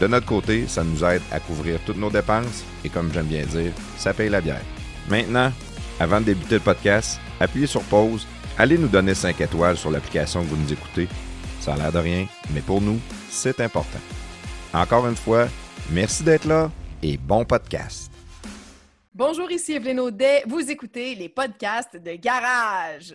De notre côté, ça nous aide à couvrir toutes nos dépenses et comme j'aime bien dire, ça paye la bière. Maintenant, avant de débuter le podcast, appuyez sur pause, allez nous donner 5 étoiles sur l'application que vous nous écoutez. Ça a l'air de rien, mais pour nous, c'est important. Encore une fois, merci d'être là et bon podcast. Bonjour, ici Evelyne Audet. Vous écoutez les podcasts de Garage.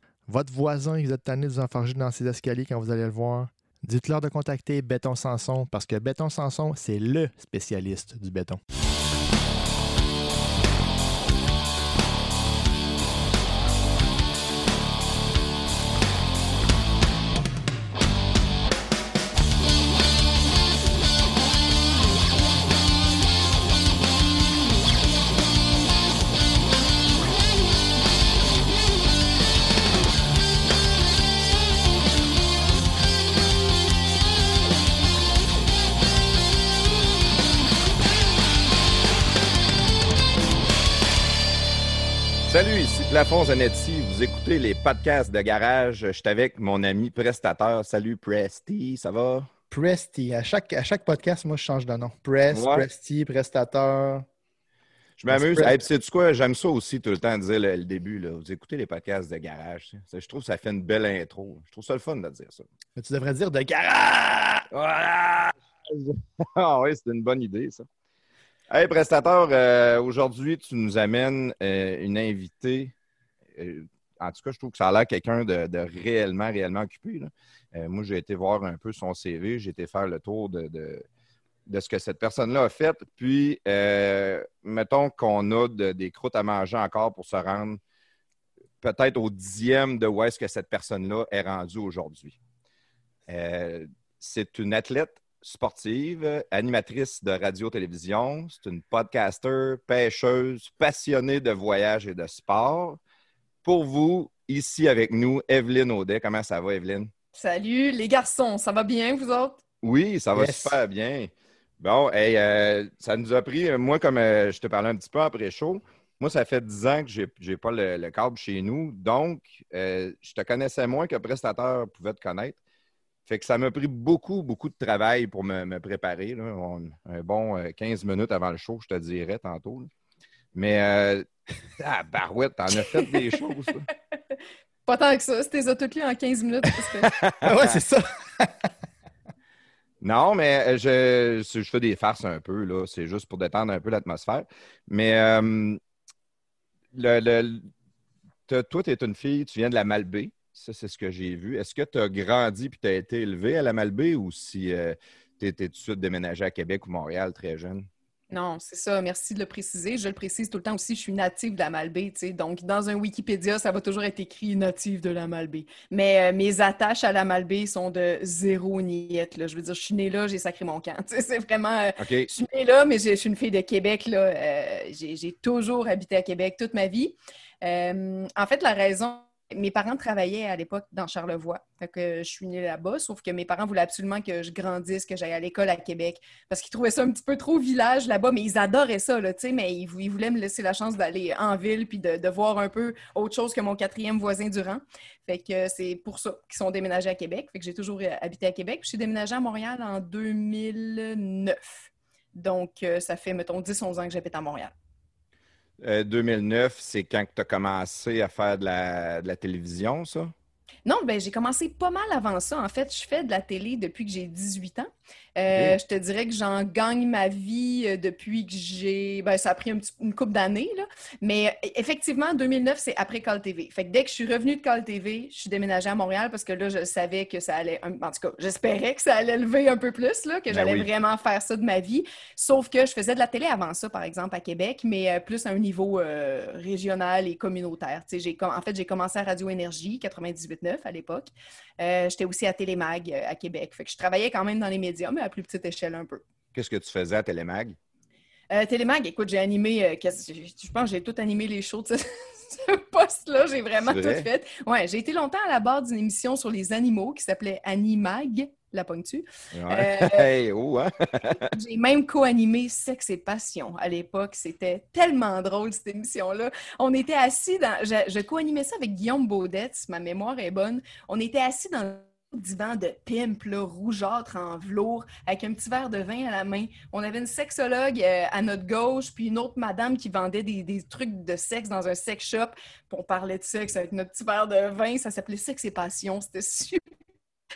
votre voisin, vous êtes tanné de vous enfarger dans ses escaliers quand vous allez le voir, dites-leur de contacter Béton Sanson parce que Béton Sanson, c'est le spécialiste du béton. Plafond Zanetti. Vous écoutez les podcasts de garage. Je suis avec mon ami prestateur. Salut Presty, ça va? Presty. À chaque, à chaque podcast, moi, je change de nom. Press, Ouais. Presty, prestateur. Je m'amuse. Hey, sais-tu quoi? J'aime ça aussi tout le temps dire le, le début. Là. Vous écoutez les podcasts de garage. Ça, Je trouve que ça fait une belle intro. Je trouve ça le fun de dire ça. Mais tu devrais dire de garage. Voilà! Ah oui, c'est une bonne idée, ça. Hey, prestateur, euh, aujourd'hui, tu nous amènes euh, une invitée. Euh, en tout cas, je trouve que ça a l'air quelqu'un de, réellement, réellement occupé. Euh, moi, j'ai été voir un peu son CV, j'ai été faire le tour de, de- ce que cette personne-là a fait. Puis, euh, mettons qu'on a de- des croûtes à manger encore pour se rendre peut-être au dixième de où est-ce que cette personne-là est rendue aujourd'hui. C'est une athlète sportive, animatrice de radio-télévision. C'est une podcaster, pêcheuse, passionnée de voyage et de sport. Pour vous, ici avec nous, Evelyne Audet. Comment ça va, Evelyne? Salut les garçons, ça va bien, vous autres? Oui, ça va super bien. Bon, hey, euh, ça nous a pris, moi, comme euh, je te parlais un petit peu après chaud, moi, ça fait 10 ans que je n'ai pas le, câble chez nous. Donc, euh, je te connaissais moins que prestataire pouvait te connaître. Fait que ça m'a pris beaucoup, beaucoup de travail pour me, préparer. un bon 15 minutes avant le show, je te dirais tantôt. Mais, ah, barouette, t'en as fait des choses. Pas tant que ça. C'était toutes en 15 minutes. ah ouais, c'est ça. non, mais je, je, fais des farces un peu. là. C'est juste pour détendre un peu l'atmosphère. Mais euh, le, toi, tu es une fille, tu viens de la Malbaie. Ça, c'est ce que j'ai vu. Est-ce que tu as grandi puis tu as été élevé à la Malbaie ou si euh, tu étais tout de suite déménagé à Québec ou Montréal très jeune? Non, c'est ça. Merci de le préciser. Je le précise tout le temps aussi, je suis native de la Malbaie. Donc, dans un Wikipédia, ça va toujours être écrit native de la Malbaie. Mais euh, mes attaches à la Malbaie sont de zéro niette. Là. Je veux dire, je suis née là, j'ai sacré mon camp. C'est vraiment. Euh, je suis née là, mais je, suis une fille de Québec. Là. Euh, j'ai toujours habité à Québec toute ma vie. en fait, la raison mes parents travaillaient à l'époque dans Charlevoix. que je suis née là-bas, sauf que mes parents voulaient absolument que je grandisse, que j'aille à l'école à Québec, parce qu'ils trouvaient ça un petit peu trop village là-bas, mais ils adoraient ça, là, mais ils, voulaient me laisser la chance d'aller en ville puis de, voir un peu autre chose que mon quatrième voisin du rang. Fait que c'est pour ça qu'ils sont déménagés à Québec. Fait que j'ai toujours habité à Québec. je suis déménagée à Montréal en 2009. Donc, euh, ça fait, mettons, 10-11 ans que j'habite à Montréal. 2009, euh, c'est quand tu as commencé à faire de la, de la télévision, ça? Non, ben j'ai commencé pas mal avant ça. En fait, je fais de la télé depuis que j'ai 18 ans. Euh, je te dirais que j'en gagne ma vie euh, depuis que j'ai. Ben, ça a pris une couple d'années, là. Mais e, effectivement, 2009, c'est après Call TV. Fait que dès que je suis revenue de Call TV, je suis déménagée à Montréal parce que là, je savais que ça allait. En tout cas, j'espérais que ça allait lever un peu plus, là, que ben j'allais vraiment faire ça de ma vie. Sauf que je faisais de la télé avant ça, par exemple, à Québec, mais euh, plus à un niveau régional et communautaire. En fait, j'ai commencé à Radio Énergie 98.9 à l'époque. J'étais aussi à Télémag à Québec. Fait que je travaillais quand même dans les médias, à plus petite échelle un peu. Qu'est-ce que tu faisais à Télémag? Euh, Télémag, écoute, j'ai animé, euh, je pense que j'ai tout animé les shows de ce, poste-là, j'ai vraiment tout fait. Ouais, j'ai été longtemps à la barre d'une émission sur les animaux qui s'appelait Animag, la ponctue. Ouais. Oh, hein? j'ai même co-animé Sexe et Passion à l'époque. C'était tellement drôle, cette émission-là. On était assis dans... Je, je co-animais ça avec Guillaume Baudet, si ma mémoire est bonne. On était assis dans divan de pimp, rougeâtre en velours, avec un petit verre de vin à la main. On avait une sexologue euh, à notre gauche, puis une autre madame qui vendait des, trucs de sexe dans un sex shop. Puis on parlait de sexe avec notre petit verre de vin. Ça s'appelait Sexe et Passion. C'était super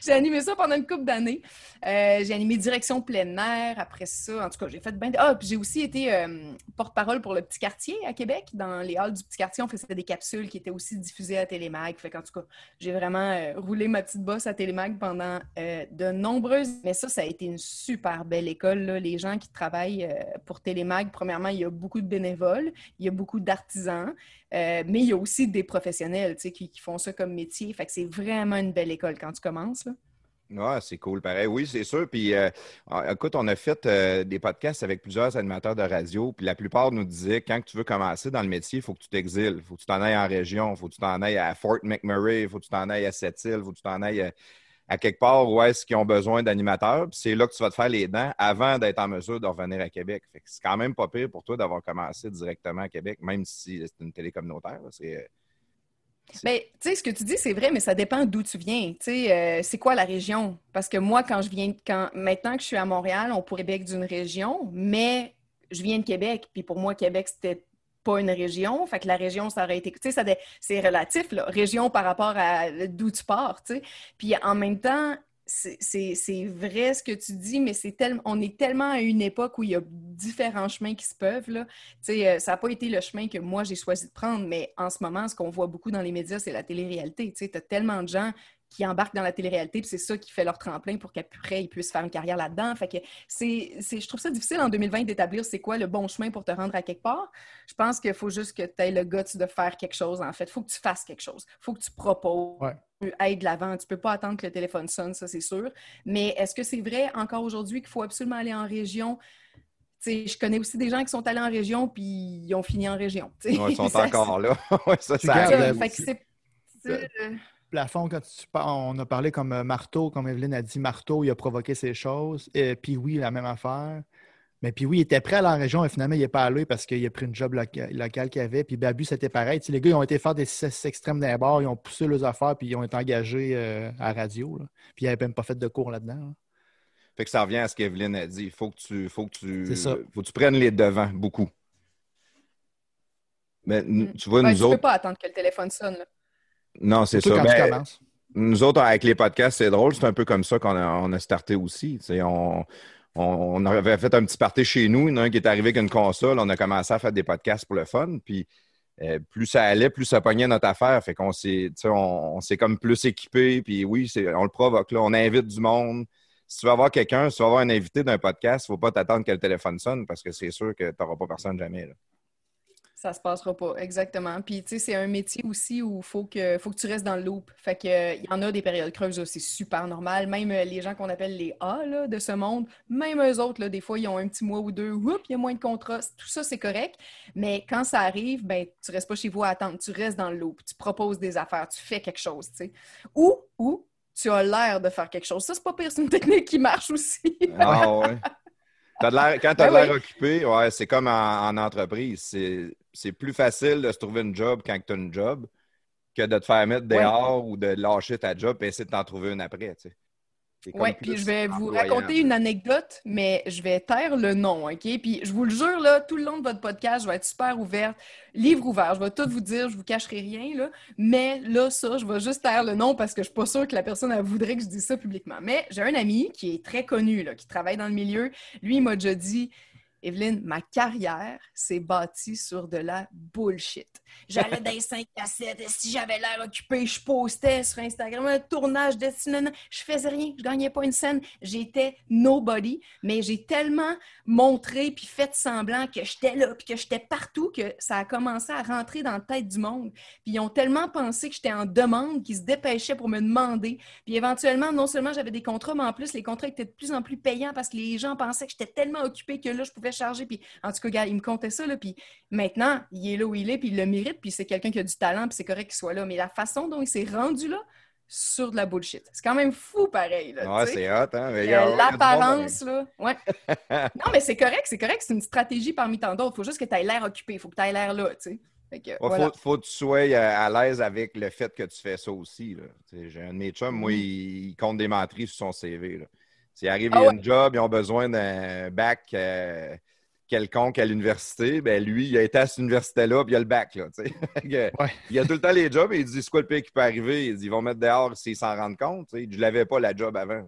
j'ai animé ça pendant une couple d'années. Euh, j'ai animé Direction plein après ça. En tout cas, j'ai fait bien. Ah, puis j'ai aussi été euh, porte-parole pour le Petit Quartier à Québec. Dans les halls du Petit Quartier, on faisait des capsules qui étaient aussi diffusées à Télémag. Fait qu'en tout cas, j'ai vraiment euh, roulé ma petite bosse à Télémag pendant de nombreuses. Mais ça, ça a été une super belle école. Les gens qui travaillent pour Télémag, premièrement, il y a beaucoup de bénévoles, il y a beaucoup d'artisans. mais il y a aussi des professionnels qui, font ça comme métier. C'est vraiment une belle école quand tu commences. Là. Ah, c'est cool, pareil. Oui, c'est sûr. Puis, euh, ah, écoute, on a fait euh, des podcasts avec plusieurs animateurs de radio. Puis, la plupart nous disaient quand tu veux commencer dans le métier, il faut que tu t'exiles. Il faut que tu t'en ailles en région. Il faut que tu t'en ailles à Fort McMurray. Il faut que tu t'en ailles à Sept-Îles. Il faut que tu t'en ailles à, quelque part où est-ce qu'ils ont besoin d'animateurs. Puis, c'est là que tu vas te faire les dents avant d'être en mesure de revenir à Québec. Fait que c'est quand même pas pire pour toi d'avoir commencé directement à Québec, même si c'est une télé communautaire. C'est mais tu sais, ce que tu dis, c'est vrai, mais ça dépend d'où tu viens. Tu sais, euh, c'est quoi la région? Parce que moi, quand je viens, quand maintenant que je suis à Montréal, on pourrait Québec d'une région, mais je viens de Québec. Puis pour moi, Québec, c'était pas une région. Fait que la région, ça aurait été. Tu sais, c'est relatif, là. Région par rapport à d'où tu pars, tu sais. Puis en même temps, c'est vrai ce que tu dis, mais c'est tellement, on est tellement à une époque où il y a différents chemins qui se peuvent. Là. Euh, ça n'a pas été le chemin que moi j'ai choisi de prendre, mais en ce moment, ce qu'on voit beaucoup dans les médias, c'est la télé-réalité. Tu as tellement de gens qui embarquent dans la télé-réalité, puis c'est ça qui fait leur tremplin pour qu'après, ils puissent faire une carrière là-dedans. Fait que c'est, je trouve ça difficile en 2020 d'établir c'est quoi le bon chemin pour te rendre à quelque part. Je pense qu'il faut juste que tu aies le guts de faire quelque chose, en fait. Il faut que tu fasses quelque chose. Il faut que tu proposes. Tu ailles de l'avant. Tu peux pas attendre que le téléphone sonne, ça, c'est sûr. Mais est-ce que c'est vrai encore aujourd'hui qu'il faut absolument aller en région? sais, je connais aussi des gens qui sont allés en région puis ils ont fini en région. Ouais, ils sont Ça, encore là. Ouais, ça, ça ça, fait que plafond, quand tu on a parlé comme euh, marteau, comme Evelyne a dit, marteau, il a provoqué ces choses. Et puis oui, la même affaire. Mais puis oui, il était prêt à aller en région et finalement, il n'est pas allé parce qu'il a pris une job loca- locale qu'il avait. Puis Babu, c'était pareil. Tu sais, les gars, ils ont été faire des six extrêmes d'un bar, ils ont poussé leurs affaires, puis ils ont été engagés euh, à la radio. là. Puis ils n'avaient même pas fait de cours là-dedans. là. Fait que ça revient à ce qu'Evelyne a dit. Il faut que tu, faut que tu, ça. faut que tu prennes les devants beaucoup. Mais n- tu vois, ouais, nous tu peux autres, pas attendre que le téléphone sonne. là. Non, c'est ça. quand tu Ben, commences. nous autres, avec les podcasts, c'est drôle. C'est un peu comme ça qu'on a, on a starté aussi. On, on, on avait fait un petit party chez nous. Il y en a un qui est arrivé avec une console. On a commencé à faire des podcasts pour le fun. Puis euh, plus ça allait, plus ça pognait notre affaire. Fait qu'on s'est, on, on s'est comme plus équipé. Puis oui, c'est, on le provoque. Là. On invite du monde. Si tu vas avoir quelqu'un, si tu vas avoir un invité d'un podcast, il ne faut pas t'attendre que le téléphone sonne parce que c'est sûr que tu n'auras pas personne jamais. là. Ça se passera pas, exactement. Puis, tu sais, c'est un métier aussi où il faut que, faut que tu restes dans le loop. Fait que, euh, il y en a des périodes creuses, c'est super normal. Même euh, les gens qu'on appelle les A là, de ce monde, même eux autres, là, des fois, ils ont un petit mois ou deux, oups, il y a moins de contrats. Tout ça, c'est correct. Mais quand ça arrive, ben, tu restes pas chez vous à attendre. Tu restes dans le loop. Tu proposes des affaires. Tu fais quelque chose, tu sais. Ou, ou, tu as l'air de faire quelque chose. Ça, c'est pas pire. C'est une technique qui marche aussi. Ah ouais. T'as de l'air- quand tu as Ben de l'air oui. occupé, ouais, c'est comme en, en entreprise. C'est, plus facile de se trouver une job quand tu as une job que de te faire mettre dehors ou de lâcher ta job et essayer de t'en trouver une après. tu sais. Oui, puis je vais vous raconter une anecdote, mais je vais taire le nom, OK? Puis je vous le jure, là, tout le long de votre podcast, je vais être super ouverte, livre ouvert, je vais tout vous dire, je vous cacherai rien, là. Mais là, ça, je vais juste taire le nom parce que je suis pas sûre que la personne, elle voudrait que je dise ça publiquement. Mais j'ai un ami qui est très connu, là, qui travaille dans le milieu. Lui, il m'a déjà dit... Evelyne, ma carrière s'est bâtie sur de la bullshit. J'allais dans les 5 cassettes, et si j'avais l'air occupé, je postais sur Instagram un tournage de cinéma. Je faisais rien, je gagnais pas une scène. J'étais nobody, mais j'ai tellement montré puis fait semblant que j'étais là puis que j'étais partout que ça a commencé à rentrer dans la tête du monde. Puis ils ont tellement pensé que j'étais en demande qu'ils se dépêchaient pour me demander. Puis éventuellement, non seulement j'avais des contrats, mais en plus, les contrats étaient de plus en plus payants parce que les gens pensaient que j'étais tellement occupée que là, je pouvais charger. Puis en tout cas, gars, il me comptait ça. Là, puis maintenant, il est là où il est, puis il le mérite, puis c'est quelqu'un qui a du talent, puis c'est correct qu'il soit là. Mais la façon dont il s'est rendu là, sur de la bullshit. C'est quand même fou, pareil. Là, Ouais, c'est hot, hein? Mais il y Euh, L'apparence, là. Ouais. non, mais c'est correct, c'est correct. C'est une stratégie parmi tant d'autres. Il faut juste que tu aies l'air occupé. Il faut que tu aies l'air là, tu sais. Que, voilà. faut, faut que tu sois euh, à l'aise avec le fait que tu fais ça aussi. J'ai un de mes chums, moi, il, il compte des menteries sur son CV. là. S'il arrive, Ah il y a ouais. une job, ils ont besoin d'un bac euh, quelconque à l'université, ben lui, il a été à cette université-là, puis il a le bac. Là, Ouais. Il a tout le temps les jobs et il dit c'est quoi le pire qui peut arriver? Il dit ils vont mettre dehors s'ils s'en rendent compte. tu sais. Je l'avais pas la job avant.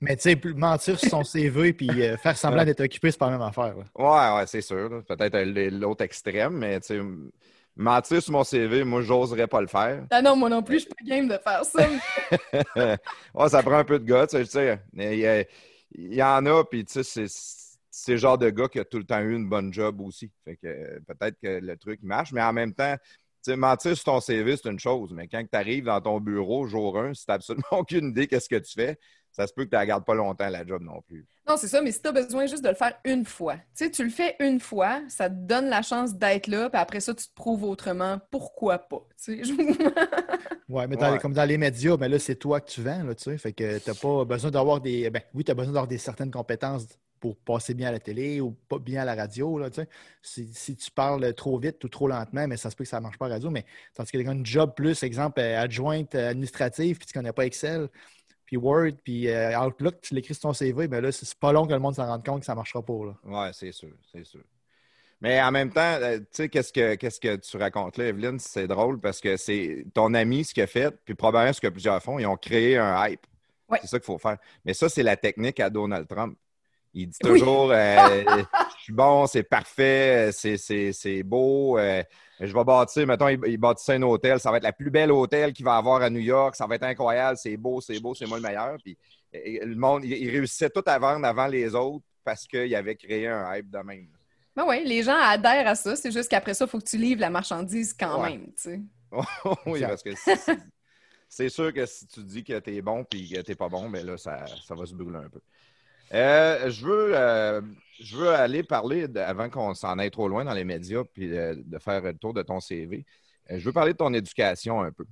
Mais tu sais, mentir sur son CV puis euh, faire semblant d'être occupé, c'est pas la même affaire. là. Ouais, ouais, c'est sûr. Peut-être l'autre extrême, mais tu sais, mentir sur mon CV, moi, j'oserais pas le faire. Ah non, moi non plus, je suis pas game de faire ça. ça prend un peu de gars, tu sais, Il y, y en a, puis tu sais, c'est le genre de gars qui a tout le temps eu une bonne job aussi. Fait que euh, peut-être que le truc marche, mais en même temps, tu sais, mentir sur ton CV, c'est une chose, mais quand tu arrives dans ton bureau jour 1, si tu absolument aucune idée qu'est-ce que tu fais, ça se peut que tu la gardes pas longtemps, la job non plus. Non, c'est ça, mais si tu as besoin juste de le faire une fois, tu sais, tu le fais une fois, ça te donne la chance d'être là, puis après ça, tu te prouves autrement. Pourquoi pas? tu sais? Ouais, mais dans les- Ouais. comme dans les médias, ben là, c'est toi que tu vends, là, tu sais. Fait que t'as pas besoin d'avoir des. Ben oui, tu as besoin d'avoir des certaines compétences pour passer bien à la télé ou pas bien à la radio, là, tu sais. Si, si tu parles trop vite ou trop lentement, mais ça se peut que ça ne marche pas à la radio, mais tandis que tu as une job plus, exemple, adjointe administrative, puis tu connais pas Excel, puis Word, puis euh, Outlook, tu l'écris sur ton CV, ben là, c'est pas long que le monde s'en rende compte que ça ne marchera pas, là. Ouais, c'est sûr, c'est sûr. Mais en même temps, euh, tu sais, qu'est-ce que, qu'est-ce que tu racontes là, Evelyne? C'est drôle parce que c'est ton ami, ce qu'il a fait, puis probablement ce que plusieurs font, ils ont créé un hype. Ouais. C'est ça qu'il faut faire. Mais ça, c'est la technique à Donald Trump. Il dit Oui. toujours euh, Je suis bon, c'est parfait, c'est, beau. euh, je vais bâtir, mettons, il, il bâtissait un hôtel, ça va être la plus belle hôtel qu'il va avoir à New York, ça va être incroyable, c'est beau, c'est beau, c'est moi le meilleur. Puis le monde, il, il réussissait tout à vendre avant les autres parce qu'il avait créé un hype de même. Ben oui, les gens adhèrent à ça, c'est juste qu'après ça, il faut que tu livres la marchandise quand Ouais. même, tu sais. oui, parce que c'est- sûr que si tu dis que tu es bon puis que tu pas bon, ben là, ça, ça va se brûler un peu. Euh, je, veux, euh, je veux aller parler, de- avant qu'on s'en aille trop loin dans les médias, puis de faire le tour de ton CV. Euh, je veux parler de ton éducation un peu.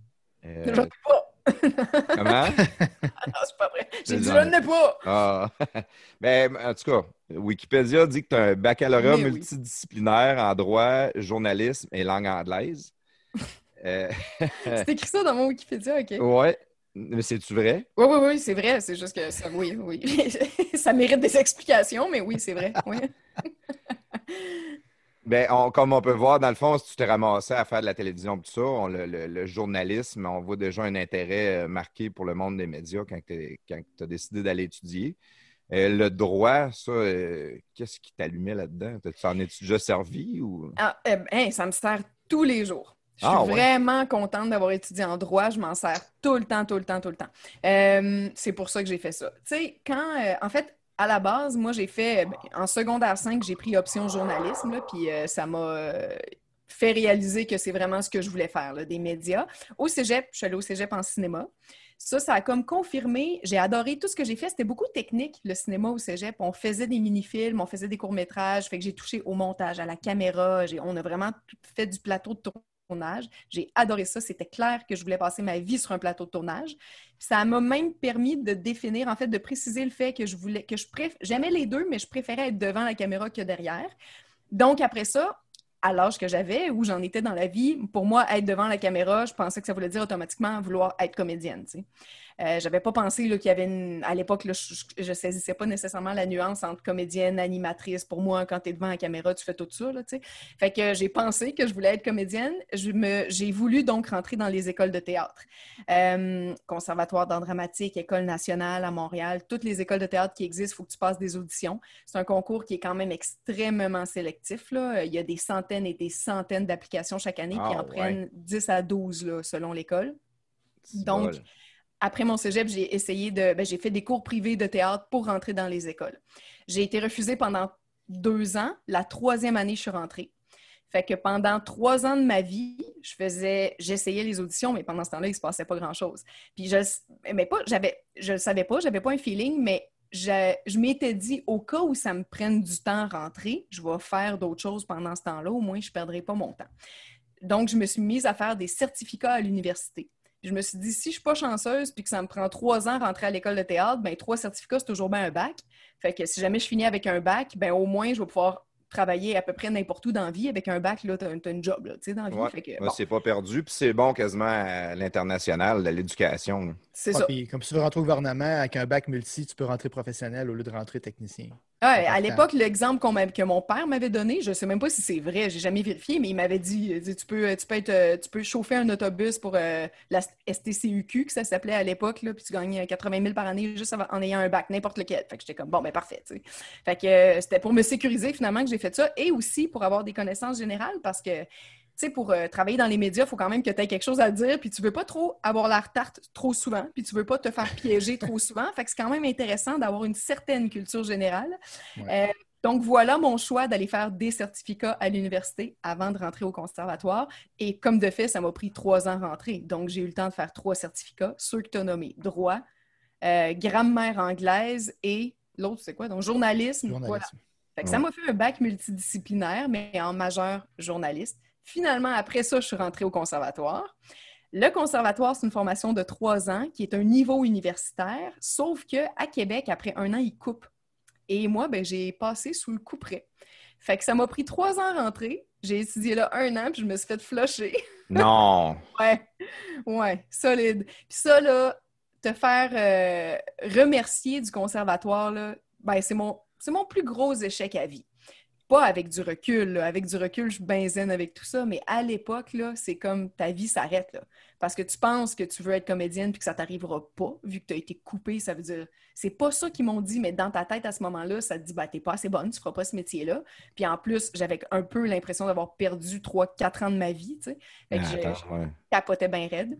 Euh, J'en ai pas. comment? Non, c'est pas vrai. J'ai dit, Désolé. je n'ai pas. Ah. Ben, en tout cas, Wikipédia dit que tu as un baccalauréat Mais oui. multidisciplinaire en droit, journalisme et langue anglaise. C'est écrit ça dans mon Wikipédia, OK? ouais. Mais c'est-tu vrai? Oui, oui, oui, c'est vrai. C'est juste que ça, oui, oui. ça mérite des explications, mais oui, c'est vrai. Oui. On- comme on peut voir, dans le fond, si tu t'es ramassé à faire de la télévision, tout ça, on- le, le- le journalisme, on voit déjà un intérêt euh, marqué pour le monde des médias quand tu as décidé d'aller étudier. Euh, le droit, ça, euh, qu'est-ce qui t'allumait là-dedans? T'en es-tu déjà servi ou? Ah, eh ben, hein, ça me sert tous les jours. Je suis Ah, ouais. vraiment contente d'avoir étudié en droit. Je m'en sers tout le temps, tout le temps, tout le temps. Euh, c'est pour ça que j'ai fait ça. Tu sais, quand, euh, en fait, à la base, moi, j'ai fait, ben, en secondaire 5, j'ai pris option journalisme, puis euh, ça m'a fait réaliser que c'est vraiment ce que je voulais faire, là, des médias. Au cégep, je suis allée au cégep en cinéma. Ça, ça a comme confirmé. J'ai adoré tout ce que j'ai fait. C'était beaucoup technique, le cinéma au cégep. On faisait des mini-films, on faisait des courts-métrages. Fait que j'ai touché au montage, à la caméra. On a vraiment fait du plateau de tournage. J'ai adoré ça. C'était clair que je voulais passer ma vie sur un plateau de tournage. Ça m'a même permis de définir, en fait, de préciser le fait que je voulais, que je préf... j'aimais les deux, mais je préférais être devant la caméra que derrière. Donc, après ça, à l'âge que j'avais, où j'en étais dans la vie, pour moi, être devant la caméra, je pensais que ça voulait dire automatiquement vouloir être comédienne. Euh, j'avais pas pensé qu'il y avait une... À l'époque, je, je saisissais pas nécessairement la nuance entre comédienne, animatrice. Pour moi, quand tu es devant la caméra, tu fais tout ça. Là, tu sais. fait que j'ai pensé que je voulais être comédienne. Je me... J'ai voulu donc rentrer dans les écoles de théâtre. Euh, Conservatoire d'art dramatique, École nationale à Montréal, toutes les écoles de théâtre qui existent, il faut que tu passes des auditions. C'est un concours qui est quand même extrêmement sélectif. Là. Il y a des centaines et des centaines d'applications chaque année qui Ah, en ouais. prennent 10 à 12 là, selon l'école. Donc. Après mon cégep, j'ai essayé de. ben, j'ai fait des cours privés de théâtre pour rentrer dans les écoles. J'ai été refusée pendant deux ans. La troisième année, je suis rentrée. Fait que pendant trois ans de ma vie, je faisais, j'essayais les auditions, mais pendant ce temps-là, il se passait pas grand-chose. Puis je, mais pas, j'avais, je le savais pas, j'avais pas un feeling, mais je, je m'étais dit, au cas où ça me prenne du temps à rentrer, je vais faire d'autres choses pendant ce temps-là, au moins je perdrai pas mon temps. Donc, je me suis mise à faire des certificats à l'université. Je me suis dit, si je suis pas chanceuse puis que ça me prend trois ans à rentrer à l'école de théâtre, ben trois certificats, c'est toujours bien un bac. Fait que si jamais je finis avec un bac, ben au moins, je vais pouvoir travailler à peu près n'importe où dans la vie. Avec un bac, là, t'as as une job, là, tu sais, dans la vie. Ouais. Fait que, Ouais, bon, C'est pas perdu, puis c'est bon quasiment à l'international, l'éducation. c'est Ouais, ça. puis comme si tu veux rentrer au gouvernement avec un bac multi, tu peux rentrer professionnel au lieu de rentrer technicien. Ouais, à l'époque, l'exemple que mon père m'avait donné, je sais même pas si c'est vrai, j'ai jamais vérifié, mais il m'avait dit, tu peux, tu peux être, euh, tu peux chauffer un autobus pour euh, la STCUQ, que ça s'appelait à l'époque, puis tu gagnais 80 000 par année juste en ayant un bac, n'importe lequel. Fait que j'étais comme, bon, ben parfait. Fait que euh, c'était pour me sécuriser finalement que j'ai fait ça, et aussi pour avoir des connaissances générales, parce que tu sais, pour euh, travailler dans les médias, il faut quand même que tu aies quelque chose à dire, puis tu veux pas trop avoir l'air tarte trop souvent, puis tu veux pas te faire piéger trop souvent. Fait que c'est quand même intéressant d'avoir une certaine culture générale. Ouais. Euh, donc voilà mon choix d'aller faire des certificats à l'université avant de rentrer au conservatoire. Et comme de fait, ça m'a pris trois ans à rentrer. Donc j'ai eu le temps de faire trois certificats, ceux que tu as nommés. Droit, euh, grammaire anglaise et l'autre, c'est quoi? Donc journalisme. Voilà. Fait que ça m'a fait un bac multidisciplinaire, mais en majeur journaliste. Finalement, après ça, je suis rentrée au conservatoire. Le conservatoire, c'est une formation de trois ans qui est un niveau universitaire, sauf qu'à Québec, après un an, ils coupent. Et moi, ben, j'ai passé sous le coup près. Fait que ça m'a pris trois ans à rentrer. J'ai étudié là un an, puis je me suis fait flusher. Non! Ouais, ouais, solide. Puis ça, là, te faire euh, remercier du conservatoire, là, ben, c'est mon, c'est mon plus gros échec à vie. Pas avec du recul, là. Avec du recul, je suis bien zen avec tout ça, mais à l'époque, là, c'est comme ta vie s'arrête, là. Parce que tu penses que tu veux être comédienne puis que ça t'arrivera pas, vu que tu as été coupée, ça veut dire... C'est pas ça qu'ils m'ont dit, mais dans ta tête, à ce moment-là, ça te dit, bah, t'es pas assez bonne, tu feras pas ce métier-là. Puis en plus, j'avais un peu l'impression d'avoir perdu 3-4 ans de ma vie, tu sais. Fait que je- Attends, ouais. capotais bien raide.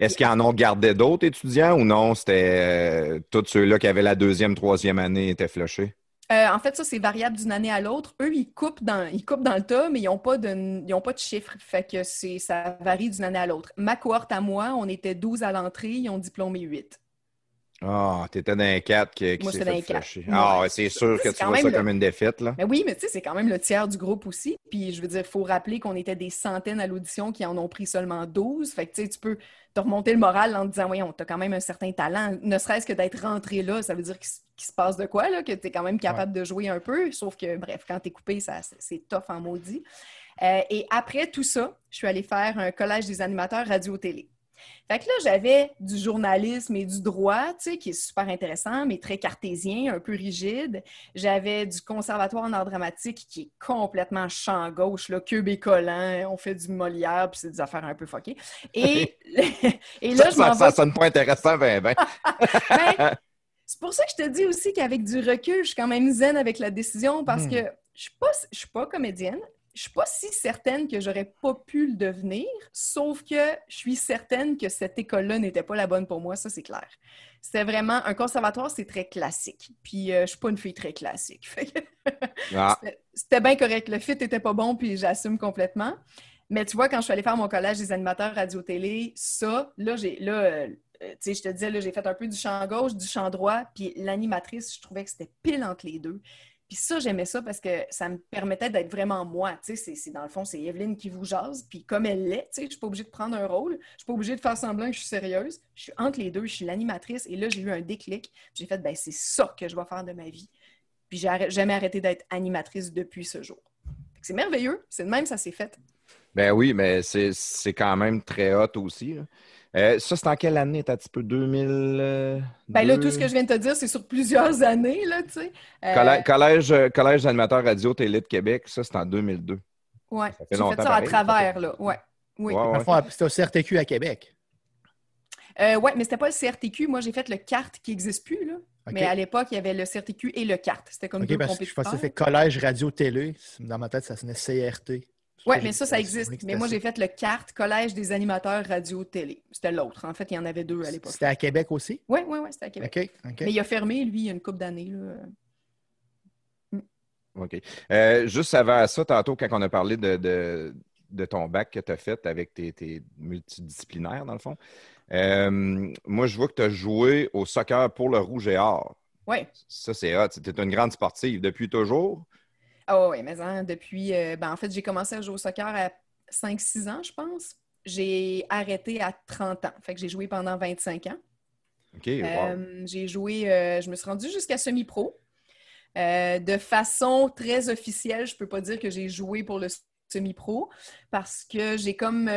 Est-ce qu'ils en ont gardé d'autres étudiants ou non? C'était euh, tous ceux-là qui avaient la deuxième, troisième année étaient flushés? Euh, en fait, ça, c'est variable d'une année à l'autre. Eux, ils coupent dans, ils coupent dans le tas, mais ils n'ont pas, de, pas de chiffres. Fait que ça varie d'une année à l'autre. Ma cohorte à moi, on était 12 à l'entrée, ils ont diplômé 8. Ah, t'étais dans un 4 qui, qui s'est fait flasher. Ah, Ouais, c'est sûr que tu vois ça le- comme une défaite, là. Mais oui, mais tu sais, c'est quand même le tiers du groupe aussi. Puis je veux dire, il faut rappeler qu'on était des centaines à l'audition qui en ont pris seulement 12. Fait que tu sais, tu peux te remonter le moral en te disant, voyons, t'as quand même un certain talent. Ne serait-ce que d'être rentré là, ça veut dire qu'il se passe de quoi, là, que tu es quand même capable de jouer un peu. Sauf que, bref, quand t'es coupé, c'est tough en maudit. Euh, et après tout ça, je suis allée faire un collège des animateurs radio-télé. Fait que là, j'avais du journalisme et du droit, tu sais, qui est super intéressant, mais très cartésien, un peu rigide. J'avais du conservatoire en art dramatique qui est complètement champ gauche, là, queue bécollant, on fait du Molière, puis c'est des affaires un peu fuckées. Et, et là, ça, je m'en ça, ça vais... sonne pas intéressant, ben, ben. Ben, c'est pour ça que je te dis aussi qu'avec du recul, je suis quand même zen avec la décision parce Hmm. que je suis pas, je suis pas comédienne. Je suis pas si certaine que j'aurais pas pu le devenir, sauf que je suis certaine que cette école-là n'était pas la bonne pour moi, ça c'est clair. C'était vraiment un conservatoire, c'est très classique. Puis euh, je suis pas une fille très classique. Ah, c'était- C'était bien correct. Le fit était pas bon, puis j'assume complètement. Mais tu vois, quand je suis allée faire mon collège des animateurs radio-télé, ça, là, j'ai, là, euh, euh, tu sais, je te disais, là, j'ai fait un peu du champ gauche, du champ droit, puis l'animatrice, je trouvais que c'était pile entre les deux. Puis ça, j'aimais ça parce que ça me permettait d'être vraiment moi. Tu sais, c'est, dans le fond, c'est Evelyne qui vous jase, puis comme elle l'est, tu sais, je suis pas obligée de prendre un rôle, je suis pas obligée de faire semblant que je suis sérieuse. Je suis entre les deux, je suis l'animatrice, et là, j'ai eu un déclic. J'ai fait, ben c'est ça que je vais faire de ma vie. Puis j'ai jamais arrêté d'être animatrice depuis ce jour. C'est merveilleux. C'est de même, ça s'est fait. ben oui, mais c'est quand même très hot aussi. là. Euh, ça, c'est en quelle année? T'as un petit peu 2000... euh, Ben là, tout ce que je viens de te dire, c'est sur plusieurs années, là, tu sais. Euh, Collège, collège, euh, collège d'animateurs radio télé de Québec, ça, c'est en 2002. ouais. ça fait J'ai fait ça à travers, là. Ouais. Oui. Ouais, C'était au CRTQ à Québec. Euh, ouais, mais c'était pas le CRTQ. Moi, j'ai fait le CART qui n'existe plus, là. Mais à l'époque, il y avait le CRTQ et le CART. C'était comme OK, deux parce que je pensais que c'était collège radio-télé. Dans ma tête, ça sonnait CRT. Oui, mais ça, ça existe. Mais moi, j'ai fait le CART, Collège des animateurs radio-télé. C'était l'autre. En fait, il y en avait deux à l'époque. C'était à Québec aussi? Oui, oui, oui, c'était à Québec. OK, OK. Mais il a fermé, lui, il y a une couple d'années. là. OK. Euh, juste avant ça, tantôt, quand on a parlé de, de, de ton bac que tu as fait avec tes, tes multidisciplinaires, dans le fond, euh, moi, je vois que tu as joué au soccer pour le Rouge et Or. Oui. Ça, c'est hot. Tu es une grande sportive depuis toujours. Ah oui, mais hein, depuis... euh, ben, en fait, j'ai commencé à jouer au soccer à 5-6 ans, je pense. J'ai arrêté à 30 ans. Fait que j'ai joué pendant 25 ans. OK, wow. Euh, j'ai joué... euh, je me suis rendue jusqu'à semi-pro. De façon très officielle, je peux pas dire que j'ai joué pour le semi-pro parce que j'ai comme...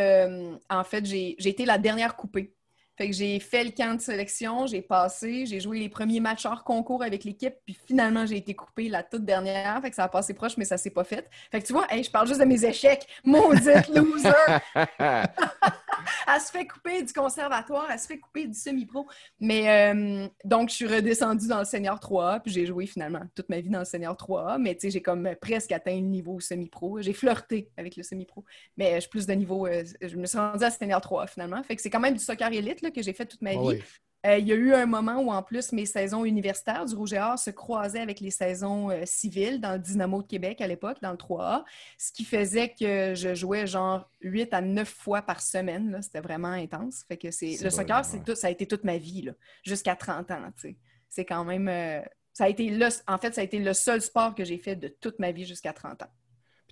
en fait, j'ai été la dernière coupée. Fait que j'ai fait le camp de sélection, j'ai passé, j'ai joué les premiers matchs hors concours avec l'équipe, puis finalement, j'ai été coupée la toute dernière. Fait que ça a passé proche, mais ça s'est pas fait. Fait que tu vois, hey, je parle juste de mes échecs. Maudite loser! elle se fait couper du conservatoire, elle se fait couper du semi-pro. Mais euh, donc, je suis redescendue dans le senior 3A, puis j'ai joué finalement toute ma vie dans le senior 3A. Mais tu sais, j'ai comme presque atteint le niveau semi-pro. J'ai flirté avec le semi-pro, mais je suis plus de niveau. euh, je me suis rendue à senior 3A finalement. Fait que c'est quand même du soccer élite là, que j'ai fait toute ma Ah vie. oui. Euh, il y a eu un moment où, en plus, mes saisons universitaires du Rouge et Or se croisaient avec les saisons euh, civiles dans le Dynamo de Québec à l'époque, dans le 3A, ce qui faisait que je jouais genre 8 à 9 fois par semaine. C'était vraiment intense. Fait que c'est... C'est Le soccer, ouais. c'est tout, ça a été toute ma vie, jusqu'à 30 ans. C'est quand même... euh, ça a été le... En fait, ça a été le seul sport que j'ai fait de toute ma vie jusqu'à 30 ans.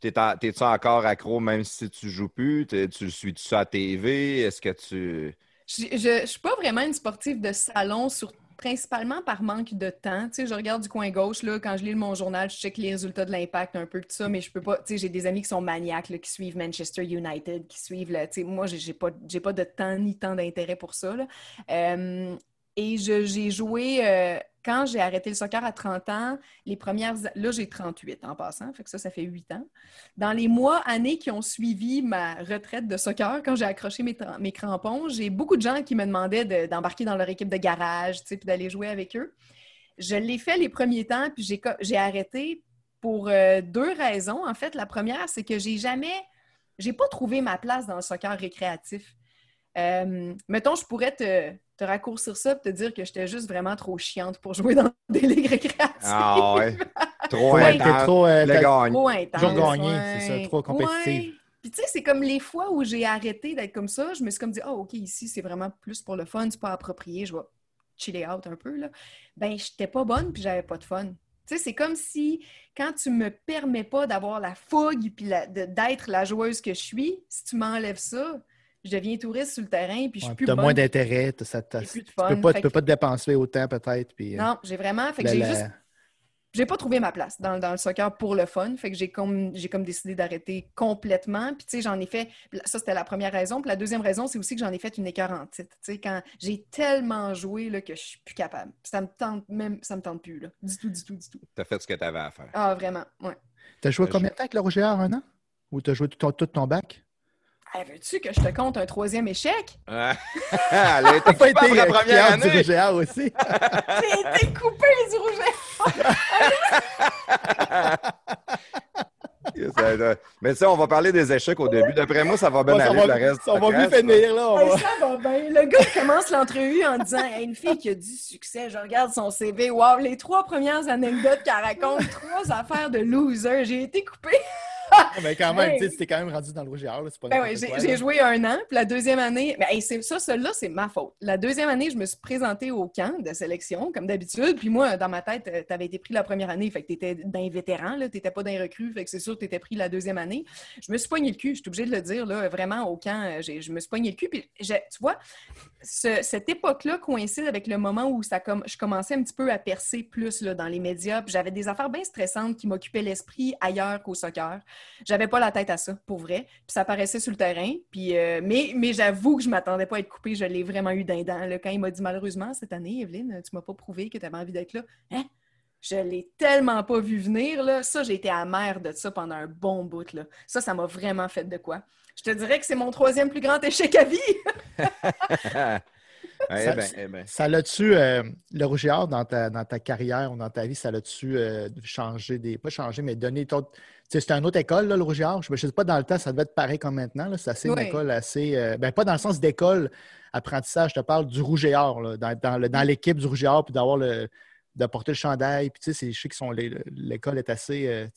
T'es-tu encore accro même si tu joues plus? Tu le suis-tu ça à TV? Est-ce que tu. Je ne suis pas vraiment une sportive de salon, sur- principalement par manque de temps. Tu sais, je regarde du coin gauche, là, quand je lis mon journal, je check les résultats de l'impact, un peu de ça, mais je peux pas. Tu sais, j'ai des amis qui sont maniaques, là, qui suivent Manchester United, qui suivent. là, tu sais, moi, j'ai pas, pas de temps ni tant d'intérêt pour ça. là. Euh, et j'ai joué. euh, quand j'ai arrêté le soccer à 30 ans, les premières. Là, j'ai 38 en passant, fait que ça, ça fait 8 ans. Dans les mois, années qui ont suivi ma retraite de soccer, quand j'ai accroché mes, crampons, j'ai beaucoup de gens qui me demandaient de- d'embarquer dans leur équipe de garage, puis d'aller jouer avec eux. Je l'ai fait les premiers temps, puis j'ai arrêté pour euh, deux raisons. En fait, la première, c'est que j'ai jamais, j'ai pas trouvé ma place dans le soccer récréatif. Euh, mettons, je pourrais te, te raccourcir ça et te dire que j'étais juste vraiment trop chiante pour jouer dans des ligues récréatives. Ah ouais. Trop Ouais, intense. trop. euh, Le gagne. Trop intense. Toujours gagné, ouais. c'est ça, trop compétitive. Ouais. Puis tu sais, c'est comme les fois où j'ai arrêté d'être comme ça, je me suis comme dit, ah, OK, ici, c'est vraiment plus pour le fun, c'est pas approprié, je vais chiller out un peu, là, ben, j'étais pas bonne puis j'avais pas de fun. Tu sais, c'est comme si quand tu me permets pas d'avoir la fougue puis d'être la joueuse que je suis, si tu m'enlèves ça, je deviens touriste sur le terrain puis je suis plus bonne. moins d'intérêt, tu peux pas, peux pas te dépenser autant peut-être. Euh, non, j'ai vraiment, fait que j'ai juste j'ai pas trouvé ma place dans, le soccer pour le fun. Fait que j'ai comme, j'ai comme décidé d'arrêter complètement. Puis, tu sais, j'en ai fait. Ça, c'était la première raison. Puis, la deuxième raison, c'est aussi que j'en ai fait une écœur en titre. Tu sais, quand j'ai tellement joué là, que je suis plus capable. Ça me tente même, ça me tente plus, là. Du tout, du tout, du tout. T'as fait ce que t'avais à faire. Ah, vraiment, ouais. T'as joué combien de temps avec le Roger un an? Ou t'as joué tout ton, tout ton bac? Veux-tu que je te compte un troisième échec? Elle a été coupée pour la première année. Du aussi. J'ai été coupé du rouge Mais ça, on va parler des échecs au début. D'après moi, ça va bien aller, le reste. Ça va bien finir, là. ça va bien. Le gars commence l'entrevue en disant une fille qui a du succès, je regarde son CV. Wow, les trois premières anecdotes qu'elle raconte, trois affaires de loser. J'ai été coupée. Mais quand même, tu sais, quand même rendu dans le pas ben J'ai joué un an, puis la deuxième année, ben, ça, celle-là, c'est ma faute. La deuxième année, je me suis présentée au camp de sélection, comme d'habitude. Puis moi, dans ma tête, euh, tu avais été pris la première année, fait que tu étais d'un vétéran, tu n'étais pas d'un recrue, fait que c'est sûr que tu étais pris la deuxième année. Je me suis pogné le cul, je suis obligée de le dire, là, vraiment, au camp, euh, je me suis pogné le cul. Puis, tu vois, cette époque-là coïncide avec le moment où ça comme, je commençais un petit peu à percer plus là, dans les médias. J'avais des affaires bien stressantes qui m'occupaient l'esprit ailleurs qu'au soccer. J'avais pas la tête à ça, pour vrai. Puis ça paraissait sur le terrain. Puis, euh, mais mais j'avoue que je m'attendais pas à être coupée. Je l'ai vraiment eu d'un dent. Quand il m'a dit malheureusement cette année, Evelyne, tu m'as pas prouvé que tu avais envie d'être là. Hein? Je l'ai tellement pas vu venir. Là. Ça, j'ai été amère de ça pendant un bon bout. Là. Ça, ça m'a vraiment fait de quoi. Je te dirais que c'est mon troisième plus grand échec à vie. ça, ben, eh ben. ça l'a-tu, euh, le rougeard dans ta, dans ta carrière ou dans ta vie, ça l'a-tu euh, changé des. Pas changé, mais donné C'était une autre école, là, le rougeard. Je ne sais pas dans le temps, ça devait être pareil comme maintenant. C'est assez une école assez. Euh, ben, pas dans le sens d'école, apprentissage, je te parle du rougeard, dans, dans, dans l'équipe du rougeard, puis d'avoir le. de porter le chandail. Puis tu sais, je sais que l'école est assez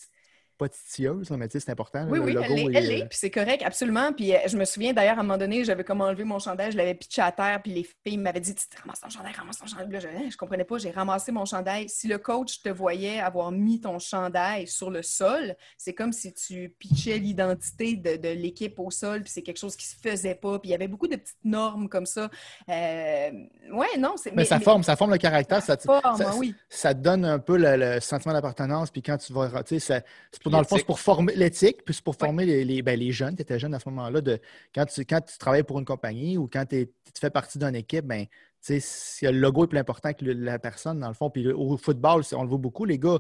pas titilleuse, mais c'est important. Oui, oui, elle l'est, puis c'est correct, absolument. Puis euh, je me souviens d'ailleurs, à un moment donné, j'avais comme enlevé mon chandail, je l'avais pitché à terre, puis les filles m'avaient dit Ramasse ton chandail, ramasse ton chandail. je, ne comprenais pas, j'ai ramassé mon chandail. Si le coach te voyait avoir mis ton chandail sur le sol, c'est comme si tu pitchais l'identité de, l'équipe au sol, puis c'est quelque chose qui se faisait pas. Puis il y avait beaucoup de petites normes comme ça. Euh... Ouais, non, c'est. Mais, ça, Forme, ça forme le caractère, ça, forme, oui. ça, donne un peu le, sentiment d'appartenance, puis quand tu vas. Tu sais, dans le fond, c'est pour former l'éthique, puis c'est pour former les, ben, les, jeunes. Tu étais jeune à ce moment-là. De, quand, tu, quand tu travailles pour une compagnie ou quand tu fais partie d'une équipe, ben, le logo est plus important que la personne, dans le fond. Puis au football, on le voit beaucoup, les gars.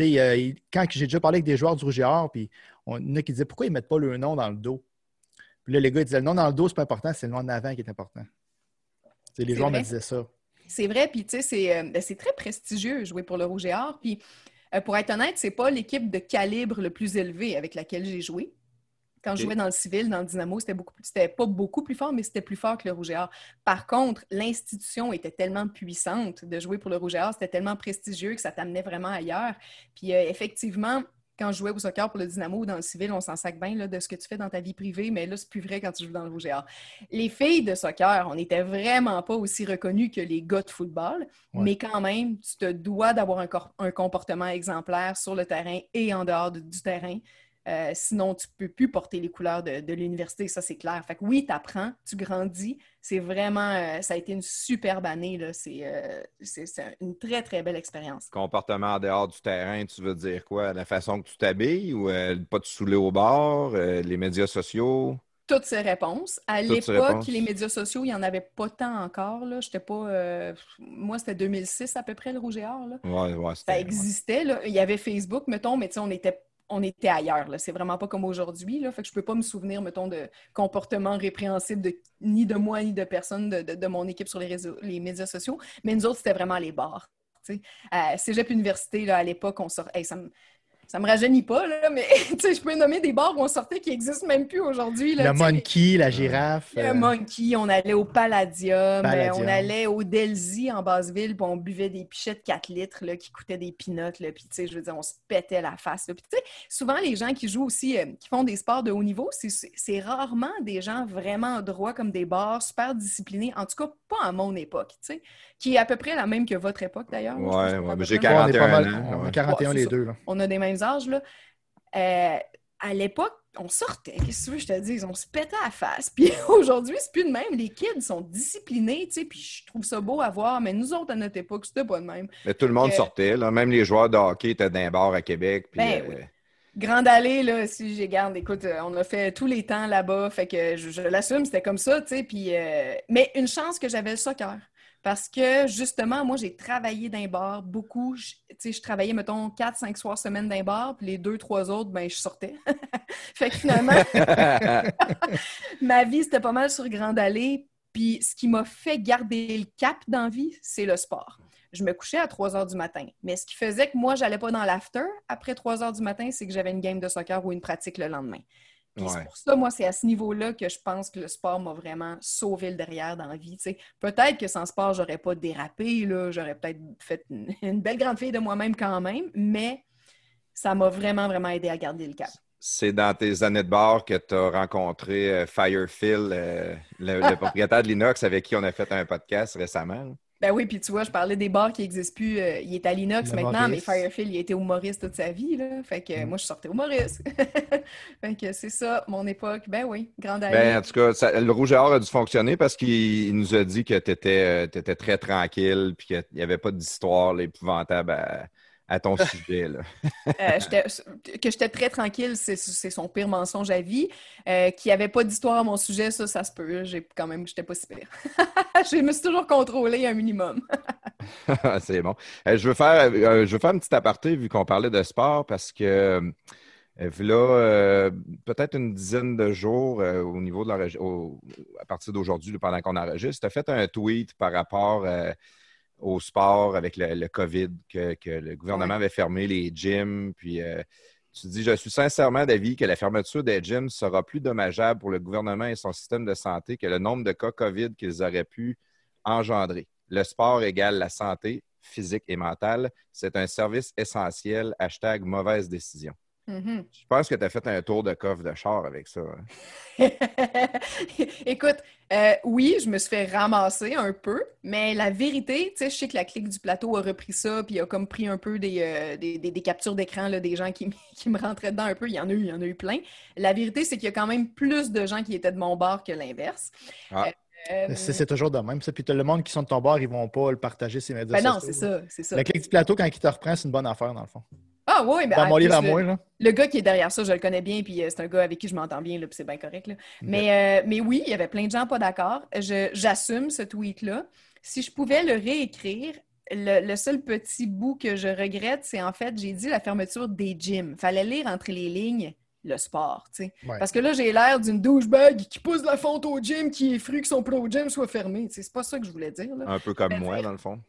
Euh, quand j'ai déjà parlé avec des joueurs du Rouge puis on, il y en a qui disaient pourquoi ils ne mettent pas le nom dans le dos? Puis là, les gars ils disaient le nom dans le dos, c'est pas important, c'est le nom en avant qui est important. les joueurs me disaient ça. C'est vrai, puis tu sais, euh, ben, c'est très prestigieux jouer pour le Rouge et Or. Puis euh, pour être honnête, c'est pas l'équipe de calibre le plus élevé avec laquelle j'ai joué. Quand je jouais dans le civil, dans le Dynamo, c'était beaucoup c'était pas beaucoup plus fort, mais c'était plus fort que le Rouge et Or. Par contre, l'institution était tellement puissante de jouer pour le Rouge et Or, c'était tellement prestigieux que ça t'amenait vraiment ailleurs. Puis euh, effectivement, quand je jouais au soccer pour le Dynamo ou dans le civil, on s'en sac bien de ce que tu fais dans ta vie privée, mais là, c'est plus vrai quand tu joues dans le Rouge et Or. Les filles de soccer, on n'était vraiment pas aussi reconnues que les gars de football, mais quand même, tu te dois d'avoir un, un, comportement exemplaire sur le terrain et en dehors du terrain. Euh, sinon, tu ne peux plus porter les couleurs de, l'université, ça c'est clair. Fait que oui, tu apprends, tu grandis. C'est vraiment, euh, ça a été une superbe année. Euh, c'est une très, très belle expérience. Comportement en dehors du terrain, tu veux dire quoi? La façon que tu t'habilles ou pas te saouler au bord, les médias sociaux? Toutes ces réponses. À l'époque, les médias sociaux, il n'y en avait pas tant encore. Là. pas. moi, c'était 2006 à peu près, le Rouge et Or. Là. ça existait. Là. Il y avait Facebook, mettons, mais on était on était ailleurs. C'est vraiment pas comme aujourd'hui. Fait que je peux pas me souvenir, mettons, de comportements répréhensibles ni de moi ni de personne de, mon équipe sur les, réseaux, les médias sociaux. Mais nous autres, c'était vraiment les bars. Euh, Cégep Université, là, à l'époque, on sort. Ça me rajeunit pas, là, mais je peux nommer des bars où on sortait qui n'existent même plus aujourd'hui. Le Monkey, la girafe. Le euh, Monkey, on allait au Palladium, euh, on allait au Delzy en Basse-Ville, puis on buvait des pichettes 4 litres là, qui coûtaient des pinottes, puis je veux dire, on se pétait la face. Puis souvent, les gens qui jouent aussi, euh, qui font des sports de haut niveau, c'est rarement des gens vraiment droits comme des bars, super disciplinés, en tout cas pas à mon époque, qui est à peu près la même que votre époque d'ailleurs. Oui, ouais, mais j'ai 41 ans. On a 41 les deux. Là. On a des mêmes âges. Là. Euh, à l'époque, on sortait, qu'est-ce que tu veux que je te dise? On se pétait à la face. Puis aujourd'hui, c'est plus de même. Les kids sont disciplinés, tu sais, puis je trouve ça beau à voir. Mais nous autres, à notre époque, c'était pas de même. Mais tout le monde sortait, là. Même les joueurs de hockey étaient d'un bar à Québec. Puis, ben, euh, Grande allée, là, si j'ai garde, écoute, euh, on a fait tous les temps là-bas, fait que je, l'assume, c'était comme ça, tu sais, puis... Mais une chance que j'avais le soccer. Parce que justement, moi, j'ai travaillé d'un bar beaucoup. Je travaillais, mettons, 4-5 soirs semaine d'un bar, puis les deux, trois autres, ben, je sortais. fait que finalement, ma vie, c'était pas mal sur Grande Allée. Puis ce qui m'a fait garder le cap dans c'est le sport. Je me couchais à 3 heures du matin. Mais ce qui faisait que moi, j'allais pas dans l'after après 3 heures du matin, c'est que j'avais une game de soccer ou une pratique le lendemain. C'est pour ça, moi, c'est à ce niveau-là que je pense que le sport m'a vraiment sauvé le derrière dans la vie. Peut-être que sans sport, j'aurais pas dérapé, j'aurais peut-être fait une, belle grande fille de moi-même quand même, mais ça m'a vraiment, vraiment aidé à garder le cap. C'est dans tes années de bar que tu as rencontré euh, Firefield, euh, le, propriétaire de l'Inox avec qui on a fait un podcast récemment. Ben oui, puis tu vois, je parlais des bars qui n'existent plus. Euh, il est à l'inox maintenant, mais Firefield, il a été humoriste toute sa vie. Là. Fait que mm. moi, je sortais humoriste. fait que c'est ça, mon époque. Ben oui, grande année. Ben, en tout cas, le Rouge et Or a dû fonctionner parce qu'il nous a dit que tu étais, étais, très tranquille puis qu'il n'y avait pas d'histoire épouvantable à, à ton sujet. Là. Euh, que j'étais très tranquille, c'est son pire mensonge à vie. Euh, Qu'il n'y avait pas d'histoire à mon sujet, ça, ça se peut. J'ai quand même, j'étais pas si pire. je me suis toujours contrôlé un minimum. c'est bon. Euh, je, veux faire, je veux faire une petite aparté vu qu'on parlait de sport parce que là, peut-être une dizaine de jours au niveau de la à partir d'aujourd'hui, pendant qu'on enregistre, tu as fait un tweet par rapport au sport avec le, COVID, que, le gouvernement avait fermé les gyms. Puis euh, tu dis, je suis sincèrement d'avis que la fermeture des gyms sera plus dommageable pour le gouvernement et son système de santé que le nombre de cas COVID qu'ils auraient pu engendrer. Le sport égale la santé physique et mentale. C'est un service essentiel. Hashtag mauvaise décision. Mm-hmm. Je pense que tu as fait un tour de coffre de char avec ça. Hein. Écoute, euh, oui, je me suis fait ramasser un peu, mais la vérité, tu sais, je sais que la clique du plateau a repris ça, puis a comme pris un peu des, euh, captures d'écran des gens qui, me rentraient dedans un peu. Il y en a eu, il y en a eu plein. La vérité, c'est qu'il y a quand même plus de gens qui étaient de mon bord que l'inverse. Ah. Euh, c'est toujours de même. Ça. Puis le monde qui sont de ton bord, ils vont pas le partager ces médias ben non, c'est ça, c'est ça. La clique du plateau, quand il te reprend, c'est une bonne affaire, dans le fond. Ah oui, mais ben, le, gars qui est derrière ça, je le connais bien, puis euh, c'est un gars avec qui je m'entends bien, puis c'est bien correct. Mais, euh, mais oui, il y avait plein de gens pas d'accord. J'assume ce tweet-là. Si je pouvais le réécrire, le, seul petit bout que je regrette, c'est en fait, j'ai dit la fermeture des gyms. Fallait lire entre les lignes le sport, tu sais. Parce que là, j'ai l'air d'une douchebag qui pousse la fonte au gym, qui est fru que son pro gym soit fermé. C'est pas ça que je voulais dire. Un peu comme moi, dans le fond.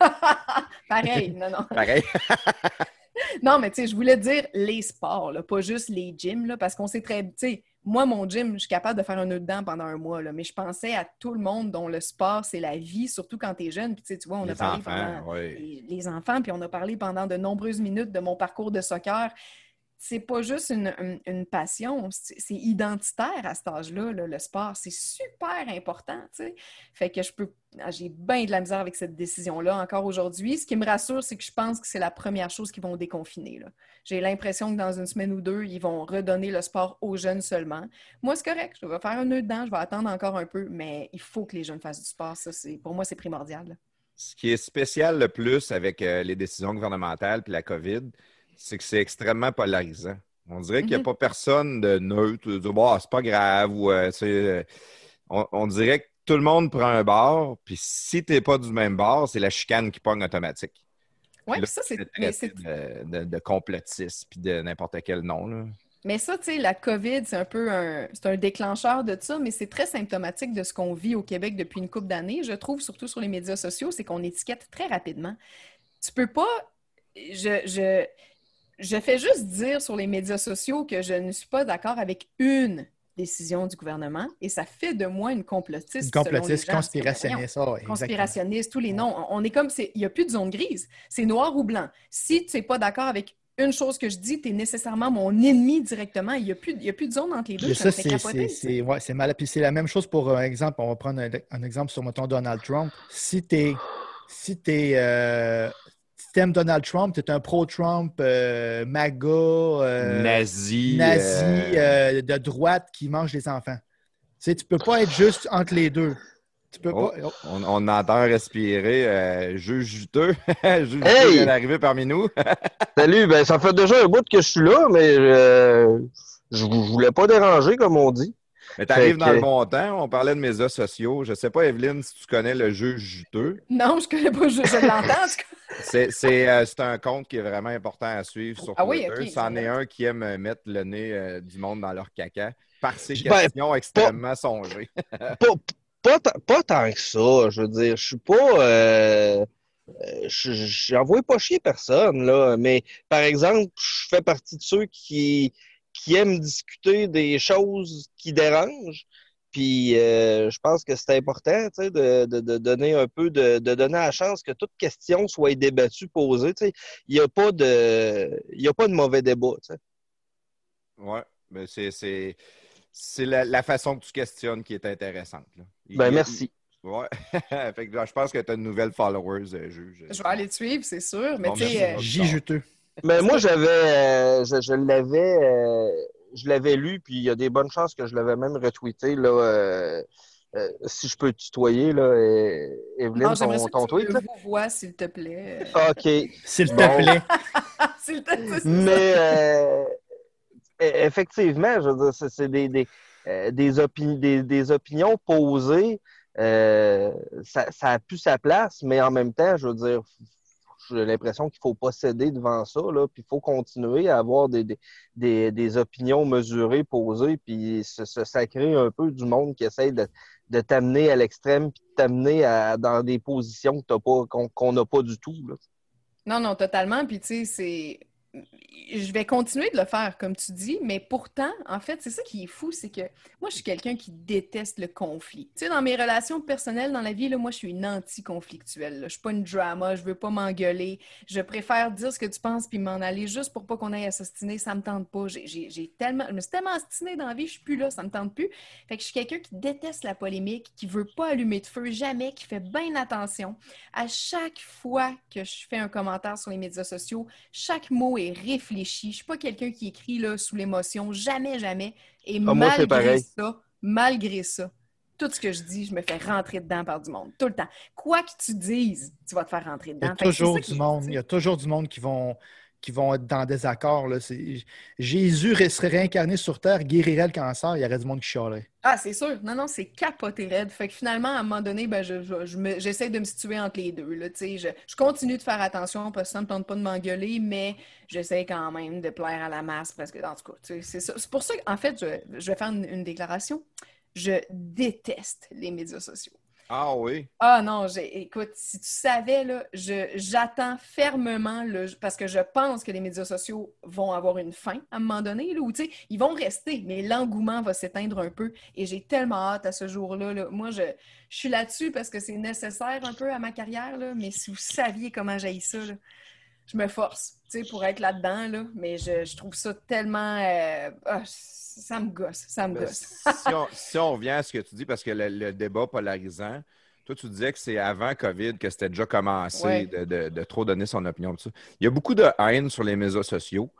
Pareil, non, non. Pareil. non, mais tu sais, je voulais dire les sports, pas juste les gyms, là, parce qu'on sait très. Tu sais, moi, mon gym, je suis capable de faire un nœud dedans pendant un mois, là, mais je pensais à tout le monde dont le sport, c'est la vie, surtout quand tu es jeune. Puis, tu vois, on a parlé pendant les, enfants, puis on a parlé pendant de nombreuses minutes de mon parcours de soccer c'est pas juste une, passion, c'est identitaire à cet âge-là, le sport. C'est super important. Fait que je peux. Ah, j'ai bien de la misère avec cette décision-là encore aujourd'hui. Ce qui me rassure, c'est que je pense que c'est la première chose qu'ils vont déconfiner. J'ai l'impression que dans une semaine ou deux, ils vont redonner le sport aux jeunes seulement. Moi, c'est correct. Je vais faire un nœud dedans, je vais attendre encore un peu, mais il faut que les jeunes fassent du sport. Ça, pour moi, c'est primordial. Ce qui est spécial le plus avec euh, les décisions gouvernementales puis la COVID, c'est que c'est extrêmement polarisant. On dirait qu'il n'y a mhm. pas personne de neutre, de dire bah, c'est pas grave ou euh, euh, on, dirait que tout le monde prend un bar, puis si tu n'es pas du même bar, c'est la chicane qui pogne automatique. Oui, ça, c'est. De, de, complotisme puis de n'importe quel nom. Mais ça, tu sais, la COVID, c'est un peu un, un déclencheur de ça, mais c'est très symptomatique de ce qu'on vit au Québec depuis une couple d'années, je trouve, surtout sur les médias sociaux, c'est qu'on étiquette très rapidement. Tu peux pas. je, je fais juste dire sur les médias sociaux que je ne suis pas d'accord avec une décision du gouvernement et ça fait de moi une complotiste. Une selon les complotiste gens. conspirationniste. exactement. Conspirationniste, tous les noms. On est comme, il n'y a plus de zone grise. C'est noir ou blanc. Si tu n'es pas d'accord avec une chose que je dis, tu es nécessairement mon ennemi directement. Il n'y a, plus- il y a plus de zone entre les deux. Ça, ça, c'est ouais, mal. Puis c'est la même chose pour un exemple. On va prendre un, un exemple sur, mettons, Donald Trump. Si tu si t'es, euh, si aimes Donald Trump, tu es un pro-Trump, euh, MAGA, euh, nazi. nazi, euh, euh, de droite qui mange les enfants. Tu sais, tu peux pas être juste entre les deux. Tu peux Oh, pas. oh, on, on entend respirer. euh, juge juteux. juge juteux Hey! vient d'arriver parmi nous. Salut, ben ça fait déjà un bout que je suis là, mais euh, je je voulais pas déranger, comme on dit. Mais t'arrives Fait dans que- le bon temps. On parlait de médias sociaux. Je sais pas, Evelyne, si tu connais le juge juteux. Non, je ne connais pas, je, je l'entends. en tout cas. C'est c'est, euh, c'est un compte qui est vraiment important à suivre sur Ah oui, Twitter. ok, C'en c'est est un qui aime euh, mettre le nez euh, du monde dans leur caca par ses Ben, questions extrêmement songées. Pas, pas, pas tant que ça, je veux dire. Je suis pas. Euh, je- J'envoie pas chier personne, là. Mais par exemple, je fais partie de ceux qui, qui aiment discuter des choses qui dérangent. Puis euh, je pense que c'est important tu sais, de, de, de donner un peu de, de donner la chance que toute question soit débattue, posée. tu sais. Il n'y a pas de il y a pas de mauvais débat. tu sais. Ouais, mais c'est c'est c'est la, la façon que tu questionnes qui est intéressante. là. Il- Ben merci. il- ouais. fait que, je pense que tu as de nouvelles followers, euh, juge. Je vais aller te suivre, c'est sûr. Mais Bon, tu sais, merci. euh, J juteux. Mais moi, j'avais, euh, je, je l'avais, euh, je l'avais lu, puis il y a des bonnes chances que je l'avais même retweeté là. euh, euh, si je peux te tutoyer là, euh, Evelyne, ton, ton que tu tweet. vous vois, s'il te plaît. Ok. S'il te plaît. S'il te plaît. Mais euh, e- effectivement, je veux dire, c'est- des, des, des, opini- des, des opinions posées. euh, ça, ça a plus sa place, mais en même temps, je veux dire, j'ai l'impression qu'il faut pas céder devant ça, là, puis il faut continuer à avoir des, des, des, des opinions mesurées, posées, puis se, sacrer un peu du monde qui essaye de, de t'amener à l'extrême, puis de t'amener dans des positions qu'on n'a pas du tout. Là. Non, non, totalement. Puis, tu sais, c'est. Je vais continuer de le faire, comme tu dis, mais pourtant, en fait, c'est ça qui est fou, c'est que moi, je suis quelqu'un qui déteste le conflit. Tu sais, dans mes relations personnelles, dans la vie, là, moi, je suis une anti-conflictuelle. Je suis pas une drama, je veux pas m'engueuler. Je préfère dire ce que tu penses puis m'en aller juste pour pas qu'on aille à s'ostiner. Ça me tente pas. J'ai- tellement... Je me suis tellement ostinée dans la vie, je suis plus là, ça me tente plus. Fait que je suis quelqu'un qui déteste la polémique, qui veut pas allumer de feu, jamais, qui fait bien attention. À chaque fois que je fais un commentaire sur les médias sociaux, chaque mot est réfléchi. Je suis pas quelqu'un qui écrit là, sous l'émotion, jamais, jamais. Et Ah, c'est malgré ça, malgré ça, tout ce que je dis, je me fais rentrer dedans par du monde, tout le temps. Quoi que tu dises, tu vas te faire rentrer Il y dedans. a c'est toujours du monde. Il y a toujours du monde qui vont, qui vont être dans des accords. Là. Jésus serait réincarné sur Terre, guérirait le cancer, il y aurait du monde qui chialerait. Ah, c'est sûr. Non, non, c'est capoté raide. Fait que finalement, à un moment donné, ben, je, je- j'essaie de me situer entre les deux. Là, je, je continue de faire attention parce que ça ne me tente pas de m'engueuler, mais j'essaie quand même de plaire à la masse parce que, en tout cas, c'est pour ça qu'en fait, je, vais faire une déclaration. Je déteste les médias sociaux. Ah oui. Ah non, écoute, si tu savais, là, j'attends fermement, le, parce que je pense que les médias sociaux vont avoir une fin à un moment donné, là, où ils vont rester, mais l'engouement va s'éteindre un peu. Et j'ai tellement hâte à ce jour-là. là. Moi, je, suis là-dessus parce que c'est nécessaire un peu à ma carrière, là, mais si vous saviez comment j'ai ça, je me force, pour être là-dedans, là, mais je, je trouve ça tellement... euh, ah, ça me gosse, ça me Ben, gosse. si, on, si on revient à ce que tu dis, parce que le, le débat polarisant, toi, tu disais que c'est avant COVID que c'était déjà commencé Ouais. de, de- de trop donner son opinion. tout ça. Il y a beaucoup de haine sur les médias sociaux.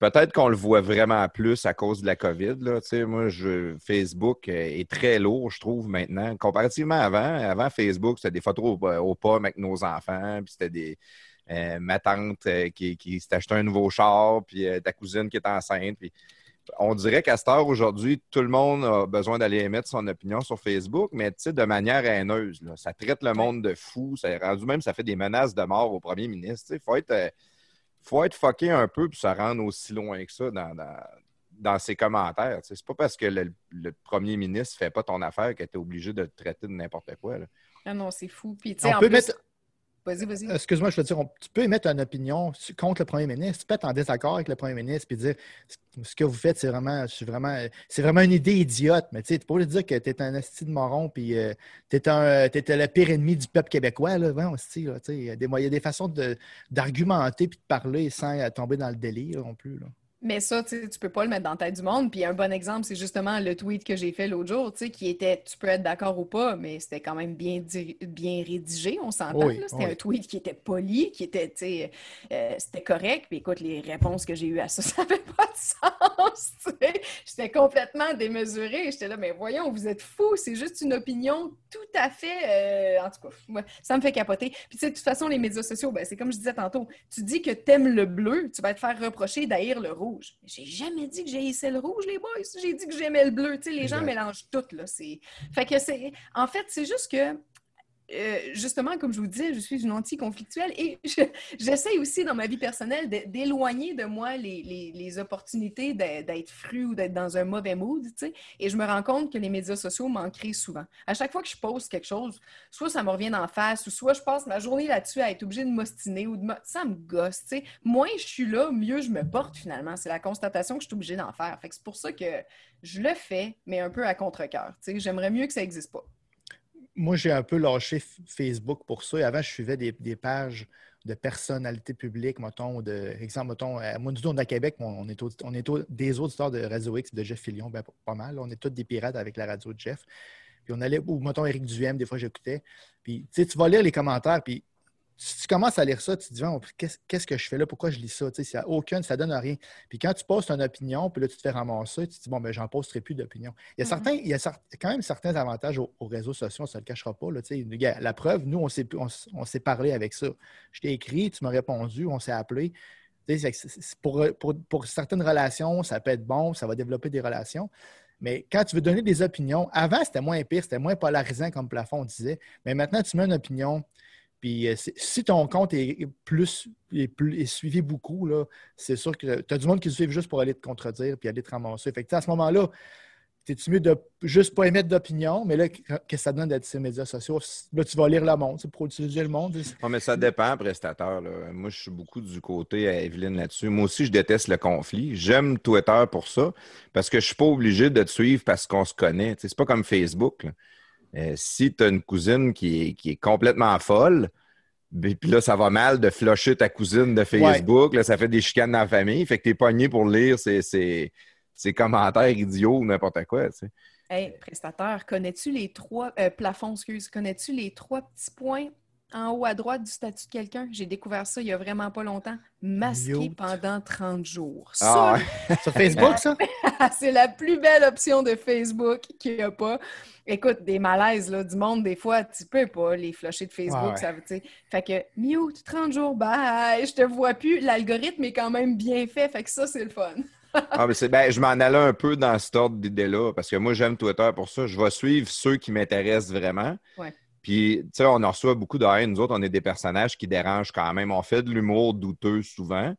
Peut-être qu'on le voit vraiment plus à cause de la COVID. Là. Tu sais, moi, je, Facebook euh, est très lourd, je trouve, maintenant. Comparativement à avant, avant Facebook, c'était des photos au, au pomme avec nos enfants, puis c'était des. euh, ma tante euh, qui, qui s'est acheté un nouveau char, puis euh, ta cousine qui est enceinte. Puis on dirait qu'à cette heure aujourd'hui, tout le monde a besoin d'aller émettre son opinion sur Facebook, mais tu sais, de manière haineuse. là. Ça traite le monde de fou. Ça est rendu même, ça fait des menaces de mort au premier ministre. Il faut être, euh, faut être fucké un peu pour se rendre aussi loin que ça dans, dans, dans ses commentaires. C'est pas parce que le, le premier ministre fait pas ton affaire que tu es obligé de te traiter de n'importe quoi. là. Ah non, c'est fou. Puis, tu sais, On en peut plus- mettre. Vas-y, vas-y. Excuse-moi, je veux dire, tu peux émettre une opinion contre le premier ministre. Tu peux être en désaccord avec le premier ministre et dire ce que vous faites, c'est vraiment, vraiment, vraiment une idée idiote. Mais tu sais, tu peux dire que tu es un esti de moron puis euh, tu es, le pire ennemi du peuple québécois. Là. il, y a des, façons d'argumenter puis de parler sans tomber dans le délire non plus. Mais ça, tu ne peux pas le mettre dans la tête du monde. Puis un bon exemple, c'est justement le tweet que j'ai fait l'autre jour, qui était, tu peux être d'accord ou pas, mais c'était quand même bien, bien rédigé, on s'entend. c'était un tweet qui était poli, qui était, tu sais, euh, c'était correct. Puis écoute, les réponses que j'ai eues à ça, ça n'avait pas de sens. J'étais complètement démesurée. J'étais là, mais voyons, vous êtes fous, c'est juste une opinion tout à fait. Euh, en tout cas, ça me fait capoter. Puis tu sais, de toute façon, les médias sociaux, ben, c'est comme je disais tantôt, tu dis que tu aimes le bleu, tu vas te faire reprocher d'haïr le rouge. J'ai jamais dit que j'haïssais le rouge, les boys. J'ai dit que j'aimais le bleu. Tu sais, les gens mélangent tout, là. Fait que c'est... En fait, c'est juste que euh, justement, comme je vous disais, je suis une anti-conflictuelle et j'essaie aussi dans ma vie personnelle d'éloigner de moi les, opportunités d'être fru ou d'être dans un mauvais mood. Et je me rends compte que les médias sociaux m'en souvent. À chaque fois que je pose quelque chose, soit ça me revient en face, ou soit je passe ma journée là-dessus à être obligée de m'ostiner ou de me... Ça me gosse. Moins je suis là, mieux je me porte finalement. C'est la constatation que je suis obligée d'en faire. Fait c'est pour ça que je le fais, mais un peu à contre-cœur. J'aimerais mieux que ça n'existe pas moi, j'ai un peu lâché Facebook pour ça. avant, je suivais des, pages de personnalités publiques, mettons, de, exemple, mettons, à moi, nous, à Québec, on est, on est des auditeurs de Radio X, de Jeff Fillion, ben, pas mal. On est tous des pirates avec la radio de Jeff. Puis on allait, ou mettons, Eric Duhem, des fois, j'écoutais. Puis, tu sais, tu vas lire les commentaires, puis si tu commences à lire ça, tu te dis, qu'est-ce que je fais là? Pourquoi je lis ça? Tu sais, ça aucun, ça donne rien. Puis quand tu postes une opinion, puis là, tu te fais ramasser, tu te dis, bon, ben, j'en posterai plus d'opinion. Il y a, mm-hmm. certains, il y a quand même certains avantages aux, réseaux sociaux, ça ne le cachera pas. Là, tu sais, la preuve, nous, on s'est, on, s'est parlé avec ça. Je t'ai écrit, tu m'as répondu, on s'est appelé. Tu sais, pour, pour, pour certaines relations, ça peut être bon, ça va développer des relations. Mais quand tu veux donner des opinions, avant, c'était moins pire, c'était moins polarisant comme plafond, on disait. Mais maintenant, tu mets une opinion, puis euh, si ton compte est plus est, suivi beaucoup, c'est sûr que tu as du monde qui te suit juste pour aller te contredire puis aller te ramasser. Fait à ce moment-là, t'es-tu mieux de juste pas émettre d'opinion, mais là, qu'est-ce que ça donne d'être les médias sociaux? Là, tu vas lire le monde, c'est pour utiliser le monde. Non, mais ça dépend, prestataire. Moi, je suis beaucoup du côté à Evelyne là-dessus. Moi aussi, je déteste le conflit. J'aime Twitter pour ça, parce que je suis pas obligé de te suivre parce qu'on se connaît. C'est pas comme Facebook. Euh, si tu as une cousine qui est, complètement folle, puis là, ça va mal de flusher ta cousine de Facebook, là, ça fait des chicanes dans la famille, fait que tu es pogné pour lire ces, commentaires idiots ou n'importe quoi. Tu Hey, prestataire, connais-tu les trois euh, plafonds, excuse, connais-tu les trois petits points en haut à droite du statut de quelqu'un? J'ai découvert ça il y a vraiment pas longtemps. Masqué pendant 30 jours. Ah, Sur Facebook, ça? C'est la plus belle option de Facebook qu'il n'y a pas. Écoute, des malaises là, du monde, des fois, tu peux pas les flusher de Facebook. Ça, fait que mute, 30 jours, bye, je te vois plus. L'algorithme est quand même bien fait, fait que ça, c'est le fun. ah, mais ben, je m'en allais un peu dans cet ordre d'idée-là, parce que moi, j'aime Twitter pour ça. Je vais suivre ceux qui m'intéressent vraiment. Puis, tu sais, on en reçoit beaucoup de haine. Nous autres, on est des personnages qui dérangent quand même. On fait de l'humour douteux souvent,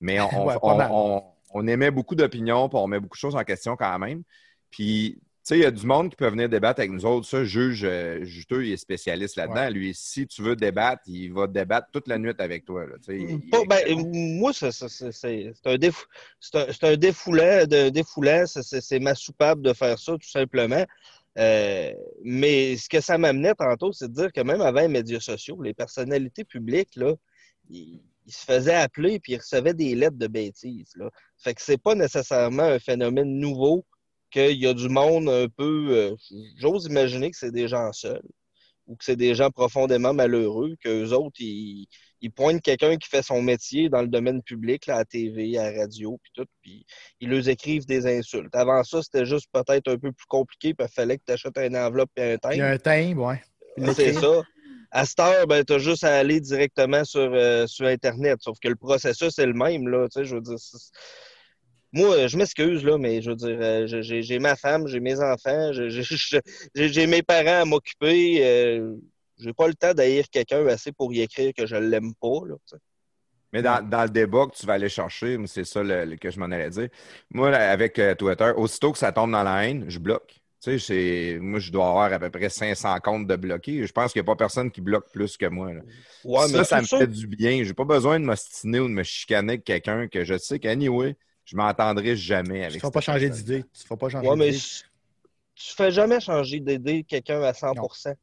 mais on, on émet beaucoup d'opinions, puis on met beaucoup de choses en question quand même. Puis, sais, il y a du monde qui peut venir débattre avec nous autres. Ça, juge euh, juteux, il est spécialiste là-dedans. Lui, si tu veux débattre, il va débattre toute la nuit avec toi. Ben, moi, c'est un, défou, un, défoulant, de, défoulant c'est ma soupape de faire ça, tout simplement. Euh, mais ce que ça m'amenait tantôt, c'est de dire que même avant les médias sociaux, les personnalités publiques, là, ils, se faisaient appeler et ils recevaient des lettres de bêtises. Là. Fait que c'est pas nécessairement un phénomène nouveau qu'il y a du monde un peu. Euh, j'ose imaginer que c'est des gens seuls ou que c'est des gens profondément malheureux, qu'eux autres, ils, pointent quelqu'un qui fait son métier dans le domaine public, là, à la TV, à la radio, puis tout, puis ils leur écrivent des insultes. Avant ça, c'était juste peut-être un peu plus compliqué, puis il fallait que tu achètes une enveloppe et un timbre. Il y a un timbre, oui. C'est ça. À cette heure, ben, tu as juste à aller directement sur, euh, sur Internet, sauf que le processus est le même, là, tu sais, je veux dire moi, euh, je m'excuse, là, mais je veux dire, euh, j'ai ma femme, j'ai mes enfants, j'ai mes parents à m'occuper. Euh, j'ai pas le temps d'haïr quelqu'un assez pour y écrire que je l'aime pas. Là, mais dans, dans, le débat que tu vas aller chercher, c'est ça que je m'en allais dire. Moi, avec Twitter, aussitôt que ça tombe dans la haine, je bloque. Tu sais, moi, je dois avoir à peu près 500 comptes de bloqués. Je pense qu'il n'y a pas personne qui bloque plus que moi. là. Ouais, ça, mais ça me fait du bien. J'ai pas besoin de m'ostiner ou de me chicaner avec quelqu'un que je sais qu'anyway, je m'entendrai jamais Tu ne avec feras cette pas changer d'idée. Tu ne pas changer Ouais, mais je- tu fais jamais changer d'idée quelqu'un à 100%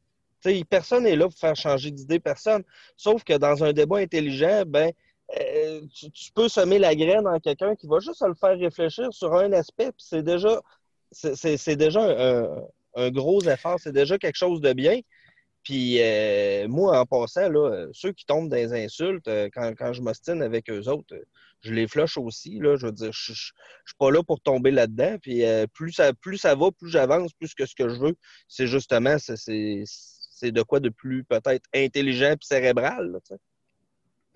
Tu sais, Personne n'est là pour faire changer d'idée, personne. Sauf que dans un débat intelligent, ben, euh, tu, tu peux semer la graine en quelqu'un qui va juste le faire réfléchir sur un aspect, puis c'est déjà, c'est- c'est c'est déjà un, un gros effort, c'est déjà quelque chose de bien. Puis euh, moi, en passant, là, ceux qui tombent dans les insultes, euh, quand, quand je m'ostine avec eux autres, euh, je les flush aussi. Là, je veux dire, je, je suis pas là pour tomber là-dedans. Puis euh, plus, ça, plus ça va, plus j'avance, plus que ce que je veux, c'est justement, c'est- de quoi de plus peut-être intelligent et cérébral.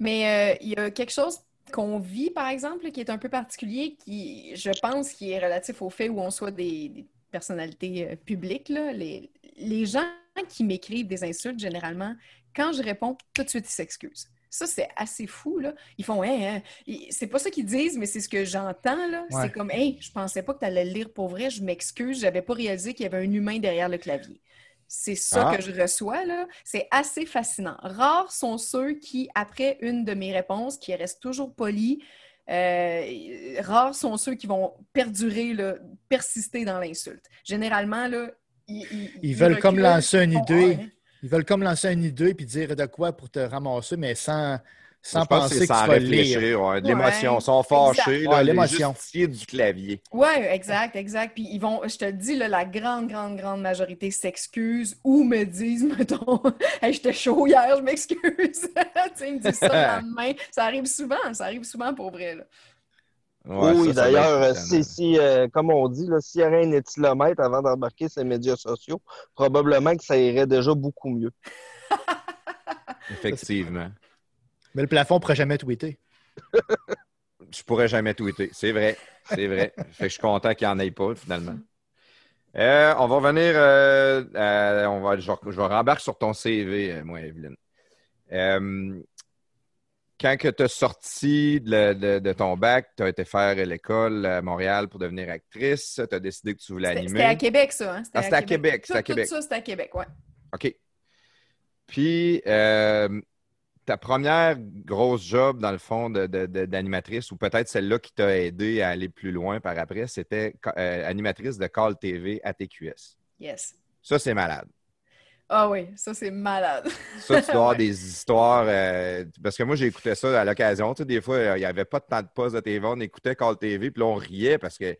Mais euh, il y a quelque chose qu'on vit, par exemple, qui est un peu particulier, qui, je pense, qui est relatif au fait où on soit des, des personnalités euh, publiques. là. Les, les gens qui m'écrivent des insultes, généralement, quand je réponds, tout de suite, ils s'excusent. Ça, c'est assez fou, là. Ils font, hey, hein. Ils- c'est pas ça qu'ils disent, mais c'est ce que j'entends, là. Ouais. C'est comme, hey, je pensais pas que tu allais le lire pour vrai, je m'excuse, j'avais pas réalisé qu'il y avait un humain derrière le clavier. C'est ça Ah. que je reçois, là. C'est assez fascinant. Rares sont ceux qui, après une de mes réponses, qui restent toujours polis, euh, rares sont ceux qui vont perdurer, là, persister dans l'insulte. Généralement, là, ils, ils- Ils veulent comme reculent, lancer une idée. Ah, hein. Ils veulent comme lancer une idée puis dire de quoi pour te ramasser, mais sans, sans Je pense que penser que tu sans vas lire. réfléchir. ouais, de l'émotion. Ouais, Ils sont fâchés. Ouais, l'émotion. du clavier. Ouais, exact, exact. Puis ils vont, je te le dis, là, la grande, grande, grande majorité s'excusent ou me disent, mettons, hey, j'étais chaud hier, je m'excuse. tu sais, ils me disent ça le lendemain. Ça arrive souvent, ça arrive souvent pour vrai. Là. Ouais, oui, d'ailleurs, euh, si, si, euh, comme on dit, s'il y avait un éthylomètre avant d'embarquer ces médias sociaux, probablement que ça irait déjà beaucoup mieux. Effectivement. Mais le plafond ne pourrait jamais tweeter. Je pourrais jamais tweeter. C'est vrai. C'est vrai. fait que je suis content qu'il n'y en ait pas, finalement. Euh, on va revenir. euh, on va, je, je vais rembarquer sur ton CV, moi, Evelyne. Quand tu as sorti de, de- de ton bac, tu as été faire l'école à Montréal pour devenir actrice. Tu as décidé que tu voulais animer. c'était à Québec, ça. Hein? Ah, c'était à Québec, c'était à Tout- tout Québec. ça, c'était à Québec, ouais. OK. Puis, euh, ta première grosse job, dans le fond, de- de- d'animatrice, ou peut-être celle-là qui t'a aidé à aller plus loin par après, c'était euh, animatrice de Call TV à TQS. Yes. Ça, c'est malade. Ah oui, ça, c'est malade. Ça, tu dois avoir des histoires. euh, parce que moi, écouté ça à l'occasion. Tu sais, des fois, euh, il n'y avait pas tant de postes de TV. On écoutait Call TV, puis là, on riait parce que, tu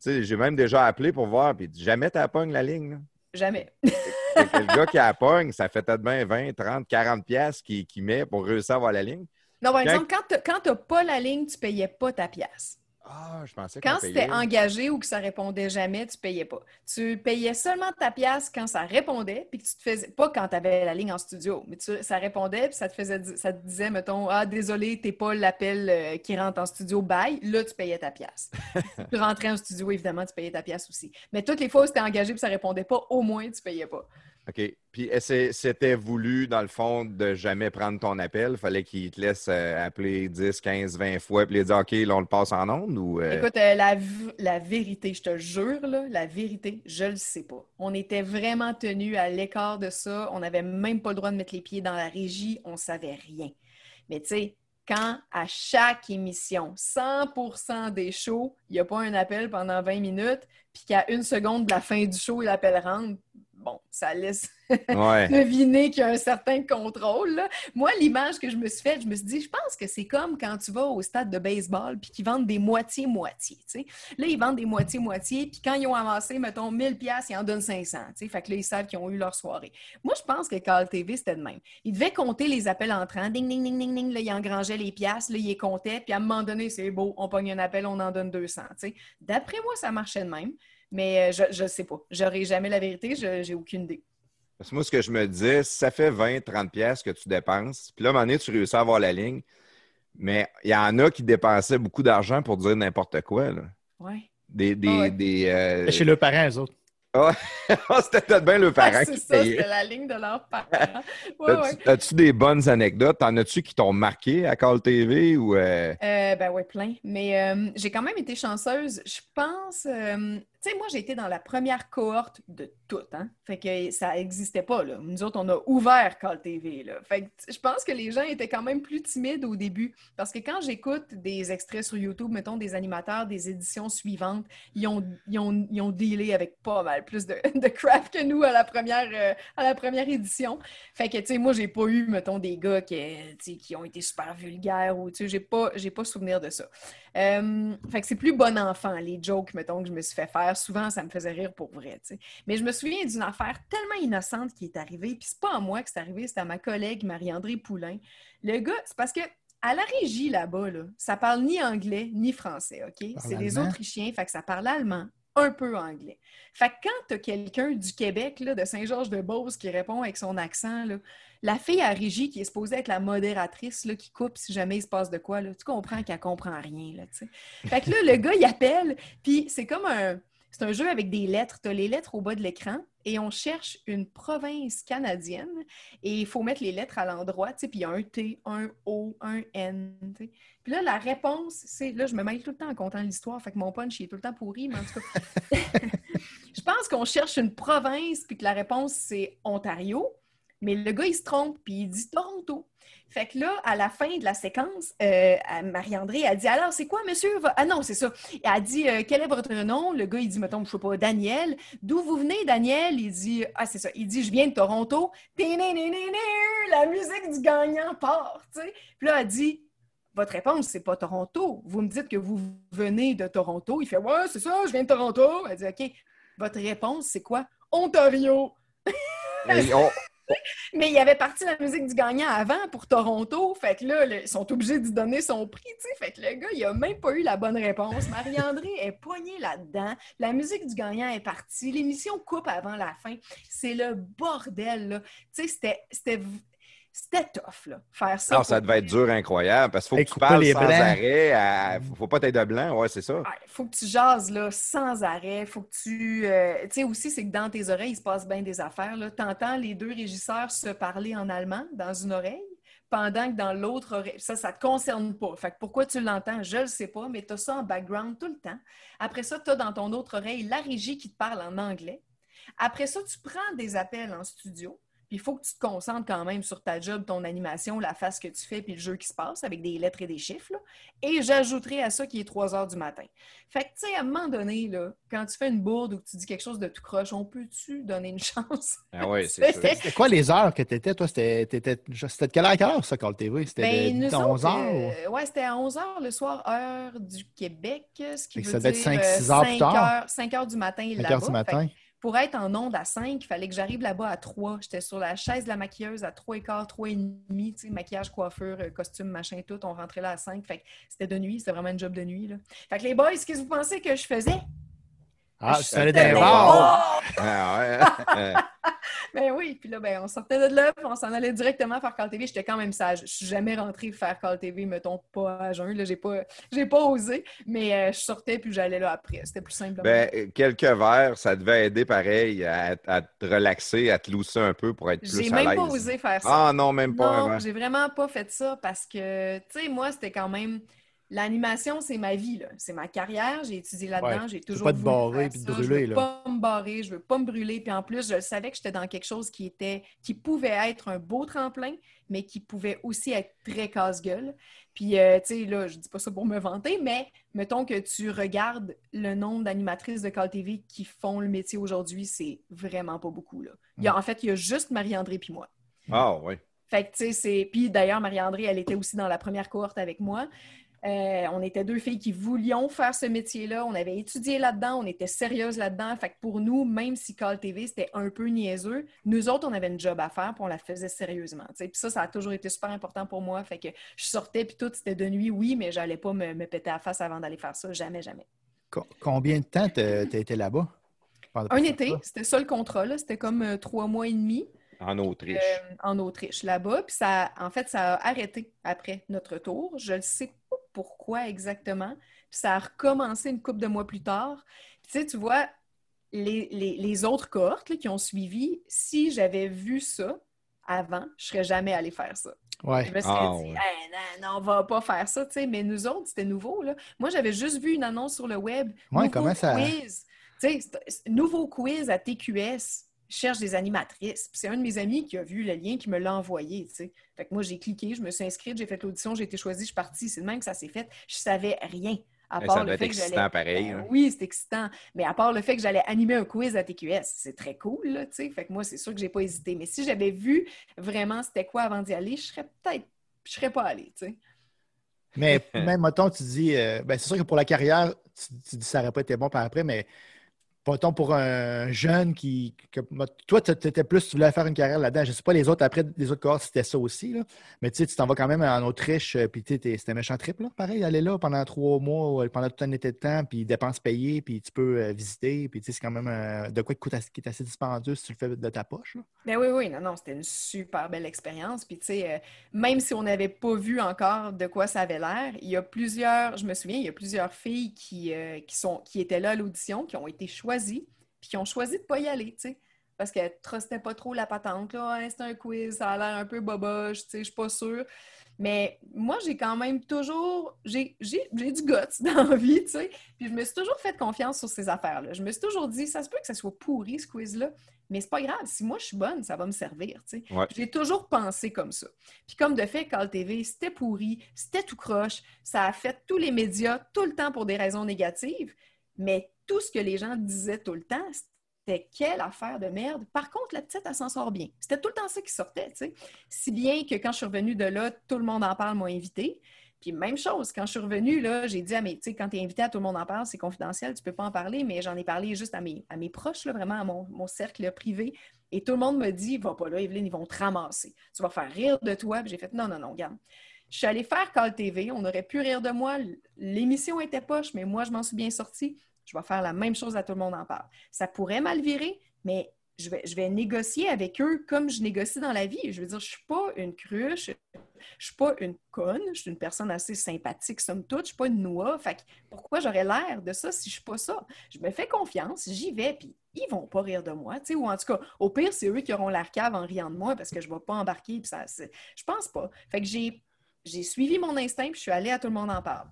sais, j'ai même déjà appelé pour voir, puis jamais t'as pogné la ligne. là. Jamais. Le gars qui a la pogne, ça fait peut-être bien 20, 30, 40 pièces qu'il met pour réussir à avoir la ligne. Non, par exemple, quand quand tu n'as pas la ligne, tu ne payais pas ta pièce. Ah, je pensais Quand c'était engagé ou que ça répondait jamais, tu payais pas. Tu payais seulement ta pièce quand ça répondait, puis que tu te faisais pas quand tu avais la ligne en studio, mais tu- ça répondait, puis ça te faisait ça te disait mettons ah désolé, t'es pas l'appel euh, qui rentre en studio, bye. Là, tu payais ta pièce. tu rentrais en studio, évidemment, tu payais ta pièce aussi. Mais toutes les fois où c'était engagé puis ça répondait pas, au moins tu payais pas. OK. Puis c'était voulu, dans le fond, de jamais prendre ton appel? Fallait qu'il te laisse euh, appeler 10, 15, 20 fois, puis lui dire OK, on le passe en onde ou. euh, Écoute, euh, la, la vérité, je te jure, là, la vérité, je le sais pas. On était vraiment tenus à l'écart de ça. On n'avait même pas le droit de mettre les pieds dans la régie. On savait rien. Mais tu sais, quand à chaque émission, 100% des shows, il n'y a pas un appel pendant 20 minutes, puis qu'à une seconde de la fin du show, l'appel rentre, bon, ça laisse Ouais. deviner qu'il y a un certain contrôle. Moi, l'image que je me suis faite, je me suis dit, je pense que c'est comme quand tu vas au stade de baseball puis qu'ils vendent des moitiés-moitiés. Là, ils vendent des moitiés-moitiés, puis quand ils ont amassé, mettons, 1000 pièces, ils en donnent 500. tu sais. Fait que là, ils savent qu'ils ont eu leur soirée. Moi, je pense que Call TV, c'était de même. Ils devaient compter les appels entrants. Ding, ding, ding, ding, ding. Là, ils engrangeaient les pièces, là, ils les comptaient, puis à un moment donné, c'est beau, on pogne un appel, on en donne 200. tu sais. D'après moi, ça marchait de même. Mais euh, je ne sais pas. J'aurai jamais la vérité, je aucune idée. Parce que moi, ce que je me disais, ça fait 20, 30 pièces que tu dépenses, puis là, à un moment donné, tu réussis à avoir la ligne, mais il y en a qui dépensaient beaucoup d'argent pour dire n'importe quoi. Là. Ouais. Des, des, Ah ouais. des, euh, Chez leurs parents, eux autres. C'était peut-être bien le parent Ah, c'est ça, c'était la ligne de leurs parents. Ouais, As-tu ouais. as-tu des bonnes anecdotes? T'en as-tu qui t'ont marqué à Call TV ou. euh, Euh, ben ouais, plein. Mais euh, j'ai quand même été chanceuse. Je pense, euh, moi, j'ai été dans la première cohorte de tout, hein. Fait que ça n'existait pas, là. Nous autres, on a ouvert Call TV, là. Fait que je pense que les gens étaient quand même plus timides au début. Parce que quand j'écoute des extraits sur YouTube, mettons, des animateurs des éditions suivantes, ils ont, ils ont, ils ont dealé avec pas mal plus de, de crap que nous à la première, euh, à la première édition. Fait que, tu sais, moi, j'ai pas eu, mettons, des gars qui, qui ont été super vulgaires ou, tu sais, j'ai pas, pas souvenir de ça. Euh, fait que c'est plus bon enfant, les jokes, mettons, que je me suis fait faire. Souvent, ça me faisait rire pour vrai. Mais je me souviens d'une affaire tellement innocente qui est arrivée, puis c'est pas à moi que c'est arrivé, c'est à ma collègue Marie-André Poulain. Le gars, c'est parce que à la régie là-bas, là, ça parle ni anglais ni français, OK? C'est des? Autrichiens, fait que ça parle allemand, un peu anglais. Fait que quand tu as quelqu'un du Québec, là, de Saint-Georges-de-Beauce, qui répond avec son accent, là, la fille à régie qui est supposée être la modératrice là, qui coupe si jamais il se passe de quoi, là, tu comprends qu'elle comprend rien. Là, fait que là, le gars, il appelle, puis c'est comme un. C'est un jeu avec des lettres. Tu as les lettres au bas de l'écran et on cherche une province canadienne et il faut mettre les lettres à l'endroit, puis il y a un T, un O, un N. Puis là, la réponse, c'est. Là, je me mêle tout le temps en comptant l'histoire, fait que mon punch il est tout le temps pourri, mais en tout cas. je pense qu'on cherche une province, puis que la réponse, c'est Ontario. Mais le gars, il se trompe, puis il dit Toronto. Fait que là, à la fin de la séquence, euh, Marie-André a dit Alors, c'est quoi, monsieur? Ah non, c'est ça. Elle a dit euh, Quel est votre nom? Le gars, il dit Mettons, je sais pas, Daniel. D'où vous venez, Daniel? Il dit Ah, c'est ça. Il dit Je viens de Toronto. La musique du gagnant part, tu sais. Puis là, elle dit votre réponse, c'est pas Toronto. Vous me dites que vous venez de Toronto. Il fait Ouais, c'est ça, je viens de Toronto. Elle dit OK. Votre réponse, c'est quoi? Ontario. On- Mais il avait parti la musique du gagnant avant pour Toronto. Fait que là, ils sont obligés lui donner son prix, tu. Fait que le gars, il a même pas eu la bonne réponse. Marie-André est poignée là-dedans. La musique du gagnant est partie. L'émission coupe avant la fin. C'est le bordel, là. Tu sais, c'était... c'était tough, là, faire ça. Non, ça devait être dur, incroyable, parce qu'il faut que tu couper parles les sans blancs. arrêt. à- Faut pas être de blanc, ouais, c'est ça. Il faut que tu jases là, sans arrêt. faut que tu. euh, tu sais, aussi, c'est que dans tes oreilles, il se passe bien des affaires. Tu entends les deux régisseurs se parler en allemand dans une oreille, pendant que dans l'autre oreille. Ça, ça te concerne pas. Fait que pourquoi tu l'entends, je le sais pas, mais tu as ça en background tout le temps. Après ça, tu as dans ton autre oreille la régie qui te parle en anglais. Après ça, tu prends des appels en studio. Puis il faut que tu te concentres quand même sur ta job, ton animation, la face que tu fais, puis le jeu qui se passe avec des lettres et des chiffres. là. Et j'ajouterai à ça qui est 3 heures du matin. Fait que, tu sais, à un moment donné, là, quand tu fais une bourde ou que tu dis quelque chose de tout croche, on peut-tu donner une chance? Ah oui, c'est sûr. C'était quoi les heures que tu étais? Toi, c'était t'étais- c'était de quelle heure à quelle heure, ça, Call TV? C'était Ben, de, nous 11 autres, heures? ou- euh, ouais, c'était à 11 h le soir, heure du Québec, ce qui Fait que veut ça devait être dire, cinq, euh, six heures plus tard. heures- cinq heures du matin 5 là-bas. heures du matin? Pour être en onde à 5, il fallait que j'arrive là-bas à 3. J'étais sur la chaise de la maquilleuse à 3 et quart, 3 et maquillage, coiffure, euh, costume, machin, tout. On rentrait là à 5. Fait c'était de nuit, c'était vraiment un job de nuit. Là. Fait que les boys, qu'est-ce que vous pensez que je faisais? Ah, Je tu les des bars. Ah ouais. Euh, Ben oui, puis là, ben, on sortait de là, puis on s'en allait directement faire Call TV. J'étais quand même sage. Je suis jamais rentrée faire Call TV, mettons, pas à jeun. Là, j'ai pas, j'ai pas osé, mais euh, je sortais puis j'allais là après. C'était plus simple. ben, quelques verres, ça devait aider pareil à, à te relaxer, à te lousser un peu pour être plus j'ai même pas osé faire ça. Ah non, même pas Non, j'ai vraiment pas fait ça parce que, tu sais, moi, c'était quand même. L'animation, c'est ma vie, là. C'est ma carrière. J'ai étudié là-dedans. Ouais. J'ai toujours. pas te voulu barrer puis te ça. brûler, Je veux là. pas me barrer, je veux pas me brûler. Puis en plus, je savais que j'étais dans quelque chose qui était, qui pouvait être un beau tremplin, mais qui pouvait aussi être très casse-gueule. Puis, euh, tu sais, là, je dis pas ça pour me vanter, mais mettons que tu regardes le nombre d'animatrices de Call TV qui font le métier aujourd'hui, c'est vraiment pas beaucoup, là. Il y a, en fait, il y a juste Marie-André puis moi. Ah oui. Fait que, tu sais, c'est. Puis d'ailleurs, Marie-André, elle était aussi dans la première cohorte avec moi. Euh, on était deux filles qui voulions faire ce métier-là. On avait étudié là-dedans, on était sérieuses là-dedans. Fait que pour nous, même si Call TV, c'était un peu niaiseux, nous autres, on avait une job à faire puis on la faisait sérieusement. Puis ça, ça a toujours été super important pour moi. Fait que je sortais puis tout, c'était de nuit, oui, mais j'allais pas me, me péter la face avant d'aller faire ça. Jamais, jamais. Co- Combien de temps t'as été là-bas? Un été, c'était ça le contrat. C'était comme euh, trois mois et demi. En Autriche. euh, en Autriche là-bas. Puis ça, en fait, ça a arrêté après notre tour. Je ne sais pas pourquoi exactement. Puis ça a recommencé une couple de mois plus tard. Puis tu sais, tu vois, les, les- les autres cohortes là, qui ont suivi, si j'avais vu ça avant, je serais jamais allée faire ça. Ouais. Je me serais Ah, dit, ouais. Hey, non, non, on va pas faire ça, tu sais. Mais nous autres, c'était nouveau, là. Moi, j'avais juste vu une annonce sur le web. Ouais, nouveau comment ça- quiz. Tu sais, nouveau quiz à TQS, cherche des animatrices. C'est un de mes amis qui a vu le lien, qui me l'a envoyé. Fait que moi, j'ai cliqué, je me suis inscrite, j'ai fait l'audition, j'ai été choisie, je suis partie. C'est de même que ça s'est fait. Je savais rien. À part ça le fait excitant pareil. Ben oui, c'est excitant. Mais à part le fait que j'allais animer un quiz à TQS, c'est très cool, là, Fait que moi, c'est sûr que j'ai pas hésité. Mais si j'avais vu vraiment c'était quoi avant d'y aller, je serais peut-être, je serais pas allée, tu Mais même, mettons, tu dis, euh, ben, c'est sûr que pour la carrière, tu, tu dis que ça n'aurait pas été bon par après, mais Pourtant, pour un jeune qui. toi, tu étais plus, tu voulais faire une carrière là-dedans. Je ne sais pas les autres, après, les autres corps, c'était ça aussi. Là. Mais tu sais, tu t'en vas quand même en Autriche, euh, puis c'était un méchant trip, là. Pareil, aller là pendant trois mois, pendant tout un été de temps, puis dépenses payées, puis tu peux euh, visiter. Puis tu sais, c'est quand même euh, de quoi qui est assez dispendieux si tu le fais de ta poche. Là. Ben oui, oui, non, non, c'était une super belle expérience. Puis tu sais, même si on n'avait pas vu encore de quoi ça avait l'air, il y a plusieurs, je me souviens, il y a plusieurs filles qui, qui, sont, qui étaient là à l'audition, qui ont été choisies puis qui ont choisi de ne pas y aller, tu sais. Parce qu'elles ne trustaient pas trop la patente. Là, c'est un quiz, ça a l'air un peu boboche, tu sais, je suis pas sûre. Mais moi, j'ai quand même toujours. J'ai du guts dans la vie, tu sais. Puis je me suis toujours fait confiance sur ces affaires-là. Je me suis toujours dit, ça se peut que ça soit pourri, ce quiz-là, mais c'est pas grave. Si moi, je suis bonne, ça va me servir, tu sais. J'ai toujours pensé comme ça. Puis comme de fait, Call TV, c'était pourri, c'était tout croche. Ça a fait tous les médias tout le temps pour des raisons négatives. Mais tout ce que les gens disaient tout le temps, c'était quelle affaire de merde. Par contre, la petite, elle s'en sort bien. C'était tout le temps ça qui sortait, tu sais. Si bien que quand je suis revenue de là, tout le monde en parle, m'a invité. Puis même chose, quand je suis revenue, là, j'ai dit à mes, tu sais, quand tu es invité à tout le monde en parle, c'est confidentiel, tu peux pas en parler, mais j'en ai parlé juste à mes, à mes proches, là, vraiment à mon, cercle privé. Et tout le monde me dit, va pas là, Evelyne, ils vont te ramasser. Tu vas faire rire de toi. Puis j'ai fait, non, non, non, regarde. Je suis allée faire Call TV, on aurait pu rire de moi. L'émission était poche, mais moi, je m'en suis bien sortie. Je vais faire la même chose à tout le monde en parle. Ça pourrait mal virer, mais je vais, négocier avec eux comme je négocie dans la vie. Je veux dire, je ne suis pas une cruche, je ne suis pas une conne, je suis une personne assez sympathique, somme toute, je ne suis pas une noix. Fait pourquoi j'aurais l'air de ça si je ne suis pas ça? Je me fais confiance, j'y vais, puis ils vont pas rire de moi, ou en tout cas, au pire, c'est eux qui auront l'air cave en riant de moi parce que je ne vais pas embarquer, puis ça, je pense pas. Fait que j'ai, j'ai suivi mon instinct, puis je suis allée à tout le monde en parle.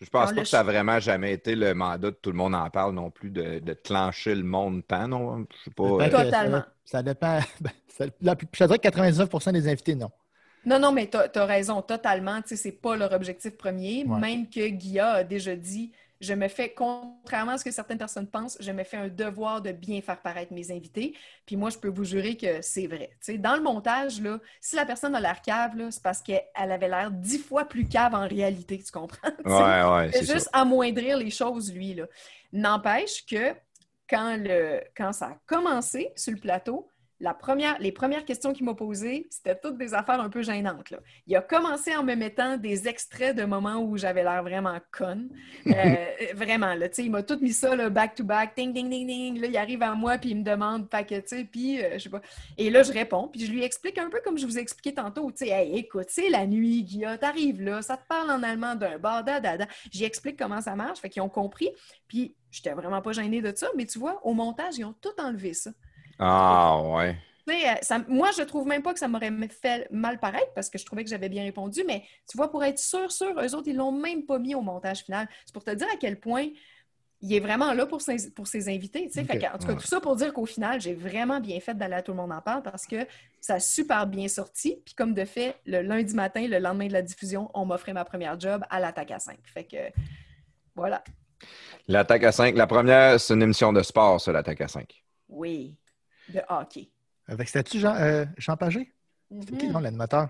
Je pense pas que ça n'a vraiment jamais été le mandat de tout le monde en parle non plus, de, de clencher le monde pan, non? Je sais pas. Euh, Totalement. Ça, dépend. Ben, je dirais que 99% des invités, non. Non, non, mais tu as, raison, totalement. Tu sais, c'est pas leur objectif premier. Même que Guilla a déjà dit je me fais, contrairement à ce que certaines personnes pensent, je me fais un devoir de bien faire paraître mes invités. Puis moi, je peux vous jurer que c'est vrai. dans le montage, là, si la personne a l'air cave, c'est parce qu'elle avait l'air dix fois plus cave en réalité, tu comprends? Ouais, ouais, c'est juste amoindrir les choses, lui. N'empêche que quand, le, quand ça a commencé sur le plateau, première, les premières questions qu'il m'a posées, c'était toutes des affaires un peu gênantes. Là. Il a commencé en me mettant des extraits de moments où j'avais l'air vraiment conne. Euh, vraiment, là, il m'a tout mis ça back-to-back, ding, ding, ding, ding. Là, il arrive à moi, puis il me demande, fait puis euh, je sais pas. Et là, je réponds, puis je lui explique un peu comme je vous ai expliqué tantôt. Tu sais, hey, écoute, c'est la nuit, Guilla, t'arrives là, ça te parle en allemand d'un bar, dada. J'explique comment ça marche, fait qu'ils ont compris. Puis, j'étais vraiment pas gênée de ça, mais tu vois, au montage, ils ont tout enlevé ça. Ah, ouais. Euh, moi, je trouve même pas que ça m'aurait fait mal paraître parce que je trouvais que j'avais bien répondu, mais tu vois, pour être sûr, sûr, eux autres, ils l'ont même pas mis au montage final. C'est pour te dire à quel point il est vraiment là pour ses, pour ses invités. en tout cas, tout ça pour dire qu'au final, j'ai vraiment bien fait d'aller à Tout le monde en parle parce que ça a super bien sorti. Puis comme de fait, le lundi matin, le lendemain de la diffusion, on m'offrait ma première job à l'attaque à 5. Fait que voilà. L'attaque à 5, la première, c'est une émission de sport, ça, l'attaque à 5. Oui de hockey. Avec c'était-tu Jean, euh, Jean Pagé? Qui, mhm. non, l'animateur?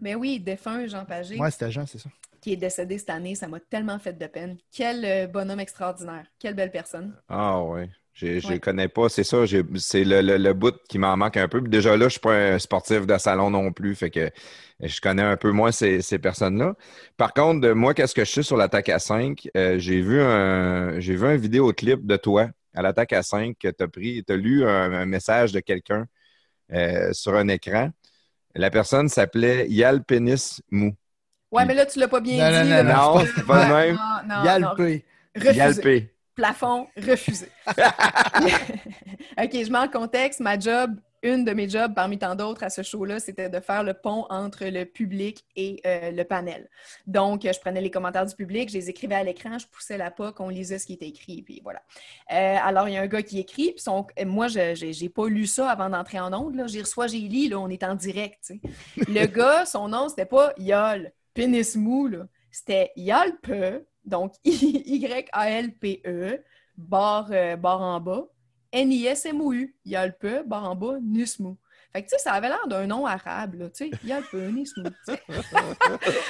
Mais ben oui, défunt Jean Pagé. Oui, c'était Jean, c'est ça. Qui est décédé cette année, ça m'a tellement fait de peine. Quel euh, bonhomme extraordinaire. Quelle belle personne. Ah oui. Je ne connais pas, c'est ça, c'est le, le, bout qui m'en manque un peu. Déjà là, je ne suis pas un sportif de salon non plus, fait que je connais un peu moins ces, ces personnes-là. Par contre, moi, qu'est-ce que je sais sur l'attaque à 5? Euh, j'ai vu un j'ai vu un vidéoclip de toi à l'attaque à 5 que tu as pris, tu as lu un, message de quelqu'un euh, sur un écran. La personne s'appelait Yal Pénis Mou. Ouais, mais là, tu l'as pas bien dit. Non, non, non c'est pas le même. Yalpé. Plafond, refusé. OK, je mets en contexte. Ma job une de mes jobs, parmi tant d'autres à ce show-là, c'était de faire le pont entre le public et euh, le panel. Donc, je prenais les commentaires du public, je les écrivais à l'écran, je poussais la POC, on lisait ce qui était écrit, puis voilà. Euh, alors, il y a un gars qui écrit, puis son... moi, je n'ai pas lu ça avant d'entrer en ondes. J'y reçois, j'ai lu, là, on est en direct. Le gars, son nom, c'était pas Yol, pénis mou, c'était Yalpe, donc Y-A-L-P-E, barre, euh, barre en bas. N-I-S-M-O-U, Yalpe, barre en bas, Nismou. Fait que, tu sais, ça avait l'air d'un nom arabe, là, tu sais, Yalpe, Nismou.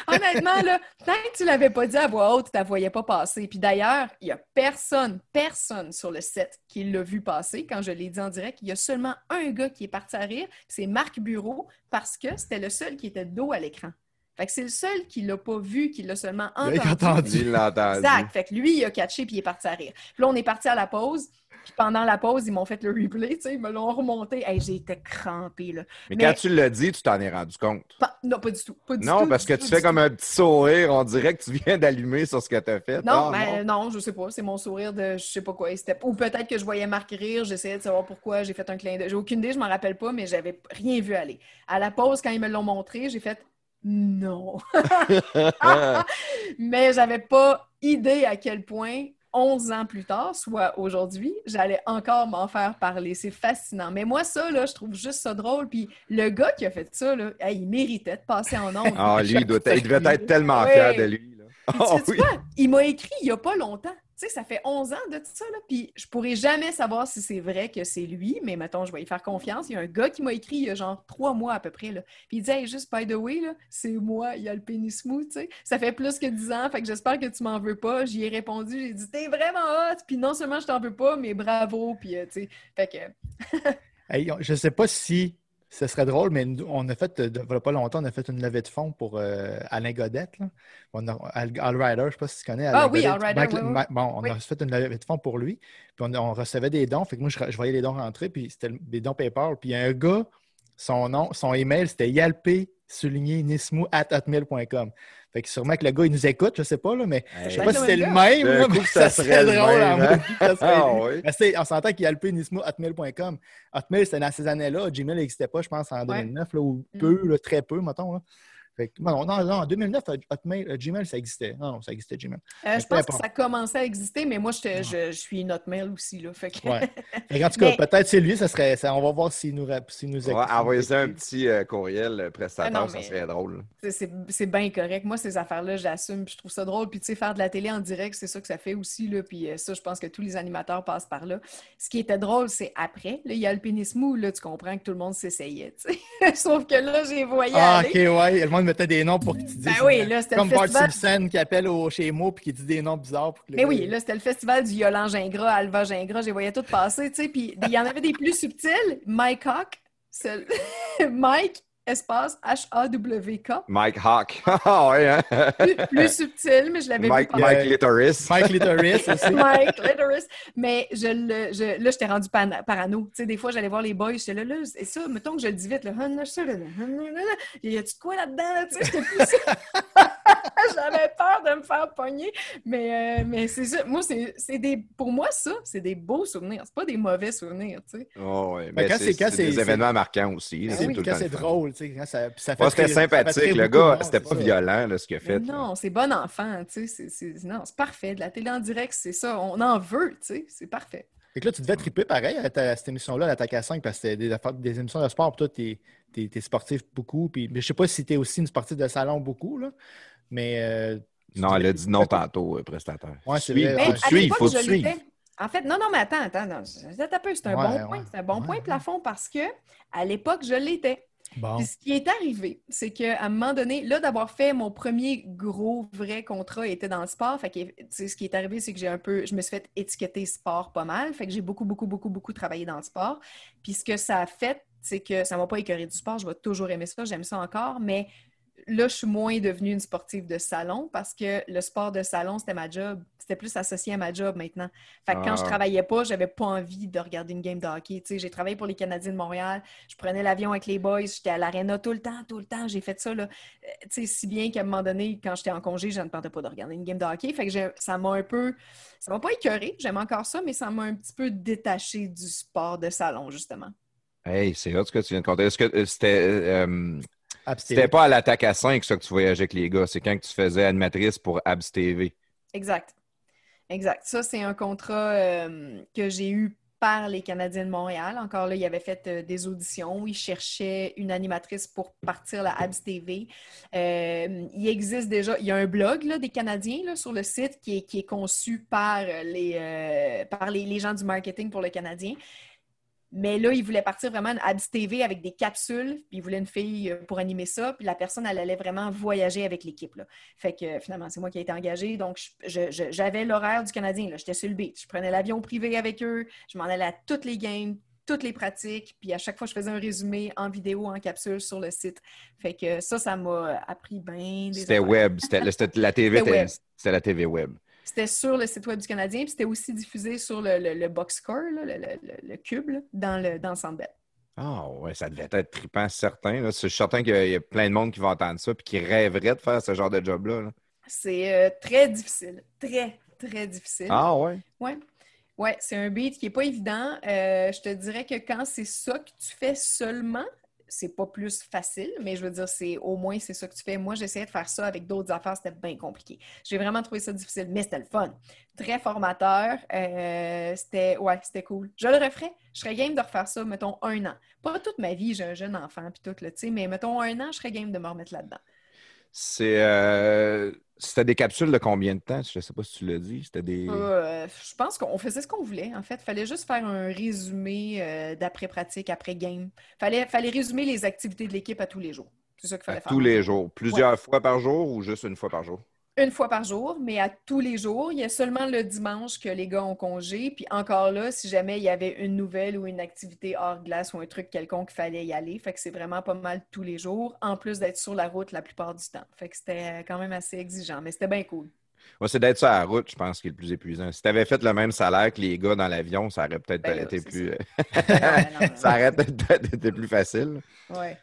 Honnêtement, là, tant que tu l'avais pas dit à voix haute, tu la voyais pas passer. Puis d'ailleurs, il y a personne, personne sur le set qui l'a vu passer quand je l'ai dit en direct. Il y a seulement un gars qui est parti à rire, c'est Marc Bureau, parce que c'était le seul qui était dos à l'écran. Fait que c'est le seul qui l'a pas vu, qui l'a seulement entendu. Il l'a entendu. Exact. Fait que lui, il a catché puis il est parti à rire. Puis là, on est parti à la pause. Puis pendant la pause, ils m'ont fait le replay, tu sais, ils me l'ont remonté. Hey, j'ai été crampée, là. Mais, quand tu l'as dit, tu t'en es rendu compte? non, pas du tout. Pas du non, tout, parce que tu fais comme un petit sourire, on dirait que tu viens d'allumer sur ce que tu as fait. Non, mais ah, non. je sais pas. C'est mon sourire de je sais pas quoi. Ou peut-être que je voyais Marc rire, j'essayais de savoir pourquoi j'ai fait un clin d'œil. J'ai aucune idée, je m'en rappelle pas, mais j'avais rien vu aller. À la pause, quand ils me l'ont montré, j'ai fait non. mais j'avais pas idée à quel point 11 ans plus tard, soit aujourd'hui, j'allais encore m'en faire parler. C'est fascinant. Mais moi, ça, là, je trouve juste ça drôle. Puis le gars qui a fait ça, là, il méritait de passer en ondes. Ah, lui, il, doit il devait être tellement fier de lui. Oh, il m'a écrit il n'y a pas longtemps. Ça fait 11 ans de ça, là, puis je pourrais jamais savoir si c'est vrai que c'est lui, mais mettons, je vais y faire confiance. Il y a un gars qui m'a écrit il y a genre trois mois à peu près, là. Puis il dit hey, juste by the way, c'est moi, il y a le pénis mou, tu sais. Ça fait plus que 10 ans, fait que j'espère que tu m'en veux pas. J'y ai répondu, j'ai dit T'es vraiment hot, puis non seulement je t'en veux pas, mais bravo, puis euh, tu sais. Fait que. je sais pas si ce serait drôle, mais on a fait, il n'y a pas longtemps, on a fait une levée de fonds pour euh, Alain Godette. Là. On a, Al, Rider, je ne sais pas si tu connais. Alain ah oui, Al Rider. Bon, on a fait une levée de fonds pour lui. Puis on, recevait des dons. Fait que moi, je, voyais les dons rentrer, puis c'était des dons PayPal. Puis il y a un gars, son nom, son email, c'était yalp souligné nismou at hotmail.com. Fait que sûrement que le gars, il nous écoute, je sais pas, là, mais je sais pas si c'est le même, mais ça, serait drôle en hein? ah, oui. On s'entend qu'il y a le hotmail.com. Hotmail, c'était dans ces années-là. Gmail n'existait pas, je pense, en 2009, là, ou mm. peu, très peu, mettons. Là non, non, en 2009, Hotmail, euh, Gmail, ça existait. Non, non, ça existait, Gmail. Euh, je pense que ça commençait à exister, mais moi, je, je, suis une Hotmail aussi. Là, fait en tout cas, peut-être c'est lui, ça serait, ça, on va voir s'il nous, s'il nous écoute. Envoyer ça un petit euh, courriel prestataire, ah ça serait drôle. C'est bien correct. Moi, ces affaires-là, j'assume, puis je trouve ça drôle. Puis, tu sais, faire de la télé en direct, c'est ça que ça fait aussi. Là, puis ça, je pense que tous les animateurs passent par là. Ce qui était drôle, c'est après. il y a le pénis mou, là, tu comprends que tout le monde s'essayait. Sauf que là, j'ai voyé. Ah, OK, ouais. Le monde mettait des noms pour ben oui, là, c'était Comme Bart Simpson qui appelle au, chez Mo puis qui dit des noms bizarres. Pour Mais oui, là, c'était le festival du Yolan Gingras, Alva Gingras. J'ai voyé tout passer, tu sais. Puis il y en avait des plus subtils. Mike Hawk, Mike espace H-A-W-K. Mike Hawk. Ah ouais, hein? plus, subtil, mais je l'avais vu. Mike Littoris. Mike Littoris aussi. Mike Littoris. Mais je le, je, là, j'étais rendu parano. Tu sais, des fois, j'allais voir les boys, j'étais là, là, et ça, mettons que je le dis vite, là, y a-tu de quoi là-dedans? Tu sais, j'étais plus J'avais peur de me faire pogner. Mais, euh, mais c'est ça. Moi, c'est des. Pour moi, ça, c'est des beaux souvenirs. C'est pas des mauvais souvenirs, tu sais. Oh, ouais. Mais, c'est des événements marquants aussi. C'est oui, quand c'est drôle, tu sais. Quand ça, ça fait c'était sympathique. Le gars, c'était pas violent, là, ce qu'il a fait. non, c'est bon enfant, tu sais. Non, c'est parfait. De la télé en direct, c'est ça. On en veut, tu sais. C'est parfait. Fait que là, tu devais triper pareil à, cette émission-là, l'attaque à 5, parce que c'était des, des, émissions de sport, puis toi, tu es, sportif beaucoup. Puis, mais je sais pas si tu es aussi une sportive de salon beaucoup, là. Mais. Euh, non, elle a dit non tantôt, euh, prestataire. Ouais, c'est vrai. Il faut te suivre, faut te suivre. En fait, non, non, mais attends, attends, c'est un bon point. C'est un bon point plafond parce que à l'époque, je l'étais. ce qui est arrivé, c'est qu'à un moment donné, là, d'avoir fait mon premier gros vrai contrat était dans le sport. Fait que, ce qui est arrivé, c'est que j'ai un peu, je me suis fait étiqueter sport pas mal. Fait que j'ai beaucoup, beaucoup, beaucoup, beaucoup travaillé dans le sport. Puis ce que ça a fait, c'est que ça ne m'a pas écœuré du sport. Je vais toujours aimer ça, j'aime ça encore, mais là, je suis moins devenue une sportive de salon parce que le sport de salon, c'était ma job. C'était plus associé à ma job maintenant. Fait que quand je ah. travaillais pas, j'avais pas envie de regarder une game de hockey. j'ai travaillé pour les Canadiens de Montréal. Je prenais l'avion avec les boys. J'étais à l'aréna tout le temps, tout le temps. J'ai fait ça, là. Euh, si bien qu'à un moment donné, quand j'étais en congé, je ne partais pas de regarder une game de hockey. Fait que ça m'a un peu... Ça m'a pas écœuré. J'aime encore ça, mais ça m'a un petit peu détaché du sport de salon, justement. Hey, c'est hot ce que tu viens de compter. Est-ce que euh, c'était. euh, c'était pas à l'attaque à 5 ça que tu voyageais avec les gars, c'est quand que tu faisais animatrice pour Abs TV. Exact. Exact. Ça, c'est un contrat euh, que j'ai eu par les Canadiens de Montréal. Encore là, ils avaient fait euh, des auditions. Ils cherchaient une animatrice pour partir la Abs TV. Euh, il existe déjà, il y a un blog là, des Canadiens là, sur le site qui est, qui est conçu par, les, euh, par les, les gens du marketing pour le Canadien. Mais là, ils voulaient partir vraiment une Abs TV avec des capsules, puis ils voulaient une fille euh, pour animer ça, puis la personne, elle allait vraiment voyager avec l'équipe. Fait que finalement, c'est moi qui ai été engagée. Donc, j'avais l'horaire du Canadien. J'étais sur le beach. Je prenais l'avion privé avec eux. Je m'en allais à toutes les games, toutes les pratiques. Puis à chaque fois, je faisais un résumé en vidéo, en capsule sur le site. Fait que ça, ça m'a appris bien des C'était web, c'était la TV, c'était la TV web. C'était sur le site web du Canadien, puis c'était aussi diffusé sur le, le, le là, le, le- cube, là, dans le, dans le Centre Bell. Ah ouais, ça devait être trippant certain. là. Je suis certain qu'il y a plein de monde qui va entendre ça puis qui rêverait de faire ce genre de job-là. là. C'est euh, très difficile. Très, très difficile. Ah ouais? Ouais. Ouais, c'est un beat qui n'est pas évident. Euh, je te dirais que quand c'est ça que tu fais seulement, c'est pas plus facile, mais je veux dire, c'est au moins c'est ça que tu fais. Moi, j'essayais de faire ça avec d'autres affaires, c'était bien compliqué. J'ai vraiment trouvé ça difficile, mais c'était le fun. Très formateur. euh, c'était ouais, c'était cool. Je le referais. Je serais game de refaire ça, mettons, un an. Pas toute ma vie, j'ai un jeune enfant puis tout, tu sais, mais mettons un an, je serais game de me remettre là-dedans. C'est euh, c'était des capsules de combien de temps? Je sais pas si tu l'as dit. C'était des. Euh, je pense qu'on faisait ce qu'on voulait, en fait. Il fallait juste faire un résumé euh, d'après-pratique, après-game. Il fallait, fallait résumer les activités de l'équipe à tous les jours. C'est ça qu'il fallait à faire. tous les jours. Plusieurs fois par jour ou juste une fois par jour? Une fois par jour, mais à tous les jours. Il y a seulement le dimanche que les gars ont congé. Puis encore là, si jamais il y avait une nouvelle ou une activité hors glace ou un truc quelconque, il fallait y aller. Fait que c'est vraiment pas mal tous les jours, en plus d'être sur la route la plupart du temps. Fait que c'était quand même assez exigeant, mais c'était bien cool. Ouais, c'est d'être sur la route, je pense, qui est le plus épuisant. Si tu avais fait le même salaire que les gars dans l'avion, ça aurait peut-être Ben été plus. ça. Aurait peut-être été plus facile. Ouais.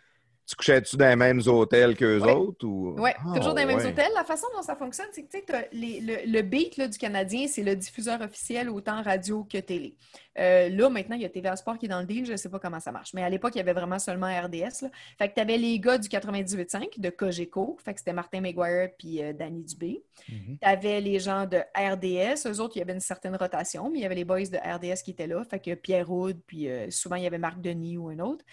Tu couchais-tu dans les mêmes hôtels qu'eux Ouais. autres? Ou... Oui, Ah, toujours dans les mêmes ouais. hôtels. La façon dont ça fonctionne, c'est que tu sais, t'as les- le, le beat là, du Canadien, c'est le diffuseur officiel autant radio que télé. Euh, là, maintenant, il y a TVA Sport qui est dans le deal, je ne sais pas comment ça marche. Mais à l'époque, il y avait vraiment seulement RDS. là. Fait que tu avais les gars du 98.5 de Cogeco, fait que c'était Martin McGuire puis euh, Danny Dubé. Mhm. Tu avais les gens de RDS, eux autres, il y avait une certaine rotation, mais il y avait les boys de RDS qui étaient là, fait que Pierre Houd, puis euh, souvent il y avait Marc Denis ou un autre.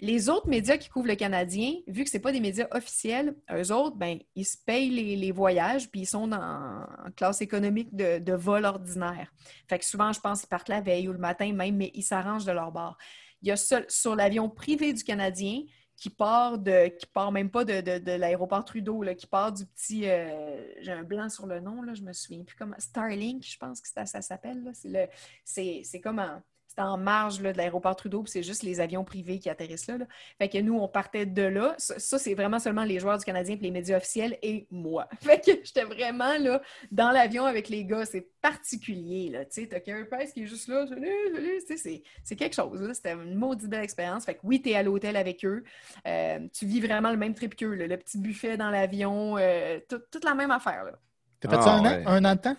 Les autres médias qui couvrent le Canadien, vu que ce pas des médias officiels, eux autres, ben, ils se payent les, voyages, puis ils sont dans, en classe économique de, vol ordinaire. Fait que souvent, je pense qu'ils partent la veille ou le matin même, mais ils s'arrangent de leur bord. Il y a sur l'avion privé du Canadien qui part de qui part même pas de, l'aéroport Trudeau, qui part du petit euh, j'ai un blanc sur le nom, là, je me souviens plus comment. Starlink, je pense que ça, ça s'appelle. C'est comme en, c'est en marge là, de l'aéroport Trudeau, puis c'est juste les avions privés qui atterrissent là, là. Fait que nous, on partait de là. Ça, ça, c'est vraiment seulement les joueurs du Canadien puis les médias officiels et moi. Fait que j'étais vraiment là dans l'avion avec les gars. C'est particulier, là. Tu sais, t'as Carey Price qui est juste là. Salut, salut. Tu sais, c'est- c'est quelque chose, là. C'était une maudite belle expérience. Fait que oui, t'es à l'hôtel avec eux. Euh, tu vis vraiment le même trip qu'eux, là. Le petit buffet dans l'avion. euh, tout- toute la même affaire, là. T'as fait Ah, ça un ouais. an? Un an de temps?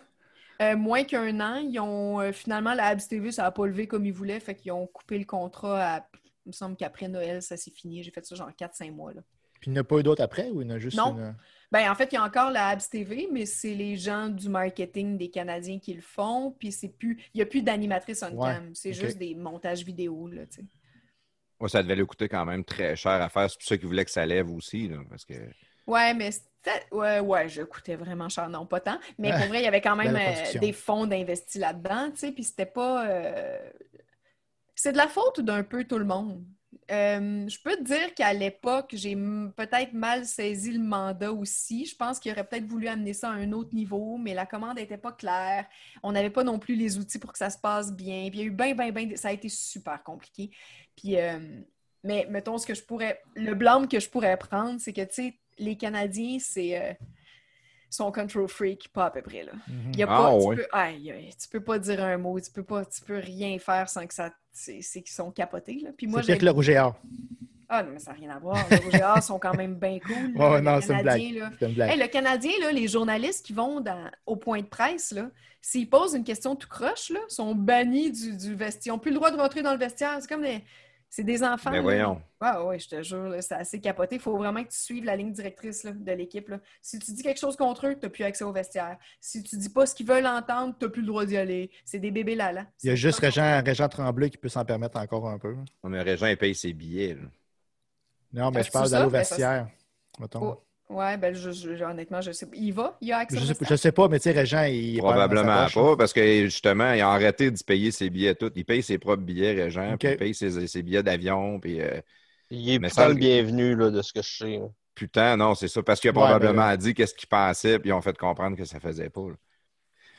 Euh, moins qu'un an, ils ont euh, finalement la Habs TV, ça n'a pas levé comme ils voulaient, fait qu'ils ont coupé le contrat à. Il me semble qu'après Noël, ça s'est fini. J'ai fait ça genre 4-5 mois. Là. Puis il n'y en a pas eu d'autres après ou il y en a juste Non. une. Ben, en fait, il y a encore la Habs TV, mais c'est les gens du marketing des Canadiens qui le font. Puis c'est plus. Il n'y a plus d'animatrice on Ouais, cam. C'est juste des montages vidéo, là. Ouais, ça devait lui coûter quand même très cher à faire. C'est pour ça qu'il voulait que ça lève aussi. là, parce que... Ouais, mais c'était- ouais, ouais, je coûtais vraiment cher. Non, pas tant. Mais pour vrai, il y avait quand même euh, des fonds d'investis là-dedans, tu sais, puis c'était pas... euh, C'est de la faute d'un peu tout le monde. Euh, je peux te dire qu'à l'époque, j'ai peut-être mal saisi le mandat aussi. Je pense qu'il aurait peut-être voulu amener ça à un autre niveau, mais la commande n'était pas claire. On n'avait pas non plus les outils pour que ça se passe bien. Puis il y a eu bien, bien, bien... Ça a été super compliqué. Puis, mais mettons, ce que je pourrais... Le blâme que je pourrais prendre, c'est que, tu sais, les Canadiens, c'est... euh, sont control freak, pas à peu près, là. Mhm. Y a Ah, pas, tu, ouais. peux, aïe, aïe, tu peux pas dire un mot, tu peux pas, tu peux rien faire sans que ça, c'est qu'ils sont capotés. Là. Puis moi, C'est pire que le rouge et or. ah non, mais ça n'a rien à voir. Les Rouges et Or sont quand même bien cool. Là, non, les c'est une blague. Canadiens, là. C'est une blague. Hey, le Canadien, là, les journalistes qui vont dans- au point de presse, là, s'ils posent une question tout croche, là, sont bannis du, du vestiaire. Ils n'ont plus le droit de rentrer dans le vestiaire. C'est comme des. C'est des enfants. Mais là. voyons. Ah oui, je te jure, c'est assez capoté. Il faut vraiment que tu suives la ligne directrice là, de l'équipe. Si tu dis quelque chose contre eux, tu n'as plus accès au vestiaire. Si tu dis pas ce qu'ils veulent entendre, tu n'as plus le droit d'y aller. C'est des bébés là là. Il y a juste Régent, Régent Tremblay qui peut s'en permettre encore un peu. Non, mais Régent, il paye ses billets. là. Non, mais je parle d'aller au Ben, ça, vestiaire. mettons. Oh, Ouais, ben je, je- honnêtement, je sais pas. Il va? Il a accès Je sais, je sais pas, mais tu sais, Régent, il Probablement poche, pas, parce que justement, il a arrêté de payer ses billets tout. Il paye ses propres billets, Régent, puis il paye ses, ses billets d'avion, puis euh, Il est ça, le bienvenu, là, de ce que je sais. là. putain, non, c'est ça, parce qu'il a Ouais, probablement ben dit qu'est-ce qu'il pensait, puis ils ont fait comprendre que ça faisait pas. là.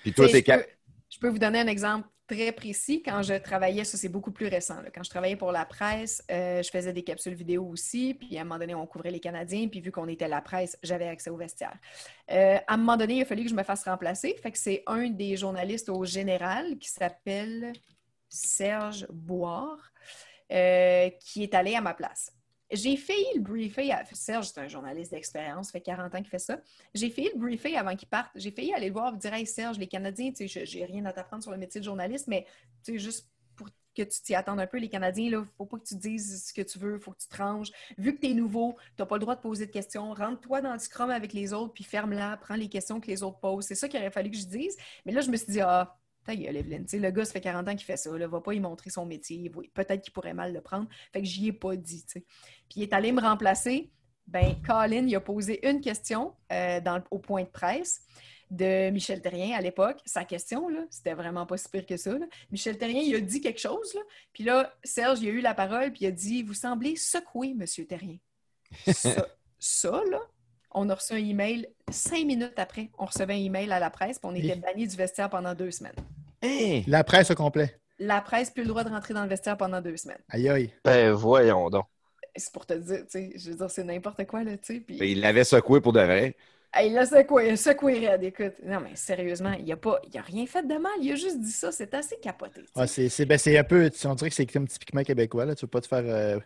Puis toi, t'es je, cap... peux, je peux vous donner un exemple très précis. Quand je travaillais, ça c'est beaucoup plus récent, quand je travaillais pour la presse, euh, je faisais des capsules vidéo aussi, puis à un moment donné, on couvrait les Canadiens, puis vu qu'on était la presse, j'avais accès au vestiaire. Euh, à un moment donné, il a fallu que je me fasse remplacer, fait que c'est un des journalistes au général qui s'appelle Serge Boire, euh, qui est allé à ma place. J'ai failli le briefer. À... Serge, c'est un journaliste d'expérience, ça fait 40 ans qu'il fait ça. J'ai failli le briefer avant qu'il parte. J'ai failli aller le voir et dire Hey Serge, les Canadiens, tu sais, j'ai rien à t'apprendre sur le métier de journaliste, mais tu sais, juste pour que tu t'y attendes un peu, les Canadiens, il ne faut pas que tu dises ce que tu veux, il faut que tu te ranges. Vu que tu es nouveau, tu n'as pas le droit de poser de questions. Rentre-toi dans le scrum avec les autres, puis ferme-la, prends les questions que les autres posent. C'est ça qu'il aurait fallu que je dise. Mais là, je me suis dit, ah, ta gueule, Evelyne. Tu sais, le gars, ça fait 40 ans qu'il fait ça. Il ne va pas y montrer son métier. Peut-être qu'il pourrait mal le prendre. Fait que j'y ai pas dit. Puis il est allé me remplacer. Ben, Colin, il a posé une question euh, dans au point de presse de Michel Terrien à l'époque. Sa question, là, c'était vraiment pas si pire que ça. là. Michel Terrien, il a dit quelque chose. Là. Puis là, Serge, il a eu la parole, puis il a dit Vous semblez secoué, Monsieur Terrien. Ça, ça, là, on a reçu un email cinq minutes après. On recevait un email à la presse, puis on était banni du vestiaire pendant deux semaines. Hey! La presse au complet. La presse, plus le droit de rentrer dans le vestiaire pendant deux semaines. Aïe, aïe. Ben, voyons donc. C'est pour te dire, tu sais, je veux dire, c'est n'importe quoi, là, tu sais. Puis, Ben, Il l'avait secoué pour de vrai. Hey, il l'a secoué, secoué raide, écoute. Non, mais sérieusement, il a pas, il a rien fait de mal, il a juste dit ça, c'est assez capoté. Ah, c'est c'est- ben, c'est un peu, tu- on dirait que c'est comme typiquement québécois. Là. Tu ne veux pas te faire. euh,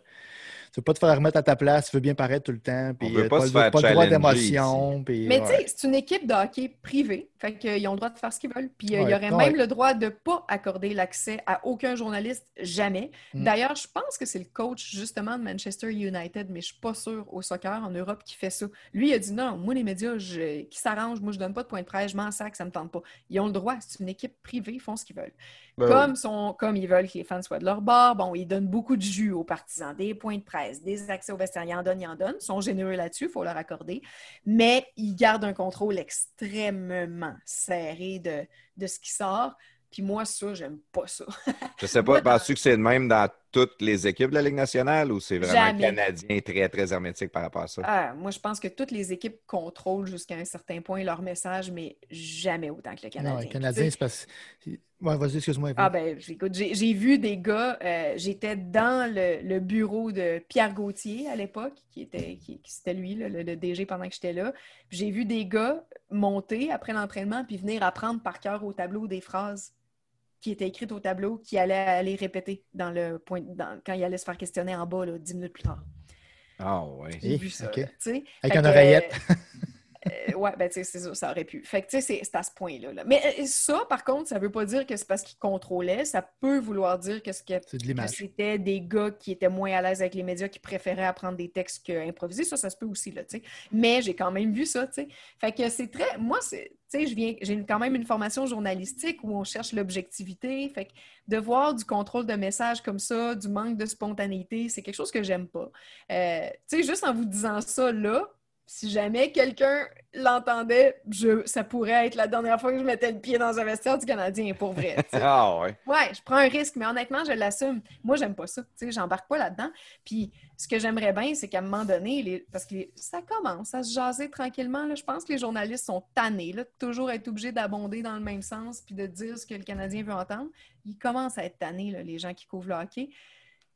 tu veux pas te faire remettre à ta place, tu veux bien paraître tout le temps. Puis, veut euh, pas pas, se le- faire pas le droit d'émotion. puis, Mais ouais. tu sais, c'est une équipe de hockey privée. Fait qu'ils ont le droit de faire ce qu'ils veulent. Puis euh, il y aurait même le droit de ne pas accorder l'accès à aucun journaliste, jamais. Mm. D'ailleurs, je pense que c'est le coach justement de Manchester United, mais je suis pas sûre au soccer en Europe qui fait ça. Lui, il a dit non, moi, les médias je- qui s'arrangent, moi, je donne pas de point de presse, je m'en sac, ça me tente pas. Ils ont le droit, c'est une équipe privée, ils font ce qu'ils veulent. Ben, Comme, son- comme ils veulent que les fans soient de leur bord, bon, ils donnent beaucoup de jus aux partisans, des points de presse, des accès au vestiaire, ils en donnent, ils en donnent, ils sont généreux là-dessus, il faut leur accorder, mais ils gardent un contrôle extrêmement serré de, de ce qui sort. Puis moi, ça, j'aime pas ça. Je sais pas, penses-tu que c'est le même dans toutes les équipes de la Ligue nationale ou c'est vraiment Jamais. canadien très, très hermétique par rapport à ça? Ah, moi, je pense que toutes les équipes contrôlent jusqu'à un certain point leur message, mais jamais autant que le Non, Canadien. Tu Canadiens, sais, c'est parce. Ouais, vas-y, excuse-moi. Ah ben, écoute, j'ai vu des gars, euh, j'étais dans le, le bureau de Pierre Gauthier à l'époque, qui était, qui, qui- c'était lui, là, le, le DG pendant que j'étais là. J'ai vu des gars monter après l'entraînement puis venir apprendre par cœur au tableau des phrases qui étaient écrites au tableau, qui allaient aller répéter dans le point, dans- quand il allait se faire questionner en bas, là, dix minutes plus tard. Ah ouais. J'ai Eh, vu ça. là. Avec une que, oreillette. euh, ouais, ben, tu sais, c'est ça, ça aurait pu. Fait que, tu sais, c'est- à ce point-là. là. Mais euh, ça, par contre, ça veut pas dire que c'est parce qu'ils contrôlaient. Ça peut vouloir dire que, de c'était des gars qui étaient moins à l'aise avec les médias, qui préféraient apprendre des textes qu'improviser. Ça, ça se peut aussi, là, tu sais. Mais j'ai quand même vu ça, tu sais. Fait que c'est très... Moi, c'est... Tu sais, je viens... j'ai quand même une formation journalistique où on cherche l'objectivité. Fait que de voir du contrôle de messages comme ça, du manque de spontanéité, c'est quelque chose que j'aime pas. Euh, tu sais, juste en vous disant ça, là, si jamais quelqu'un l'entendait, je, ça pourrait être la dernière fois que je mettais le pied dans un vestiaire du Canadien, pour vrai. Ah ouais. Ouais, je prends un risque, mais honnêtement, je l'assume. Moi, j'aime pas ça. Tu sais, j'embarque pas là-dedans. Puis, ce que j'aimerais bien, c'est qu'à un moment donné, les- parce que les- ça commence à se jaser tranquillement. là. Je pense que les journalistes sont tannés là, de toujours être obligés d'abonder dans le même sens puis de dire ce que le Canadien veut entendre. Ils commencent à être tannés, là, les gens qui couvrent le hockey.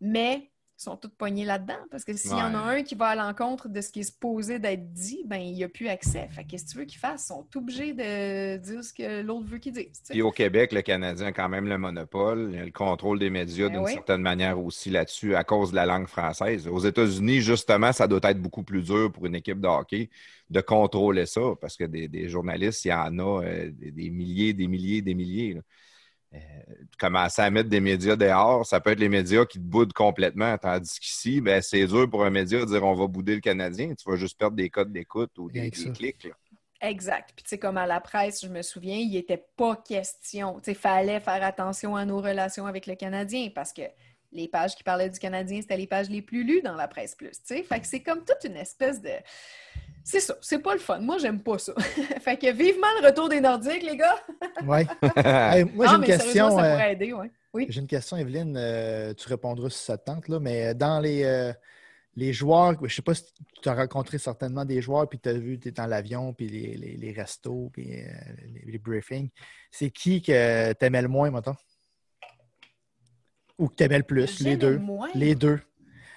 Mais ils sont tous pognés là-dedans parce que s'il y en a un qui va à l'encontre de ce qui est supposé d'être dit, ben il n'y a plus accès. Fait que qu'est-ce que tu veux qu'ils fassent? Ils sont obligés de dire ce que l'autre veut qu'ils disent. Puis au Québec, le Canadien a quand même le monopole, il a le contrôle des médias Ben d'une oui. certaine manière aussi là-dessus à cause de la langue française. Aux États-Unis, justement, ça doit être beaucoup plus dur pour une équipe de hockey de contrôler ça parce que des, des journalistes, il y en a euh, des, des milliers, des milliers, des milliers. là. Euh, commencer à mettre des médias dehors, ça peut être les médias qui te boudent complètement, tandis qu'ici, ben, c'est dur pour un média de dire on va bouder le Canadien. Tu vas juste perdre des codes d'écoute ou des, clics. là. Exact. Puis, tu sais, comme à la presse, je me souviens, il n'était pas question. Tu sais, fallait faire attention à nos relations avec le Canadien parce que les pages qui parlaient du Canadien, c'était les pages les plus lues dans la presse plus. Tu sais, fait que c'est comme toute une espèce de. C'est ça, c'est pas le fun. Moi, j'aime pas ça. fait que vivement le retour des Nordiques, les gars. Hey, moi, j'ai une mais question. ça euh, pourrait aider, ouais. Oui. J'ai une question, Evelyne. euh, tu répondras si ça te tente, là, mais dans les, euh, les joueurs, je ne sais pas si tu as rencontré certainement des joueurs, puis tu as vu, tu es dans l'avion, puis les, les, les restos, puis euh, les, les briefings. C'est qui que tu aimais le moins, mettons? Ou que tu aimais le plus? Les deux? Les deux.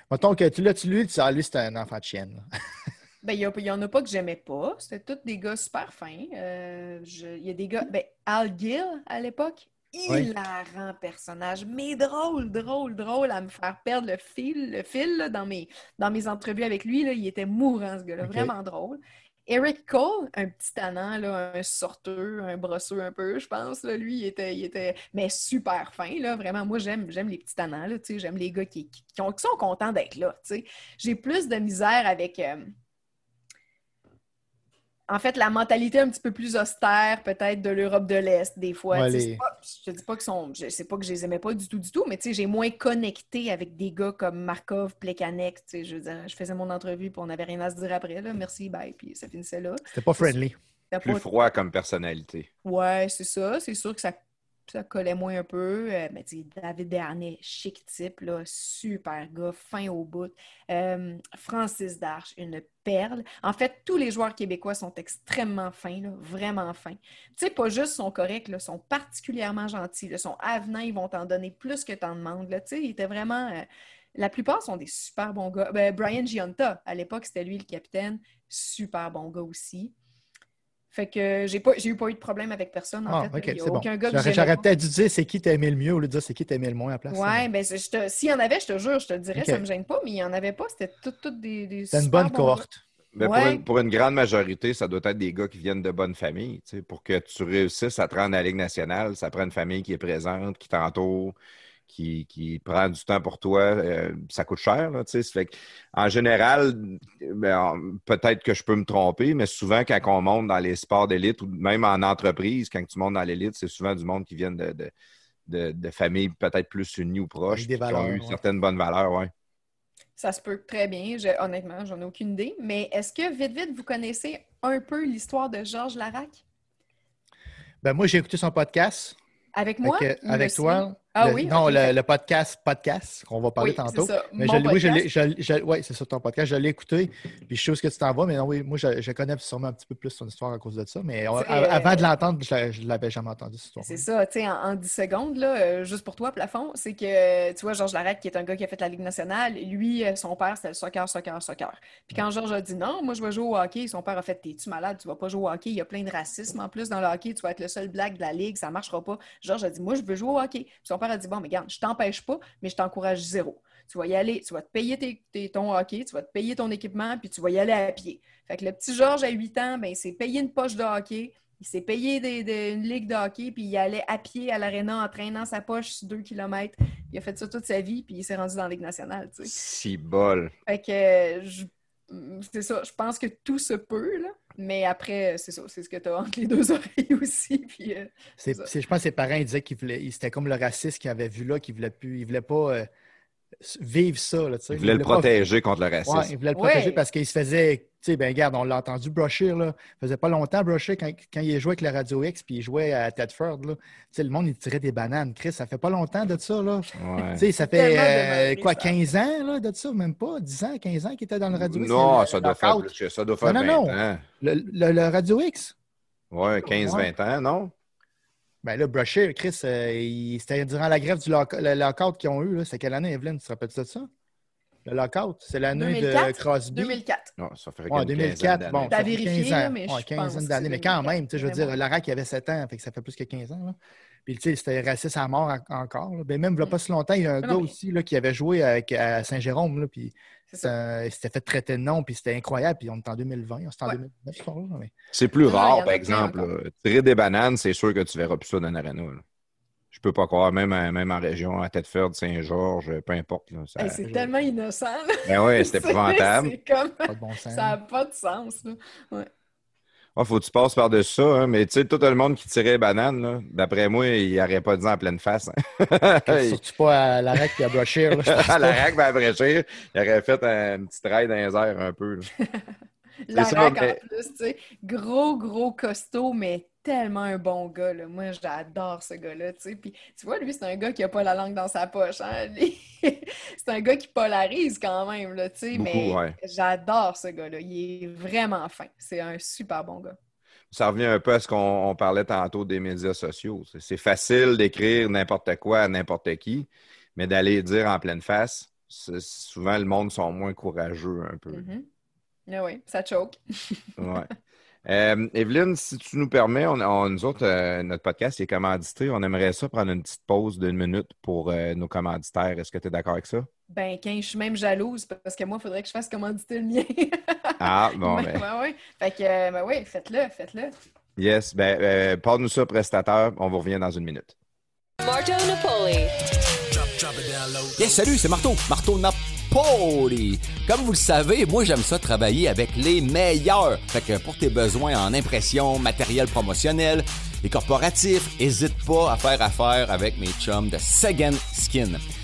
Mettons que tu, là, tu lui, tu dis, ah, lui, c'est un enfant de chienne. Ben, il y, en a pas que j'aimais pas. C'était tous des gars super fins. Euh, Il y a des gars. Ben, Al Gill, à l'époque, Oui. hilarant personnage, mais drôle, drôle, drôle à me faire perdre le fil, le fil là, dans, mes, dans mes entrevues avec lui. Là, il était mourant, ce gars-là. Vraiment drôle. Eric Cole, un petit tannant, là, un sorteux, un brosseux un peu, je pense. Là, lui, il était, il était, mais super fin. Là, vraiment, moi, j'aime, j'aime les petits tannants. J'aime les gars qui, qui, qui ont- qui sont contents d'être là. J'ai plus de misère avec. euh, en fait, la mentalité un petit peu plus austère, peut-être, de l'Europe de l'Est, des fois. Ouais, les- c'est pas- je te dis pas que sont. Je sais pas que je les aimais pas du tout, du tout, mais tu sais, j'ai moins connecté avec des gars comme Markov, Plekanec. Tu sais, je veux dire, je faisais mon entrevue, puis on n'avait rien à se dire après. Là. Merci, bye, puis ça finissait là. C'était pas friendly. C'était Plus pas- froid comme personnalité. Ouais, c'est ça. C'est sûr que ça, ça collait moins un peu. Euh, sais, David Dernay, chic type, là, super gars, fin au bout. Euh, Francis Darche, une perle. En fait, tous les joueurs québécois sont extrêmement fins, là, vraiment fins. Tu sais, pas juste sont corrects, là, sont particulièrement gentils, là, sont avenants, ils vont t'en donner plus que t'en demandes. Tu sais, ils étaient vraiment... euh, la plupart sont des super bons gars. Ben, Brian Giunta, à l'époque, c'était lui le capitaine. Super bon gars aussi. Fait que j'ai pas, j'ai eu pas eu de problème avec personne. En Ah, fait, ok, il y a c'est bon. aucun gars J'aurais peut-être dû dire c'est qui t'aimais le mieux au lieu de dire c'est qui t'aimais le moins à la place. Ouais, ben je te- s'il y en avait, je te jure, je te le dirais, Ok. ça me gêne pas, mais il y en avait pas. C'était toutes des, des C'était une bonne cohorte. Mais pour, une, pour une grande majorité, ça doit être des gars qui viennent de bonnes familles. tu sais. Pour que tu réussisses à te rendre à la Ligue nationale, ça prend une famille qui est présente, qui t'entoure, qui, qui prend du temps pour toi. Euh, ça coûte cher. Là, tu sais. Ça fait que, en général, ben, peut-être que je peux me tromper, mais souvent, quand on monte dans les sports d'élite ou même en entreprise, quand tu montes dans l'élite, c'est souvent du monde qui vient de, de, de- de familles peut-être plus unies ou proches, des puis qui valeurs, ont eu ouais. certaines bonnes valeurs. Ouais. Ça se peut très bien. Je- honnêtement, j'en ai aucune idée. Mais est-ce que, vite, vite, vous connaissez un peu l'histoire de Georges Larac? Ben, moi, j'ai écouté son podcast. Avec moi? Avec, me avec toi. Ah Le- oui? Non, le, podcast, podcast, qu'on va parler Oui, tantôt. c'est ça, Mais mon je, oui, je je- ouais, c'est ça, ton podcast. Je l'ai écouté. Puis je sais où est-ce que tu t'en vas. Mais non, oui, moi, je, je connais sûrement un petit peu plus ton histoire à cause de ça. Mais on- avant de l'entendre, je ne l'avais jamais entendu, cette histoire. C'est ça, tu sais, en, en 10 secondes, là, euh, juste pour toi, plafond, c'est que, tu vois, Georges Larac, qui est un gars qui a fait la Ligue nationale, lui, euh, son père, c'était le soccer, soccer, soccer. Puis quand Georges a dit non, moi, je vais jouer au hockey, son père a fait, t'es-tu malade, tu vas pas jouer au hockey, il y a plein de racisme en plus dans le hockey, tu vas être le seul black de la Ligue, ça marchera pas. Georges a dit, moi, je veux jouer au hockey. Puis son père a dit, bon, mais regarde, je t'empêche pas, mais je t'encourage zéro. Tu vas y aller, tu vas te payer tes- tes- ton hockey, tu vas te payer ton équipement, puis tu vas y aller à pied. Fait que le petit Georges, à 8 ans, ben, il s'est payé une poche de hockey, il s'est payé des- des- une ligue de hockey, puis il allait à pied à l'aréna en traînant sa poche sur 2 km. Il a fait ça toute sa vie, puis il s'est rendu dans la Ligue nationale. tu sais. Si bol. Fait que euh, c'est ça, je pense que tout se peut, là. Mais après, c'est ça, c'est ce que tu as entre les deux oreilles aussi. Puis, euh, je pense que ses parents ils disaient qu'ils voulaient. C'était comme le raciste qu'ils avaient vu là, qu'ils ne voulaient plus. Ils voulaient pas euh, vivre ça. Là, tu sais. Il voulait le pas- protéger contre le racisme. Ouais, il voulait le Ouais. protéger parce qu'il se faisait. Tu sais, ben regarde, on l'a entendu brusher, là. Ça faisait pas longtemps, brusher, quand, quand il jouait avec la Radio X, puis il jouait à Tedford, là. Tu sais, le monde, il tirait des bananes. Chris, ça fait pas longtemps de ça, là. Ouais. Tu sais, ça fait, euh, quoi, ça. 15 ans, là, de ça, même pas? 10 ans, 15 ans qu'il était dans le Radio X? Non, ça le doit faire lockout. plus que ça. doit faire Non, 20 non, non. ans. Le, le- le Radio X? Ouais, 15-20 ans, non? Ben là, Brusher, Chris, euh, il- c'était durant la grève du lock- le lockout qu'ils ont eu, là. C'est quelle année, Evelyne? Tu te rappelles de ça? Le lockout, c'est l'année de 2004? Crosby. 2004. Non, ça fait Ouais, une 2004, quinzaine d'années. bon, T'as ça vérifié, 15 là, ans. mais je Ouais, pense quinzaine que d'années. c'est Mais quand 2004, même, tu sais, je veux dire. Larac, il avait 7 ans, fait que ça fait plus que 15 ans. là. Puis, tu sais, c'était raciste à mort en- encore. là. Ben, même, il n'y a pas si longtemps, il y a un Non, gars mais- aussi là, qui avait joué avec, à Saint-Jérôme, là, puis ça. euh, il s'était fait traiter de nom, puis c'était incroyable. Puis on est en 2020, c'était en Ouais. 2009, ce soir-là, mais- C'est plus en rare, par exemple. Tirer des bananes, c'est sûr que tu verras plus ça dans l'arena. Je peux pas croire, même, en- même en région, à Thetford, Saint-Georges, peu importe. là, ça- Hey, c'est tellement innocent. là. Ben ouais, c'est épouvantable. C'est comme... Pas de bon sens. Ça n'a pas de sens. Là. Ah, faut que tu passes par-dessus ça, hein, mais tu sais, tout le monde qui tirait banane, d'après moi, il n'aurait pas dit en pleine face. hein. Surtout pas à l'arrêt et à Brochir. à la pas. rack, ben, après chire, il aurait fait un petit raid dans les airs un peu. là. La ça, mais- en plus, tu sais, gros, gros costaud, mais tellement un bon gars. Là. Moi, j'adore ce gars-là. Puis, tu vois, lui, c'est un gars qui a pas la langue dans sa poche. Hein? C'est un gars qui polarise quand même, là. Beaucoup, Mais ouais. j'adore ce gars-là. Il est vraiment fin. C'est un super bon gars. Ça revient un peu à ce qu'on on parlait tantôt des médias sociaux. C'est- facile d'écrire n'importe quoi à n'importe qui, mais d'aller dire en pleine face, souvent le monde sont moins courageux un peu. Mhm. Ah oui, ça choque. Ouais. Euh, Evelyne, si tu nous permets, on, on- nous autres, euh, notre podcast est commandité. On aimerait ça prendre une petite pause d'une minute pour euh, nos commanditaires. Est-ce que tu es d'accord avec ça? Ben, quand je suis même jalouse parce que moi, il faudrait que je fasse commanditer le mien. Ah, bon, Ouais, ben, ouais, ouais. Fait que, euh, ben oui, faites-le, faites-le. yes. Ben, euh, parle-nous ça, prestataire. On vous revient dans une minute. Marto Napoli. Yes, salut, c'est Marteau. Marteau Napoli. Comme vous le savez, moi, j'aime ça travailler avec les meilleurs. Fait que pour tes besoins en impression, matériel promotionnel et corporatif, hésite pas à faire affaire avec mes chums de Second Skin.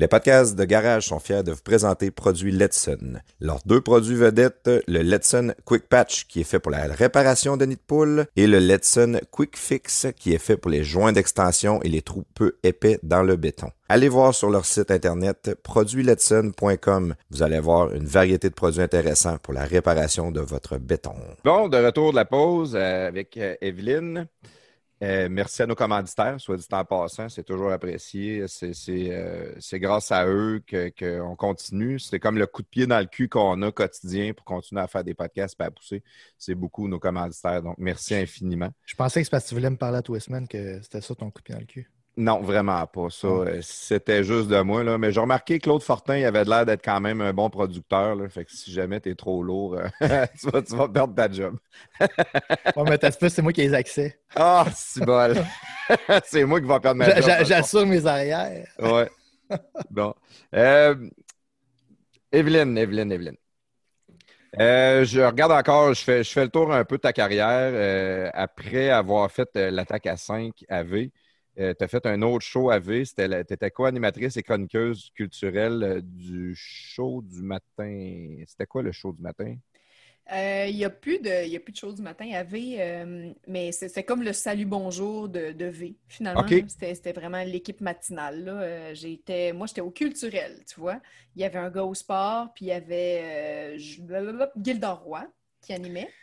Les podcasts de Garage sont fiers de vous présenter produits Letson. Leurs deux produits vedettes, le Letson Quick Patch qui est fait pour la réparation de nids de poule et le Letson Quick Fix qui est fait pour les joints d'extension et les trous peu épais dans le béton. Allez voir sur leur site internet produitsletson.com. Vous allez voir une variété de produits intéressants pour la réparation de votre béton. Bon, de retour de la pause euh, avec euh, Evelyne. Euh, merci à nos commanditaires, soit dit en passant, c'est toujours apprécié. C'est euh, grâce à eux que- qu'on continue. C'est comme le coup de pied dans le cul qu'on a quotidien pour continuer à faire des podcasts et à pousser. C'est beaucoup nos commanditaires. Donc, merci infiniment. Je pensais que c'est parce que tu voulais me parler à tous les semaines que c'était ça ton coup de pied dans le cul. Non, vraiment pas. Ça, euh, c'était juste de moi. Là. Mais j'ai remarqué que Claude Fortin, il avait l'air d'être quand même un bon producteur. Là. Fait que si jamais tu es trop lourd, euh, tu, vas, tu vas perdre ta job. Ouais, mais t'as c'est moi qui ai les accès. Ah, c'est bol. c'est moi qui vais perdre ma job. J'assure mes arrières. Ouais. bon. Euh, Evelyne, Evelyne, Evelyne. Euh, je regarde encore, je fais, je fais le tour un peu de ta carrière. Euh, après avoir fait l'attaque à 5 AV, tu as fait un autre show AV. Tu étais co-animatrice et chroniqueuse culturelle euh, du show du matin. C'était quoi le show du matin? Euh, Il n'y a, plus de- il y a plus de choses du matin à V, euh, mais c'est comme le salut bonjour de, de V, finalement. C'était c'était vraiment l'équipe matinale. là. Euh, j'étais- moi, j'étais au culturel, tu vois. Il y avait un gars au sport, puis il y avait euh, Gildor Roy qui animait.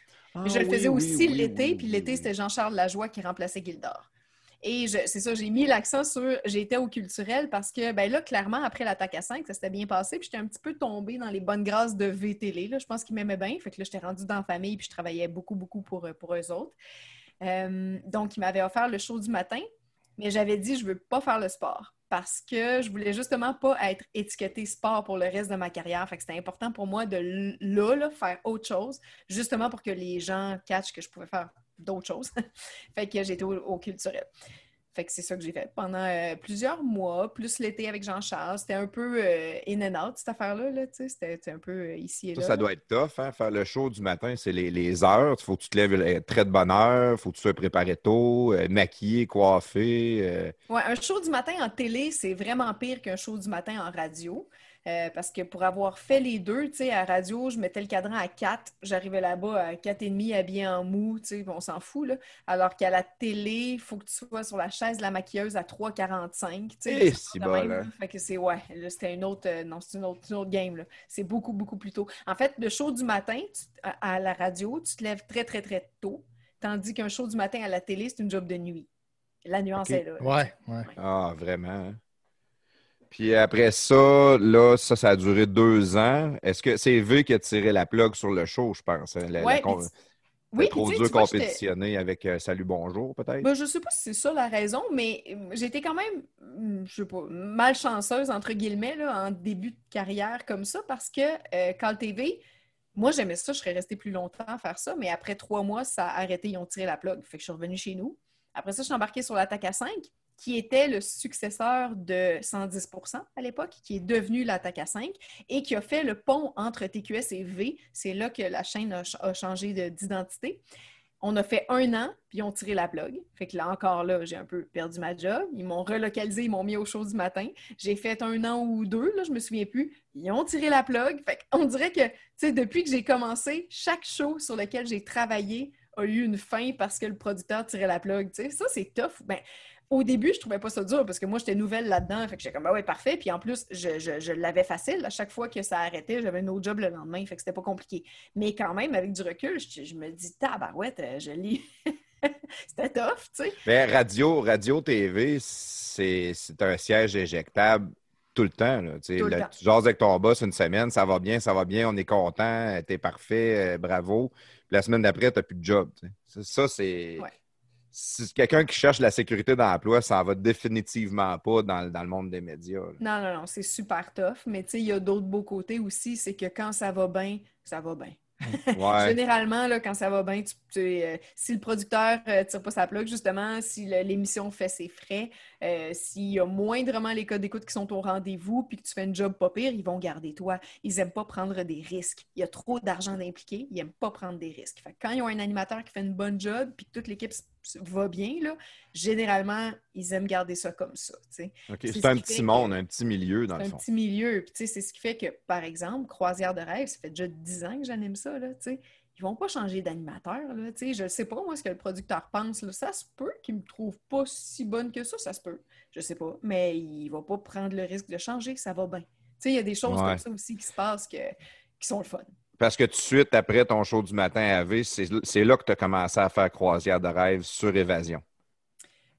Mais je le faisais aussi l'été, puis l'été, c'était Jean-Charles Lajoie qui remplaçait Gildor. Et c'est ça, j'ai mis l'accent sur j'étais au culturel parce que ben là, clairement, après l'attaque à 5, ça s'était bien passé. Puis j'étais un petit peu tombée dans les bonnes grâces de VTL. Je pense qu'ils m'aimaient bien. Fait que là, j'étais rendue dans la famille, puis je travaillais beaucoup, beaucoup pour, pour eux autres. Euh, donc, ils m'avaient offert le show du matin, mais j'avais dit je veux pas faire le sport parce que je voulais justement pas être étiquetée sport pour le reste de ma carrière. Fait que c'était important pour moi de là, là, faire autre chose, justement pour que les gens catchent que je pouvais faire d'autres choses. fait que j'étais au, au culturel. Fait que c'est ça que j'ai fait pendant euh, plusieurs mois, plus l'été avec Jean-Charles. C'était un peu euh, in and out, cette affaire-là. Là, c'était un peu euh, ici et Ça, là. ça doit être tough, hein, faire le show du matin, c'est les, les heures. Il faut que tu te lèves euh, très de bonne heure, il faut que tu sois préparé tôt, euh, maquillé, coiffé. Ouais, un show du matin en télé, c'est vraiment pire qu'un show du matin en radio. Euh, parce que pour avoir fait les deux, tu sais, à radio, je mettais le cadran à 4, j'arrivais là-bas à 4,5 habillé en mou, tu sais, on s'en fout, là. Alors qu'à la télé, il faut que tu sois sur la chaise de la maquilleuse à 3,45, tu sais. Eh, c'est même, hein. là. Fait que c'est, ouais, là, c'était une autre, euh, non, c'est une autre, une autre game, là. C'est beaucoup, beaucoup plus tôt. En fait, le show du matin, tu- à, à la radio, tu te lèves très, très, très tôt, tandis qu'un show du matin à la télé, c'est une job de nuit. La nuance est là. Ouais, ouais. Ah, vraiment. hein. Puis après ça, là, ça, ça a duré deux ans. Est-ce que c'est V qui a tiré la plug sur le show, je pense? hein? La- la Ouais, con- puis- c'était Oui, trop dur compétitionner avec euh, Salut Bonjour, peut-être? Ben, je sais pas si c'est ça la raison, mais euh, j'étais quand même, hum, je sais pas, malchanceuse, entre guillemets, là, en début de carrière comme ça, parce que euh, Call TV, moi, j'aimais ça, je serais restée plus longtemps à faire ça, mais après trois mois, ça a arrêté, ils ont tiré la plug. Fait que je suis revenue chez nous. Après ça, je suis embarquée sur l'attaque à 5, qui était le successeur de 110% à l'époque, qui est devenu l'attaque à 5 et qui a fait le pont entre TQS et V. C'est là que la chaîne a, ch- a changé de- d'identité. On a fait un an, puis ils ont tiré la plug. Fait que là, encore là, j'ai un peu perdu ma job. Ils m'ont relocalisé, ils m'ont mis au show du matin. J'ai fait un an ou deux, là, je me souviens plus. Ils ont tiré la plug. Fait qu'on dirait que, tu depuis que j'ai commencé, chaque show sur lequel j'ai travaillé a eu une fin parce que le producteur tirait la plug. Ça, c'est tough. Ben, au début, je trouvais pas ça dur parce que moi, j'étais nouvelle là-dedans. Fait que j'étais comme, ah ouais, parfait. Puis en plus, je, je- je l'avais facile. À chaque fois que ça arrêtait, j'avais un autre job le lendemain. Fait que c'était pas compliqué. Mais quand même, avec du recul, je, je me dis, tabarouette, euh, je lis. c'était tough, tu sais. Mais radio, radio TV, c'est un siège éjectable tout le temps. Là. Tout le là, temps. tu jases avec ton boss une semaine, ça va bien, ça va bien, on est content, t'es parfait, euh, bravo. Puis la semaine d'après, t'as plus de job. ça, c'est. Ouais. Si quelqu'un qui cherche la sécurité d'emploi, ça en va définitivement pas dans, dans le monde des médias. Non, non, non, c'est super tough. Mais il y a d'autres beaux côtés aussi. C'est que quand ça va bien, ça va bien. Ouais. Généralement, là, quand ça va bien, tu, tu- euh, si le producteur ne tire pas sa plug, justement, si l'émission fait ses frais, euh, s'il y a moindrement les codes d'écoute qui sont au rendez-vous, puis que tu fais un job pas pire, ils vont garder toi. Ils n'aiment pas prendre des risques. Il y a trop d'argent d'impliqué, ils n'aiment pas prendre des risques. Fait que quand ils ont un animateur qui fait une bonne job, puis que toute l'équipe va bien, là, généralement, ils aiment garder ça comme ça. C'est C'est ce un petit monde, que- un petit milieu, dans C'est le un fond. petit milieu. C'est ce qui fait que, par exemple, Croisière de rêve, ça fait déjà 10 ans que j'anime ça, là, tu sais. Ils vont pas changer d'animateur, là, tu sais. Je sais pas, moi, ce que le producteur pense, là. Ça se peut qu'il me trouve pas si bonne que ça, ça se peut. Je sais pas. Mais il va pas prendre le risque de changer, ça va bien. Tu sais, il y a des choses Ouais. comme ça aussi qui se passent que, qui sont le fun. Parce que tout de suite, après ton show du matin à V, c'est là que tu as commencé à faire croisière de rêve sur Évasion.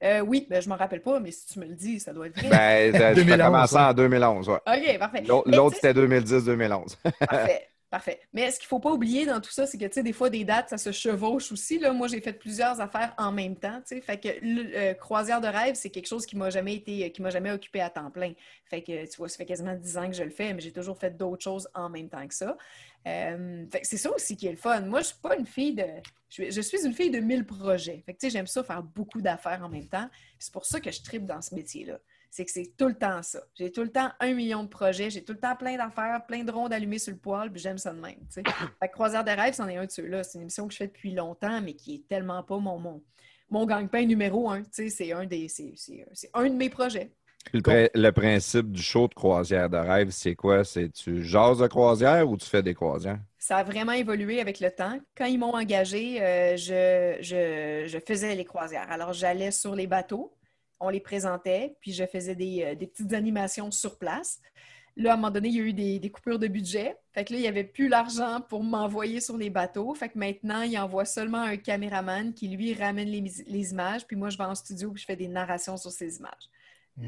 Euh, oui, ben, je m'en rappelle pas, mais si tu me le dis, ça doit être vrai. Ben, tu as 2011, commencé ouais. en 2011. ouais. OK, parfait. L'autre c'était 2010-2011. Parfait. Parfait. Mais ce qu'il ne faut pas oublier dans tout ça, c'est que, tu sais, des fois, des dates, ça se chevauche aussi. Moi, j'ai fait plusieurs affaires en même temps, tu sais. Fait que le euh, croisière de rêve, c'est quelque chose qui m'a jamais été, qui m'a jamais occupé à temps plein. Fait que, tu vois, ça fait quasiment 10 ans que je le fais, mais j'ai toujours fait d'autres choses en même temps que ça. Euh, c'est ça aussi qui est le fun. Moi, je suis pas une fille de... Je je suis une fille de mille projets. Fait que, tu sais, j'aime ça faire beaucoup d'affaires en même temps. C'est pour ça que je tripe dans ce métier-là c'est que c'est tout le temps ça. J'ai tout le temps un million de projets, j'ai tout le temps plein d'affaires, plein de rondes allumées sur le poêle, puis j'aime ça de même. tu sais. Fait que Croisière des rêves, c'en est un de ceux-là. C'est une émission que je fais depuis longtemps, mais qui est tellement pas mon, mon, mon gang-pain numéro un. tu sais. C'est un, des, c'est, c'est- c'est un de mes projets. Le, pri- le principe du show de croisière de rêve, c'est quoi? C'est tu jases de croisière ou tu fais des croisières? Ça a vraiment évolué avec le temps. Quand ils m'ont engagé, euh, je, je- je faisais les croisières. Alors, j'allais sur les bateaux, on les présentait, puis je faisais des, euh, des petites animations sur place. Là, à un moment donné, il y a eu des, des coupures de budget. Fait que là, il n'y avait plus l'argent pour m'envoyer sur les bateaux. Fait que maintenant, il envoie seulement un caméraman qui, lui, ramène les, images. Puis moi, je vais en studio puis je fais des narrations sur ces images.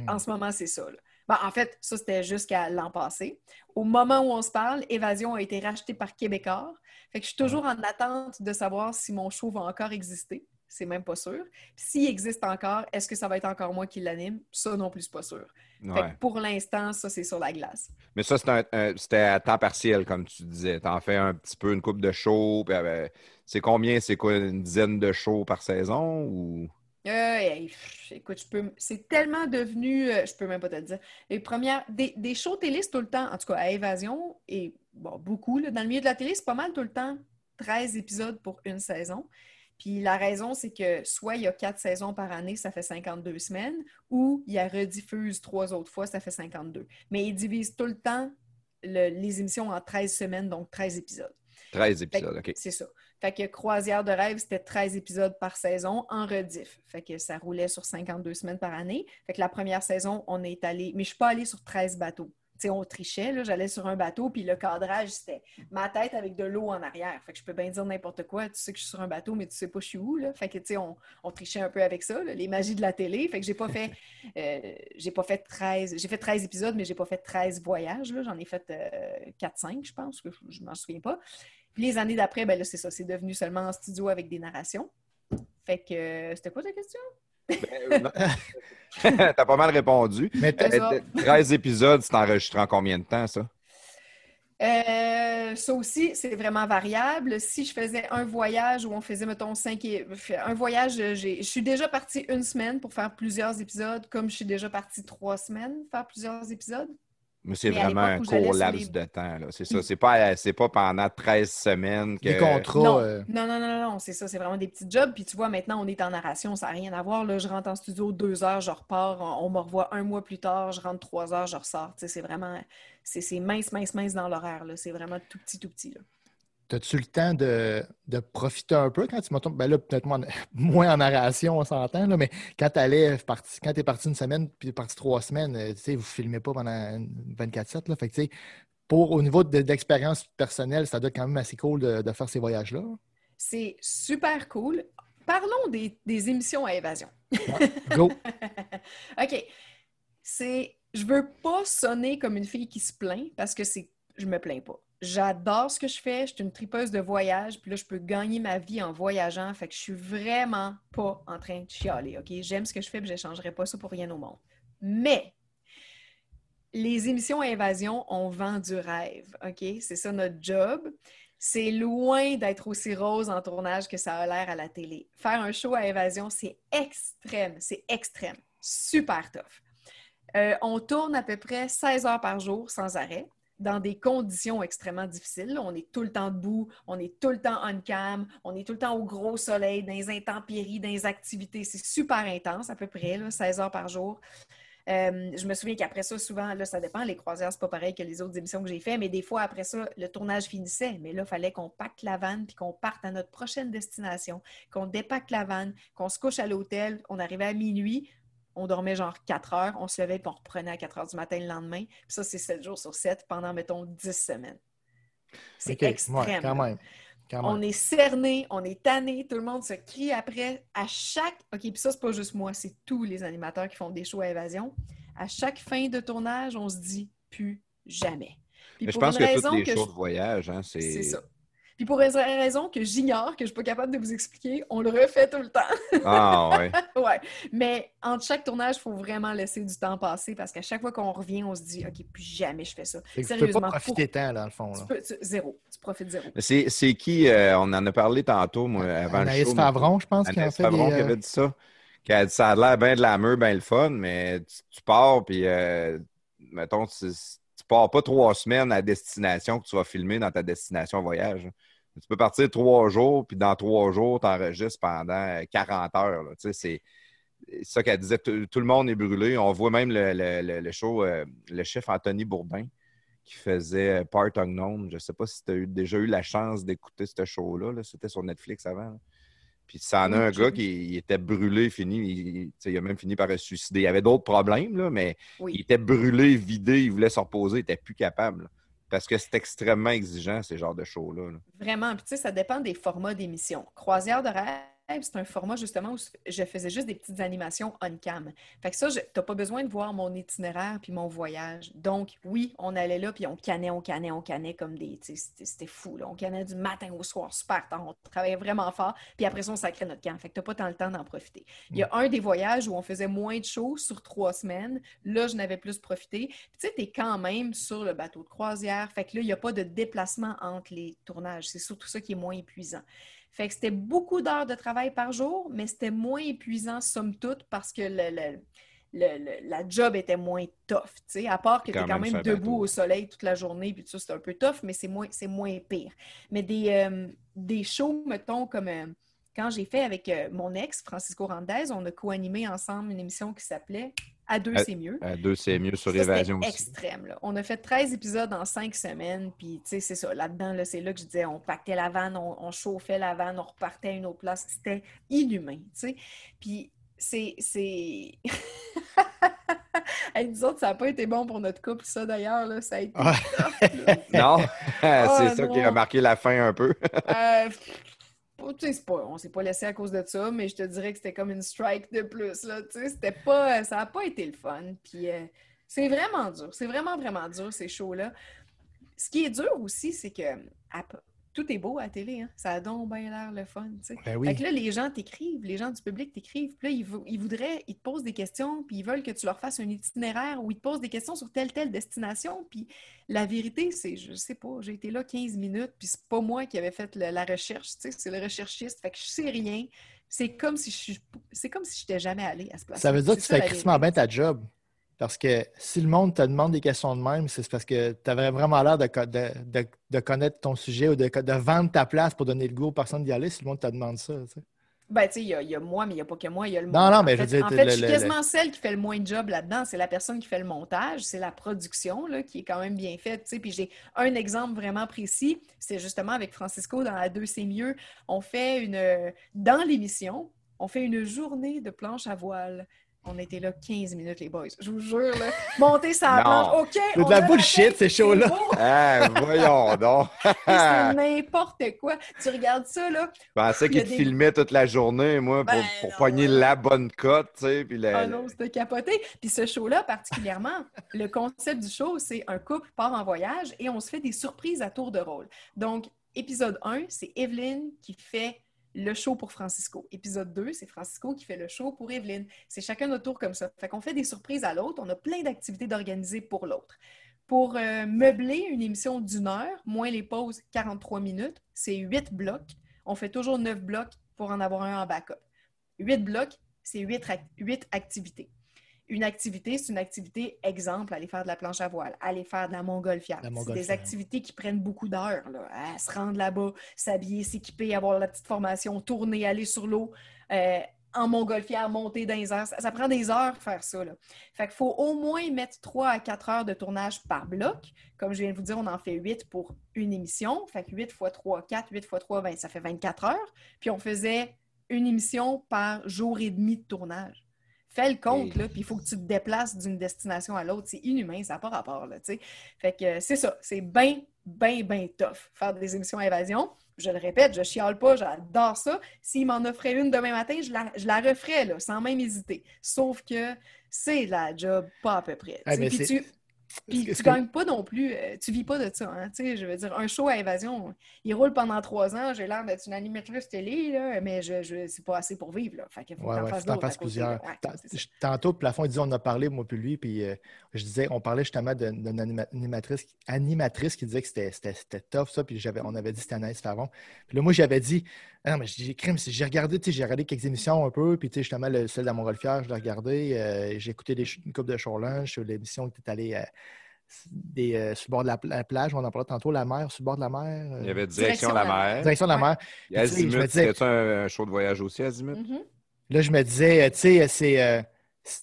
En ce moment, c'est ça. là. Ben, en fait, ça, c'était jusqu'à l'an passé. Au moment où on se parle, Évasion a été racheté par Québécois. Fait que je suis toujours en attente de savoir si mon show va encore exister. C'est même pas sûr. S'il existe encore, est-ce que ça va être encore moi qui l'anime? Ça non plus, c'est pas sûr. Fait Ouais. que pour l'instant, ça, c'est sur la glace. Mais ça, c'était à temps partiel, comme tu disais. Tu en fais un petit peu une coupe de shows. puis, euh, c'est combien? C'est quoi, une dizaine de shows par saison? Ou... Euh, écoute, je peux, c'est tellement devenu, euh, je peux même pas te le dire. Les premières, des, des shows télé, c'est tout le temps, en tout cas à Évasion, et bon, beaucoup, là, dans le milieu de la télé, c'est pas mal tout le temps 13 épisodes pour une saison. Puis la raison, c'est que soit il y a quatre saisons par année, ça fait 52 semaines, ou il y a rediffuse trois autres fois, ça fait 52. Mais ils divisent tout le temps le- les émissions en 13 semaines, donc 13 épisodes. 13 Fait que épisodes, OK. C'est ça. Fait que Croisière de rêve, c'était 13 épisodes par saison en rediff. Fait que ça roulait sur 52 semaines par année. Fait que la première saison, on est allé, mais je suis pas allée sur 13 bateaux. On trichait, j'allais sur un bateau, puis le cadrage, c'était ma tête avec de l'eau en arrière. Fait que je peux bien dire n'importe quoi. Tu sais que je suis sur un bateau, mais tu sais pas je suis où, là. Fait que, tu sais, on, on trichait un peu avec ça, là, les magies de la télé. Fait que j'ai pas fait, euh, j'ai pas fait 13, j'ai fait 13 épisodes, mais j'ai pas fait 13 voyages. J'en ai fait 4-5, je pense, que je, je m'en souviens pas. Puis les années d'après, ben là, c'est ça, c'est devenu seulement en studio avec des narrations. Fait que, euh, c'était quoi ta question? Ben, T'as pas mal répondu. Mais t'as- Euh, 13 épisodes, c'est enregistré en combien de temps, ça? Euh, ça aussi, c'est vraiment variable. Si je faisais un voyage où on faisait, mettons, cinq et... un voyage, j'ai- je suis déjà partie une semaine pour faire plusieurs épisodes, comme je suis déjà partie trois semaines pour faire plusieurs épisodes. Mais c'est vraiment un court laps les- de temps. là. C'est ça. C'est pas, c'est pas pendant 13 semaines que. Les contrats. Non, euh, non, non, non, non, c'est ça, c'est vraiment des petits jobs. Puis tu vois, maintenant, on est en narration, ça n'a rien à voir. Là, je rentre en studio deux heures, je repars, on, on me revoit un mois plus tard, je rentre trois heures, je ressors. Tu sais, c'est vraiment, c'est c'est mince, mince, mince dans l'horaire. là. C'est vraiment tout petit, tout petit. Là. T'as-tu le temps de, de profiter un peu quand tu m'entends? Ben là, peut-être moins, moins en narration, on s'entend, là, mais quand t'allais parti, quand t'es parti une semaine puis t'es parti trois semaines, euh, tu sais, vous filmez pas pendant 24-7, là. Fait que, tu sais, pour, au niveau de, de l'expérience personnelle, ça doit être quand même assez cool de, de faire ces voyages-là. C'est super cool. Parlons des, des émissions à évasion. Go! OK. C'est. Je veux pas sonner comme une fille qui se plaint parce que c'est. Je me plains pas. J'adore ce que je fais. Je suis une tripeuse de voyage. Puis là, je peux gagner ma vie en voyageant. Fait que je suis vraiment pas en train de chialer. OK? J'aime ce que je fais. Puis je n'échangerai pas ça pour rien au monde. Mais. Les émissions à évasion, on vend du rêve. OK? C'est ça notre job. C'est loin d'être aussi rose en tournage que ça a l'air à la télé. Faire un show à évasion, c'est extrême. C'est extrême. Super tough. Euh, on tourne à peu près 16 heures par jour sans arrêt, dans des conditions extrêmement difficiles. On est tout le temps debout, on est tout le temps on cam, on est tout le temps au gros soleil, dans les intempéries, dans les activités. C'est super intense, à peu près, là, 16 heures par jour. Euh, je me souviens qu'après ça, souvent, là, ça dépend, les croisières, c'est pas pareil que les autres émissions que j'ai fait, mais des fois, après ça, le tournage finissait. Mais là, il fallait qu'on pacte la vanne puis qu'on parte à notre prochaine destination, qu'on dépacte la vanne, qu'on se couche à l'hôtel. On arrivait à minuit, on dormait genre 4 heures, on se levait puis on reprenait à 4 heures du matin le lendemain. Puis ça, c'est 7 jours sur 7 pendant, mettons, 10 semaines. C'est OK, ouais, extrême. quand même. Quand On est cerné, on est tanné, tout le monde se crie après. À chaque. OK, puis ça, c'est pas juste moi, c'est tous les animateurs qui font des shows à évasion. À chaque fin de tournage, on se dit plus jamais. Puis Mais je pense une que toutes raison les que shows je- de voyage, hein, c'est. C'est ça. Puis pour une raison que j'ignore, que je suis pas capable de vous expliquer, on le refait tout le temps. Ah, ouais. ouais. Mais entre chaque tournage, il faut vraiment laisser du temps passer parce qu'à chaque fois qu'on revient, on se dit OK, plus jamais je fais ça. Que tu peux Sérieusement, pas profiter tant, dans le fond. Tu Là. peux- tu- zéro. Tu profites zéro. Mais C'est c'est qui, euh, on en a parlé tantôt, moi, avant le Anaïs show. Favron, je pense, qui Anaïs fait Favron des, qui euh, avait dit ça. Qui a dit ça a l'air bien de la meur, bien le fun, mais tu, tu pars, puis euh, mettons, tu, tu pars pas trois semaines à destination que tu vas filmer dans ta destination voyage. Tu peux partir trois jours, puis dans trois jours, tu enregistres pendant 40 heures. là. Tu sais, c'est ça qu'elle disait. Tout, tout le monde est brûlé. On voit même le, le- le- show, euh, le chef Anthony Bourdin qui faisait euh, Part Unknown. Je ne sais pas si tu as eu- déjà eu la chance d'écouter ce show-là. là. C'était sur Netflix avant. là. Puis ça en a un gars qui il était brûlé, fini. Il, a même fini par se suicider. Il avait d'autres problèmes, là, mais Oui. il était brûlé, vidé, il voulait se reposer, il n'était plus capable. là. Parce que c'est extrêmement exigeant, ces genres de shows-là. là. Vraiment. Puis tu sais, ça dépend des formats d'émission. Croisière de rêve, c'est un format justement où je faisais juste des petites animations on-cam. Fait que ça, je- t'as pas besoin de voir mon itinéraire puis mon voyage. Donc, oui, on allait là puis on cannait, on cannait, on cannait comme des... tu C'était fou, là. On cannait du matin au soir, super tard. On travaillait vraiment fort. Puis après ça, on sacrait notre camp. Fait que t'as pas tant le temps d'en profiter. Il y a un des voyages où on faisait moins de shows sur trois semaines. Là, je n'avais plus profité. Puis tu sais, t'es quand même sur le bateau de croisière. Fait que là, il n'y a pas de déplacement entre les tournages. C'est surtout ça qui est moins épuisant. Fait que c'était beaucoup d'heures de travail par jour, mais c'était moins épuisant, somme toute, parce que le, le- le- le- la job était moins tough. tu sais, À part que tu es Quand même debout au soleil toute la journée, puis tout ça, c'est un peu tough, mais c'est moins, c'est moins pire. Mais des, euh, des shows, mettons, comme euh, quand j'ai fait avec euh, mon ex, Francisco Randez, on a co-animé ensemble une émission qui s'appelait À deux, c'est mieux. À deux, c'est mieux sur Ça, c'était Évasion aussi. extrême. là. On a fait 13 épisodes en 5 semaines. Puis, tu sais, c'est ça. Là-dedans, là, c'est là que je disais, on pactait la vanne, on, on chauffait la vanne, on repartait à une autre place. C'était inhumain, tu sais. Puis, c'est... c'est- Hey, nous autres, ça n'a pas été bon pour notre couple, ça d'ailleurs. là. Ça a été Ah. là. Non, c'est Ah, ça qui a marqué la fin un peu. Euh, pas, on s'est pas laissé à cause de ça, mais je te dirais que c'était comme une strike de plus. Là, pas, ça n'a pas été le fun. Euh, c'est vraiment dur. C'est vraiment, vraiment dur, ces shows-là. Ce qui est dur aussi, c'est que tout est beau à la télé. Hein? Ça a donc bien l'air le fun. tu sais. Ben oui. Fait que là, les gens t'écrivent, les gens du public t'écrivent. Puis là, ils, ils voudraient, ils te posent des questions, puis ils veulent que tu leur fasses un itinéraire ou ils te posent des questions sur telle, telle destination. Puis la vérité, c'est, je sais pas, j'ai été là 15 minutes, puis c'est pas moi qui avais fait le- la recherche, tu sais, c'est le recherchiste. Fait que je sais rien. C'est comme si je suis- c'est comme si je n'étais jamais allée à ce place. Ça veut dire que tu fais crissement bien ta job. Parce que si le monde te demande des questions de même, c'est parce que tu avais vraiment l'air de, co- de- de- de connaître ton sujet ou de, vendre ta place pour donner le goût aux personnes d'y aller si le monde te demande ça. tu sais. Ben, tu sais, il y, a- il y a moi, mais il n'y a pas que moi, il y a le Non, monde. non, En mais je fait- veux dire, En le- fait, je suis le- quasiment celle qui fait le moins de job là-dedans. C'est la personne qui fait le montage, c'est la production, là, qui est quand même bien faite, tu sais. Puis j'ai un exemple vraiment précis, c'est justement avec Francisco dans la 2 c'est mieux. On fait une... Dans l'émission, on fait une journée de planche à voile. On était là 15 minutes, les boys. Je vous jure, là. Monter sa planche. OK, C'est de la bullshit, ces shows-là. Ah, voyons donc. C'est n'importe quoi. Tu regardes ça, là. Je pensais Il y a qu'il te des- filmait toute la journée, moi, pour, Ben pour non, pogner ouais. la bonne cote, tu sais. Puis le- Ah non, c'était capoté. Puis ce show-là, particulièrement, le concept du show, c'est un couple part en voyage et on se fait des surprises à tour de rôle. Donc, épisode 1, c'est Evelyne qui fait le show pour Francisco. Épisode 2, c'est Francisco qui fait le show pour Evelyne. C'est chacun notre tour comme ça. Fait qu'on fait des surprises à l'autre. On a plein d'activités d'organiser pour l'autre. Pour euh, meubler une émission d'une heure, moins les pauses, 43 minutes, c'est 8 blocs. On fait toujours 9 blocs pour en avoir un en backup. 8 blocs, c'est 8, activités. Une activité, c'est une activité, exemple, aller faire de la planche à voile, aller faire de la montgolfière. C'est des activités qui prennent beaucoup d'heures, à se rendre là-bas, s'habiller, s'équiper, avoir la petite formation, tourner, aller sur l'eau, euh, en montgolfière, monter dans les airs. Ça, ça prend des heures faire ça. Là. Fait qu'il faut au moins mettre 3 à 4 heures de tournage par bloc. Comme je viens de vous dire, on en fait 8 pour une émission. Fait que 8 fois 3, 4, 8 fois 3, 20, ça fait 24 heures. Puis on faisait une émission par jour et demi de tournage. Fais le compte, Et- là, puis il faut que tu te déplaces d'une destination à l'autre. C'est inhumain, ça n'a pas rapport, là, tu sais. Fait que euh, c'est ça, c'est bien, bien, bien tough, faire des émissions à évasion. Je le répète, je chiale pas, j'adore ça. S'il m'en offrait une demain matin, je la, je la referais, là, sans même hésiter. Sauf que c'est la job pas à peu près. Ah, tu Puis tu, gagnes pas non plus, euh, tu vis pas de ça. Hein, tu sais, je veux dire, un show à évasion, il roule pendant trois ans, j'ai l'air d'être une animatrice télé, là, mais je, je, c'est pas assez pour vivre. Là. Fait qu'il faut Ouais, que ouais, fasses plusieurs. Ouais, Tantôt, Plafond, il dit, on a parlé, moi puis lui, puis euh, je disais, on parlait justement d'une anima- animatrice, animatrice qui disait que c'était- tough, ça, puis on avait dit c'était Anaïs Favon. Puis là, moi, j'avais dit, ah non, mais j'ai crime, c'est- j'ai regardé, tu sais, j'ai regardé quelques émissions un peu, puis tu sais, justement, le, celle de la Montgolfière, je l'ai regardé, euh, j'ai écouté des, une couple de show lunch sur l'émission qui était allée euh, des, euh, sur le bord de la, pla- la plage, on en parlait tantôt, la mer, sur le bord de la mer. euh, Il y avait Direction la mer. direction de la mer. Azimut, c'était un, un show de voyage aussi, Azimut? Mhm. Là, je me disais, euh, tu sais, c'est.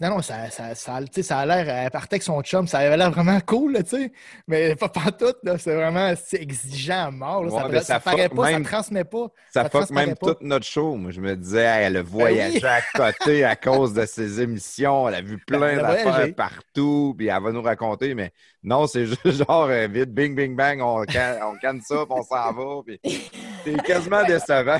Euh, non, non, ça, ça, ça, a l'air. Elle partait avec son chum, ça avait l'air vraiment cool, là, tu sais. Mais pas tout, là. C'est vraiment c'est exigeant à mort. là. Ouais, ça, mais ça, ça paraît fuck pas, même- ça transmet pas. Ça Ça fuck même pas. tout notre show. Moi, je me disais, hey, elle a voyagé oui. à côté à cause de ses émissions. Elle a vu plein Ben, a d'affaires voyagé. partout. Puis elle va nous raconter. Mais non, c'est juste genre euh, vite, bing, bing, bang, on canne, on canne ça, puis on s'en va. Puis c'est quasiment décevant.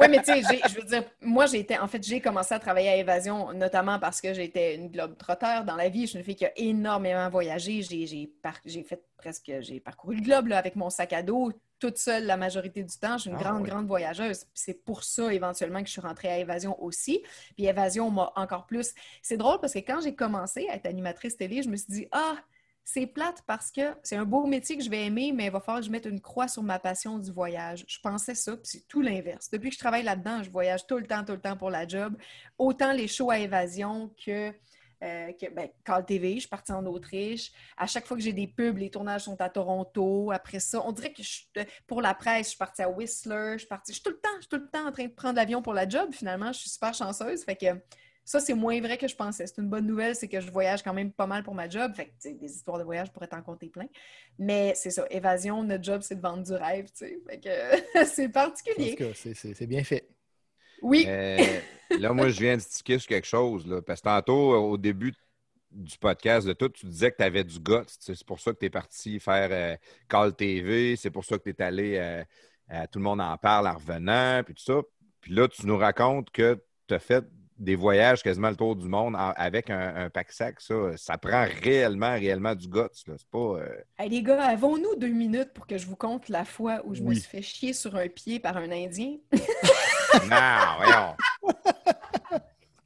Oui, mais tu sais, j'ai- je veux dire, moi, j'ai été, en fait, j'ai commencé à travailler à Évasion, notamment parce que j'étais une globe-trotteur dans la vie. Je suis une fille qui a énormément voyagé. J'ai j'ai par- j'ai fait presque, j'ai parcouru le globe là, avec mon sac à dos, toute seule la majorité du temps. Je suis une Ah, grande, oui. grande voyageuse. C'est pour ça, éventuellement, que je suis rentrée à Évasion aussi. Puis Évasion m'a encore plus. C'est drôle parce que quand j'ai commencé à être animatrice télé, je me suis dit, ah, c'est plate parce que c'est un beau métier que je vais aimer, mais il va falloir que je mette une croix sur ma passion du voyage. Je pensais ça, puis c'est tout l'inverse. Depuis que je travaille là-dedans, je voyage tout le temps, tout le temps pour la job. Autant les shows à évasion que, euh, que ben, Call TV, je suis partie en Autriche. À chaque fois que j'ai des pubs, les tournages sont à Toronto. Après ça, on dirait que je, pour la presse, je suis partie à Whistler. Je suis, je suis tout le temps, je suis tout le temps en train de prendre l'avion pour la job. Finalement, je suis super chanceuse. Fait que ça, c'est moins vrai que je pensais. C'est une bonne nouvelle, c'est que je voyage quand même pas mal pour ma job. Fait que, des histoires de voyage pourraient t'en compter plein. Mais c'est ça, évasion, notre job, c'est de vendre du rêve, tu sais. C'est En tout particulier. cas, c'est- bien fait. Oui, Mais là, moi, je viens de sticker sur quelque chose. Là, parce que tantôt, au début du podcast, de tout, tu disais que tu avais du goût. C'est pour ça que tu es parti faire euh, Call TV. C'est pour ça que tu es allé euh, à Tout le monde en parle en revenant, puis tout ça. Puis là, tu nous racontes que tu as fait des voyages quasiment le tour du monde en- avec un, un pack-sac. Ça, ça prend réellement, réellement du guts. là. C'est pas. euh, Hey, les gars, avons-nous deux minutes pour que je vous conte la fois où je me suis fait chier sur un pied par un Indien? Non, voyons.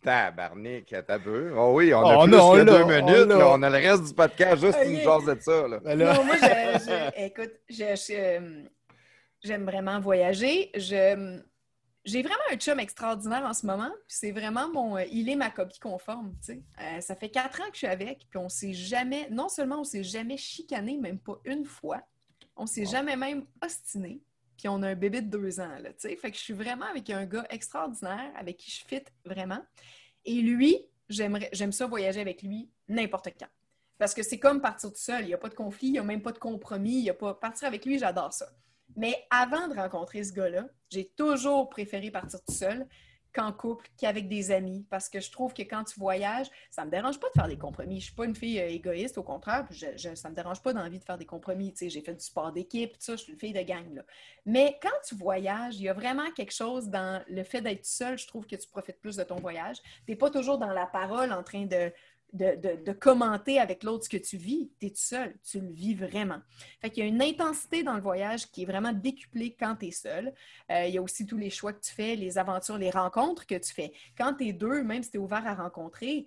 Tabarnak, t'as peu. Oh oui, on a Oh plus non, que là, deux on minutes. là. On a le reste du podcast juste nous jaser de ça. Là. Ben là, Non, moi, je- je- écoute, je- je, j'aime vraiment voyager. Je, j'ai vraiment un chum extraordinaire en ce moment. C'est vraiment mon. euh, il est ma copie conforme. Euh, ça fait quatre ans que je suis avec, puis on s'est jamais. Non seulement on s'est jamais chicané, même pas une fois. On s'est jamais même ostiné. Puis on a un bébé de deux ans, là, tu sais. Fait que je suis vraiment avec un gars extraordinaire, avec qui je fit vraiment. Et lui, j'aimerais, j'aime ça voyager avec lui n'importe quand. Parce que c'est comme partir tout seul. Il n'y a pas de conflit, il n'y a même pas de compromis. Il y a pas... Partir avec lui, j'adore ça. Mais avant de rencontrer ce gars-là, j'ai toujours préféré partir tout seul qu'en couple, qu'avec des amis. Parce que je trouve que quand tu voyages, ça ne me dérange pas de faire des compromis. Je suis pas une fille euh, égoïste, au contraire. je- je- ça ne me dérange pas d'envie de faire des compromis. Tu sais, j'ai fait du sport d'équipe, ça, je suis une fille de gang. Mais quand tu voyages, il y a vraiment quelque chose dans le fait d'être seul. Je trouve que tu profites plus de ton voyage. Tu n'es pas toujours dans la parole en train de, de, commenter avec l'autre ce que tu vis. Tu es tout seul. Tu le vis vraiment. Fait qu'il y a une intensité dans le voyage qui est vraiment décuplée quand tu es seul. Euh, il y a aussi tous les choix que tu fais, les aventures, les rencontres que tu fais. Quand tu es deux, même si tu es ouvert à rencontrer,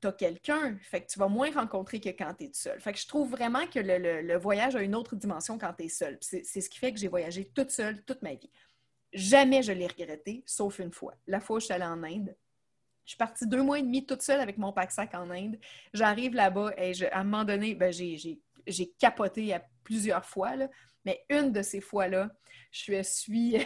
tu as quelqu'un. Fait que tu vas moins rencontrer que quand tu es tout seul. Fait que je trouve vraiment que le, voyage a une autre dimension quand tu es seul. C'est ce qui fait que j'ai voyagé toute seule toute ma vie. Jamais je l'ai regretté, sauf une fois. La fois où je suis allée en Inde. Je suis partie deux mois et demi toute seule avec mon pack-sac en Inde. J'arrive là-bas et à un moment donné, ben, j'ai- capoté à plusieurs fois. Mais une de ces fois-là, je suis.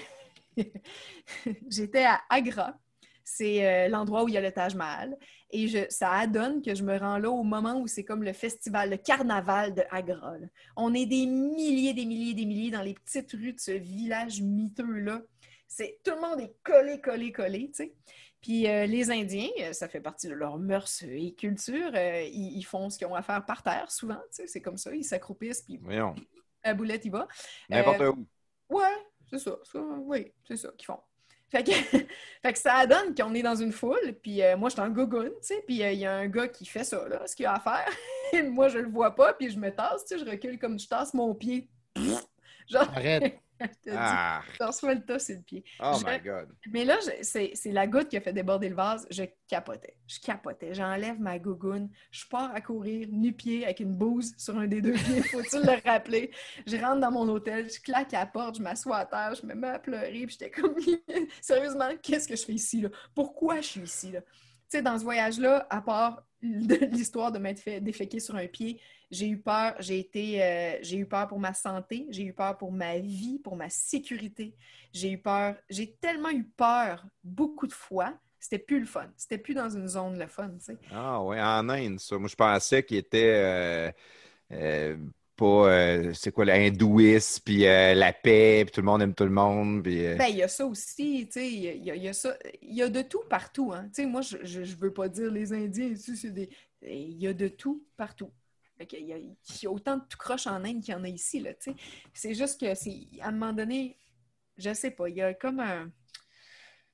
J'étais à Agra. C'est euh, l'endroit où il y a le Taj Mahal. Et ça adonne que je me rends là au moment où c'est comme le festival, le carnaval de Agra. On est des milliers, des milliers, des milliers dans les petites rues de ce village miteux-là. C'est, tout le monde est collé, collé, collé, tu sais. Puis euh, les Indiens, euh, ça fait partie de leur mœurs et culture, euh, ils, ils font ce qu'ils ont à faire par terre souvent, tu sais, c'est comme ça, ils s'accroupissent, puis Voyons. à boulette, il va. N'importe Euh, où. Ouais, c'est ça, ça, oui, c'est ça qu'ils font. Fait que, fait que ça donne qu'on est dans une foule, puis euh, moi, je suis en tu sais, puis euh, il y a un gars qui fait ça, là, ce qu'il a à faire. Et moi, je le vois pas, puis je me tasse, tu sais, je recule comme je tasse mon pied. Genre, arrête. Je te Ah, reçois le tas sur le pied. oh Je- my God. Mais là, je- c'est la goutte qui a fait déborder le vase. Je capotais. Je capotais. J'enlève ma gougoune. Je pars à courir nu-pied avec une bouse sur un des deux pieds. Faut-il le rappeler? Je rentre dans mon hôtel, je claque à la porte, je m'assois à terre, je me mets à pleurer. Puis j'étais comme, sérieusement, qu'est-ce que je fais ici? Là? Pourquoi je suis ici? Là? Tu sais, dans ce voyage-là, à part l'histoire de m'être fait déféquer sur un pied, j'ai eu peur, j'ai été, euh, j'ai eu peur pour ma santé, j'ai eu peur pour ma vie, pour ma sécurité. J'ai eu peur, j'ai tellement eu peur beaucoup de fois, c'était plus le fun. C'était plus dans une zone le fun, tu sais. Ah oui, en Inde, ça. Moi, je pensais qu'il était euh, euh, pas, euh, c'est quoi, l'hindouisme, puis la paix, puis tout le monde aime tout le monde, puis... Ben, il y a ça aussi, tu sais, il y, a- y y ça, il y a de tout partout, hein. Tu sais, moi, je, je, je veux pas dire les Indiens, tu sais, c'est des... Il y a de tout partout. Fait qu'il y a, il y a autant de tout croche en Inde qu'il y en a ici, là, tu sais. C'est juste que, c'est, à un moment donné, je sais pas, il y a comme un...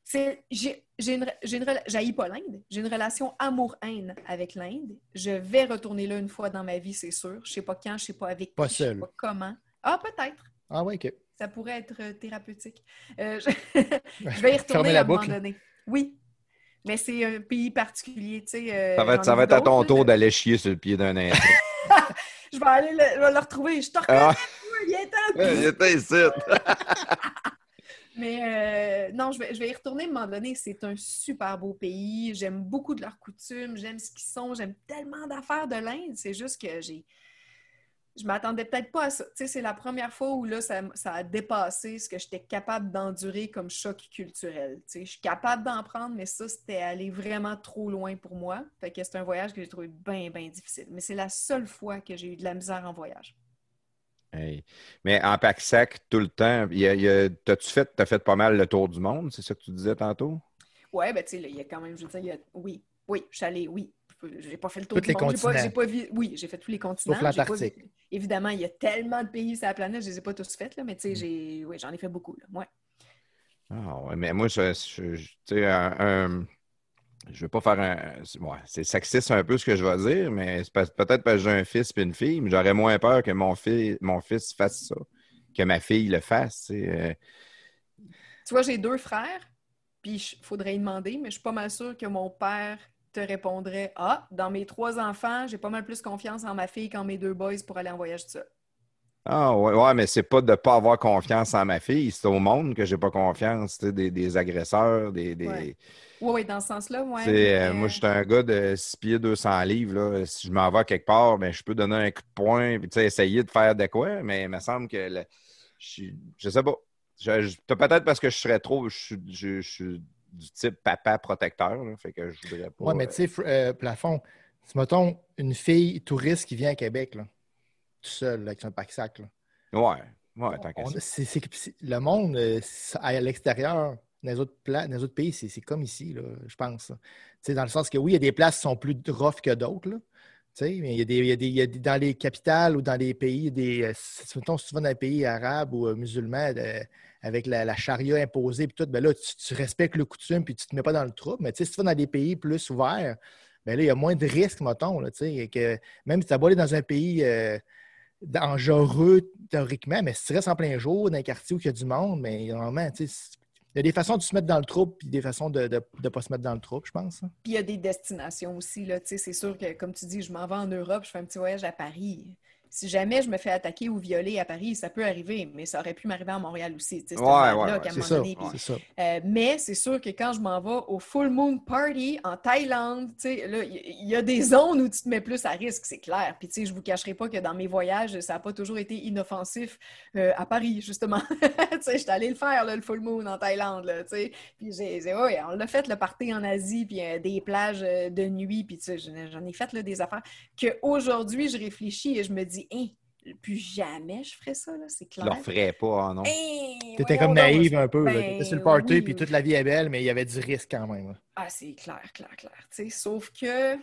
C'est, j'ai, j'ai une, j'ai une rela- j'haïs pas l'Inde. J'ai une relation amour-haine avec l'Inde. Je vais retourner là une fois dans ma vie, c'est sûr. Je sais pas quand, je sais pas avec Pas qui, je sais seul. pas comment. Ah, peut-être. Ah ouais, ok. Ça pourrait être euh, thérapeutique. Euh, je... je vais y retourner la à un moment donné. Oui. Mais c'est un pays particulier, tu sais. euh, ça va être, ça va être à ton tour d'aller chier sur le pied d'un Indien. Je vais aller le, je vais le retrouver. Je te reconnais, Ah, viens-t'en. il était ici. Mais euh, non, je vais, je vais y retourner à un moment donné. C'est un super beau pays. J'aime beaucoup de leurs coutumes. J'aime ce qu'ils sont. J'aime tellement d'affaires de l'Inde. C'est juste que j'ai. Je m'attendais peut-être pas à ça. Tu sais, c'est la première fois où là, ça, ça a dépassé ce que j'étais capable d'endurer comme choc culturel. Tu sais, je suis capable d'en prendre, mais ça, c'était aller vraiment trop loin pour moi. Fait que c'est un voyage que j'ai trouvé bien, bien difficile. Mais c'est la seule fois que j'ai eu de la misère en voyage. Hey. Mais en pack-sac, tout le temps, il y a- il y a- t'as-tu fait, t'as fait pas mal le tour du monde, c'est ça que tu disais tantôt? Ouais, ben tu sais, il y a quand même, je veux dire, y a- oui, oui, je suis allée, oui. J'ai pas fait le tour Tous du les monde. J'ai pas- continents. pas oui, j'ai fait tous les continents. Sauf pas Évidemment, il y a tellement de pays sur la planète, je les ai pas tous faits, là, mais tu Mm. sais, j'ai, oui, j'en ai fait beaucoup. Là. Ouais. Ah, ouais, mais moi, je, je- je- tu sais, un, un- je veux pas faire un. c'est- ouais, c'est sexiste un peu ce que je vais dire, mais c'est peut-être parce que j'ai un fils et une fille, mais j'aurais moins peur que mon, fils mon fils fasse ça, que ma fille le fasse. tu sais, euh. Tu vois, j'ai deux frères, puis il faudrait y demander, mais je suis pas mal sûre que mon père te répondrait Ah, dans mes trois enfants, j'ai pas mal plus confiance en ma fille qu'en mes deux boys pour aller en voyage tout ça. Ah, ouais, ouais, mais c'est pas de pas avoir confiance en ma fille, c'est au monde que j'ai pas confiance, tu sais, des, des agresseurs, des. des- Ouais. Oui, oui, dans ce sens-là, ouais. Tu sais, euh, mais- moi, je suis un gars de 6 pieds 200 livres. Là. Si je m'en vais quelque part, ben, je peux donner un coup de poing et essayer de faire de quoi, mais il me semble que le- je, suis- je sais pas. Peut-être parce que je serais trop. Je, suis- je- je suis du type papa protecteur. là, fait que je voudrais pas. Ouais, mais tu sais, euh, plafond, si mettons une fille touriste qui vient à Québec, là, tout seul, avec son pack-sac, là, Ouais, ouais, tant qu'à ça. le monde euh, à l'extérieur, dans les autres, pla- dans les autres pays, c'est comme ici, là, je pense. dans le sens que oui, il y a des places qui sont plus rough que d'autres, mais il y a des, il y a des- il y a des- dans les capitales ou dans les pays, des, euh, si, mettons, si tu vas dans un pays arabe ou euh, musulman euh, avec la, charia imposée puis tout, ben là, tu, respectes le coutume puis tu te mets pas dans le trouble. Mais si tu vas dans des pays plus ouverts, ben là, il y a moins de risques, mettons, là, que même si tu vas aller dans un pays euh, dangereux théoriquement, mais si tu restes en plein jour dans un quartier où il y a du monde, mais normalement, tu sais, il y a des façons de se mettre dans le trouble puis des façons de ne pas se mettre dans le trouble, je pense. hein. Puis il y a des destinations aussi, c'est sûr que, comme tu dis, je m'en vais en Europe, je fais un petit voyage à Paris. Si jamais je me fais attaquer ou violer à Paris, ça peut arriver, mais ça aurait pu m'arriver à Montréal aussi. tu sais, c'est Ouais, un ouais, là ouais, ça, donné, puis- c'est ça. Euh, mais c'est sûr que quand je m'en vais au Full Moon Party en Thaïlande, tu sais, là, il y, a des zones où tu te mets plus à risque, c'est clair. Puis, tu sais, je vous cacherai pas que dans mes voyages, ça n'a pas toujours été inoffensif euh, à Paris, justement. tu sais, j'étais allée le faire, là, le Full Moon en Thaïlande, là, tu sais. Puis, j'ai, j'ai- ouais, on l'a fait, le party en Asie, puis euh, des plages euh, de nuit, puis, tu sais, j'en j'en ai fait, là, des affaires qu'aujourd'hui, je réfléchis et je me dis, hein, plus jamais je ferais ça, là, c'est Je clair. le ferais pas, ah non. Hein, Tu étais voyons comme naïve un peu. là. ben, T'étais sur le party, oui, puis toute la vie est belle, mais il y avait du risque quand même. là. Ah, c'est clair, clair, clair. tu sais. Sauf que,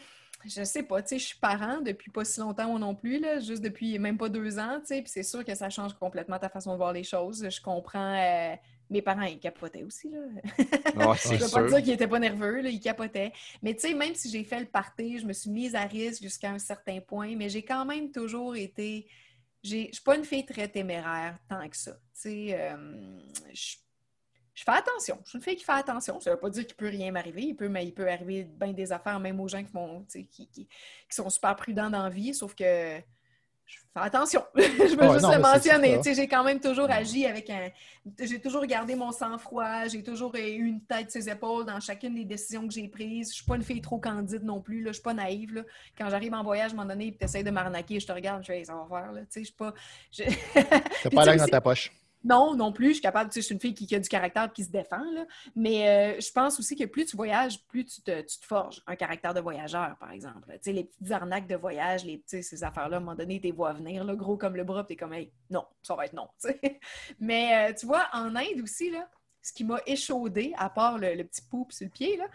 je sais pas, tu sais, je suis parent depuis pas si longtemps moi non plus, là, juste depuis même pas deux ans, tu sais, puis c'est sûr que ça change complètement ta façon de voir les choses. Je comprends. euh, mes parents, ils capotaient aussi, là. Ouais, Je c'est veux pas dire qu'ils étaient pas nerveux, là, ils capotaient. Mais tu sais, même si j'ai fait le party, je me suis mise à risque jusqu'à un certain point, mais j'ai quand même toujours été. j'ai- Je suis pas une fille très téméraire tant que ça. Tu sais, euh, je fais attention. Je suis une fille qui fait attention. Ça veut pas dire qu'il peut rien m'arriver. Il peut, mais il peut arriver bien des affaires, même aux gens qui, font, qui, qui- qui sont super prudents dans la vie, sauf que fais attention. je veux Ouais, juste non, le mentionner. J'ai quand même toujours agi avec un. J'ai toujours gardé mon sang-froid. J'ai toujours eu une tête sur ses épaules dans chacune des décisions que j'ai prises. Je suis pas une fille trop candide non plus. Là. Je suis pas naïve. Là. Quand j'arrive en voyage, à un moment donné, tu essaies de m'arnaquer, je te regarde, je fais, Hey, ça va faire. Là. Pas. je- T'as pas dans ta poche. Non, non plus. Je suis capable, tu sais, je suis une fille qui, qui a du caractère et qui se défend, là. Mais euh, je pense aussi que plus tu voyages, plus tu te, tu te forges un caractère de voyageur, par exemple. Tu sais, les petites arnaques de voyage, les, tu sais, ces affaires-là, à un moment donné, tu les vois venir, là, gros comme le bras, puis t'es comme, hey, non, ça va être non. tu sais. Mais euh, tu vois, en Inde aussi, là, ce qui m'a échaudé, à part le, le petit poupe sur le pied, là,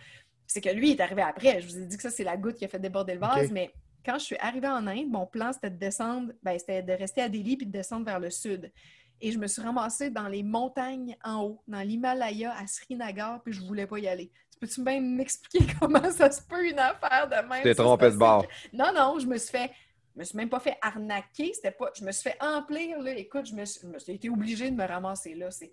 c'est que lui, il est arrivé après. Je vous ai dit que ça, c'est la goutte qui a fait déborder le vase, mais quand je suis arrivée en Inde, mon plan, c'était de descendre, ben, c'était de rester à Delhi puis de descendre vers le sud. Et je me suis ramassée dans les montagnes en haut, dans l'Himalaya, à Srinagar, puis je voulais pas y aller. Tu peux-tu même m'expliquer comment ça se peut une affaire de même? T'es trompé de bord. non, non, je me suis fait. Je me suis même pas fait arnaquer. C'était pas. Je me suis fait emplir, là. Écoute, je me suis, suis été obligée de me ramasser là. C'est.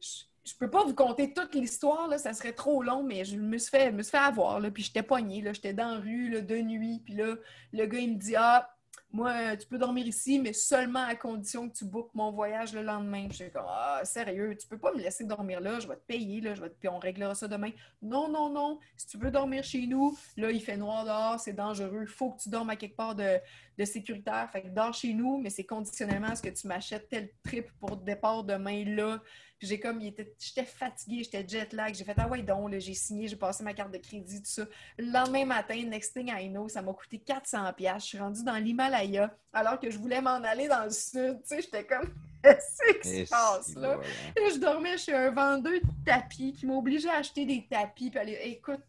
Je, je peux pas vous conter toute l'histoire, là, ça serait trop long, mais je me suis fait, me suis fait avoir, là, puis j'étais poignée, là, j'étais dans la rue, là, de nuit, puis là, le gars, il me dit, ah, moi, tu peux dormir ici, mais seulement à condition que tu bookes mon voyage le lendemain. Puis J'étais comme, ah, sérieux, tu peux pas me laisser dormir là, je vais te payer, là, je puis on réglera ça demain. Non, non, non, si tu veux dormir chez nous, là, il fait noir dehors, c'est dangereux, il faut que tu dormes à quelque part de, de sécuritaire. Fait que dors chez nous, mais c'est conditionnellement à ce que tu m'achètes tel trip pour départ demain là. J'ai comme, j'étais fatiguée, j'étais jet lag. J'ai fait, ah ouais, donc, j'ai signé, j'ai passé ma carte de crédit, tout ça. Le lendemain matin, next thing I know, ça m'a coûté 400 pièces. Je suis rendue dans l'Himalaya alors que je voulais m'en aller dans le sud. Tu sais, j'étais comme, qu'est-ce qui Et se passe si, là? voilà. Et je dormais chez un vendeur de tapis qui m'a obligé à acheter des tapis. Puis aller, écoute,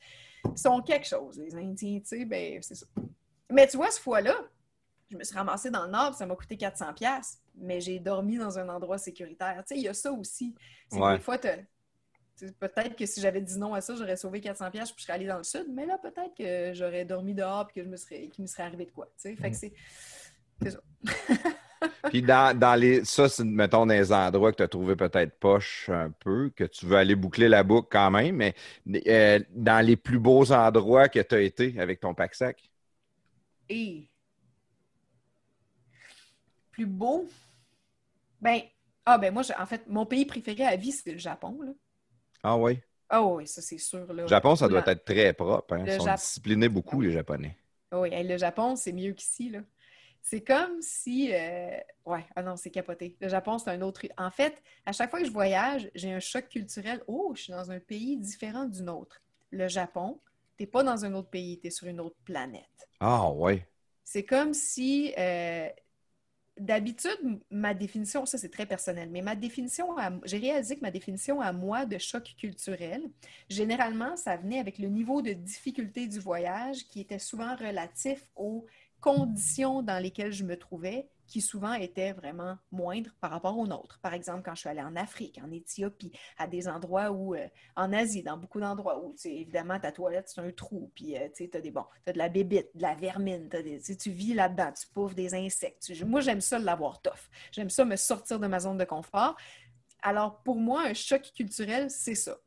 Ils sont quelque chose, les Indiens, tu sais, ben, c'est ça. Mais tu vois, cette fois-là, je me suis ramassée dans le nord, puis ça m'a coûté 400 pièces, mais j'ai dormi dans un endroit sécuritaire. Tu sais, il y a ça aussi. C'est que Ouais. Des fois, peut-être que si j'avais dit non à ça, j'aurais sauvé 400 pièces, puis je serais allée dans le sud, mais là, peut-être que j'aurais dormi dehors, puis que je me serais, qu'il me serait arrivé de quoi, tu sais. Fait que c'est... C'est ça. Puis dans, dans les. Ça, c'est, mettons, des endroits que tu as trouvé peut-être poche un peu, que tu veux aller boucler la boucle quand même, mais euh, dans les plus beaux endroits que tu as été avec ton pack-sac. Et plus beau, ben, ah ben moi, je- en fait, mon pays préféré à vie, c'est le Japon, là. Ah oui? Ah oui, ça c'est sûr, là. Le Japon, ça doit être très propre. Hein? Ils sont Jap- disciplinés beaucoup, les Japonais. Ah Oui, hey, le Japon, c'est mieux qu'ici, là. C'est comme si... euh, Ouais, ah non, c'est capoté. Le Japon, c'est un autre... En fait, à chaque fois que je voyage, j'ai un choc culturel. Oh, je suis dans un pays différent du nôtre. Le Japon, t'es pas dans un autre pays, t'es sur une autre planète. Ah oui. C'est comme si, euh, d'habitude, ma définition, ça c'est très personnel, mais ma définition, j'ai réalisé que ma définition à moi de choc culturel, généralement, ça venait avec le niveau de difficulté du voyage qui était souvent relatif aux conditions dans lesquelles je me trouvais, qui souvent étaient vraiment moindres par rapport aux nôtres. Par exemple, quand je suis allée en Afrique, en Éthiopie, à des endroits où, euh, en Asie, dans beaucoup d'endroits où, évidemment, ta toilette, c'est un trou, puis, euh, tu t'as des, bon, de la bébite, de la vermine, des, tu vis là-dedans, tu pouffes des insectes. Moi, j'aime ça l'avoir tough. J'aime ça me sortir de ma zone de confort. Alors, pour moi, un choc culturel, c'est ça.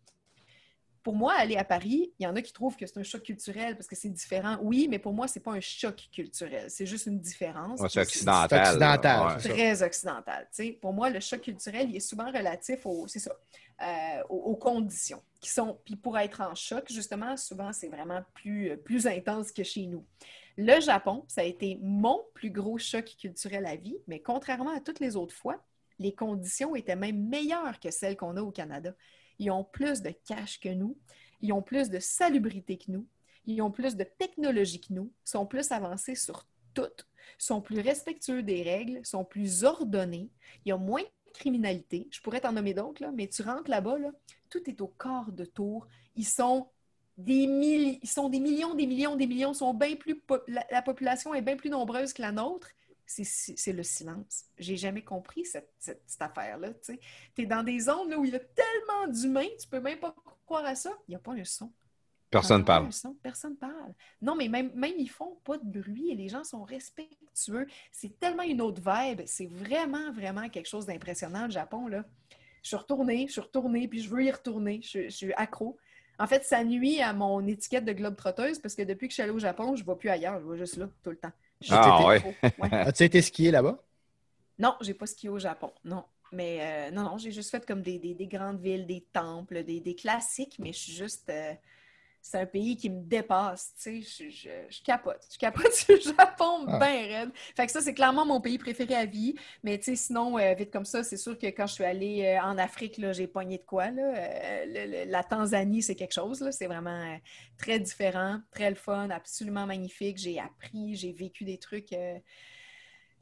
Pour moi, aller à Paris, il y en a qui trouvent que c'est un choc culturel parce que c'est différent. Oui, mais pour moi, c'est pas un choc culturel. C'est juste une différence. Ouais, c'est occidental. C'est occidental, là. Ouais. très occidental. tu sais. Pour moi, le choc culturel, il est souvent relatif au, c'est ça, euh, aux, aux conditions qui sont. Puis pour être en choc, justement, souvent, c'est vraiment plus, euh, plus intense que chez nous. Le Japon, ça a été mon plus gros choc culturel à vie, mais contrairement à toutes les autres fois, les conditions étaient même meilleures que celles qu'on a au Canada. Ils ont plus de cash que nous, ils ont plus de salubrité que nous, ils ont plus de technologie que nous, sont plus avancés sur tout, sont plus respectueux des règles, sont plus ordonnés, il y a moins de criminalité. Je pourrais t'en nommer d'autres, mais tu rentres là-bas, là, tout est au quart de tour. Ils sont des, ils sont des millions, des millions, des millions, sont bien plus la population est bien plus nombreuse que la nôtre. C'est- le silence. J'ai jamais compris cette, cette- cette affaire-là. Tu es dans des zones là, où il y a tellement d'humains, tu peux même pas croire à ça. Il n'y a pas un son. Personne pas parle. son, Personne parle. Non, mais même, même ils font pas de bruit et les gens sont respectueux. C'est tellement une autre vibe. C'est vraiment, vraiment quelque chose d'impressionnant, le Japon. Là. Je suis retournée, je suis retournée, puis je veux y retourner. Je, je suis accro. En fait, ça nuit à mon étiquette de globe trotteuse parce que depuis que je suis allée au Japon, je ne vais plus ailleurs. Je vais juste là, tout le temps. Ah, ouais. Ouais. As-tu été skier là-bas? Non, j'ai pas skié au Japon, non. Mais euh, non, non, j'ai juste fait comme des, des- des grandes villes, des temples, des, des classiques, mais je suis juste. euh, c'est un pays qui me dépasse, tu sais. Je, je- je capote. Je capote sur le Japon Ah. bien raide. Fait que ça, c'est clairement mon pays préféré à vie. Mais tu sais, sinon, euh, vite comme ça, c'est sûr que quand je suis allée euh, en Afrique, là, j'ai pogné de quoi, là. Euh, le- le- la Tanzanie, c'est quelque chose, là. C'est vraiment très différent, très le fun, absolument magnifique. J'ai appris, j'ai vécu des trucs.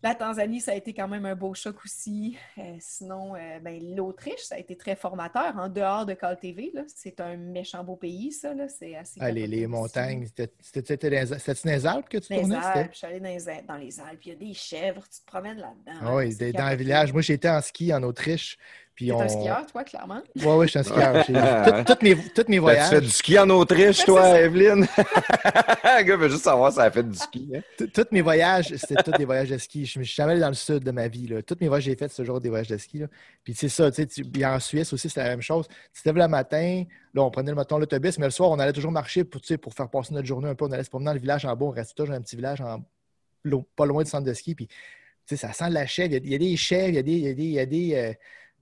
La Tanzanie, ça a été quand même un beau choc aussi. Euh, sinon, euh, ben, l'Autriche, ça a été très formateur. En dehors de Cal TV, c'est un méchant beau pays, ça. C'est assez Ah, les, montagnes. C'était- dans les- c'était-tu dans les Alpes que tu les tournais? Alpes, je suis allée dans les, dans les Alpes. Il y a des chèvres, tu te promènes là-dedans. Ah oui, dans capoté. village. Moi, j'étais en ski en Autriche. Puis on... un skieur, toi, clairement. Oui, oui, je suis un skieur. Toutes mes, toutes mes T'as-tu fait voyages, du ski en Autriche, Ouais, toi. Evelyne? Le gars veut juste savoir si elle a fait du ski. hein. tous mes voyages, c'était tous des voyages de ski. Je me suis jamais allé dans le sud de ma vie. Là. Tous mes voyages que j'ai faits, c'est toujours des voyages de ski. là. Puis c'est ça, tu sais, tu- puis en Suisse aussi, c'était la même chose. Tu te lèves le matin, là, on prenait le matin l'autobus, mais le soir, on allait toujours marcher pour, tu sais, pour faire passer notre journée un peu. On allait se promener dans le village en bas, on restait toujours dans un petit village en, pas loin du centre de ski. Puis, tu sais, ça sent la chèvre. Il y a, il y a des chèvres, il y a des, il y a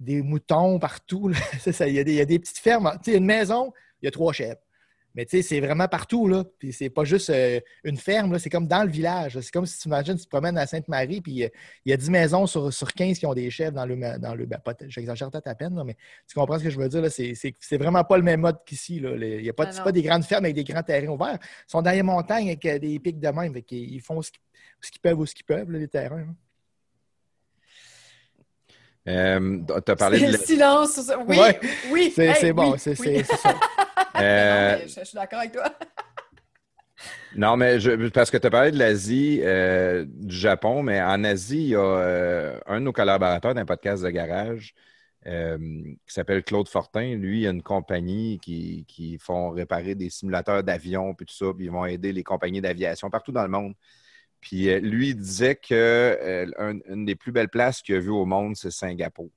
des, moutons partout. il, y a des, il y a des petites fermes. Tu sais, une maison, il y a trois chèvres. Mais tu sais, c'est vraiment partout, là. Puis c'est pas juste euh, une ferme, là. C'est comme dans le village. C'est comme si tu imagines, tu te promènes à Sainte-Marie, puis euh, il y a 10 maisons sur, sur 15 qui ont des chèvres dans le. Dans le ben, pas- J'exagère peut-être à peine, là, mais tu comprends ce que je veux dire, là. C'est- vraiment pas le même mode qu'ici, là. Il y a pas, Ah pas des grandes fermes avec des grands terrains ouverts. Ils sont dans les montagnes avec euh, des pics de même. Fait Ils font ce qu'ils peuvent ou ce qu'ils peuvent, là, les terrains. hein. Euh, T'as parlé de Le silence. Oui, Ouais. oui. C'est hey, bon, oui, c'est oui. ça. Euh, Non, je, je suis d'accord avec toi. Non, mais je, parce que tu as parlé de l'Asie, euh, du Japon, mais en Asie, il y a euh, un de nos collaborateurs d'un podcast de garage qui s'appelle Claude Fortin. Lui, il a une compagnie qui, qui font réparer des simulateurs d'avion, puis tout ça, puis ils vont aider les compagnies d'aviation partout dans le monde. Puis euh, lui, il disait que euh, un- une des plus belles places qu'il a vues au monde, c'est Singapour.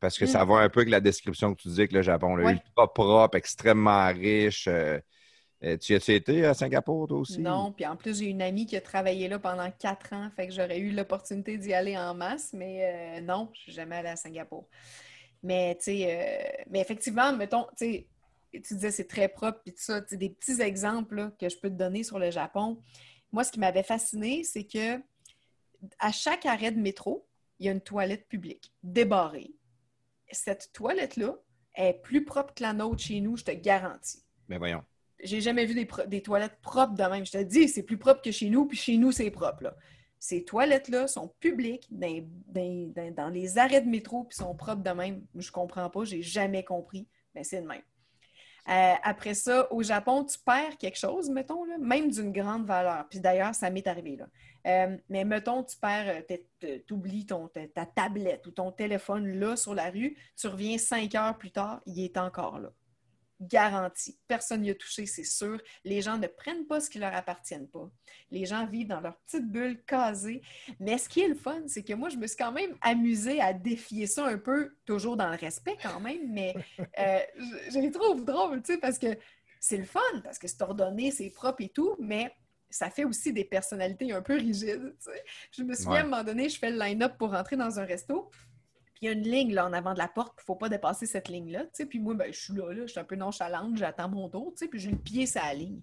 Parce que ça Mm. va un peu avec la description que tu disais que le Japon, là, Ouais. ultra propre, extrêmement riche. euh, tu as-tu été à Singapour, toi aussi? Non, puis en plus, j'ai une amie qui a travaillé là pendant quatre ans, fait que j'aurais eu l'opportunité d'y aller en masse, mais non, je suis jamais allée à Singapour. Mais, tu sais, mais effectivement, mettons, tu sais, tu disais c'est très propre, puis tout ça, tu sais, des petits exemples là, que je peux te donner sur le Japon. Moi, ce qui m'avait fasciné, c'est que à chaque arrêt de métro, il y a une toilette publique débarrée. Cette toilette-là est plus propre que la nôtre chez nous, je te garantis Mais voyons. j'ai jamais vu des, toilettes propres de même. Je te dis, c'est plus propre que chez nous, puis chez nous, c'est propre. là. Ces toilettes-là sont publiques dans, dans- dans- dans les arrêts de métro, puis sont propres de même. Je comprends pas, j'ai jamais compris, mais c'est de même. Euh, après ça, au Japon, tu perds quelque chose, mettons, même d'une grande valeur. Puis d'ailleurs, ça m'est arrivé. Là. Euh, mais mettons, tu perds, tu oublies ton, ta tablette ou ton téléphone là sur la rue, tu reviens cinq heures plus tard, il est encore là garanti. Personne n'y a touché, c'est sûr. Les gens ne prennent pas ce qui leur appartiennent pas. Les gens vivent dans leur petite bulle casée. Mais ce qui est le fun, c'est que moi, je me suis quand même amusée à défier ça un peu, toujours dans le respect quand même, mais euh, je, je les trouve drôles, tu sais, parce que c'est le fun, parce que c'est ordonné, c'est propre et tout, mais ça fait aussi des personnalités un peu rigides, tu sais. Je me souviens, Ouais. à un moment donné, je fais le line-up pour rentrer dans un resto, puis il y a une ligne là, en avant de la porte, il ne faut pas dépasser cette ligne-là. Puis moi, ben, je suis là, là, je suis un peu nonchalante, j'attends mon tour, puis j'ai le pied sur la ligne.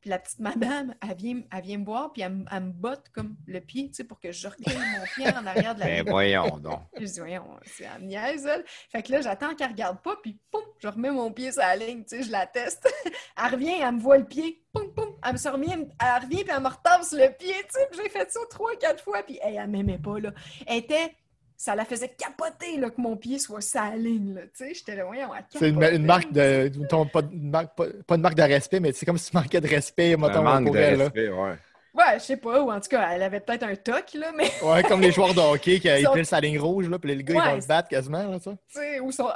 Puis la petite madame, elle vient, elle vient me voir, puis elle, me- elle me botte comme le pied, tu sais, pour que je recule mon pied en arrière de la Ben ligne. voyons donc. Puis je dis, voyons, c'est elle me niaise, elle. Fait que là, j'attends qu'elle regarde pas, puis poum, je remets mon pied sur la ligne, tu sais, je la teste. elle revient, elle me voit le pied, poum, poum, elle me se revient, elle revient, puis elle me retasse le pied, tu sais. Puis j'ai fait ça trois, quatre fois, puis hey, elle m'aimait pas, là. Elle était... Ça la faisait capoter, là, que mon pied soit la ligne, là, tu sais. J'étais là, voyons, elle C'est une, marque de. Pas, une marque- pas, pas une marque de respect, mais c'est comme si tu manquais de respect, Un mettons, manque pour de elle. là. respect, ouais. Ouais, je sais pas, ou en tout cas, elle avait peut-être un toc, là, mais... Ouais, comme les joueurs de hockey qui ils Sont- sa ligne rouge, là, puis les gars, ils Ouais, vont le battre quasiment, là, ça. Tu sais, où sont-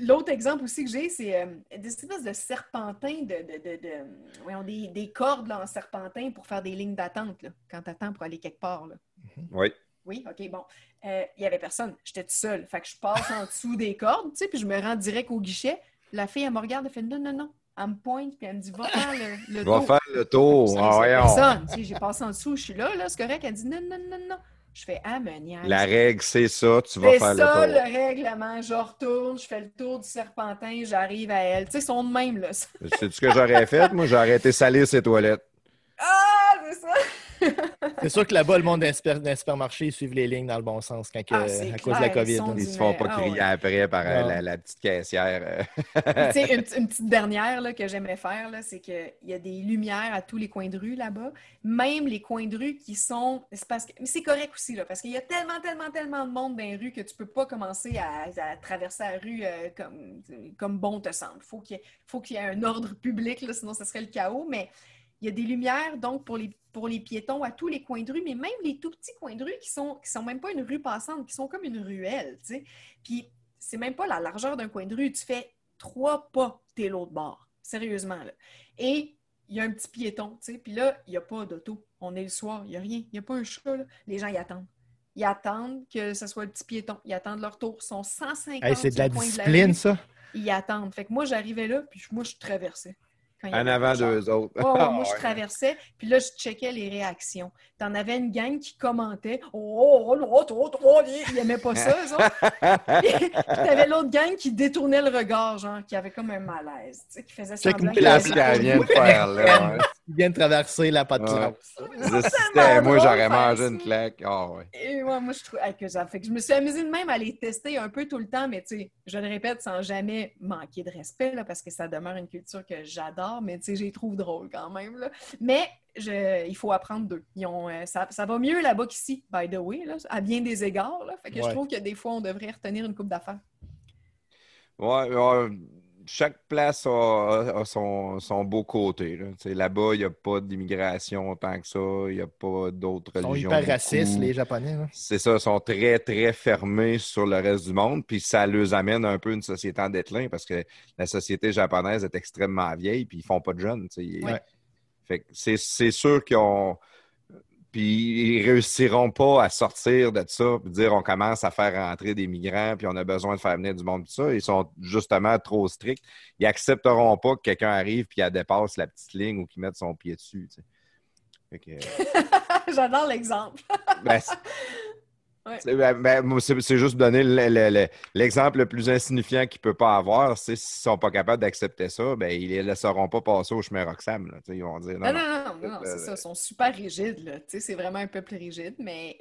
L'autre exemple aussi que j'ai, c'est euh, des espèces de serpentins, de, de, de, de- voyons, des, des cordes là, en serpentin pour faire des lignes d'attente là, quand tu attends pour aller quelque part. Là. Oui. Oui, OK, bon. Euh, Il y avait personne. J'étais toute seule. Fait que je passe en dessous des cordes, tu sais, puis je me rends direct au guichet. La fille, elle me regarde, elle fait non, non, non. Elle me pointe, puis elle me dit va faire le, le Va tour. faire le tour. Ça, Ah, c'est voyons. personne. Tu sais, J'ai passé en dessous, je suis là, là, c'est correct. Elle dit non, non, non, non. Je fais ah, me niaise. La règle, c'est ça. Tu vas C'est faire ça le le tour. règlement. Je retourne, je fais le tour du serpentin, j'arrive à elle. Tu sais, ils sont de même, là. Sais-tu ce que j'aurais fait? Moi, j'aurais été salir ses toilettes. Ah, c'est ça! C'est sûr que là-bas, le monde d'un super- d'un supermarché, ils suivent les lignes dans le bon sens quand que- Ah, à cause de la COVID. ils se font pas Ah, crier ouais. après par euh, la, la petite caissière. euh. Tu une, une petite dernière là, que j'aimais faire, c'est qu'il y a des lumières à tous les coins de rue là-bas. Même les coins de rue qui sont. C'est parce que... Mais c'est correct aussi, là, parce qu'il y a tellement, tellement, tellement de monde dans les rues que tu peux pas commencer à, à traverser la rue euh, comme, comme bon te semble. Faut qu'il y ait- faut qu'il y ait un ordre public, là, sinon ce serait le chaos. Mais il y a des lumières, donc, pour les, pour les piétons à tous les coins de rue, mais même les tout petits coins de rue qui sont, qui sont même pas une rue passante, qui sont comme une ruelle, tu sais. Puis, c'est même pas la largeur d'un coin de rue. Tu fais trois pas, t'es l'autre bord. Sérieusement, là. Et il y a un petit piéton, tu sais. Puis là, il n'y a pas d'auto. On est le soir, il n'y a rien. Il n'y a pas un chat, là. Les gens y attendent. Ils attendent que ce soit le petit piéton. Ils attendent leur tour. Ils sont 150 Hey, c'est de la de discipline, ça. Ils attendent. Fait que moi, j'arrivais là, puis moi, je traversais. Quand il y En avant d'eux autres. Ouais, Ah, moi, je traversais, puis là, je checkais les réactions. T'en avais une gang qui commentait « Oh, oh, oh, oh, oh, oh, Ils n'aimaient pas ça, eux autres. Puis t'avais l'autre gang qui détournait le regard, genre, qui avait comme un malaise, tu sais, qui faisait Check semblant qu'il La qu'elle vient de faire, là. Ouais. Ils viennent traverser la c'était tellement moi, j'aurais mangé une claque. Ah, ouais. Et ouais, moi, je trouve ah, que ça fait que je me suis amusée de même à les tester un peu tout le temps, mais tu sais, je le répète sans jamais manquer de respect, là, parce que ça demeure une culture que j'adore, mais tu sais, je les trouve drôles quand même. Là. Mais je, il faut apprendre d'eux. Ils ont, euh, ça, ça va mieux là-bas qu'ici, by the way, là, à bien des égards. Là, fait que je trouve que des fois, on devrait retenir une coupe d'affaires. Ouais, ouais. Chaque place a, a son, son beau côté. là. Là-bas, il n'y a pas d'immigration tant que ça. Il n'y a pas d'autres Ils sont religions. hyper racistes, les Japonais. là. C'est ça, ils sont très, très fermés sur le reste du monde, puis ça les amène un peu une société en déclin parce que la société japonaise est extrêmement vieille, puis ils font pas de jeunes. Ouais. Fait que c'est c'est sûr qu'ils ont. Puis ils réussiront pas à sortir de ça, puis dire on commence à faire rentrer des migrants, puis on a besoin de faire venir du monde, tout ça. Ils sont justement trop stricts. Ils accepteront pas que quelqu'un arrive puis elle dépasse la petite ligne ou qu'il mette son pied dessus. tu sais. Fait que, J'adore l'exemple. ben, Ouais. c'est ben, ben, c'est- juste donner le- le- le- l'exemple le, plus insignifiant qu'il peut pas avoir. C'est s'ils sont pas capables d'accepter ça, ben, ils les laisseront pas passer au chemin Roxham. là. Ils vont dire non, Non, non. non, c'est Euh, ça. Ils sont super rigides, c'est vraiment un peuple rigide, mais,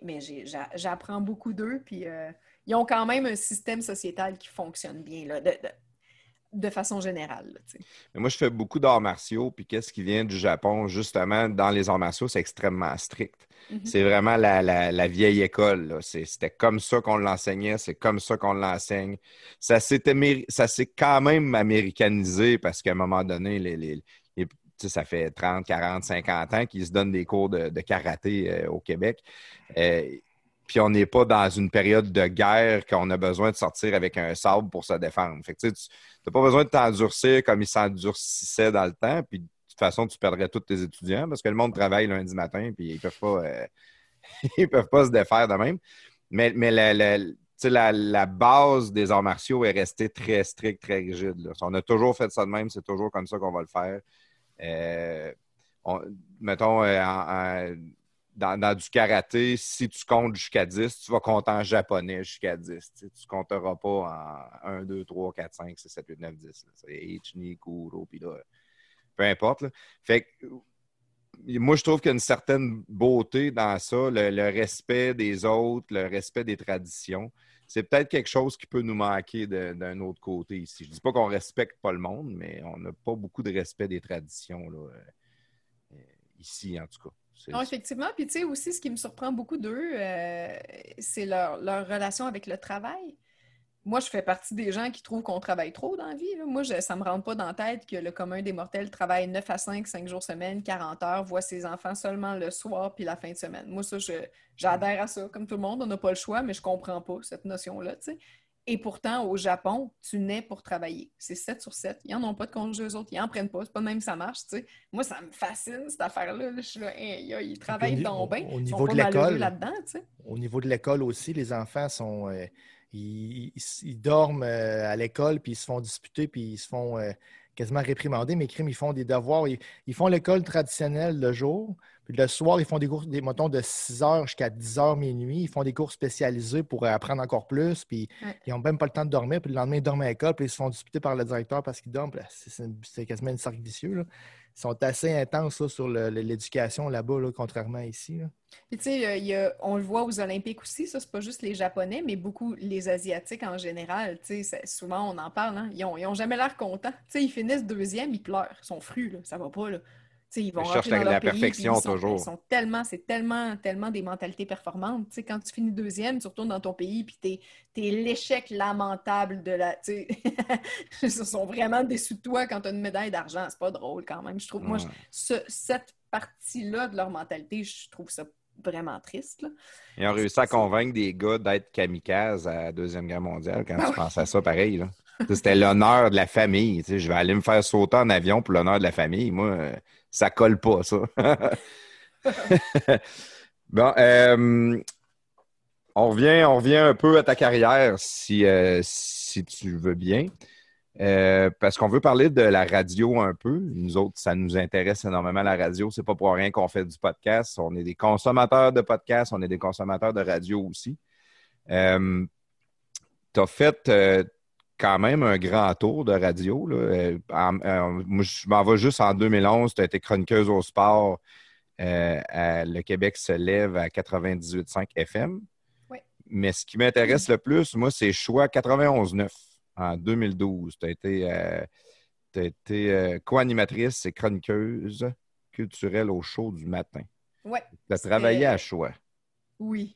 j'apprends beaucoup d'eux, puis euh, ils ont quand même un système sociétal qui fonctionne bien, là, de, de- de façon générale, là. Mais moi, je fais beaucoup d'arts martiaux, puis qu'est-ce qui vient du Japon, justement, dans les arts martiaux, c'est extrêmement strict. Mhm. C'est vraiment la, la- la vieille école. C'était comme ça qu'on l'enseignait, c'est comme ça qu'on l'enseigne. Ça s'est quand même américanisé parce qu'à un moment donné, les, les- ça fait 30, 40, 50 ans qu'ils se donnent des cours de, de karaté euh, au Québec. Euh, puis on n'est pas dans une période de guerre qu'on a besoin de sortir avec un sabre pour se défendre. Fait que, tu n'as pas besoin de t'endurcir comme ils s'endurcissaient dans le temps. Puis de toute façon, tu perdrais tous tes étudiants parce que le monde travaille lundi matin puis ils peuvent pas, euh, peuvent pas se défaire de même. Mais, mais la, la- base des arts martiaux est restée très stricte, très rigide. On a toujours fait ça de même, c'est toujours comme ça qu'on va le faire. Euh, on- mettons, euh, en- dans, du karaté, si tu comptes jusqu'à 10, tu vas compter en japonais jusqu'à 10. Tu ne compteras pas en 1, 2, 3, 4, 5, 6, 7, 8, 9, 10. là. C'est Ichini, Kuro, puis là, peu importe. Fait que, moi, je trouve qu'il y a une certaine beauté dans ça, le, le respect des autres, le respect des traditions. C'est peut-être quelque chose qui peut nous manquer d'un autre côté ici. Je ne dis pas qu'on respecte pas le monde, mais on n'a pas beaucoup de respect des traditions là, euh, euh, ici, en tout cas. Non, effectivement. Puis, tu sais, aussi, ce qui me surprend beaucoup d'eux, euh, c'est leur, leur relation avec le travail. Moi, je fais partie des gens qui trouvent qu'on travaille trop dans la vie. là. Moi, je, ça ne me rentre pas dans la tête que le commun des mortels travaille 9 à 5, 5 jours semaine, 40 heures, voit ses enfants seulement le soir puis la fin de semaine. Moi, ça, j'adhère à ça. Comme tout le monde, on n'a pas le choix, mais je comprends pas cette notion-là, tu sais. Et pourtant, au Japon, tu nais pour travailler. C'est 7 sur 7. Ils n'en ont pas de congé, eux autres. Ils n'en prennent pas. C'est pas de même ça marche, tu sais. Moi, ça me fascine, cette affaire-là. là. Je suis là, Hey, ils travaillent donc bien. au Ils niveau sont de l'école, là-dedans, tu sais. Au niveau de l'école aussi, les enfants sont. euh, ils, ils- ils dorment euh, à l'école, puis ils se font disputer, puis ils se font euh, quasiment réprimander. Mais crime, ils font des devoirs. Ils, ils font l'école traditionnelle le jour, puis le soir, ils font des cours, des, de 6 heures jusqu'à 10 heures minuit. Ils font des cours spécialisés pour euh, apprendre encore plus, puis Ouais. ils n'ont même pas le temps de dormir. Puis le lendemain, ils dorment à l'école, puis ils se font disputer par le directeur parce qu'ils dorment. C'est quasiment une cercle vicieux. là. Ils sont assez intenses là, sur l'éducation là-bas, là, contrairement à ici. Puis, tu sais, on le voit aux Olympiques aussi, ça, c'est pas juste les Japonais, mais beaucoup les Asiatiques en général. Tu sais, souvent, on en parle, hein, ils, ont, ils ont jamais l'air contents. Tu sais, ils finissent deuxième, ils pleurent, ils sont frus, là, ça va pas, là. Ils vont Ils cherchent dans la- leur la pays, perfection ils sont, toujours. Ils sont tellement, c'est tellement, tellement des mentalités performantes. Quand tu finis deuxième, tu retournes dans ton pays, puis t'es, t'es l'échec lamentable de la... Ils sont vraiment déçus de toi quand tu as une médaille d'argent. C'est pas drôle quand même. Je trouve, moi, je- Ouais. ce- cette partie-là de leur mentalité, je trouve ça vraiment triste. là. Ils ont réussi à convaincre des gars d'être kamikazes à la Deuxième Guerre mondiale quand Ah tu oui. penses à ça, pareil. C'était l'honneur de la famille. tu sais, Je vais aller me faire sauter en avion pour l'honneur de la famille. Moi, ça colle pas, ça. bon, euh, on, revient, un peu à ta carrière, si, euh, tu veux bien. Euh, parce qu'on veut parler de la radio un peu. Nous autres, ça nous intéresse énormément la radio. C'est pas pour rien qu'on fait du podcast. On est des consommateurs de podcasts, on est des consommateurs de radio aussi. Tu as fait quand même un grand tour de radio. là. Euh, en- en- moi, je m'en vais juste en 2011. Tu as été chroniqueuse au sport. euh, à Le Québec se lève à 98.5 FM. Ouais. Mais ce qui m'intéresse le plus, moi, c'est Choix 91.9 en 2012. Tu as été, euh, t'as été euh, co-animatrice et chroniqueuse culturelle au show du matin. Ouais. Tu as travaillé à Choix. Oui.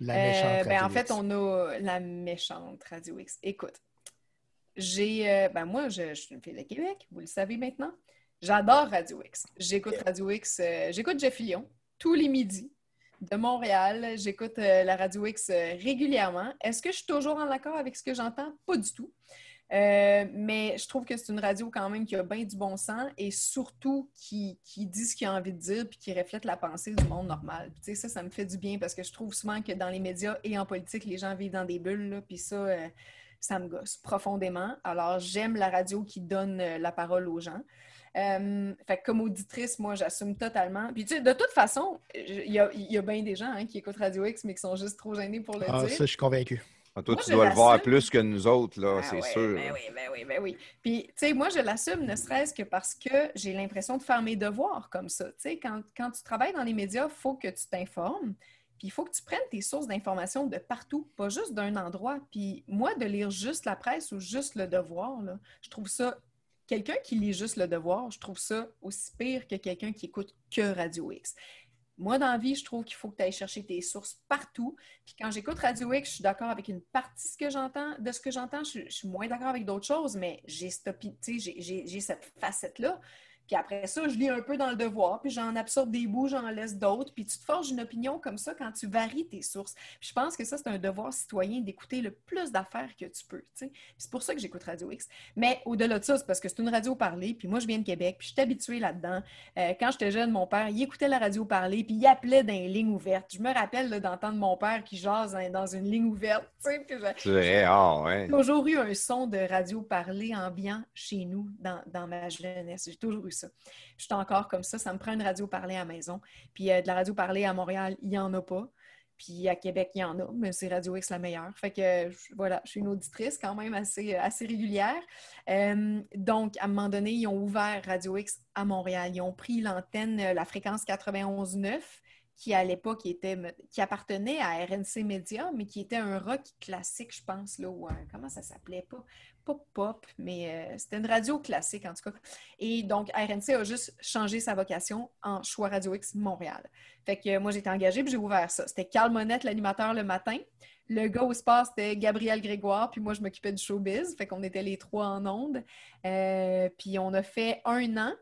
La méchante Euh, ben, en Radio fait, X. on a la méchante Radio X. Écoute, j'ai. euh, ben moi, je, je suis une fille de Québec, vous le savez maintenant. J'adore Radio X. J'écoute Radio X, euh, j'écoute Jeff Lyon tous les midis de Montréal. J'écoute euh, la Radio X régulièrement. Est-ce que je suis toujours en accord avec ce que j'entends? Pas du tout. Mais je trouve que c'est une radio quand même qui a bien du bon sens et surtout qui, qui dit ce qu'il a envie de dire puis qui reflète la pensée du monde normal. Puis, Tu sais, ça, ça me fait du bien parce que je trouve souvent que dans les médias et en politique, les gens vivent dans des bulles, là, puis ça, ça me gosse profondément. Alors, j'aime la radio qui donne euh, la parole aux gens. Euh, fait que comme auditrice, moi, j'assume totalement. Puis, tu sais, de toute façon, il y a, il y a bien des gens hein, qui écoutent Radio X, mais qui sont juste trop gênés pour le Ah, dire. ça, je suis convaincu. Ah, toi, Moi, tu dois le voir plus que nous autres, là, Ah c'est ouais, sûr. Ben oui, ben oui, ben oui. Puis, tu sais, moi, je l'assume ne serait-ce que parce que j'ai l'impression de faire mes devoirs comme ça. Tu sais, quand, quand tu travailles dans les médias, il faut que tu t'informes. Puis, il faut que tu prennes tes sources d'information de partout, pas juste d'un endroit. Puis, moi, de lire juste la presse ou juste le devoir, là, je trouve ça. Quelqu'un qui lit juste le devoir, je trouve ça aussi pire que quelqu'un qui écoute que Radio X. Moi, dans la vie, je trouve qu'il faut que tu ailles chercher tes sources partout. Puis quand j'écoute Radio X, je suis d'accord avec une partie de ce que j'entends, de ce que j'entends. Je, suis moins d'accord avec d'autres choses, mais j'ai cette, j'ai cette facette-là. Puis après ça, je lis un peu dans le devoir, puis j'en absorbe des bouts, j'en laisse d'autres. Puis tu te forges une opinion comme ça quand tu varies tes sources. Puis je pense que ça, c'est un devoir citoyen d'écouter le plus d'affaires que tu peux. tu sais. Puis C'est pour ça que j'écoute Radio X. Mais au-delà de ça, c'est parce que c'est une radio parlée. Puis moi, je viens de Québec, puis je suis habituée là-dedans. Euh, quand j'étais jeune, mon père, il écoutait la radio parler, puis il appelait dans les lignes ouvertes. Je me rappelle d'entendre mon père qui jase dans, dans une ligne ouverte. tu sais, puis je- vrai, ah ouais. j'ai toujours eu un son de radio parlé ambiant chez nous dans, dans ma jeunesse. J'ai toujours eu Je suis encore comme ça. Ça me prend une radio parlée à la maison. Puis euh, de la radio parlée à Montréal, il n'y en a pas. Puis à Québec, il y en a, mais c'est Radio X la meilleure. Fait que euh, voilà, je suis une auditrice quand même assez, assez régulière. Euh, donc, à un moment donné, ils ont ouvert Radio X à Montréal. Ils ont pris l'antenne, euh, la fréquence 91.9 qui à l'époque était qui appartenait à RNC Media, mais qui était un rock classique, je pense, là, ou comment ça s'appelait pas? Pas pop, mais euh, c'était une radio classique en tout cas. Et donc, RNC a juste changé sa vocation en choix Radio X Montréal. Fait que moi, été engagée puis j'ai ouvert ça. C'était Carl Monette, l'animateur, le matin. Le gars au sport, c'était Gabriel Grégoire, puis moi, je m'occupais du showbiz. Fait qu'on était les trois en ondes. Euh, puis on a fait un an.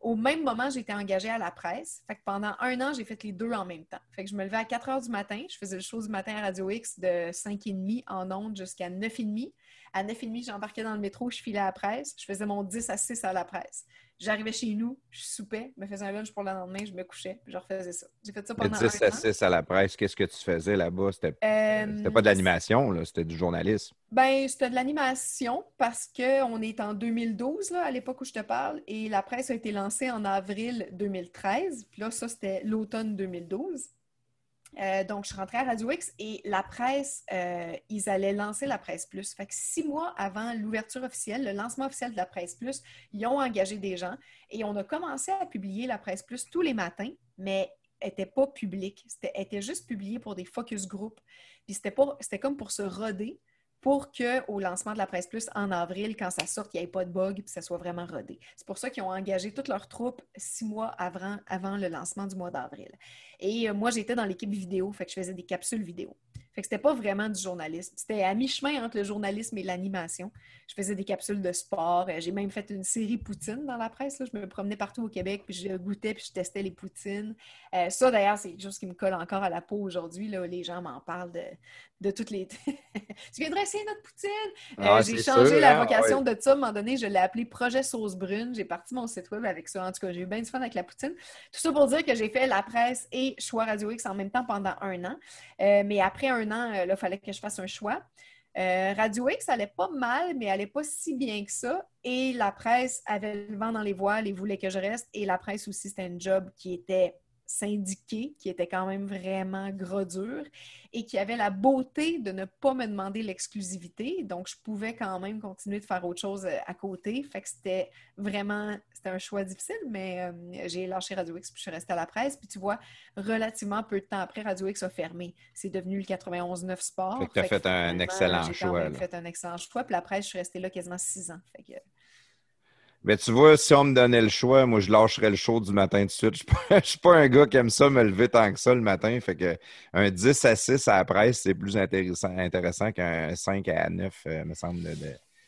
Au même moment, j'étais engagée à la presse. Fait que pendant un an, j'ai fait les deux en même temps. Fait que je me levais à 4 heures du matin. Je faisais le show du matin à Radio X de 5h30 en ondes jusqu'à 9h30. À 9h30, j'embarquais dans le métro, je filais à la presse. Je faisais mon 10 à 6 à la presse. J'arrivais chez nous, je soupais, me faisais un lunch pour le lendemain, je me couchais, puis je refaisais ça. J'ai fait ça pendant 10 un à an. 6 à la presse, qu'est-ce que tu faisais là-bas? C'était Euh, c'était pas de l'animation, c'était du journalisme. Ben, c'était de l'animation parce qu'on est en 2012, là, à l'époque où je te parle, et la presse a été lancée en avril 2013. Puis là, ça, c'était l'automne 2012. Euh, donc, je suis rentrée à Radio X et la presse, euh, ils allaient lancer la Presse Plus. Fait que six mois avant l'ouverture officielle, le lancement officiel de la Presse Plus, ils ont engagé des gens et on a commencé à publier la Presse Plus tous les matins, mais n'était pas publique. C'était était juste publiée pour des focus group. Puis c'était c'était comme pour se roder pour qu'au lancement de la Presse Plus en avril, quand ça sorte, il n'y ait pas de bug et que ça soit vraiment rodé. C'est pour ça qu'ils ont engagé toutes leurs troupes six mois avant, le lancement du mois d'avril. Et euh, moi, j'étais dans l'équipe vidéo, fait je faisais des capsules vidéo. Fait que c'était pas vraiment du journalisme. C'était à mi-chemin entre le journalisme et l'animation. Je faisais des capsules de sport. Euh, J'ai même fait une série poutine dans la presse. là. Je me promenais partout au Québec, puis je goûtais, puis je testais les poutines. Euh, ça, d'ailleurs, c'est quelque chose qui me colle encore à la peau aujourd'hui. là. Les gens m'en parlent de, de toutes les... tu viendrais essayer notre poutine? Euh, Ah, j'ai changé sûr, la hein? vocation Ouais. de ça. À un moment donné, je l'ai appelé Projet Sauce Brune. J'ai parti mon site web avec ça. En tout cas, j'ai eu bien du fun avec la poutine. Tout ça pour dire que j'ai fait la presse et Choix Radio X en même temps pendant un an. Euh, mais après un euh, là, il fallait que je fasse un choix. Euh, Radio X allait pas mal, mais elle allait pas si bien que ça. Et la presse avait le vent dans les voiles et voulait que je reste. Et la presse aussi, c'était un job qui était syndiqué, qui était quand même vraiment gros dur et qui avait la beauté de ne pas me demander l'exclusivité. Donc, je pouvais quand même continuer de faire autre chose euh, à côté. Fait que c'était vraiment, c'était un choix difficile, mais euh, j'ai lâché Radio X puis je suis restée à la presse. Puis tu vois, relativement peu de temps après, Radio X a fermé. C'est devenu le 91.9 Sport. Fait que t'as Fait fait un excellent j'ai choix, là. fait un excellent choix. Puis la presse, je suis restée là quasiment six ans. Fait que, Mais tu vois, si on me donnait le choix, moi, je lâcherais le show du matin tout de suite. Je je suis pas un gars qui aime ça me lever tant que ça le matin. Fait que un 10 à 6 à la presse, c'est plus intéressant, intéressant qu'un 5 à 9, euh, me semble, de,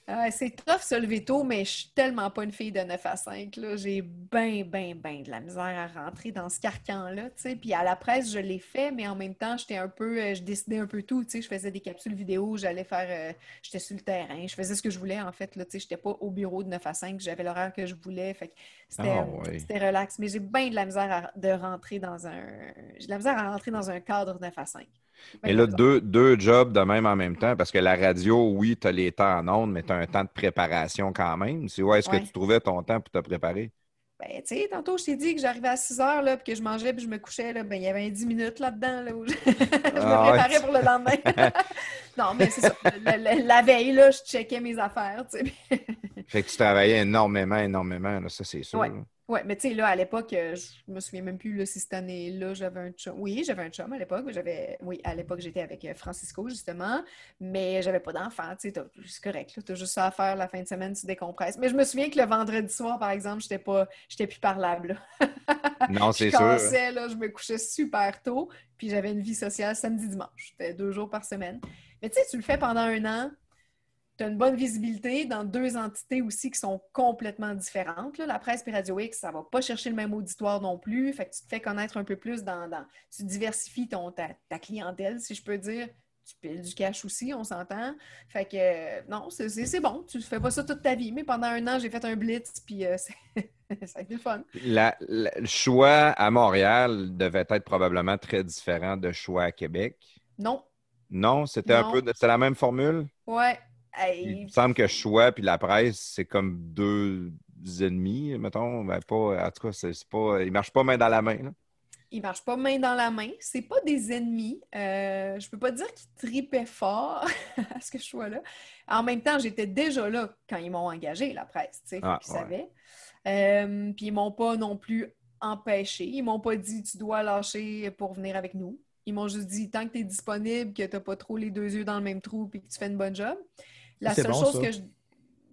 Ah, c'est tough se lever tôt, mais je suis tellement pas une fille de 9 à 5. là. J'ai bien, bien, bien de la misère à rentrer dans ce carcan-là. Puis à la presse, je l'ai fait, mais en même temps, j'étais un peu. euh, je décidais un peu tout. Je faisais des capsules vidéo, j'allais faire. euh, j'étais sur le terrain, je faisais ce que je voulais en fait. Je n'étais pas au bureau de 9 à 5, j'avais l'horaire que je voulais. C'était ouais. c'était relax. Mais j'ai bien de la misère à- de rentrer dans un. J'ai de la misère à rentrer dans un cadre 9 à 5. Mais Ben, là, deux, deux jobs de même en même temps, parce que la radio, oui, tu as les temps en ondes, mais tu as un temps de préparation quand même. C'est où est-ce Ouais. que tu trouvais ton temps pour te préparer? Ben, tu sais, tantôt, je t'ai dit que j'arrivais à 6 heures, là, puis que je mangeais, puis je me couchais, là, ben, il y avait un 10 minutes là-dedans, là, où je, je me Ah préparais pour le lendemain. non, mais c'est ça. La, la- la veille, là, je checkais mes affaires, tu sais. Fait que tu travaillais énormément, énormément, là, ça c'est sûr. Ouais. Ouais, mais tu sais, là, à l'époque, euh, je me souviens même plus là, si cette année-là, j'avais un chum. Oui, j'avais un chum à l'époque. J'avais... Oui, à l'époque, j'étais avec euh, Francisco, justement, mais j'avais pas d'enfant. Tu sais, c'est correct, là. T'as juste ça à faire la fin de semaine, tu décompresses. Mais je me souviens que le vendredi soir, par exemple, j'étais pas... j'étais plus parlable, là. Non, c'est sûr. là, je me couchais super tôt, puis j'avais une vie sociale samedi-dimanche. C'était deux jours par semaine. Mais tu sais, tu le fais pendant un an, tu as une bonne visibilité dans deux entités aussi qui sont complètement différentes. là. La presse et Radio X, ça va pas chercher le même auditoire non plus. Fait que tu te fais connaître un peu plus dans... dans- tu diversifies ton, ta, ta clientèle, si je peux dire. Tu piles du cash aussi, on s'entend. Fait que euh, non, c'est- c'est c'est bon. Tu fais pas ça toute ta vie. Mais pendant un an, j'ai fait un blitz, puis euh, c'est- ça a été le fun. La- la- le choix à Montréal devait être probablement très différent de choix à Québec? Non. Non, c'était un peu, c'était la même formule? Ouais. Il me semble que choix puis la presse, c'est comme deux ennemis, mettons. Ben, pas, en tout cas, c'est pas, ils marchent pas main dans la main. là. Ils marchent pas main dans la main. C'est pas des ennemis. Euh, je peux pas dire qu'ils tripaient fort à ce que je sois là. En même temps, j'étais déjà là quand ils m'ont engagé, la presse. tu sais, Ah, ils ouais. savaient. Euh, puis ils m'ont pas non plus empêché. Ils m'ont pas dit tu dois lâcher pour venir avec nous. Ils m'ont juste dit tant que tu es disponible, que tu pas trop les deux yeux dans le même trou puis que tu fais une bonne job. La C'est seule bon, chose ça. que je.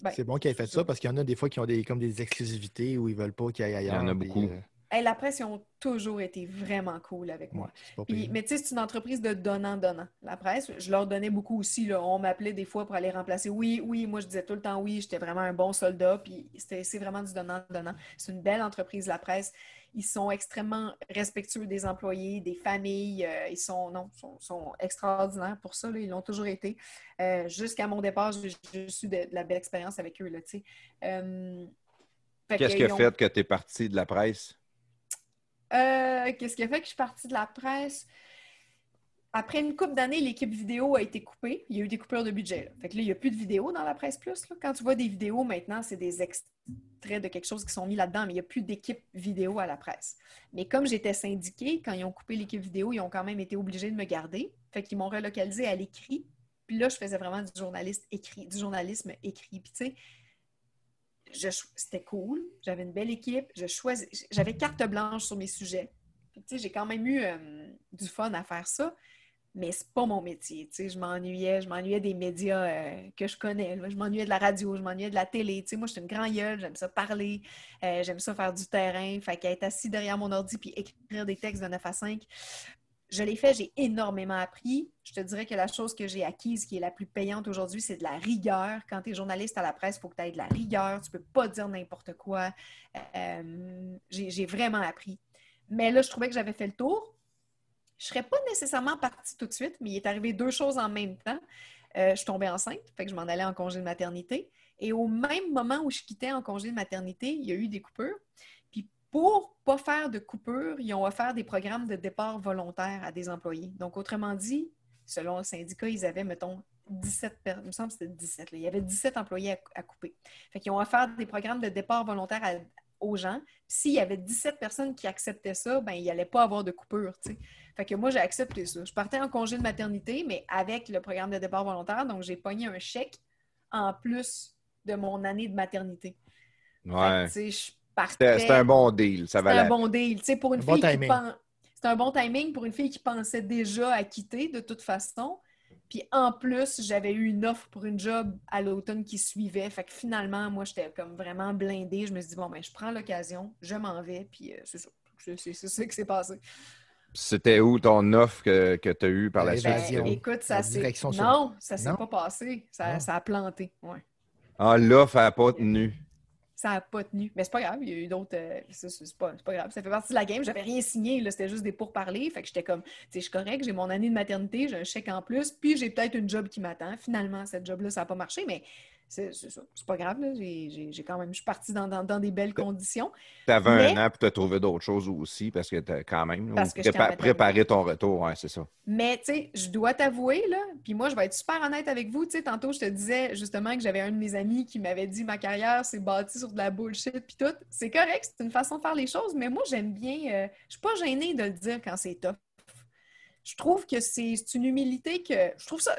Ben, C'est bon qu'il ait fait ça parce qu'il y en a des fois qui ont des, comme des exclusivités où ils veulent pas qu'il y ait ailleurs. Il y en a puis, beaucoup. euh, hey, la presse, ils ont toujours été vraiment cool avec moi. ouais, Puis, mais tu sais, c'est une entreprise de donnant-donnant. La presse, je leur donnais beaucoup aussi. Là. On m'appelait des fois pour aller remplacer. Oui, oui, moi je disais tout le temps oui, j'étais vraiment un bon soldat. Puis c'était- c'est vraiment du donnant-donnant. C'est une belle entreprise, la presse. Ils sont extrêmement respectueux des employés, des familles. Euh, ils sont, non, sont, sont extraordinaires pour ça. là. Ils l'ont toujours été. Euh, Jusqu'à mon départ, j'ai eu de, de la belle expérience avec eux. Euh, Qu'est-ce que qui a fait que tu es parti de la presse? Qu'est-ce qui a fait que je suis partie de la presse? Après une couple d'années, l'équipe vidéo a été coupée. Il y a eu des coupures de budget. là. Fait que là, il n'y a plus de vidéos dans la presse plus. Quand tu vois des vidéos maintenant, c'est des extraits de quelque chose qui sont mis là-dedans, mais il n'y a plus d'équipe vidéo à la presse. Mais comme j'étais syndiquée, quand ils ont coupé l'équipe vidéo, ils ont quand même été obligés de me garder. Fait qu'ils m'ont relocalisé à l'écrit. Puis là, je faisais vraiment du journaliste écrit, du journalisme écrit. Puis tu sais, c'était cool. J'avais une belle équipe. Je j'avais carte blanche sur mes sujets. Puis, tu sais, j'ai quand même eu euh, du fun à faire ça, mais c'est pas mon métier. Tu sais, je m'ennuyais, je m'ennuyais des médias euh, que je connais. Je m'ennuyais de la radio, je m'ennuyais de la télé. Tu sais, moi, je suis une grand gueule, j'aime ça parler, euh, j'aime ça faire du terrain. Fait qu'être assis derrière mon ordi puis écrire des textes de 9 à 5, je l'ai fait, j'ai énormément appris. Je te dirais que la chose que j'ai acquise qui est la plus payante aujourd'hui, c'est de la rigueur. Quand tu es journaliste à la presse, il faut que tu aies de la rigueur. Tu peux pas dire n'importe quoi. Euh, j'ai vraiment appris. Mais là, je trouvais que j'avais fait le tour. Je serais pas nécessairement partie tout de suite, mais il est arrivé deux choses en même temps. Euh, je suis tombée enceinte, fait que je m'en allais en congé de maternité. Et au même moment où je quittais en congé de maternité, il y a eu des coupures. Puis pour pas faire de coupures, ils ont offert des programmes de départ volontaire à des employés. Donc, autrement dit, selon le syndicat, ils avaient, mettons, 17 per- il me semble que c'était 17. là. Il y avait 17 employés à, à couper. Fait qu'ils ont offert des programmes de départ volontaire à- aux gens. S'il y avait 17 personnes qui acceptaient ça, ben il allait pas avoir de coupure. Fait que moi, j'ai accepté ça. Je partais en congé de maternité, mais avec le programme de départ volontaire, donc j'ai pogné un chèque en plus de mon année de maternité. Ouais. C'était partais... c'était un bon deal. Ça C'était un bon deal. Tu sais, pour une Un bon fille qui timing. pen- C'est un bon timing pour une fille qui pensait déjà à quitter de toute façon. Puis en plus, j'avais eu une offre pour une job à l'automne qui suivait. Fait que finalement, moi, j'étais comme vraiment blindée. Je me suis dit, bon, ben, je prends l'occasion, je m'en vais, puis euh, c'est ça. C'est ça qui s'est passé. C'était où ton offre que, que tu as eue par la Ben, suite? Ben, écoute, ça s'est. Non, ça s'est Non? pas passé. Ça, ça a planté. Ouais. Ah, l'offre n'a pas tenu. Ça n'a pas tenu. Mais c'est pas grave, il y a eu d'autres. euh, c'est pas, pas grave. Ça fait partie de la game. J'avais rien signé, c'était juste des pourparlers. Fait que j'étais comme, je suis correct, j'ai mon année de maternité, j'ai un chèque en plus, puis j'ai peut-être une job qui m'attend. Finalement, cette job-là, ça n'a pas marché, mais c'est c'est. C'est pas grave, là. J'ai quand même. Je suis partie dans, dans- dans des belles conditions. Tu avais Mais- un an pour te trouver d'autres choses aussi parce que tu as quand même Parce que prépa- préparé ton retour. Ouais, c'est ça. Mais, tu sais, je dois t'avouer, là, puis moi, je vais être super honnête avec vous. Tu sais, tantôt, je te disais justement que j'avais un de mes amis qui m'avait dit ma carrière s'est bâtie sur de la bullshit, puis tout. C'est correct, c'est une façon de faire les choses, mais moi, j'aime bien. euh, je suis pas gênée de le dire quand c'est tough. Je trouve que c'est une humilité que. Je trouve ça.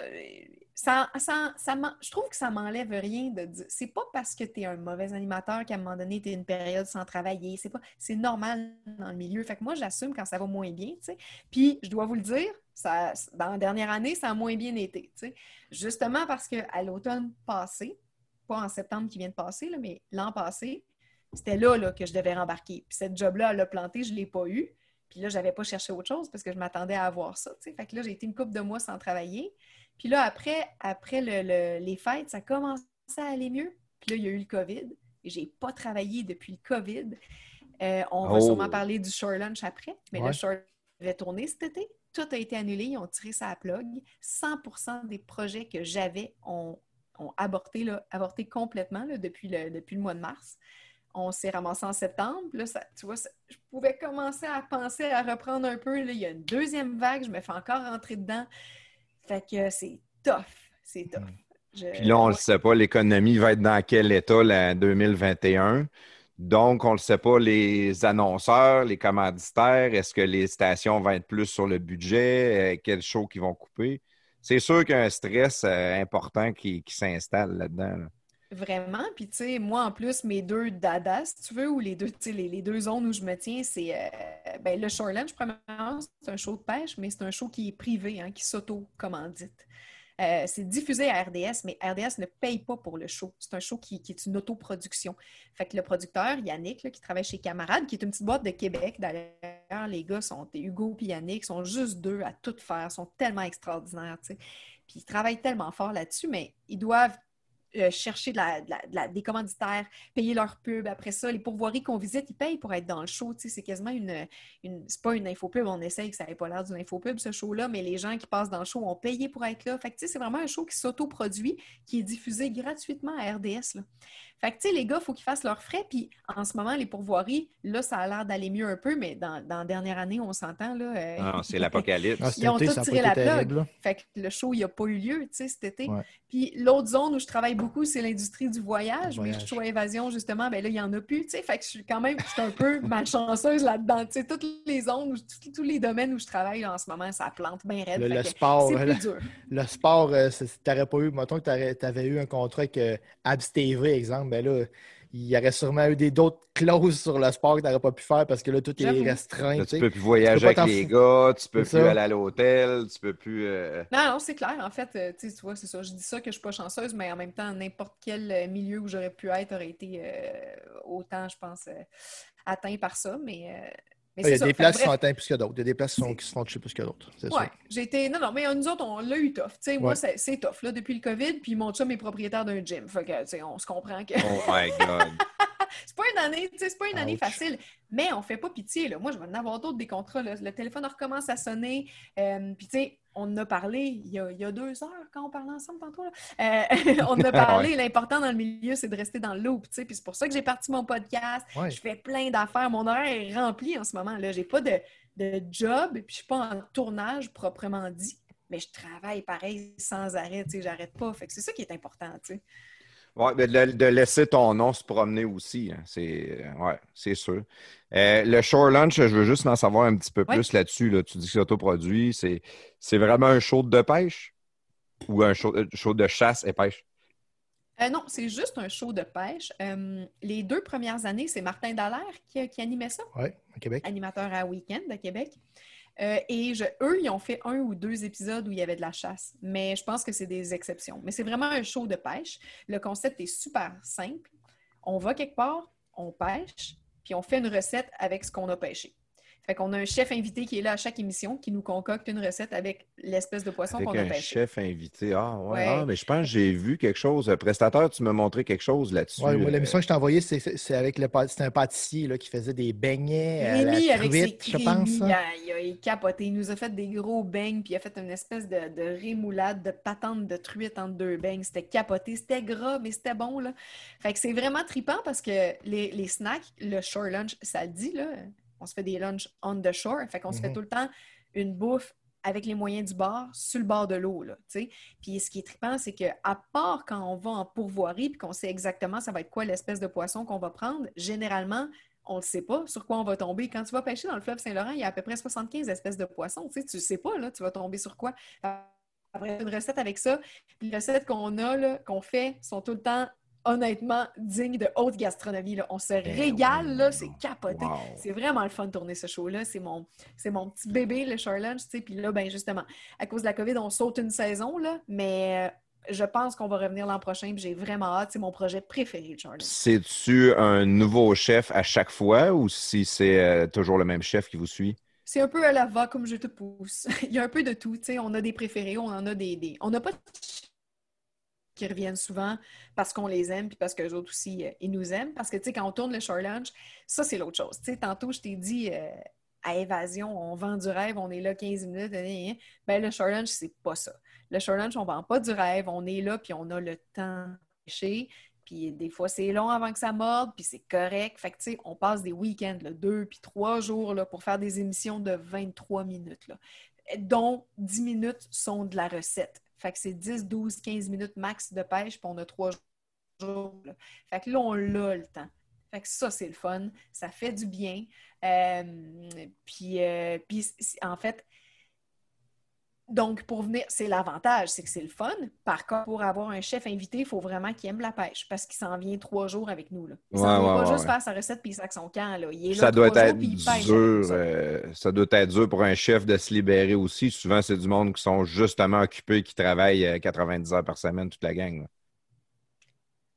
ça, ça, je trouve que ça m'enlève rien de dire. C'est pas parce que tu es un mauvais animateur qu'à un moment donné, tu es une période sans travailler. C'est normal dans le milieu. Fait que moi, j'assume quand ça va moins bien. Puis, je dois vous le dire, dans la dernière année, ça a moins bien été. Justement parce qu'à l'automne passé, pas en septembre qui vient de passer, là, mais l'an passé, c'était là, là que je devais rembarquer. Puis cette job-là, elle a planté, je ne l'ai pas eu. Puis là, je n'avais pas cherché autre chose parce que je m'attendais à avoir ça. tu sais. Fait que là, j'ai été une couple de mois sans travailler. Puis là, après, après le- le- les fêtes, ça commençait à aller mieux. Puis là, il y a eu le COVID. Et j'ai pas travaillé depuis le COVID. Euh, on va Oh. sûrement parler du short lunch après, mais Ouais. le short devait tourner cet été. Tout a été annulé, ils ont tiré ça à plug. 100% des projets que j'avais ont, ont avorté, là, complètement là, depuis, le, depuis le mois de mars. On s'est ramassé en septembre. Là, ça- tu vois, ça- je pouvais commencer à penser à reprendre un peu. Là, il y a une deuxième vague, je me fais encore rentrer dedans. Fait que c'est tough. C'est tough. Je- Puis là, on ne le sait pas, l'économie va être dans quel état en 2021. Donc, on ne le sait pas, les annonceurs, les commanditaires, est-ce que les stations vont être plus sur le budget? Euh, quels shows qu'ils vont couper? C'est sûr qu'il y a un stress euh, important qui, qui s'installe là-dedans. là. Vraiment. Puis, tu sais, moi, en plus, mes deux dadas, si tu veux, ou les deux, les, les deux zones où je me tiens, c'est euh, ben, le Shoreland, premièrement, c'est un show de pêche, mais c'est un show qui est privé, hein, qui s'auto-commandite. Euh, c'est diffusé à RDS, mais RDS ne paye pas pour le show. C'est un show qui, est une autoproduction. Fait que le producteur, Yannick, qui travaille chez Camarade, qui est une petite boîte de Québec, d'ailleurs, les gars sont, Hugo et Yannick, sont juste deux à tout faire, sont tellement extraordinaires, tu sais. Puis ils travaillent tellement fort là-dessus, mais ils doivent euh, chercher de la- de la- de la- des commanditaires, payer leur pub. Après ça, les pourvoiries qu'on visite, ils payent pour être dans le show. C'est quasiment une. une c'est pas une infopub, on essaye que ça n'ait pas l'air d'une infopub, ce show-là, mais les gens qui passent dans le show ont payé pour être là. Fait que c'est vraiment un show qui s'autoproduit, qui est diffusé gratuitement à RDS. Fait que tu sais, les gars, il faut qu'ils fassent leurs frais. Puis en ce moment, les pourvoiries, là, ça a l'air d'aller mieux un peu, mais dans, dans la dernière année, on s'entend. là. euh, Ah, c'est l'apocalypse. Ah, Ils ont tous tiré la là. Fait que le show, il n'a pas eu lieu, tu sais, cet été. Ouais. Puis l'autre zone où je travaille beaucoup, c'est l'industrie du voyage. Mais le show Évasion, justement, ben là, il n'y en a plus, tu sais. Fait que je suis quand même, je suis un peu malchanceuse là-dedans. Tu sais, toutes les zones, où- tous, tous les domaines où je travaille là, en ce moment, ça plante bien raide. Le, sport, C'est le, plus dur. le sport, euh, t'aurais pas eu, mettons que tu avais eu un contrat avec euh, Abs TV, exemple, ben là, il y aurait sûrement eu des- d'autres clauses sur le sport que tu n'aurais pas pu faire parce que là, tout est restreint. Là, tu peux plus voyager avec les gars, tu peux plus ça. aller à l'hôtel, tu peux plus. euh, Non, non, c'est clair. En fait, euh, tu sais, tu vois, c'est ça. Je dis ça que je suis pas chanceuse, mais en même temps, n'importe quel euh, milieu où j'aurais pu être aurait été euh, autant, je pense, euh, atteint par ça. Mais, Il y a ça. des places qui sont atteintes plus que d'autres. Il y a des places qui, sont, qui se font toucher plus que d'autres. Sûr. j'ai été. Non, non, mais nous autres, on l'a eu tough. Tu sais, moi, c'est c'est tough, là, depuis le COVID. Puis mon chum est propriétaire d'un gym. Fait que, on se comprend que Oh my God. c'est pas une année, tu sais, c'est pas une année Ouch. facile. Mais on fait pas pitié, là. Moi, je vais en avoir d'autres des contrats, là. Le téléphone recommence à sonner. Euh, puis, tu sais, on en a parlé il y a, il y a deux heures quand on parlait ensemble tantôt. Euh, on en a parlé. L'important dans le milieu, c'est de rester dans le loop. Puis c'est pour ça que j'ai parti mon podcast. Ouais. Je fais plein d'affaires. Mon horaire est rempli en ce moment. là. J'ai pas de, de job, puis je suis pas en tournage proprement dit. Mais je travaille pareil sans arrêt, j'arrête pas. Fait que c'est ça qui est important, tu sais. Ouais, de, de laisser ton nom se promener aussi, hein, c'est euh, ouais, c'est sûr. Euh, le Shore Lunch, je veux juste en savoir un petit peu Ouais. plus là-dessus. Là. Tu dis que c'est autoproduit. C'est, c'est vraiment un show de pêche ou un show, euh, show de chasse et pêche? Euh, non, c'est juste un show de pêche. Euh, les deux premières années, c'est Martin Dallaire qui, qui animait ça, Oui, au Québec. animateur à Week-end à Québec. Euh, et eux, ils ont fait un ou deux épisodes où il y avait de la chasse. Mais je pense que c'est des exceptions. Mais c'est vraiment un show de pêche. Le concept est super simple. On va quelque part, on pêche, puis on fait une recette avec ce qu'on a pêché. Fait qu'on a un chef invité qui est là à chaque émission, qui nous concocte une recette avec l'espèce de poisson qu'on a un pêché. chef invité. Ah, ouais. Ouais. Ah, mais je pense que j'ai vu quelque chose. Euh, Prestateur, tu m'as montré quelque chose là-dessus. Ouais, moi, euh, l'émission que je t'ai envoyée, c'est c'est avec le un pâtissier là, qui faisait des beignets à Rémi, la avec ses truite, je pense. hein. il, a, il a capoté. Il nous a fait des gros beignes, puis il a fait une espèce de, de rémoulade de patente de truite entre deux beignes. C'était capoté. C'était gras, mais c'était bon, là. Fait que c'est vraiment trippant parce que les, les snacks, le shore lunch, ça le dit, là. On se fait des lunchs on the shore. Fait qu'on se fait Mhm. tout le temps une bouffe avec les moyens du bord, sur le bord de l'eau. Puis ce qui est trippant, c'est qu'à part quand on va en pourvoirie, puis qu'on sait exactement ça va être quoi l'espèce de poisson qu'on va prendre, généralement, on ne sait pas sur quoi on va tomber. Quand tu vas pêcher dans le fleuve Saint-Laurent, il y a à peu près 75 espèces de poissons. Tu tu sais pas, là, tu vas tomber sur quoi. Après, une recette avec ça. Les recettes qu'on a, qu'on fait, sont tout le temps, honnêtement, dignes de haute gastronomie. là. On se régale, là, c'est capoté. wow. C'est vraiment le fun de tourner ce show-là. C'est mon, c'est mon petit bébé, le sais. Puis là, ben justement, à cause de la COVID, on saute une saison, là, mais euh, je pense qu'on va revenir l'an prochain, j'ai vraiment hâte. C'est mon projet préféré, Lunch. C'est-tu un nouveau chef à chaque fois ou si c'est euh, toujours le même chef qui vous suit? C'est un peu à la va comme je te pousse. Il y a un peu de tout, tu sais. On a des préférés, on en a des... des- On n'a pas de qui reviennent souvent parce qu'on les aime puis parce que les autres aussi, euh, ils nous aiment. Parce que, tu sais, quand on tourne le Shore Lunch, ça, c'est l'autre chose. Tu sais, tantôt, je t'ai dit, euh, à Évasion, on vend du rêve, on est là 15 minutes, gna, gna, gna. ben le Shore Lunch, c'est pas ça. Le Shore Lunch, on vend pas du rêve, on est là puis on a le temps pêcher. Puis des fois, c'est long avant que ça morde, puis c'est correct. Fait que, tu sais, on passe des week-ends, là, deux puis trois jours, là, pour faire des émissions de 23 minutes, là, dont 10 minutes sont de la recette. Fait que c'est 10, 12, 15 minutes max de pêche, puis on a trois jours. là. Fait que là, on l'a le temps. Fait que ça, c'est le fun. Ça fait du bien. Euh, puis, euh, en fait, donc, pour venir, c'est l'avantage, c'est que c'est le fun. Par contre, pour avoir un chef invité, il faut vraiment qu'il aime la pêche parce qu'il s'en vient trois jours avec nous. Là. Il s'en Ouais, vient ouais, pas ouais, juste faire sa recette puis il sac son camp. Là. Il est là Ça doit trois jours, être puis il pêche avec dur. euh, ça doit être dur pour un chef de se libérer aussi. Souvent, c'est du monde qui sont justement occupés, qui travaillent euh, 90 heures par semaine, toute la gang. là.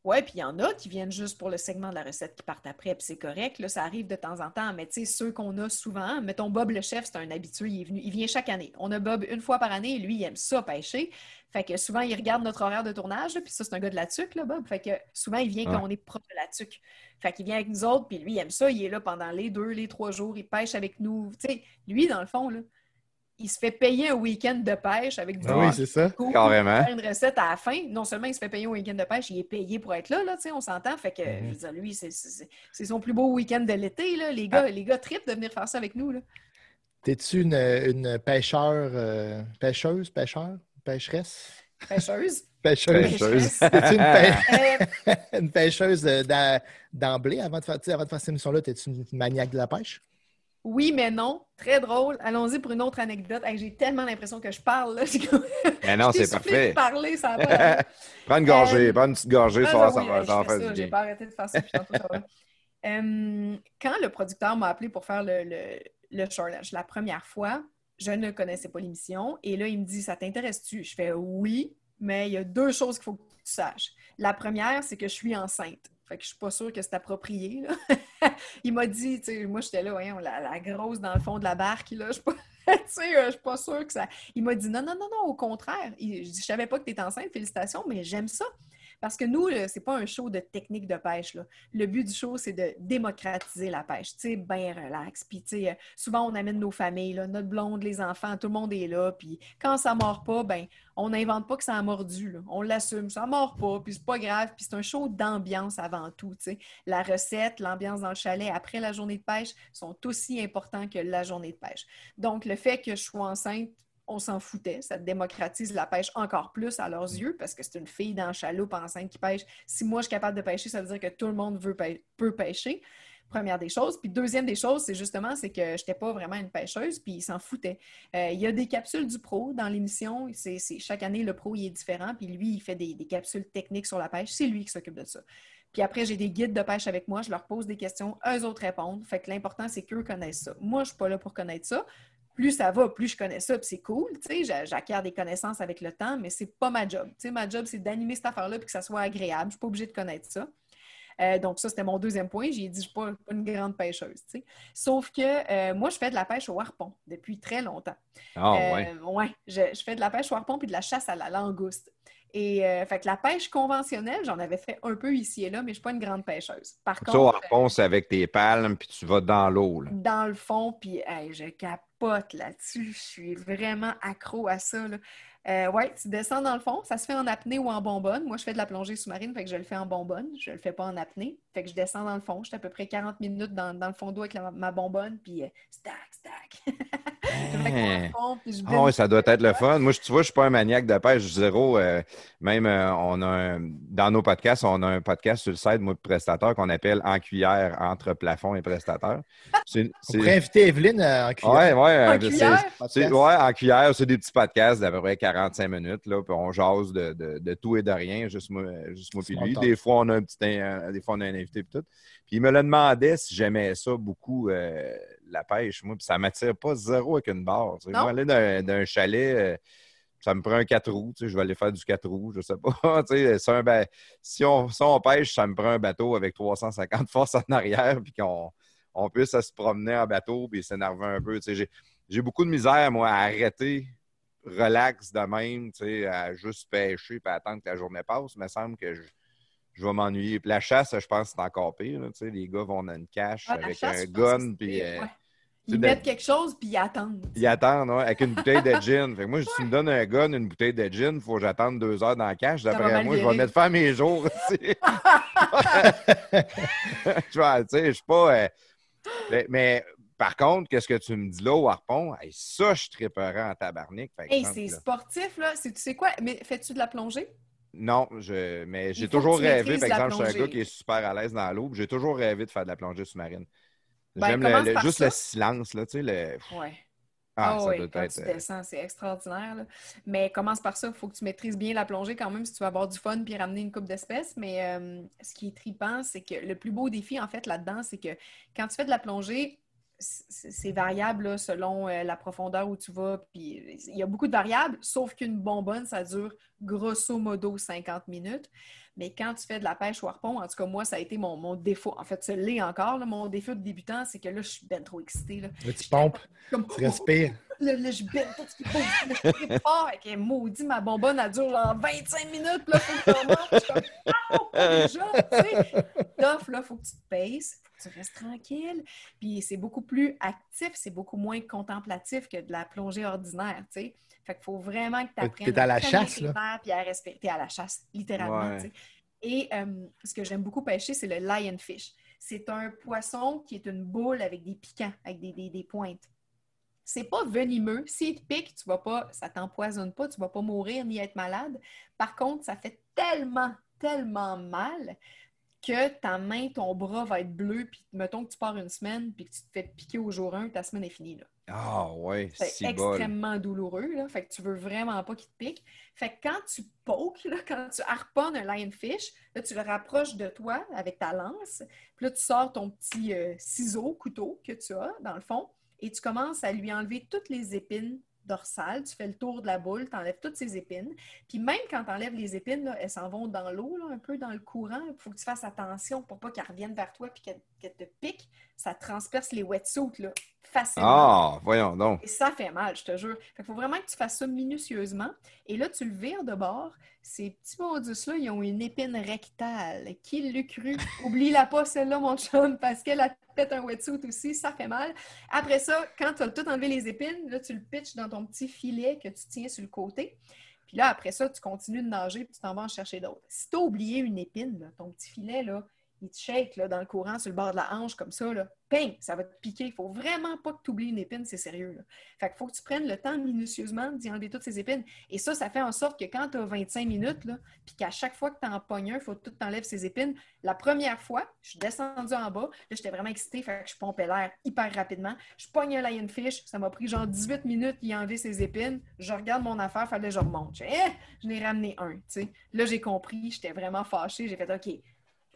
Ouais, puis il y en a qui viennent juste pour le segment de la recette qui partent après, puis c'est correct, là, ça arrive de temps en temps, mais tu sais, ceux qu'on a souvent, mettons Bob le chef, c'est un habitué, il est venu, il vient chaque année. On a Bob une fois par année, et lui, il aime ça pêcher. Fait que souvent, il regarde notre horaire de tournage, puis ça, c'est un gars de la tuque, là, Bob. Fait que souvent, il vient quand on est proche de la tuque. Fait qu'il vient avec nous autres, puis lui, il aime ça, il est là pendant les deux, les trois jours, il pêche avec nous. Tu sais, lui, dans le fond, là, il se fait payer un week-end de pêche avec du Ah oui, c'est ça. cool, Carrément. faire une recette à la fin. Non seulement il se fait payer un week-end de pêche, il est payé pour être là, là on s'entend. Fait que, Mhm. je veux dire, lui, c'est- c'est c'est son plus beau week-end de l'été, là. Les gars, les gars trippent de venir faire ça avec nous, là. T'es-tu une, une pêcheur, euh, pêcheuse, pêcheur, pêcheresse? Pêcheuse. Pêcheuse. Pêcheuse. T'es-tu une, pê- Euh, une pêcheuse d'emblée avant de faire, avant de faire cette émission-là? T'es-tu une maniaque de la pêche? Oui, mais non. Très drôle. Allons-y pour une autre anecdote. Hey, J'ai tellement l'impression que je parle, là. Mais non, c'est parfait. de parler, ça a pas d'allure. Prends une gorgée, Euh, prends une petite gorgée, Ah, ça, va- oui, ça va hey, ça va J'ai pas arrêté de faire ça, puis tantôt, ça va. Euh, quand le producteur m'a appelé pour faire le, le, la première fois, je ne connaissais pas l'émission. Et là, il me dit Ça t'intéresse-tu Je fais Oui, mais il y a deux choses qu'il faut que tu saches. La première, c'est que je suis enceinte. Fait que je suis pas sûre que c'est approprié. il m'a dit, tu sais, moi j'étais là, la, grosse dans le fond de la barque, là, je suis pas, euh, suis pas sûre que ça. Il m'a dit non, non, non, non, au contraire. Il- je je savais pas que tu étais enceinte, félicitations, mais j'aime ça. Parce que nous, c'est pas un show de technique de pêche. Le but du show, c'est de démocratiser la pêche. Tu bien relax. Puis, euh, souvent, on amène nos familles, notre blonde, les enfants, tout le monde est là. Puis, quand ça mord pas, ben, on n'invente pas que ça a mordu. On l'assume. Ça mord pas, puis c'est pas grave. Puis, c'est un show d'ambiance avant tout. La recette, l'ambiance dans le chalet après la journée de pêche sont aussi importants que la journée de pêche. Donc, le fait que je sois enceinte, on s'en foutait. Ça démocratise la pêche encore plus à leurs yeux parce que c'est une fille dans le chaloupe enceinte qui pêche. Si moi, je suis capable de pêcher, ça veut dire que tout le monde veut pê- peut pêcher. Première des choses. Puis deuxième des choses, c'est justement c'est que je n'étais pas vraiment une pêcheuse, puis ils s'en foutaient. Euh, il y a des capsules du pro dans l'émission. C'est- chaque année, le pro, il est différent. Puis lui, il fait des, des capsules techniques sur la pêche. C'est lui qui s'occupe de ça. Puis après, j'ai des guides de pêche avec moi. Je leur pose des questions. Eux autres répondent. Fait que l'important, c'est qu'eux connaissent ça. Moi, je ne suis pas là pour connaître ça plus ça va, plus je connais ça, puis c'est cool, tu sais, j'acquiers des connaissances avec le temps, mais c'est pas ma job. Tu sais, ma job, c'est d'animer cette affaire-là puis que ça soit agréable. Je suis pas obligée de connaître ça. Euh, donc, ça, c'était mon deuxième point. J'ai dit, je ne suis pas, pas une grande pêcheuse. tu sais. Sauf que euh, moi, je fais de la pêche au harpon depuis très longtemps. Ah, Euh, ouais. ouais, je, je fais de la pêche au harpon puis de la chasse à la langouste. Et euh, fait que la pêche conventionnelle, j'en avais fait un peu ici et là, mais je ne suis pas une grande pêcheuse. Par Ça, contre, harpon, c'est avec tes palmes, puis tu vas dans l'eau. dans le fond, puis hey, je capote là-dessus. Je suis vraiment accro à ça. Là. Euh, ouais, tu descends dans le fond, ça se fait en apnée ou en bonbonne. Moi, je fais de la plongée sous-marine, fait que je le fais en bonbonne. Je le fais pas en apnée. Fait que je descends dans le fond. Je suis à peu près 40 minutes dans, dans le fond d'eau avec la- ma bonbonne, puis euh, stack, stack. fond, puis je Ah oui, binge. ça doit être le fun. Moi, je- tu vois, je suis pas un maniaque de pêche, zéro. euh, même, euh, on a un- dans nos podcasts, on a un podcast sur le site, moi, de prestateur, qu'on appelle En cuillère entre plafond et prestateur. C'est, On pourrait inviter Evelyne euh, en cuillère. Ouais, ouais. En c'est- cuillère? c'est- ouais, en cuillère, c'est des petits podcasts d'à peu près 45 minutes, là, puis on jase de, de- de tout et de rien, juste moi, juste moi puis lui. Des fois, on a un petit, des fois, on a un invité puis tout. Puis il me le demandait si j'aimais ça beaucoup, euh, la pêche, moi, puis ça m'attire pas zéro avec une barre. tu sais. Non? Moi, aller d'un, chalet, euh, ça me prend un 4 roues, tu sais, je vais aller faire du 4 roues, je sais pas. tu sais, ba- si, on, si on pêche, ça me prend un bateau avec 350 forces en arrière, puis qu'on on puisse se promener en bateau, puis s'énerver un peu. tu sais. J'ai, j'ai beaucoup de misère, moi, à arrêter relax de même, tu sais, à juste pêcher puis attendre que la journée passe. Il me semble que je, je vais m'ennuyer. La chasse, je pense que c'est encore pire. là, tu sais, les gars vont dans une cache Ah, avec chasse, un gun, puis euh, ouais. Ils mettent quelque chose, puis ils attendent. ils attendent ouais, avec une bouteille de gin. Fait que moi, si tu me donnes un gun, une bouteille de gin, il faut que j'attende deux heures dans la cache. D'après moi, je vais mettre faire mes jours. tu tu sais, je suis pas. euh, mais, mais par contre, qu'est-ce que tu me dis là au harpon? Hey, ça, je triperais en tabarnak. Hey, c'est sportif, là. Tu sais quoi? Mais fais-tu de la plongée? Non, je, mais j'ai toujours rêvé, par exemple, je suis un gars qui est super à l'aise dans l'eau, j'ai toujours rêvé de faire de la plongée sous-marine. Ben, J'aime le- le- juste ça. le silence, là, tu sais, le... Ouais. Ah, Ah ça oui, doit quand être... tu euh, descends, c'est extraordinaire. là. Mais commence par ça. Il faut que tu maîtrises bien la plongée quand même si tu veux avoir du fun puis ramener une coupe d'espèces. Mais euh, ce qui est trippant, c'est que le plus beau défi, en fait, là-dedans, c'est que quand tu fais de la plongée, c'est variable là, selon euh, la profondeur où tu vas. Puis il y a beaucoup de variables, sauf qu'une bonbonne, ça dure grosso modo 50 minutes. Mais quand tu fais de la pêche au harpon, en tout cas, moi, ça a été mon, mon défaut. En fait, ça l'est encore. là. mon défaut de débutant, c'est que là, je suis ben trop excitée. Là. Là, tu pompes, Comme, tu respires. Là, là, je. Là, je tripe fort. Avec un maudit, ma bonbonne, elle dure genre 25 minutes. Là, faut que. Je suis comme, Ah, pas déjà, tu sais. Tough, là, faut que tu te paces. Faut que tu restes tranquille. Puis c'est beaucoup plus actif, c'est beaucoup moins contemplatif que de la plongée ordinaire, tu sais. Fait qu'il faut vraiment que tu apprennes T'es à la chasse, là. puis à respirer. T'es à la chasse, littéralement, Ouais. Et euh, ce que j'aime beaucoup pêcher, c'est le lionfish. C'est un poisson qui est une boule avec des piquants, avec des, des- des pointes. C'est pas venimeux. S'il te pique, tu vas pas, ça t'empoisonne pas, tu vas pas mourir ni être malade. Par contre, ça fait tellement, tellement mal que ta main, ton bras va être bleu, puis mettons que tu pars une semaine, puis que tu te fais piquer au jour 1, ta semaine est finie. Là. Ah, ouais, C'est bol. extrêmement douloureux, là. Fait que tu veux vraiment pas qu'il te pique. Fait que quand tu pokes, là, quand tu harponnes un lionfish, là, tu le rapproches de toi avec ta lance. Puis là, tu sors ton petit euh, ciseau, couteau que tu as, dans le fond, et tu commences à lui enlever toutes les épines dorsales. Tu fais le tour de la boule, tu enlèves toutes ces épines. Puis même quand tu enlèves les épines, elles s'en vont dans l'eau, un peu dans le courant. Il faut que tu fasses attention pour pas qu'elles reviennent vers toi qu'elles qu'elles te piquent. Ça transperce les wetsuits là, facilement. Ah, voyons donc. Et ça fait mal, je te jure. Fait qu'il faut vraiment que tu fasses ça minutieusement. Et là, tu le vires de bord. Ces petits maudus-là, ils ont une épine rectale. Qui l'a cru? Oublie-la pas, celle-là, mon chum, parce qu'elle a pète un wetsuit aussi, ça fait mal. Après ça, quand tu as tout enlevé les épines, là, tu le pitches dans ton petit filet que tu tiens sur le côté. Puis là, après ça, tu continues de nager puis tu t'en vas en chercher d'autres. Si tu as oublié une épine, là, ton petit filet, là, il te shake là, dans le courant sur le bord de la hanche comme ça, là. Ping! Ça va te piquer. Il faut vraiment pas que tu oublies une épine, c'est sérieux. Là. Faut que tu prennes le temps minutieusement d'y enlever toutes ces épines. Et ça, ça fait en sorte que quand tu as 25 minutes, puis qu'à chaque fois que tu en pognes un, il faut que tu t'enlèves ces épines. La première fois, je suis descendue en bas. Là, j'étais vraiment excitée, je pompais l'air hyper rapidement. Je pogne un lionfish. Ça m'a pris genre 18 minutes d'y enlever ses épines. Je regarde mon affaire, fallait que je remonte. Je, Eh! je n'ai ramené un. Là, j'ai compris. J'étais vraiment fâchée. J'ai fait OK.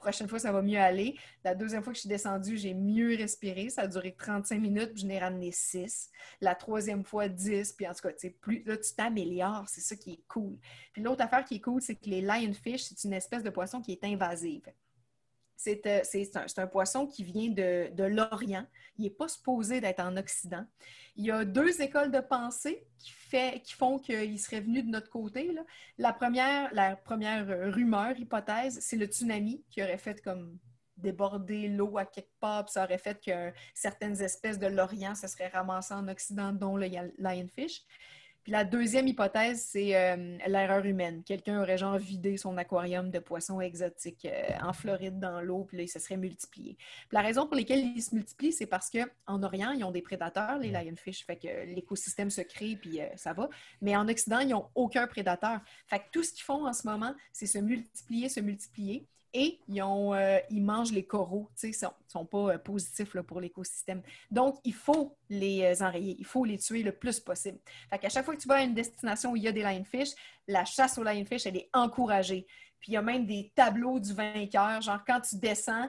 Prochaine fois, ça va mieux aller. La deuxième fois que je suis descendue, j'ai mieux respiré. Ça a duré 35 minutes, puis je n'ai ramené 6. La troisième fois, 10. Puis en tout cas, plus, là, tu t'améliores. C'est ça qui est cool. Puis l'autre affaire qui est cool, c'est que les lionfish, c'est une espèce de poisson qui est invasive. C'est euh, c'est un, poisson qui vient de, de l'Orient. Il n'est pas supposé d'être en Occident. Il y a deux écoles de pensée qui, font qu'il serait venu de notre côté. La première, la première rumeur, hypothèse, c'est le tsunami qui aurait fait comme déborder l'eau à quelque part, puis ça aurait fait que certaines espèces de l'Orient se seraient ramassées en Occident, dont le lionfish. Puis la deuxième hypothèse, c'est euh, l'erreur humaine. Quelqu'un aurait genre vidé son aquarium de poissons exotiques euh, en Floride dans l'eau, puis là, il se serait multiplié. Puis la raison pour laquelle ils se multiplient, c'est parce qu'en Orient, ils ont des prédateurs, les lionfish, fait que l'écosystème se crée, puis euh, ça va. Mais en Occident, ils n'ont aucun prédateur. Fait que tout ce qu'ils font en ce moment, c'est se multiplier, se multiplier. Et ils, ont, euh, ils mangent les coraux, tu sais, ils sont, sont pas euh, positifs là, pour l'écosystème. Donc, il faut les euh, enrayer, il faut les tuer le plus possible. Fait qu'à chaque fois que tu vas à une destination où il y a des lionfish, la chasse aux lionfish, elle est encouragée. Puis il y a même des tableaux du vainqueur, genre quand tu descends,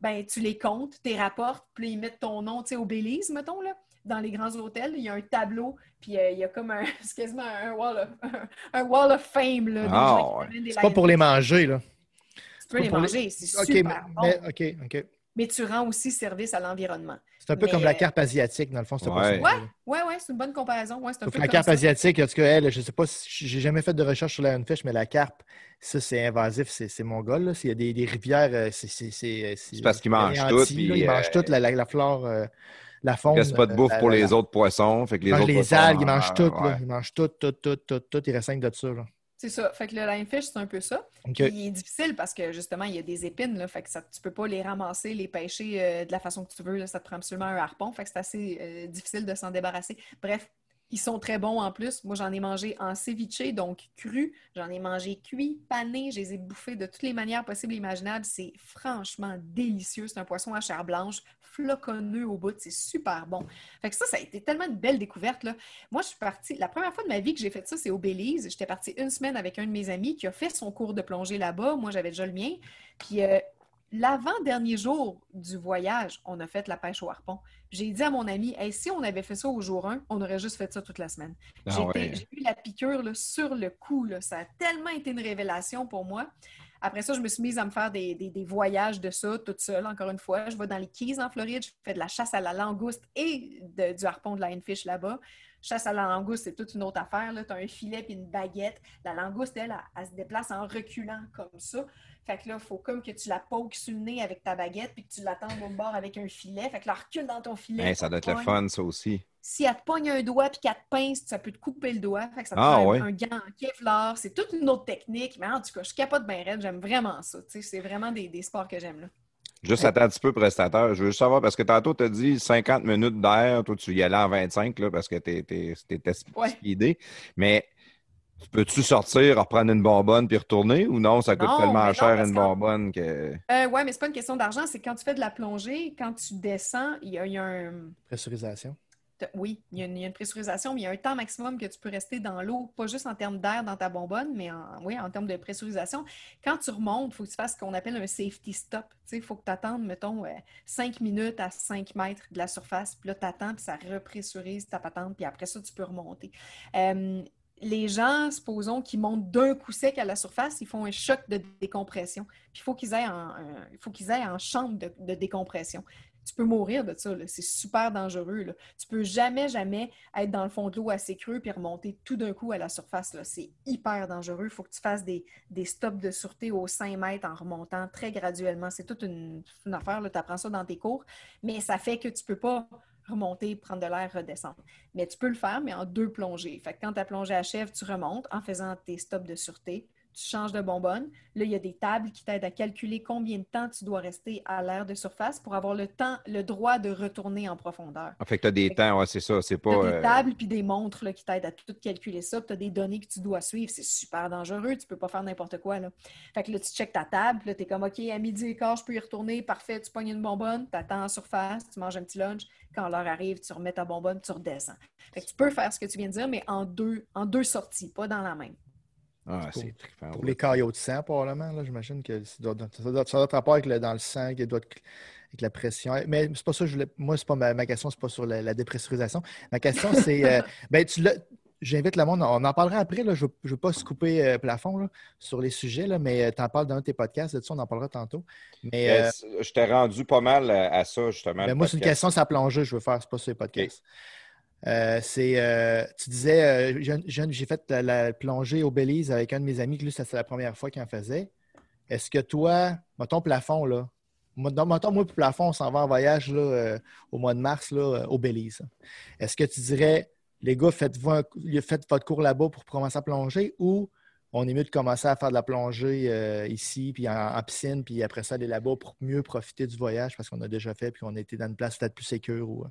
ben tu les comptes, tu les rapportes, puis ils mettent ton nom, tu sais, au Belize, mettons, là. Dans les grands hôtels, il y a un tableau, puis euh, il y a comme un, c'est quasiment un wall of, un, wall of fame, là, Ah, qui ouais. C'est pas pour les manger, là. Tu peux les manger, c'est OK, super bon. mais, OK, OK. Mais tu rends aussi service à l'environnement. C'est un peu Mais- comme la carpe asiatique, dans le fond. c'est pas Ouais. Ouais, ouais, c'est une bonne comparaison. Ouais, un peu la comme carpe ça. asiatique, en tout cas, elle, je sais pas si j'ai jamais fait de recherche sur la lionfish, mais la carpe, ça, c'est invasif, c'est c'est mongol. S'il y a des, des rivières, euh, c'est. C'est c'est- parce qu'ils mangent tout, puis, là. Ils mangent euh, toute la, la, la flore, euh, la faune. Il reste pas de euh, bouffe la- pour la- les la- autres poissons. Fait que les Ils mangent autres les poissons, algues, ils mangent euh, tout. ouais. Là. Ils mangent tout, tout, tout, tout, tout. Ils restent de ça. Là. C'est ça. Fait que le lionfish, c'est un peu ça. Il est difficile parce que justement, il y a des épines, là, fait que ça, tu peux pas les ramasser, les pêcher euh, de la façon que tu veux. là. ça te prend absolument un harpon. Fait que c'est assez euh, difficile de s'en débarrasser. Bref, ils sont très bons en plus. Moi, j'en ai mangé en ceviche, donc cru. J'en ai mangé cuit, pané. Je les ai bouffés de toutes les manières possibles et imaginables. C'est franchement délicieux. C'est un poisson à chair blanche, floconneux au bout. C'est super bon. Fait que ça, ça a été tellement une belle découverte. Là. Moi, je suis partie. La première fois de ma vie que j'ai fait ça, c'est au Belize. J'étais partie une semaine avec un de mes amis qui a fait son cours de plongée là-bas. Moi, j'avais déjà le mien. Puis euh, l'avant-dernier jour du voyage, on a fait la pêche au harpon. J'ai dit à mon ami, Hey, si on avait fait ça au jour 1, on aurait juste fait ça toute la semaine. Ah J'ai ouais. eu la piqûre là, sur le coup. là. Ça a tellement été une révélation pour moi. Après ça, je me suis mise à me faire des, des- des voyages de ça toute seule, encore une fois. Je vais dans les Keys en Floride, je fais de la chasse à la langouste et de- du harpon de lionfish là-bas. Chasse à la langouste, c'est toute une autre affaire. Tu as un filet puis une baguette. La langouste, elle, elle, elle se déplace en reculant comme ça. Fait que là, il faut comme que tu la pokes sur le nez avec ta baguette puis que tu l'attendes au bord avec un filet. Fait que là, recule dans ton filet. Hey, ça doit être le fun, ça aussi. Si elle te pogne un doigt puis qu'elle te pince, ça peut te couper le doigt. Fait que ça te Ah, ouais. un, gant en Kevlar. C'est toute une autre technique. Mais en tout cas, je capote bien raide. J'aime vraiment ça. C'est vraiment des, des sports que j'aime. là. Juste attends un petit peu, prestateur. Je veux juste savoir, parce que tantôt, tu as dit 50 minutes d'air. Toi, tu y allais en 25 là, parce que tu étais speedé. Mais peux-tu sortir, reprendre une bonbonne puis retourner ou non? Ça coûte Non, tellement non, cher une bonbonne que. Euh, ouais, mais c'est pas une question d'argent. C'est quand tu fais de la plongée, quand tu descends, il y a, y a un. Pressurisation. Oui, il y, a une, pressurisation, mais il y a un temps maximum que tu peux rester dans l'eau, pas juste en termes d'air dans ta bonbonne, mais en, oui, en termes de pressurisation. Quand tu remontes, il faut que tu fasses ce qu'on appelle un safety stop. Il faut que tu attendes, mettons, 5 minutes à 5 mètres de la surface, puis là, tu attends, puis ça repressurise ta patente, puis après ça, tu peux remonter. Euh, les gens, supposons, qui montent d'un coup sec à la surface, ils font un choc de décompression. Puis il faut qu'ils aillent en, en chambre de décompression. Tu peux mourir de ça, c'est super dangereux. Là. Tu peux jamais, jamais être dans le fond de l'eau assez creux puis remonter tout d'un coup à la surface. C'est hyper dangereux. Il faut que tu fasses des, stops de sûreté aux 5 mètres en remontant très graduellement. C'est toute une, affaire, tu apprends ça dans tes cours, mais ça fait que tu peux pas remonter, prendre de l'air, redescendre. Mais tu peux le faire, mais en deux plongées. Fait quand ta plongée achève, tu remontes en faisant tes stops de sûreté. Tu changes de bonbonne. Là, il y a des tables qui t'aident à calculer combien de temps tu dois rester à l'air de surface pour avoir le temps, le droit de retourner en profondeur. Ah, fait que tu as des temps, ouais, c'est ça. C'est Tu pas. as des euh, tables puis des montres là, qui t'aident à tout calculer ça. Tu as des données que tu dois suivre. C'est super dangereux. Tu peux pas faire n'importe quoi. Là. Fait que là, tu checkes ta table. Là, tu es comme, OK, à midi et quart, je peux y retourner. Parfait, tu pognes une bonbonne. Tu attends en surface. Tu manges un petit lunch. Quand l'heure arrive, tu remets ta bonbonne, tu redescends. Fait que tu peux faire ce que tu viens de dire, mais en deux, en deux sorties, pas dans la même. Ah, c'est trippant, Pour ouais. les caillots de sang, probablement. là, J'imagine que ça doit, ça doit, ça doit être rapport avec le, dans le sang, qui doit être- avec la pression. Mais c'est pas ça, que je voulais- moi, c'est pas ma, ma question, c'est pas sur la, la dépressurisation. Ma question, c'est, euh, ben, tu l'as- j'invite le monde, on en parlera après, là, je ne veux pas se couper euh, plafond là, sur les sujets, là, mais tu en parles dans un de tes podcasts, là-dessus, on en parlera tantôt. Mais, Ben, euh, je t'ai rendu pas mal à, à ça, justement. ben, le moi, c'est une question, ça plongée, je veux faire, c'est pas sur les podcasts. Euh, c'est, euh, tu disais, euh, j'ai fait la, plongée au Belize avec un de mes amis, que lui, c'est la première fois qu'il en faisait. Est-ce que toi, mettons plafond, là, moi, plafond, on s'en va en voyage là, au mois de mars là, au Belize. Est-ce que tu dirais, les gars, faites-vous un- faites votre cours là-bas pour commencer à plonger ou on est mieux de commencer à faire de la plongée ici, puis en, en piscine, puis après ça, aller là-bas pour mieux profiter du voyage parce qu'on a déjà fait, puis on été dans une place peut-être plus sécure. Ou...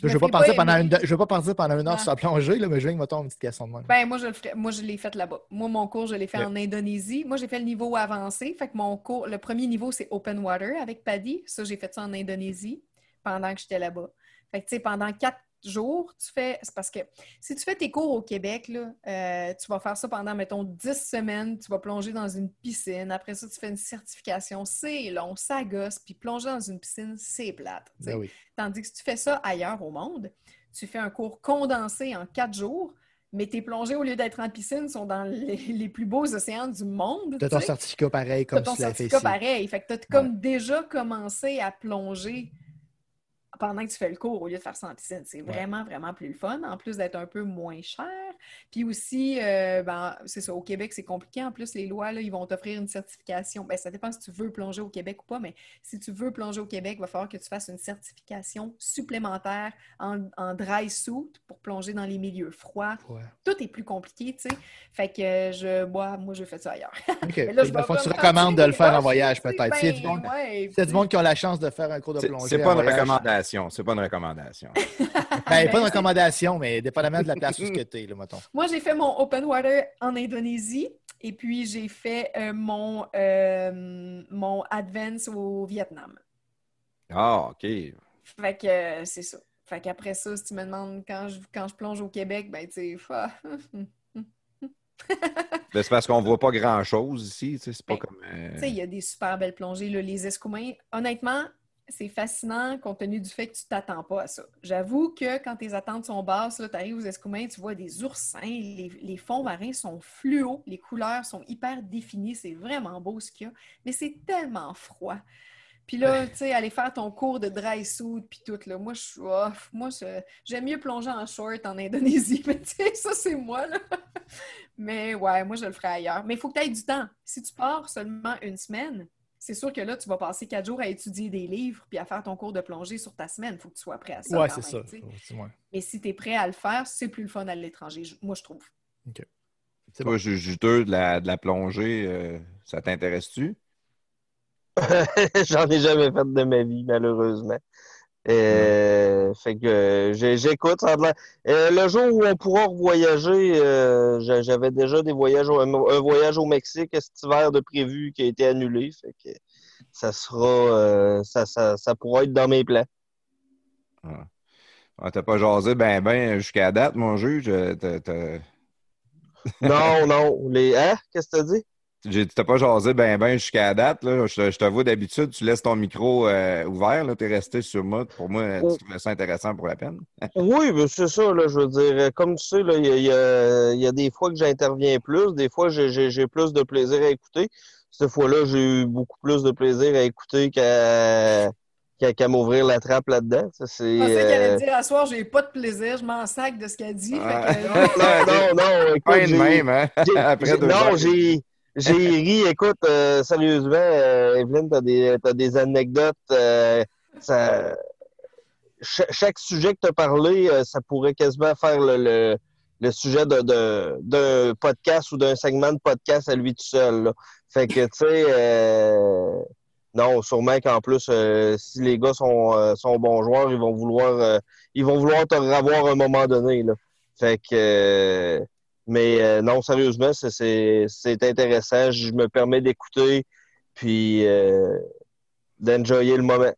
Je ne veux, pas partir pendant une, je veux pas partir pendant une heure Ah. sur la plongée, là, mais je viens de me une petite question de même. Ben, moi, je le moi, je l'ai fait là-bas. Moi, mon cours, je l'ai fait en Indonésie. Moi, j'ai fait le niveau avancé. Fait que mon cours, le premier niveau, c'est Open Water avec Paddy. Ça, j'ai fait ça en Indonésie pendant que j'étais là-bas. Fait que, tu sais, pendant quatre jours, tu fais. C'est parce que si tu fais tes cours au Québec, là, euh, tu vas faire ça pendant, mettons, 10 semaines. Tu vas plonger dans une piscine. Après ça, tu fais une certification. C'est long, ça gosse. Puis plonger dans une piscine, c'est plate. Ben oui. Tandis que si tu fais ça ailleurs au monde, tu fais un cours condensé en quatre jours, mais tes plongées, au lieu d'être en piscine, sont dans les, les plus beaux océans du monde. Tu as tu ton certificat pareil T'as comme ton tu l'as fait certificat ici. pareil. Fait que tu as comme déjà commencé à plonger pendant que tu fais le cours au lieu de faire ça en piscine. C'est vraiment, vraiment plus le fun, en plus d'être un peu moins cher. Puis aussi, euh, ben, c'est ça, au Québec, c'est compliqué. En plus, les lois, là, ils vont t'offrir une certification. Ben, ça dépend si tu veux plonger au Québec ou pas, mais si tu veux plonger au Québec, il va falloir que tu fasses une certification supplémentaire en, en dry suit pour plonger dans les milieux froids. Ouais. Tout est plus compliqué, tu sais. Fait que euh, je, moi, moi, je fais ça ailleurs. OK. Mais là, je tu recommandes de le faire en voyage, peut-être. roches, S'il y a du ben, monde- ouais, s'il y a du monde qui a la chance de faire un cours de plongée. c'est pas une voyage, recommandation. C'est pas une recommandation. Ben, pas Ben, une recommandation, mais dépendamment de la place où tu es, là, mettons. Moi, j'ai fait mon open water en Indonésie et puis j'ai fait euh, mon, euh, mon advance au Vietnam. Ah, OK. Fait que euh, c'est ça. Fait qu'après ça, si tu me demandes quand je, quand je plonge au Québec, ben tu sais, Ben, c'est parce qu'on voit pas grand-chose ici. tu sais, C'est pas Ben, comme. euh, Tu sais, il y a des super belles plongées. là. Les escoumins, honnêtement, c'est fascinant compte tenu du fait que tu t'attends pas à ça. J'avoue que quand tes attentes sont basses, tu arrives aux escoumins, tu vois des oursins, les, les fonds marins sont fluo, les couleurs sont hyper définies, c'est vraiment beau ce qu'il y a, mais c'est tellement froid. Puis là, tu sais, aller faire ton cours de dry suit, puis tout, là, moi, je suis off. Moi, j'aime mieux plonger en short en Indonésie, mais tu sais, ça, c'est moi, là. Mais ouais, moi, je le ferai ailleurs. Mais il faut que tu aies du temps. Si tu pars seulement une semaine, c'est sûr que là, tu vas passer quatre jours à étudier des livres puis à faire ton cours de plongée sur ta semaine. Il faut que tu sois prêt à ça. Ouais, quand c'est ça. Ouais. Mais si tu es prêt à le faire, c'est plus le fun à l'étranger, je- moi, je trouve. C'est Toi, ju- juteux de la, de la plongée, euh, ça t'intéresse-tu? J'en ai jamais fait de ma vie, malheureusement. Euh, fait que euh, j'écoute. Euh, le jour où on pourra voyager, j'avais déjà des voyages, un, voyage au Mexique cet hiver de prévu qui a été annulé. Fait que ça sera, euh, ça, ça, ça pourra être dans mes plans. Ah, T'as pas jasé ben ben jusqu'à date, mon juge. euh, t'as- t'as- Non, non. Les, hein? Qu'est-ce que tu dit? J'ai dit, t'as pas jasé ben ben jusqu'à date. Là. Je, te- je te vois d'habitude, tu laisses ton micro euh, ouvert. Là. T'es resté sur moi. Pour moi, Oh. tu trouvais ça intéressant pour la peine. Oui, ben c'est ça, là, je veux dire, comme tu sais, là, il y a, il y a- il y a des fois que j'interviens plus, des fois j'ai- j'ai j'ai plus de plaisir à écouter. Cette fois-là, j'ai eu beaucoup plus de plaisir à écouter qu'à qu'à qu'à m'ouvrir la trappe là-dedans. Ça, c'est, Je pensais qu'elle allait euh, dire à soir, j'ai pas de plaisir, je m'en sac de ce qu'elle dit. fait Ah. que- Non, non, non, écoute, Pas j'ai- même, hein? j'ai- Après deux non, j'ai j'ai ri. Écoute, euh, sérieusement, euh, Evelyne, t'as des, t'as des anecdotes. euh, ça, cha- chaque sujet que tu as parlé, euh, ça pourrait quasiment faire le, le, le sujet de- de- d'un podcast ou d'un segment de podcast à lui tout seul. là. Fait que, tu sais, euh, non, sûrement qu'en plus, euh, si les gars sont, euh, sont bons joueurs, ils vont vouloir euh, ils vont vouloir te revoir à un moment donné. Là. Fait que, euh, mais euh, non, sérieusement, c'est- intéressant. Je me permets d'écouter puis euh, d'enjoyer le moment.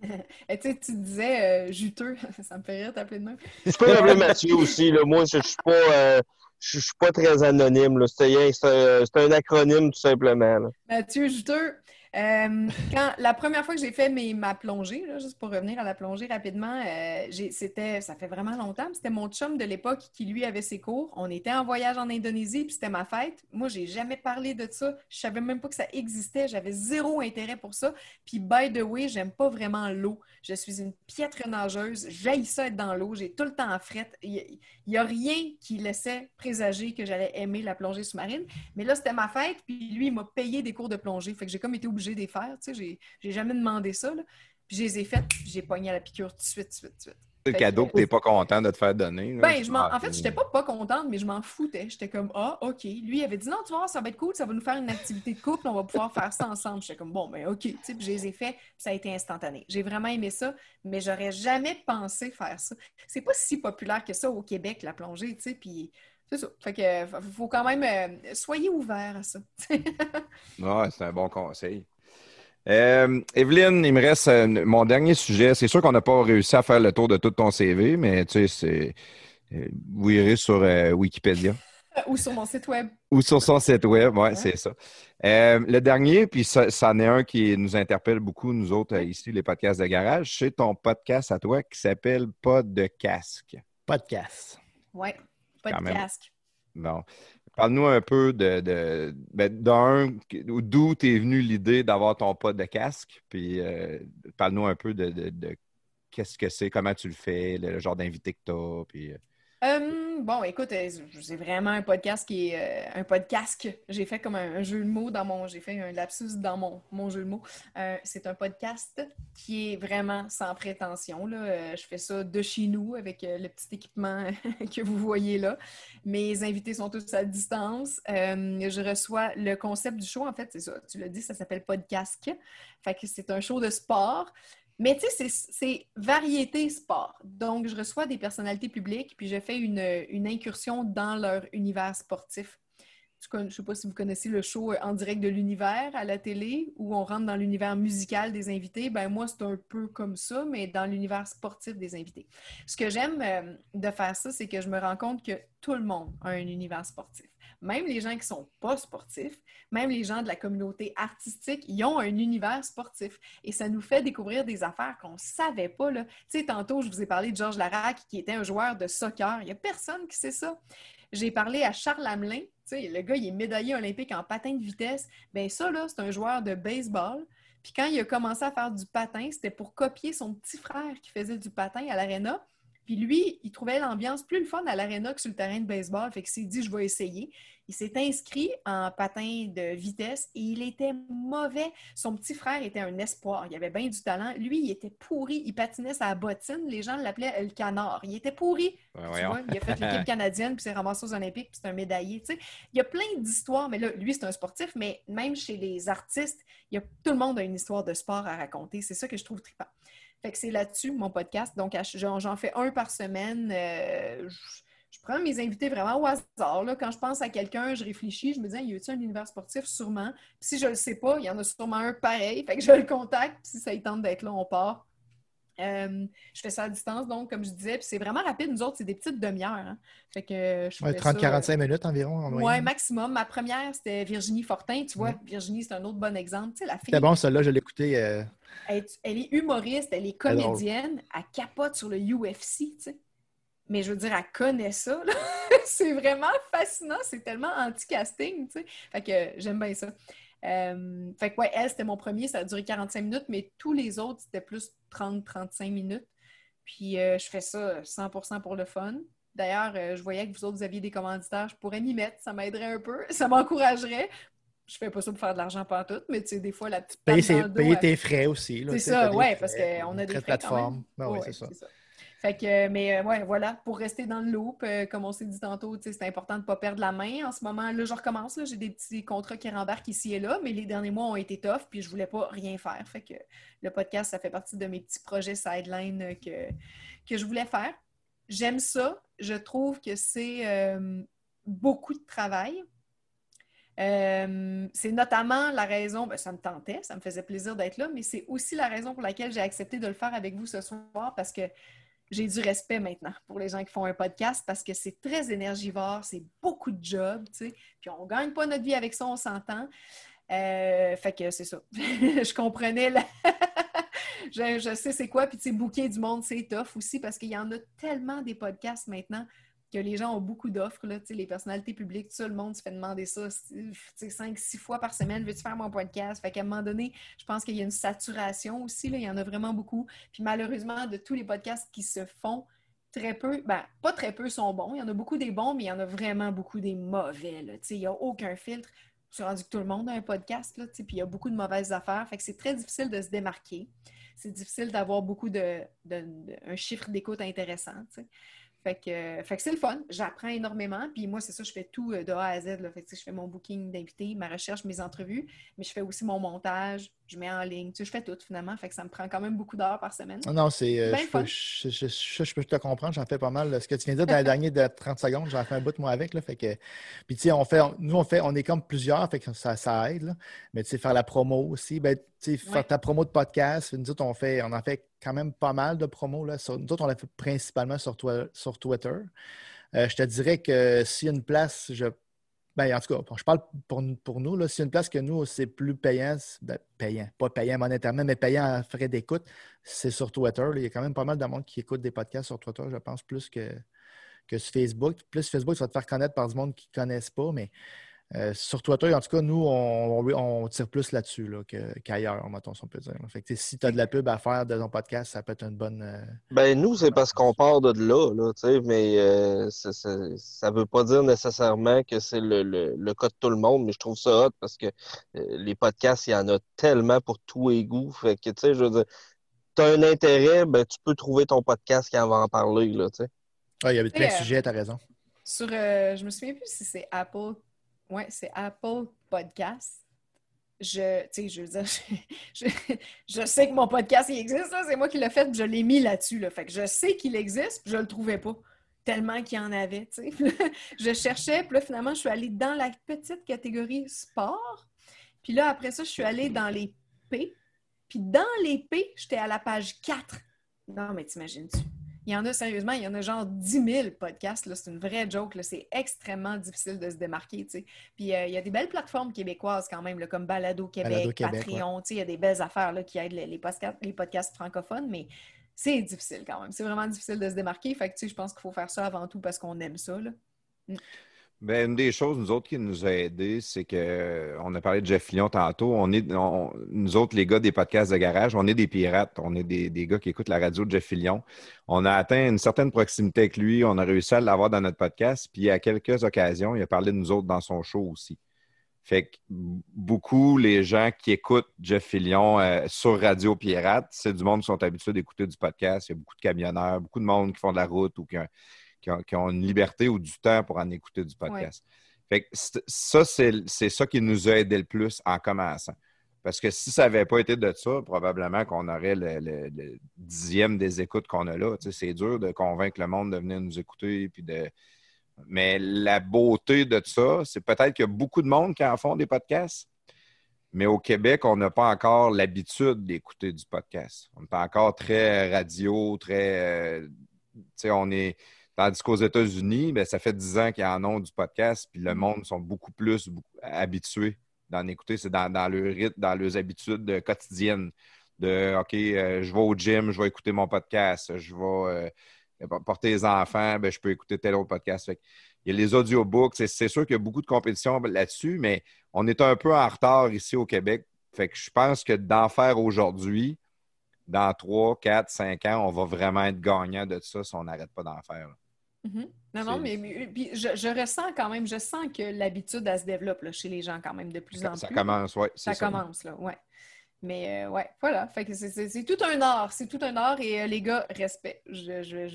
Et tu sais, tu disais euh, juteux, ça me fait rire t'appeler de même. Tu peux m'appeler Mathieu aussi. Là. Moi, je, je suis pas je, je suis pas très anonyme. C'est un, un acronyme tout simplement. là. Mathieu Juteux, Euh, quand, la première fois que j'ai fait mes, ma plongée, juste pour revenir à la plongée rapidement, euh, c'était, ça fait vraiment longtemps, c'était mon chum de l'époque qui, lui, avait ses cours. On était en voyage en Indonésie, puis c'était ma fête. Moi, j'ai jamais parlé de ça. Je savais même pas que ça existait. J'avais zéro intérêt pour ça. Puis, by the way, j'aime pas vraiment l'eau. Je suis une piètre nageuse. J'haïs ça être dans l'eau. J'ai tout le temps en frette. Il n'y a rien qui laissait présager que j'allais aimer la plongée sous-marine. Mais là, c'était ma fête, puis lui, il m'a payé des cours de plongée. Fait que j'ai comme été obligée de les faire. Tu sais, j'ai, jamais demandé ça. là. Puis je les ai faites, puis j'ai pogné à la piqûre tout de suite, tout de suite, tout de suite. C'est le cadeau que- que t'es pas content de te faire donner. là. Ben, je Ah, en fait, j'étais pas pas contente, mais je m'en foutais. J'étais comme, ah, OK. Lui, il avait dit, non, tu voir, ça va être cool, ça va nous faire une activité de couple, on va pouvoir faire ça ensemble. J'étais comme, bon, ben, OK. Tu sais, je les ai fait, ça a été instantané. J'ai vraiment aimé ça, mais j'aurais jamais pensé faire ça. C'est pas si populaire que ça au Québec, la plongée, tu sais, puis c'est ça. Fait que, faut quand même, euh, soyez ouverts à ça. Ouais, c'est un bon conseil. Euh, Evelyne, il me reste euh, mon dernier sujet. C'est sûr qu'on n'a pas réussi à faire le tour de tout ton CV, mais tu sais, c'est. euh, vous irez sur euh, Wikipédia Ou sur mon site web. ou sur son site web. Ouais, Ouais. c'est ça. Euh, le dernier, puis ça, ça en est un qui nous interpelle beaucoup, nous autres, ici, les podcasts de garage. C'est ton podcast à toi qui s'appelle Pas de casque. Podcast. Ouais. Pas de casque. Bon. Parle-nous un peu de, de ben, d'un, d'où t'es venu l'idée d'avoir ton pas de casque, puis euh, parle-nous un peu de, de- de qu'est-ce que c'est, comment tu le fais, le, genre d'invité que t'as, puis... euh, Euh, bon, écoute, euh, c'est vraiment un podcast qui est euh, un podcast. J'ai fait comme un, jeu de mots dans mon. J'ai fait un lapsus dans mon, mon jeu de mots. Euh, c'est un podcast qui est vraiment sans prétention. Euh, je fais ça de chez nous avec euh, le petit équipement que vous voyez là. Mes invités sont tous à distance. Euh, je reçois le concept du show, en fait, c'est ça. Tu l'as dit, ça s'appelle Podcast. Fait que c'est un show de sport. Mais tu sais, c'est- variété sport. Donc, je reçois des personnalités publiques, puis je fais une, incursion dans leur univers sportif. Je ne sais pas si vous connaissez le show euh, en direct de l'univers à la télé, où on rentre dans l'univers musical des invités. Ben moi, c'est un peu comme ça, mais dans l'univers sportif des invités. Ce que j'aime euh, de faire ça, c'est que je me rends compte que tout le monde a un univers sportif. Même les gens qui ne sont pas sportifs, même les gens de la communauté artistique, ils ont un univers sportif. Et ça nous fait découvrir des affaires qu'on ne savait pas. Tu sais, tantôt, je vous ai parlé de Georges Larac, qui était un joueur de soccer. Il n'y a personne qui sait ça. J'ai parlé à Charles Hamelin. Le gars, il est médaillé olympique en patin de vitesse. Bien, ça, là, c'est un joueur de baseball. Puis quand il a commencé à faire du patin, c'était pour copier son petit frère qui faisait du patin à l'aréna. Puis lui, il trouvait l'ambiance plus fun à l'aréna que sur le terrain de baseball. Fait qu'il s'est dit, je vais essayer. Il s'est inscrit en patin de vitesse et il était mauvais. Son petit frère était un espoir. Il avait bien du talent. Lui, il était pourri. Il patinait sa bottine. Les gens l'appelaient le canard. Il était pourri. ben Tu vois, il a fait l'équipe canadienne, puis s'est ramassé aux Olympiques, puis c'est un médaillé. tu sais. Il y a plein d'histoires, mais là, lui, c'est un sportif, mais même chez les artistes, il y a, tout le monde a une histoire de sport à raconter. C'est ça que je trouve trippant. Fait que c'est là-dessus, mon podcast. Donc, j'en j'en fais un par semaine. Euh, je, je prends mes invités vraiment au hasard. là. Quand je pense à quelqu'un, je réfléchis, je me dis, y a-t-il un univers sportif? Sûrement. Puis si je le sais pas, il y en a sûrement un pareil. Fait que je le contacte, puis si ça y tente d'être là, on part. Euh, je fais ça à distance, donc, comme je disais, puis c'est vraiment rapide. Nous autres, c'est des petites demi-heures. hein. Fait que euh, je Ouais, fais ça, 30-45 minutes environ en euh. Ouais, maximum. Ma première, c'était Virginie Fortin. Tu vois, Virginie, c'est un autre bon exemple. Tu sais, la fille, C'était bon, celle-là, je l'ai écouté. euh, elle, est- elle est humoriste, elle est comédienne, elle capote sur le UFC, tu sais. Mais je veux dire, elle connaît ça. c'est vraiment fascinant. C'est tellement anti-casting, tu sais. Fait que j'aime bien ça. Euh, fait que, ouais, elle, c'était mon premier. Ça a duré 45 minutes, mais tous les autres, c'était plus 30-35 minutes. Puis euh, je fais ça 100% pour le fun. D'ailleurs, euh, je voyais que vous autres, vous aviez des commanditaires. Je pourrais m'y mettre. Ça m'aiderait un peu. Ça m'encouragerait. Je fais pas ça pour faire de l'argent pas tout, mais tu sais, des fois, la petite Payer, tes frais aussi. c'est ça, ouais, frais, parce qu'on a des frais plateforme. Ben oui, Ouais, c'est ça. Fait que, mais euh, ouais, voilà, pour rester dans le loop, euh, comme on s'est dit tantôt, c'est important de ne pas perdre la main. En ce moment, là, je recommence, j'ai des petits contrats qui rembarquent ici et là, mais les derniers mois ont été tough, puis je voulais pas rien faire. Fait que le podcast, ça fait partie de mes petits projets sideline euh, que, que je voulais faire. J'aime ça. Je trouve que c'est beaucoup de travail. C'est notamment la raison, ben, ça me tentait, ça me faisait plaisir d'être là, mais c'est aussi la raison pour laquelle j'ai accepté de le faire avec vous ce soir parce que j'ai du respect maintenant pour les gens qui font un podcast parce que c'est très énergivore, c'est beaucoup de job, tu sais, puis on gagne pas notre vie avec ça, on s'entend. Euh, fait que c'est ça. je comprenais la... je, sais c'est quoi. Puis, tu sais, du monde, c'est tough aussi parce qu'il y en a tellement des podcasts maintenant que les gens ont beaucoup d'offres, les personnalités publiques, tout le monde se fait demander ça, cinq, six fois par semaine, veux-tu faire mon podcast? Fait qu'à un moment donné, je pense qu'il y a une saturation aussi, là, il y en a vraiment beaucoup. Puis malheureusement, de tous les podcasts qui se font, très peu, ben, pas très peu sont bons. Il y en a beaucoup des bons, mais il y en a vraiment beaucoup des mauvais, il n'y a aucun filtre. Je suis rendu que tout le monde a un podcast, là, puis il y a beaucoup de mauvaises affaires, fait que c'est très difficile de se démarquer. C'est difficile d'avoir beaucoup de, un chiffre d'écoute intéressant. Fait que, c'est le fun. J'apprends énormément. Puis moi, c'est ça, je fais tout euh, de A à Z. Fait que, je fais mon booking d'invités, ma recherche, mes entrevues, mais je fais aussi mon montage, je mets en ligne. Tu sais, je fais tout finalement. Fait que ça me prend quand même beaucoup d'heures par semaine. Ah non, c'est. euh, je, je, je- peux te comprendre, j'en fais pas mal. Ce que tu viens de dire dans les derniers de 30 secondes, j'en fais un bout moi avec. Là, fait que, puis tu sais, on fait, on- nous, on fait, on est comme plusieurs, fait que ça, ça aide. là. Mais tu sais, faire la promo aussi, ben, tu sais, faire ta promo de podcast, nous autres, on, fait, on en fait quand même pas mal de promos. Là. Sur- nous autres, on l'a fait principalement sur Twitter. Euh, je te dirais que s'il y a une place, je ben, en tout cas, je parle pour, pour nous. là, a une place que nous, c'est plus payant, ben, payant, pas payant monétairement, mais payant à frais d'écoute, c'est sur Twitter. Il y a quand même pas mal de monde qui écoute des podcasts sur Twitter, je pense, plus que, que sur Facebook. Plus Facebook, ça va te faire connaître par du monde qui ne connaissent pas, mais euh, sur Twitter, en tout cas, nous, on, on- on tire plus là-dessus là, qu'ailleurs, mettons, si on peut dire. Fait que, tu si tu as de la pub à faire de ton podcast, ça peut être une bonne. euh, Ben, nous, c'est parce qu'on part de là, là, tu sais, mais euh, ça, ça veut pas dire nécessairement que c'est le, le, le cas de tout le monde, mais je trouve ça hot parce que euh, les podcasts, il y en a tellement pour tous les goûts. Fait que, tu sais, je veux dire, t'as un intérêt, ben, tu peux trouver ton podcast qui en va en parler, là, tu sais. Ah, il y avait plein de sujets, tu as raison. Sur, euh, je me souviens plus si c'est Apple. Ouais, c'est Apple Podcast. Je, je veux dire, je, je- sais que mon podcast, il existe, c'est moi qui l'ai fait, je l'ai mis là-dessus, là. Fait que je sais qu'il existe, puis je le trouvais pas. Tellement qu'il y en avait, je cherchais, puis là, finalement, je suis allée dans la petite catégorie sport. Puis là, après ça, je suis allée dans les P. Puis dans les P, j'étais à la page 4. Non, mais t'imagines-tu? Il y en a, sérieusement, il y en a genre 10 000 podcasts. C'est une vraie joke. C'est extrêmement difficile de se démarquer. Puis euh, il y a des belles plateformes québécoises quand même, là, comme Balado Québec, Balado Québec, Patreon. Il y a des belles affaires là, qui aident les, les podcasts, les podcasts francophones, mais c'est difficile quand même. C'est vraiment difficile de se démarquer. Fait que, je pense qu'il faut faire ça avant tout parce qu'on aime ça. Là. Ben, une des choses, nous autres, qui nous a aidés, c'est que euh, on a parlé de Jeff Lyon tantôt. On est, nous autres, les gars des podcasts de garage, on est des pirates. On est des, gars qui écoutent la radio de Jeff Lyon. On a atteint une certaine proximité avec lui. On a réussi à l'avoir dans notre podcast. Puis à quelques occasions, il a parlé de nous autres dans son show aussi. Fait que beaucoup, les gens qui écoutent Jeff Fillion euh, sur Radio Pirate, c'est du monde qui sont habitués d'écouter du podcast. Il y a beaucoup de camionneurs, beaucoup de monde qui font de la route ou qui qui ont- qui ont une liberté ou du temps pour en écouter du podcast. Fait que ça, c'est c'est ça qui nous a aidé le plus en commençant. Parce que si ça n'avait pas été de ça, probablement qu'on aurait le, le- le dixième des écoutes qu'on a là. Tu sais, c'est dur de convaincre le monde de venir nous écouter. Puis de... Mais la beauté de ça, c'est peut-être qu'il y a beaucoup de monde qui en font des podcasts. Mais au Québec, on n'a pas encore l'habitude d'écouter du podcast. On est encore très radio, très. euh, tu sais, on est. Tandis qu'aux États-Unis, ben, ça fait 10 ans qu'ils en ont du podcast, puis le monde sont beaucoup plus habitués d'en écouter. C'est dans, dans leur rythme, dans leurs habitudes quotidiennes. De OK, euh, je vais au gym, je vais écouter mon podcast, je vais euh, porter les enfants, ben, je peux écouter tel autre podcast. Fait il y a les audiobooks. C'est, c'est sûr qu'il y a beaucoup de compétition là-dessus, mais on est un peu en retard ici au Québec. Fait que je pense que d'en faire aujourd'hui, dans 3, 4, 5 ans, on va vraiment être gagnant de ça si on n'arrête pas d'en faire. là. Mhm. Non, non, mais, mais- puis je, je ressens quand même, je sens que l'habitude, elle se développe là, chez les gens quand même de plus Ça, en ça plus. commence, oui. Ça commence, là, ouais. Mais euh, ouais, voilà. Fait que c'est- c'est c'est tout un art. C'est tout un art et euh, les gars, respect. Je, je,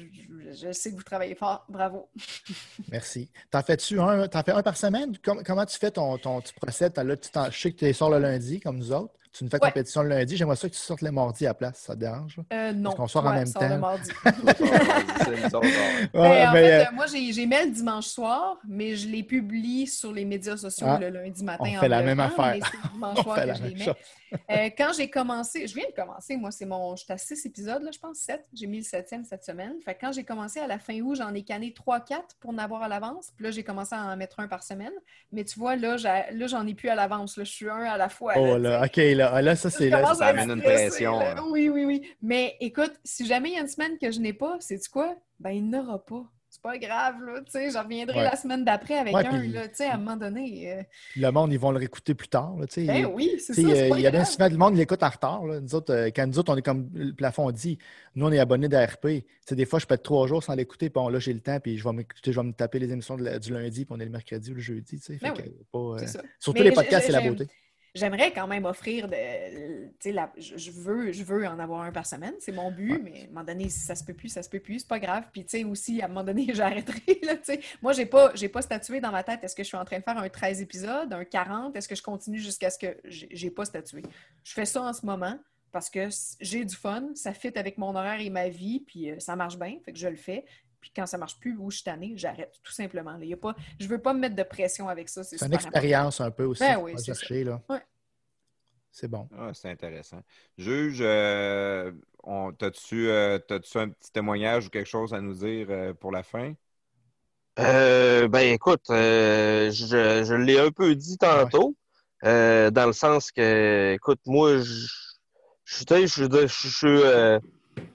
je, sais que vous travaillez fort. Bravo. Merci. T'en fais-tu un, t'en fais un par semaine? Com- comment tu fais ton, ton tu procèdes? T'as- Là, tu t'en- je sais que tu les sors le lundi, comme nous autres. Tu nous fais Ouais. compétition le lundi. J'aimerais ça que tu sortes le mardi à la place. Ça te dérange? Euh, non. qu'on sort en même sort le temps. mardi. Ouais, Ben, en mais, fait, euh, moi, j'ai j'ai mis le dimanche soir, mais je les publie sur les médias sociaux Ah, le lundi matin. on en fait la même affaire. c'est le dimanche on soir fait que la je les même mets. chose. Euh, quand j'ai commencé, je viens de commencer, moi, c'est mon. J'étais à six épisodes, là, je pense, sept. J'ai mis le septième cette semaine. Fait que quand j'ai commencé à la fin août, j'en ai canné trois, quatre pour en avoir à l'avance. Puis là, j'ai commencé à en mettre un par semaine. Mais tu vois, là, j'en ai plus à l'avance. là. Je suis un à la fois. Oh là, là, OK, là, ah, là ça, c'est là. amène une pression, là. hein. Oui, oui, oui. Mais écoute, si jamais il y a une semaine que je n'ai pas, sais-tu quoi? Ben, il n'y en aura pas. C'est pas grave, là. Tu sais, je reviendrai Ouais. la semaine d'après avec Ouais, un, puis- là. Tu sais, à un moment donné. euh, Puis le monde, ils vont le réécouter plus tard. Là, tu sais. Ben oui, c'est ça. il y a bien souvent du monde l'écoute en retard. là. Nous autres, euh, quand nous autres, on est comme le plafond dit, nous, on est abonnés d'ARP. Tu sais, des fois, je peux être trois jours sans l'écouter, puis bon, là, j'ai le temps, puis je vais m'écouter, je vais me taper les émissions de la- du lundi, puis on est le mercredi ou le jeudi. tu sais. Ben que, oui, pas, euh. Surtout Mais les podcasts, c'est la beauté. J'aimerais quand même offrir de. Tu sais, la- je, veux, je veux en avoir un par semaine, c'est mon but, Ouais. mais à un moment donné, si ça se peut plus, ça se peut plus, c'est pas grave. Puis, tu sais, aussi, à un moment donné, j'arrêterai, là, tu sais. Moi, j'ai pas, j'ai pas statué dans ma tête, est-ce que je suis en train de faire un 13 épisodes, un 40, est-ce que je continue jusqu'à ce que. J'ai pas statué? Je fais ça en ce moment parce que j'ai du fun, ça fit avec mon horaire et ma vie, puis euh, ça marche bien, fait que je le fais. Puis quand ça marche plus ou je suis tannée, j'arrête, tout simplement. là. Il y a pas, je veux pas me mettre de pression avec ça. C'est une important. expérience un peu aussi. Ben qu'on oui, ça. chercher, là. Ouais. C'est bon. Ah, c'est intéressant. Juge, euh, on- t'as-tu euh, un petit témoignage ou quelque chose à nous dire euh, pour la fin? Euh, ben écoute, euh, je, je l'ai un peu dit tantôt, euh, dans le sens que, écoute, moi, je, je, tu sais, je, je, je, je, euh,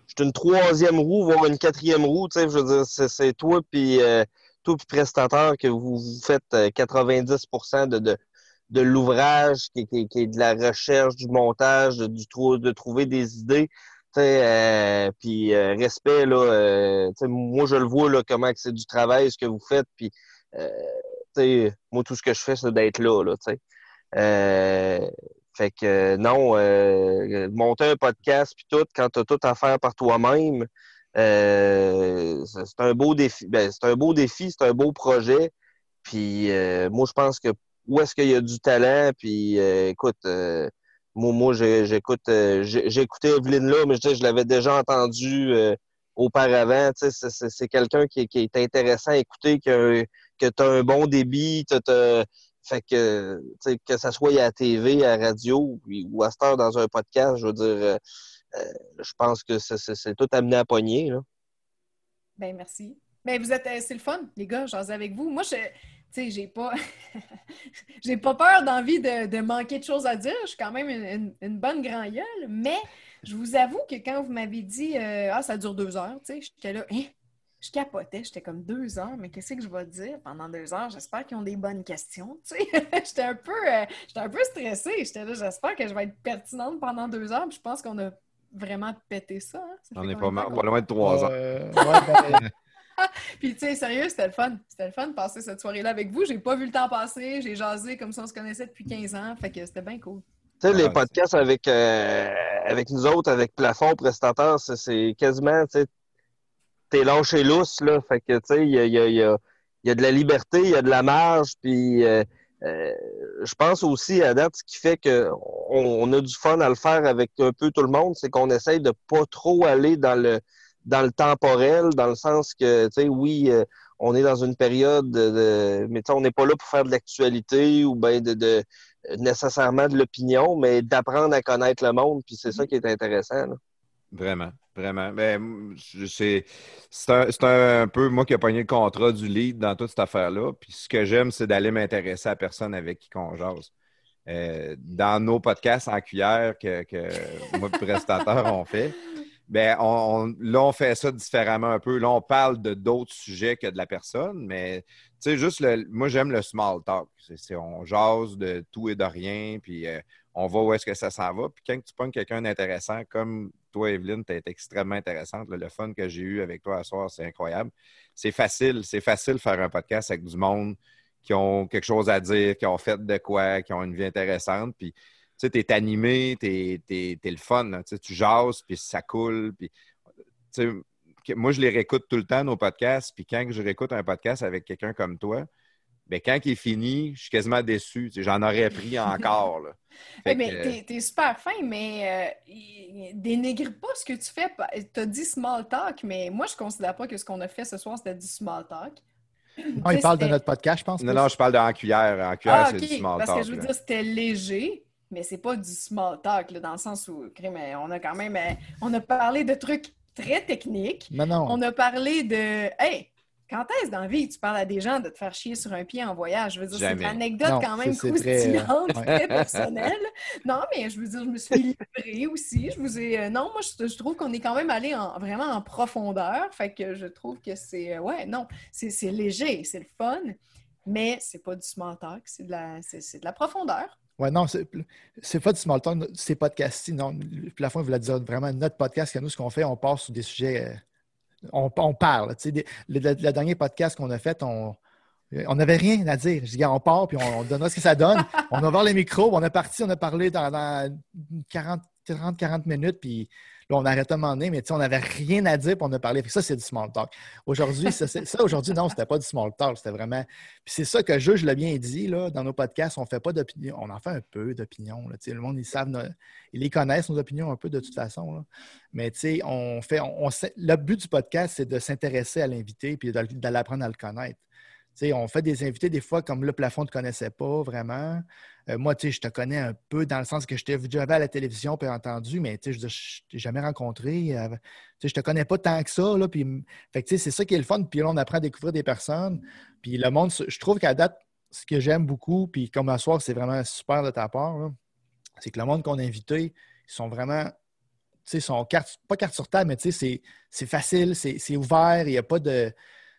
je suis une troisième roue, voire une quatrième roue, je veux dire, c'est, toi puis euh, toi puis prestataire que vous, faites euh, 90% de, de, de l'ouvrage, qui, qui, est de la recherche, du montage, de, de trouver des idées. Euh, puis euh, respect, là, euh, moi je le vois là, comment c'est du travail ce que vous faites, puis euh, moi tout ce que je fais, c'est d'être là, là. Euh, fait que euh, non, euh, monter un podcast puis tout, quand tu as tout à faire par toi-même, euh, c'est un beau défi. Ben, c'est un beau défi, c'est un beau projet. Puis euh, moi, je pense que où est-ce qu'il y a du talent, puis euh, écoute, moi, moi j'écoute, écouté Evelyne là, mais je, je l'avais déjà entendu auparavant. Tu c'est- quelqu'un qui, qui est intéressant à écouter, que, que tu as un bon débit, t'as- t'as- fait que, que ça soit à la TV, à la radio, ou à cette heure dans un podcast, je veux dire, euh, euh, je pense que c'est- tout amené à pogner. Là. Ben merci. Mais vous êtes, euh, c'est le fun, les gars, j'en avec vous. Moi, je, tu sais, j'ai pas, j'ai pas peur d'envie de, manquer de choses à dire. Je suis quand même une, bonne grand gueule, mais je vous avoue que quand vous m'avez dit, ah, ça dure deux heures, tu sais, j'étais là, hein? Je capotais, j'étais comme deux heures, mais qu'est-ce que je vais dire pendant deux heures? J'espère qu'ils ont des bonnes questions, tu sais. j'étais un peu, euh, j'étais un peu stressée. J'étais là, j'espère que je vais être pertinente pendant deux heures. Puis je pense qu'on a vraiment pété ça. hein. Ça On est pas, mal, pas loin de trois ans. Euh, ouais, ben, Puis, tu sais, sérieux, c'était le fun. C'était le fun de passer cette soirée-là avec vous. J'ai pas vu le temps passer. J'ai jasé comme si on se connaissait depuis 15 ans. Fait que c'était bien cool. Tu sais, les podcasts avec, euh, avec nous autres, avec Plafond, Prestataire, c'est- c'est quasiment, tu sais, t'es lâché lousse, là. Fait que, tu sais, il y a, il y, a, il y, a, y a de la liberté, il y a de la marge, puis euh, euh, je pense aussi, à date, ce qui fait qu'on on a du fun à le faire avec un peu tout le monde, c'est qu'on essaye de pas trop aller dans le dans le temporel, dans le sens que, tu sais, oui, euh, on est dans une période de... mais tu sais, on n'est pas là pour faire de l'actualité ou ben de, de nécessairement de l'opinion, mais d'apprendre à connaître le monde, puis c'est ça qui est intéressant. là. Vraiment, vraiment. Ben, c'est un, un peu moi qui ai pogné le contrat du lead dans toute cette affaire-là. Puis ce que j'aime, c'est d'aller m'intéresser à la personne avec qui on jase. Euh, dans nos podcasts en cuillère que, que moi et le prestataire on fait, ben on, on- là, on fait ça différemment un peu. Là, on parle de d'autres sujets que de la personne, mais tu sais, juste le, moi, j'aime le small talk. C'est, c'est- on jase de tout et de rien, puis euh, on va où est-ce que ça s'en va. Puis quand tu pognes quelqu'un d'intéressant, comme toi, Evelyne, tu es extrêmement intéressante. le fun que j'ai eu avec toi à soir, c'est incroyable. C'est facile, c'est facile de faire un podcast avec du monde qui ont quelque chose à dire, qui ont fait de quoi, qui ont une vie intéressante. Puis, tu sais, tu es animé, tu es, le fun. là. Tu jases, puis ça coule. Puis, moi, je les réécoute tout le temps, nos podcasts. Puis quand je réécoute un podcast avec quelqu'un comme toi, ben, quand il est fini, je suis quasiment déçu. J'en aurais pris encore. Là. Fait mais que, t'es, t'es super fin, mais euh, dénigre pas ce que tu fais. T'as dit small talk, mais moi, je considère pas que ce qu'on a fait ce soir, c'était du small talk. Non, il parle de notre podcast, je pense. Non, non, je parle de en cuillère. En cuillère, Ah, c'est ok. du small Parce talk. que je veux là. dire, c'était léger, mais c'est pas du small talk, là, dans le sens où, crime, euh, on a quand même, euh, on a parlé de trucs très techniques. Mais non. On a parlé de, hey, quand est-ce dans la vie que tu parles à des gens de te faire chier sur un pied en voyage? Je veux dire, c'est une anecdote Non, quand même très, croustillante, ouais. très personnelle. Non, mais je veux dire, je me suis livrée aussi. Je vous ai, euh, non, moi, je, je trouve qu'on est quand même allé en, vraiment en profondeur. Fait que je trouve que c'est, euh, ouais, non, c'est c'est léger, c'est le fun, mais c'est pas du small talk, c'est de la, de la profondeur. Ouais, non, c'est pas du small talk, c'est podcast. Non, la fois, il voulait dire vraiment notre podcast, que nous, ce qu'on fait, on part sur des sujets, euh, on, parle. Le, dernier podcast qu'on a fait, on on n'avait rien à dire. Je dis, on part, puis on, on donnera ce que ça donne. on a ouvert les micros, on est parti, on a parlé dans, dans 40, 30, 40 minutes, puis là, on a arrêté à un moment donné, mais on n'avait rien à dire, puis on a parlé. Que ça, c'est du small talk. Aujourd'hui, ça, ça, aujourd'hui, non, c'était pas du small talk, c'était vraiment. Puis c'est ça que je, je l'ai bien dit, dans nos podcasts, on fait pas d'opinion. On en fait un peu d'opinion. Le monde, ils savent, ils connaissent, nos opinions, un peu de toute façon. Mais tu on fait. On, le but du podcast, c'est de s'intéresser à l'invité puis de, de à le connaître. On fait des invités des fois comme le plafond ne te connaissait pas vraiment. Euh, moi, je te connais un peu dans le sens que je t'ai vu à la télévision puis entendu, mais je je t'ai jamais rencontré. euh, tu sais, je te connais pas tant que ça. C'est ça qui est le fun. Puis là, on apprend à découvrir des personnes. Puis le monde, je trouve qu'à date, ce que j'aime beaucoup, puis comme à soir, c'est vraiment super de ta part, c'est que le monde qu'on a invité, ils sont vraiment, sont carte, pas carte sur table, mais c'est- facile, c'est ouvert, il n'y a pas de.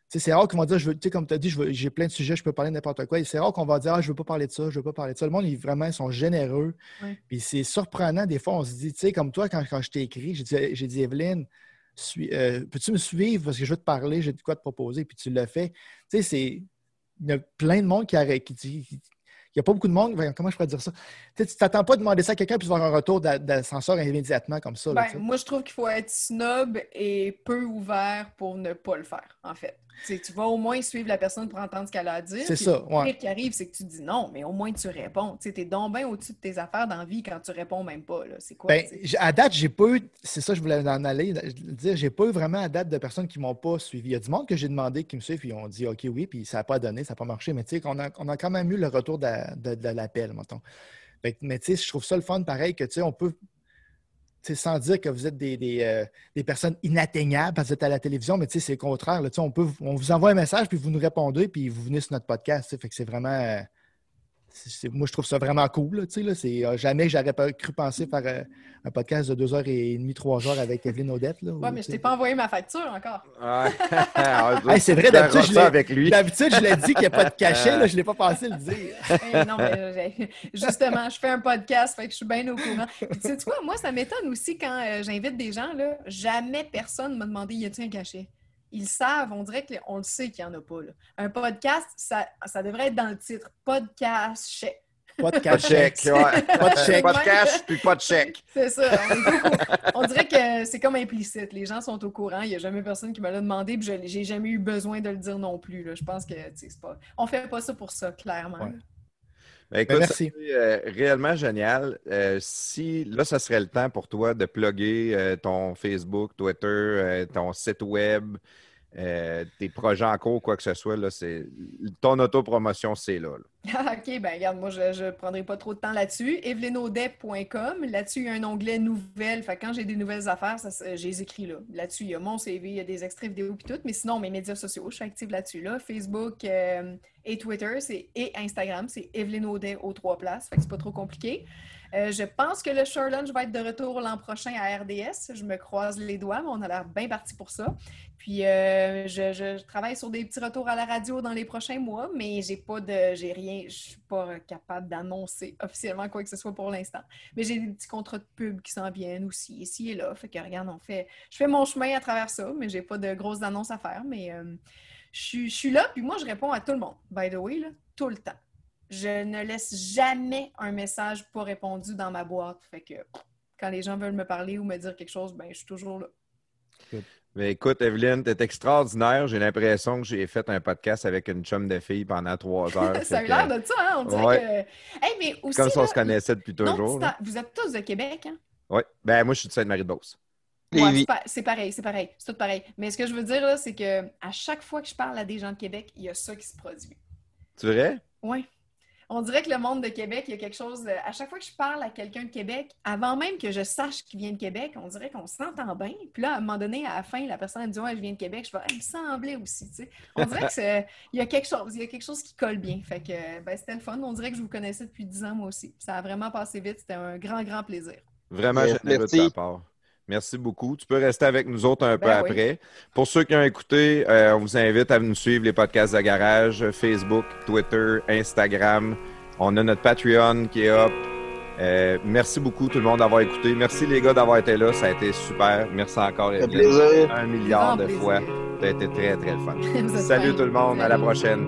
C'est rare qu'on va dire, je veux, comme tu as dit, j'ai plein de sujets, je peux parler de n'importe quoi. Et C'est rare qu'on va dire, ah, je veux pas parler de ça, je veux pas parler de ça. Le monde, ils vraiment, ils sont généreux. Puis c'est surprenant, des fois, on se dit, tu sais, comme toi, quand, quand je t'ai écrit, j'ai dit, dit, Evelyne, euh, peux-tu me suivre? Parce que je veux te parler, j'ai de quoi te proposer, puis tu l'as fait. Tu sais, c'est. Il y a plein de monde qui a. Qui, n'y a pas beaucoup de monde. Comment je pourrais dire ça? Tu sais, tu t'attends pas à demander ça à quelqu'un puis avoir un retour d'a- d'ascenseur immédiatement comme ça. là, Ben, moi, je trouve qu'il faut être snob et peu ouvert pour ne pas le faire, en fait. Tu vas au moins suivre la personne pour entendre ce qu'elle a à dire. C'est ça, Le ouais. pire qui arrive, c'est que tu dis non, mais au moins tu réponds. Tu t'es donc bien au-dessus de tes affaires dans la vie quand tu réponds même pas. là. C'est quoi? Ben, à date, j'ai pas eu, c'est ça, je voulais en aller, le dire, j'ai pas eu vraiment à date de personnes qui m'ont pas suivi. Il y a du monde que j'ai demandé qui me suivent, puis ils ont dit OK, oui, puis ça n'a pas donné, ça n'a pas marché, mais tu sais, qu'on a, on a quand même eu le retour de, de- l'appel, mettons. Mais tu sais, je trouve ça le fun, pareil, que tu sais, on peut, sans dire que vous êtes euh, des personnes inatteignables parce que vous êtes à la télévision, mais tu sais, c'est le contraire. là. On, peut, on vous envoie un message, puis vous nous répondez, puis vous venez sur notre podcast. Fait que c'est vraiment. euh, moi, je trouve ça vraiment cool. là, tu sais, là. C'est, euh, jamais j'aurais pas cru penser faire euh, un podcast de deux heures et demie, trois heures avec Evelyne Odette. Là, Ouais, ou, mais je t'ai pas envoyé ma facture encore. Ah, Hey, c'est vrai, tu d'habitude, je l'ai- dit qu'il n'y a pas de cachet. Là, je ne l'ai pas pensé le dire. Eh, non, mais j'ai- justement, je fais un podcast, fait que je suis bien au courant. Puis, tu sais quoi, moi, ça m'étonne aussi quand euh, j'invite des gens, là, jamais personne m'a demandé y a-t-il un cachet? Ils savent, on dirait qu'on le sait qu'il n'y en a pas. là. Un podcast, ça, ça devrait être dans le titre. Podcast chèque. Pas de Pas de cachet. chèque. ouais. Pas de chèque. Pas de cash, puis pas de chèque. C'est ça. On, dirait que c'est comme implicite. Les gens sont au courant. Il n'y a jamais personne qui me l'a demandé. Puis je j'ai jamais eu besoin de le dire non plus. là. Je pense que tu sais, pas. On fait pas ça pour ça, clairement. Ouais. Ben, écoute, Ben, merci. euh, réellement génial. Euh, si là, ça serait le temps pour toi de plugger euh, ton Facebook, Twitter, euh, ton site web, euh, tes projets en cours, quoi que ce soit, là, c'est ton autopromotion, c'est là. OK, ben regarde, moi, je ne prendrai pas trop de temps là-dessus. evelynaudet.com. Là-dessus, il y a un onglet nouvelles. Fait quand j'ai des nouvelles affaires, ça, j'ai écrit là. Là-dessus, il y a mon CV, il y a des extraits vidéo puis tout. Mais sinon, mes médias sociaux, je suis active là-dessus. Là. Facebook euh, et Twitter c'est, et Instagram, c'est Evelyne Audet aux trois places. Fait que c'est pas trop compliqué. Euh, je pense que le Sure Lunch va être de retour l'an prochain à RDS. Je me croise les doigts, mais on a l'air bien parti pour ça. Puis euh, je, travaille sur des petits retours à la radio dans les prochains mois, mais j'ai pas de. j'ai rien. Je suis pas capable d'annoncer officiellement quoi que ce soit pour l'instant. Mais j'ai des petits contrats de pub qui s'en viennent aussi, ici et là. Fait que regarde, on fait. Je fais mon chemin à travers ça, mais j'ai pas de grosses annonces à faire. Mais euh, je, je suis là, puis moi je réponds à tout le monde, by the way, là, tout le temps. Je ne laisse jamais un message pas répondu dans ma boîte. Fait que quand les gens veulent me parler ou me dire quelque chose, ben je suis toujours là. Mais écoute, Evelyne, t'es extraordinaire. J'ai l'impression que j'ai fait un podcast avec une chum de fille pendant trois heures. ça a l'air de ça, hein? On dirait Ouais. que. Hey, mais aussi. Comme si on là, se connaissait depuis toujours. c'est Vous êtes tous de Québec, hein? Oui. Ben, moi, je suis de Sainte-Marie-de-Beauce. Ouais, c'est pa- c'est pareil, c'est pareil. C'est tout pareil. Mais ce que je veux dire, là, c'est que à chaque fois que je parle à des gens de Québec, il y a ça qui se produit. Tu vrai? Oui. On dirait que le monde de Québec, il y a quelque chose. de- À chaque fois que je parle à quelqu'un de Québec, avant même que je sache qu'il vient de Québec, on dirait qu'on s'entend bien. Puis là, à un moment donné, à la fin, la personne elle me dit Ouais, je viens de Québec. Je fais Elle me semblait aussi. tu sais. On dirait que c'est- il y a quelque chose. Il y a quelque chose qui colle bien. Fait que ben, c'était le fun. On dirait que je vous connaissais depuis 10 ans, moi aussi. Ça a vraiment passé vite. C'était un grand, grand plaisir. Vraiment généreux merci. de ta part. Merci beaucoup. Tu peux rester avec nous autres un peu Ben oui. après. Pour ceux qui ont écouté, euh, on vous invite à nous suivre les podcasts de garage, Facebook, Twitter, Instagram. On a notre Patreon qui est up. Euh, merci beaucoup tout le monde d'avoir écouté. Merci les gars d'avoir été là. Ça a été super. Merci encore. Un milliard de plaisir. fois. Ça a été très, très fun. Salut tout le monde. À la prochaine.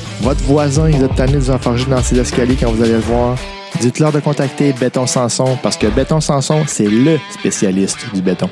votre voisin, il est tanné de vous dans ses escaliers quand vous allez le voir. Dites-leur de contacter Béton Sanson parce que Béton Sanson, c'est LE spécialiste du béton.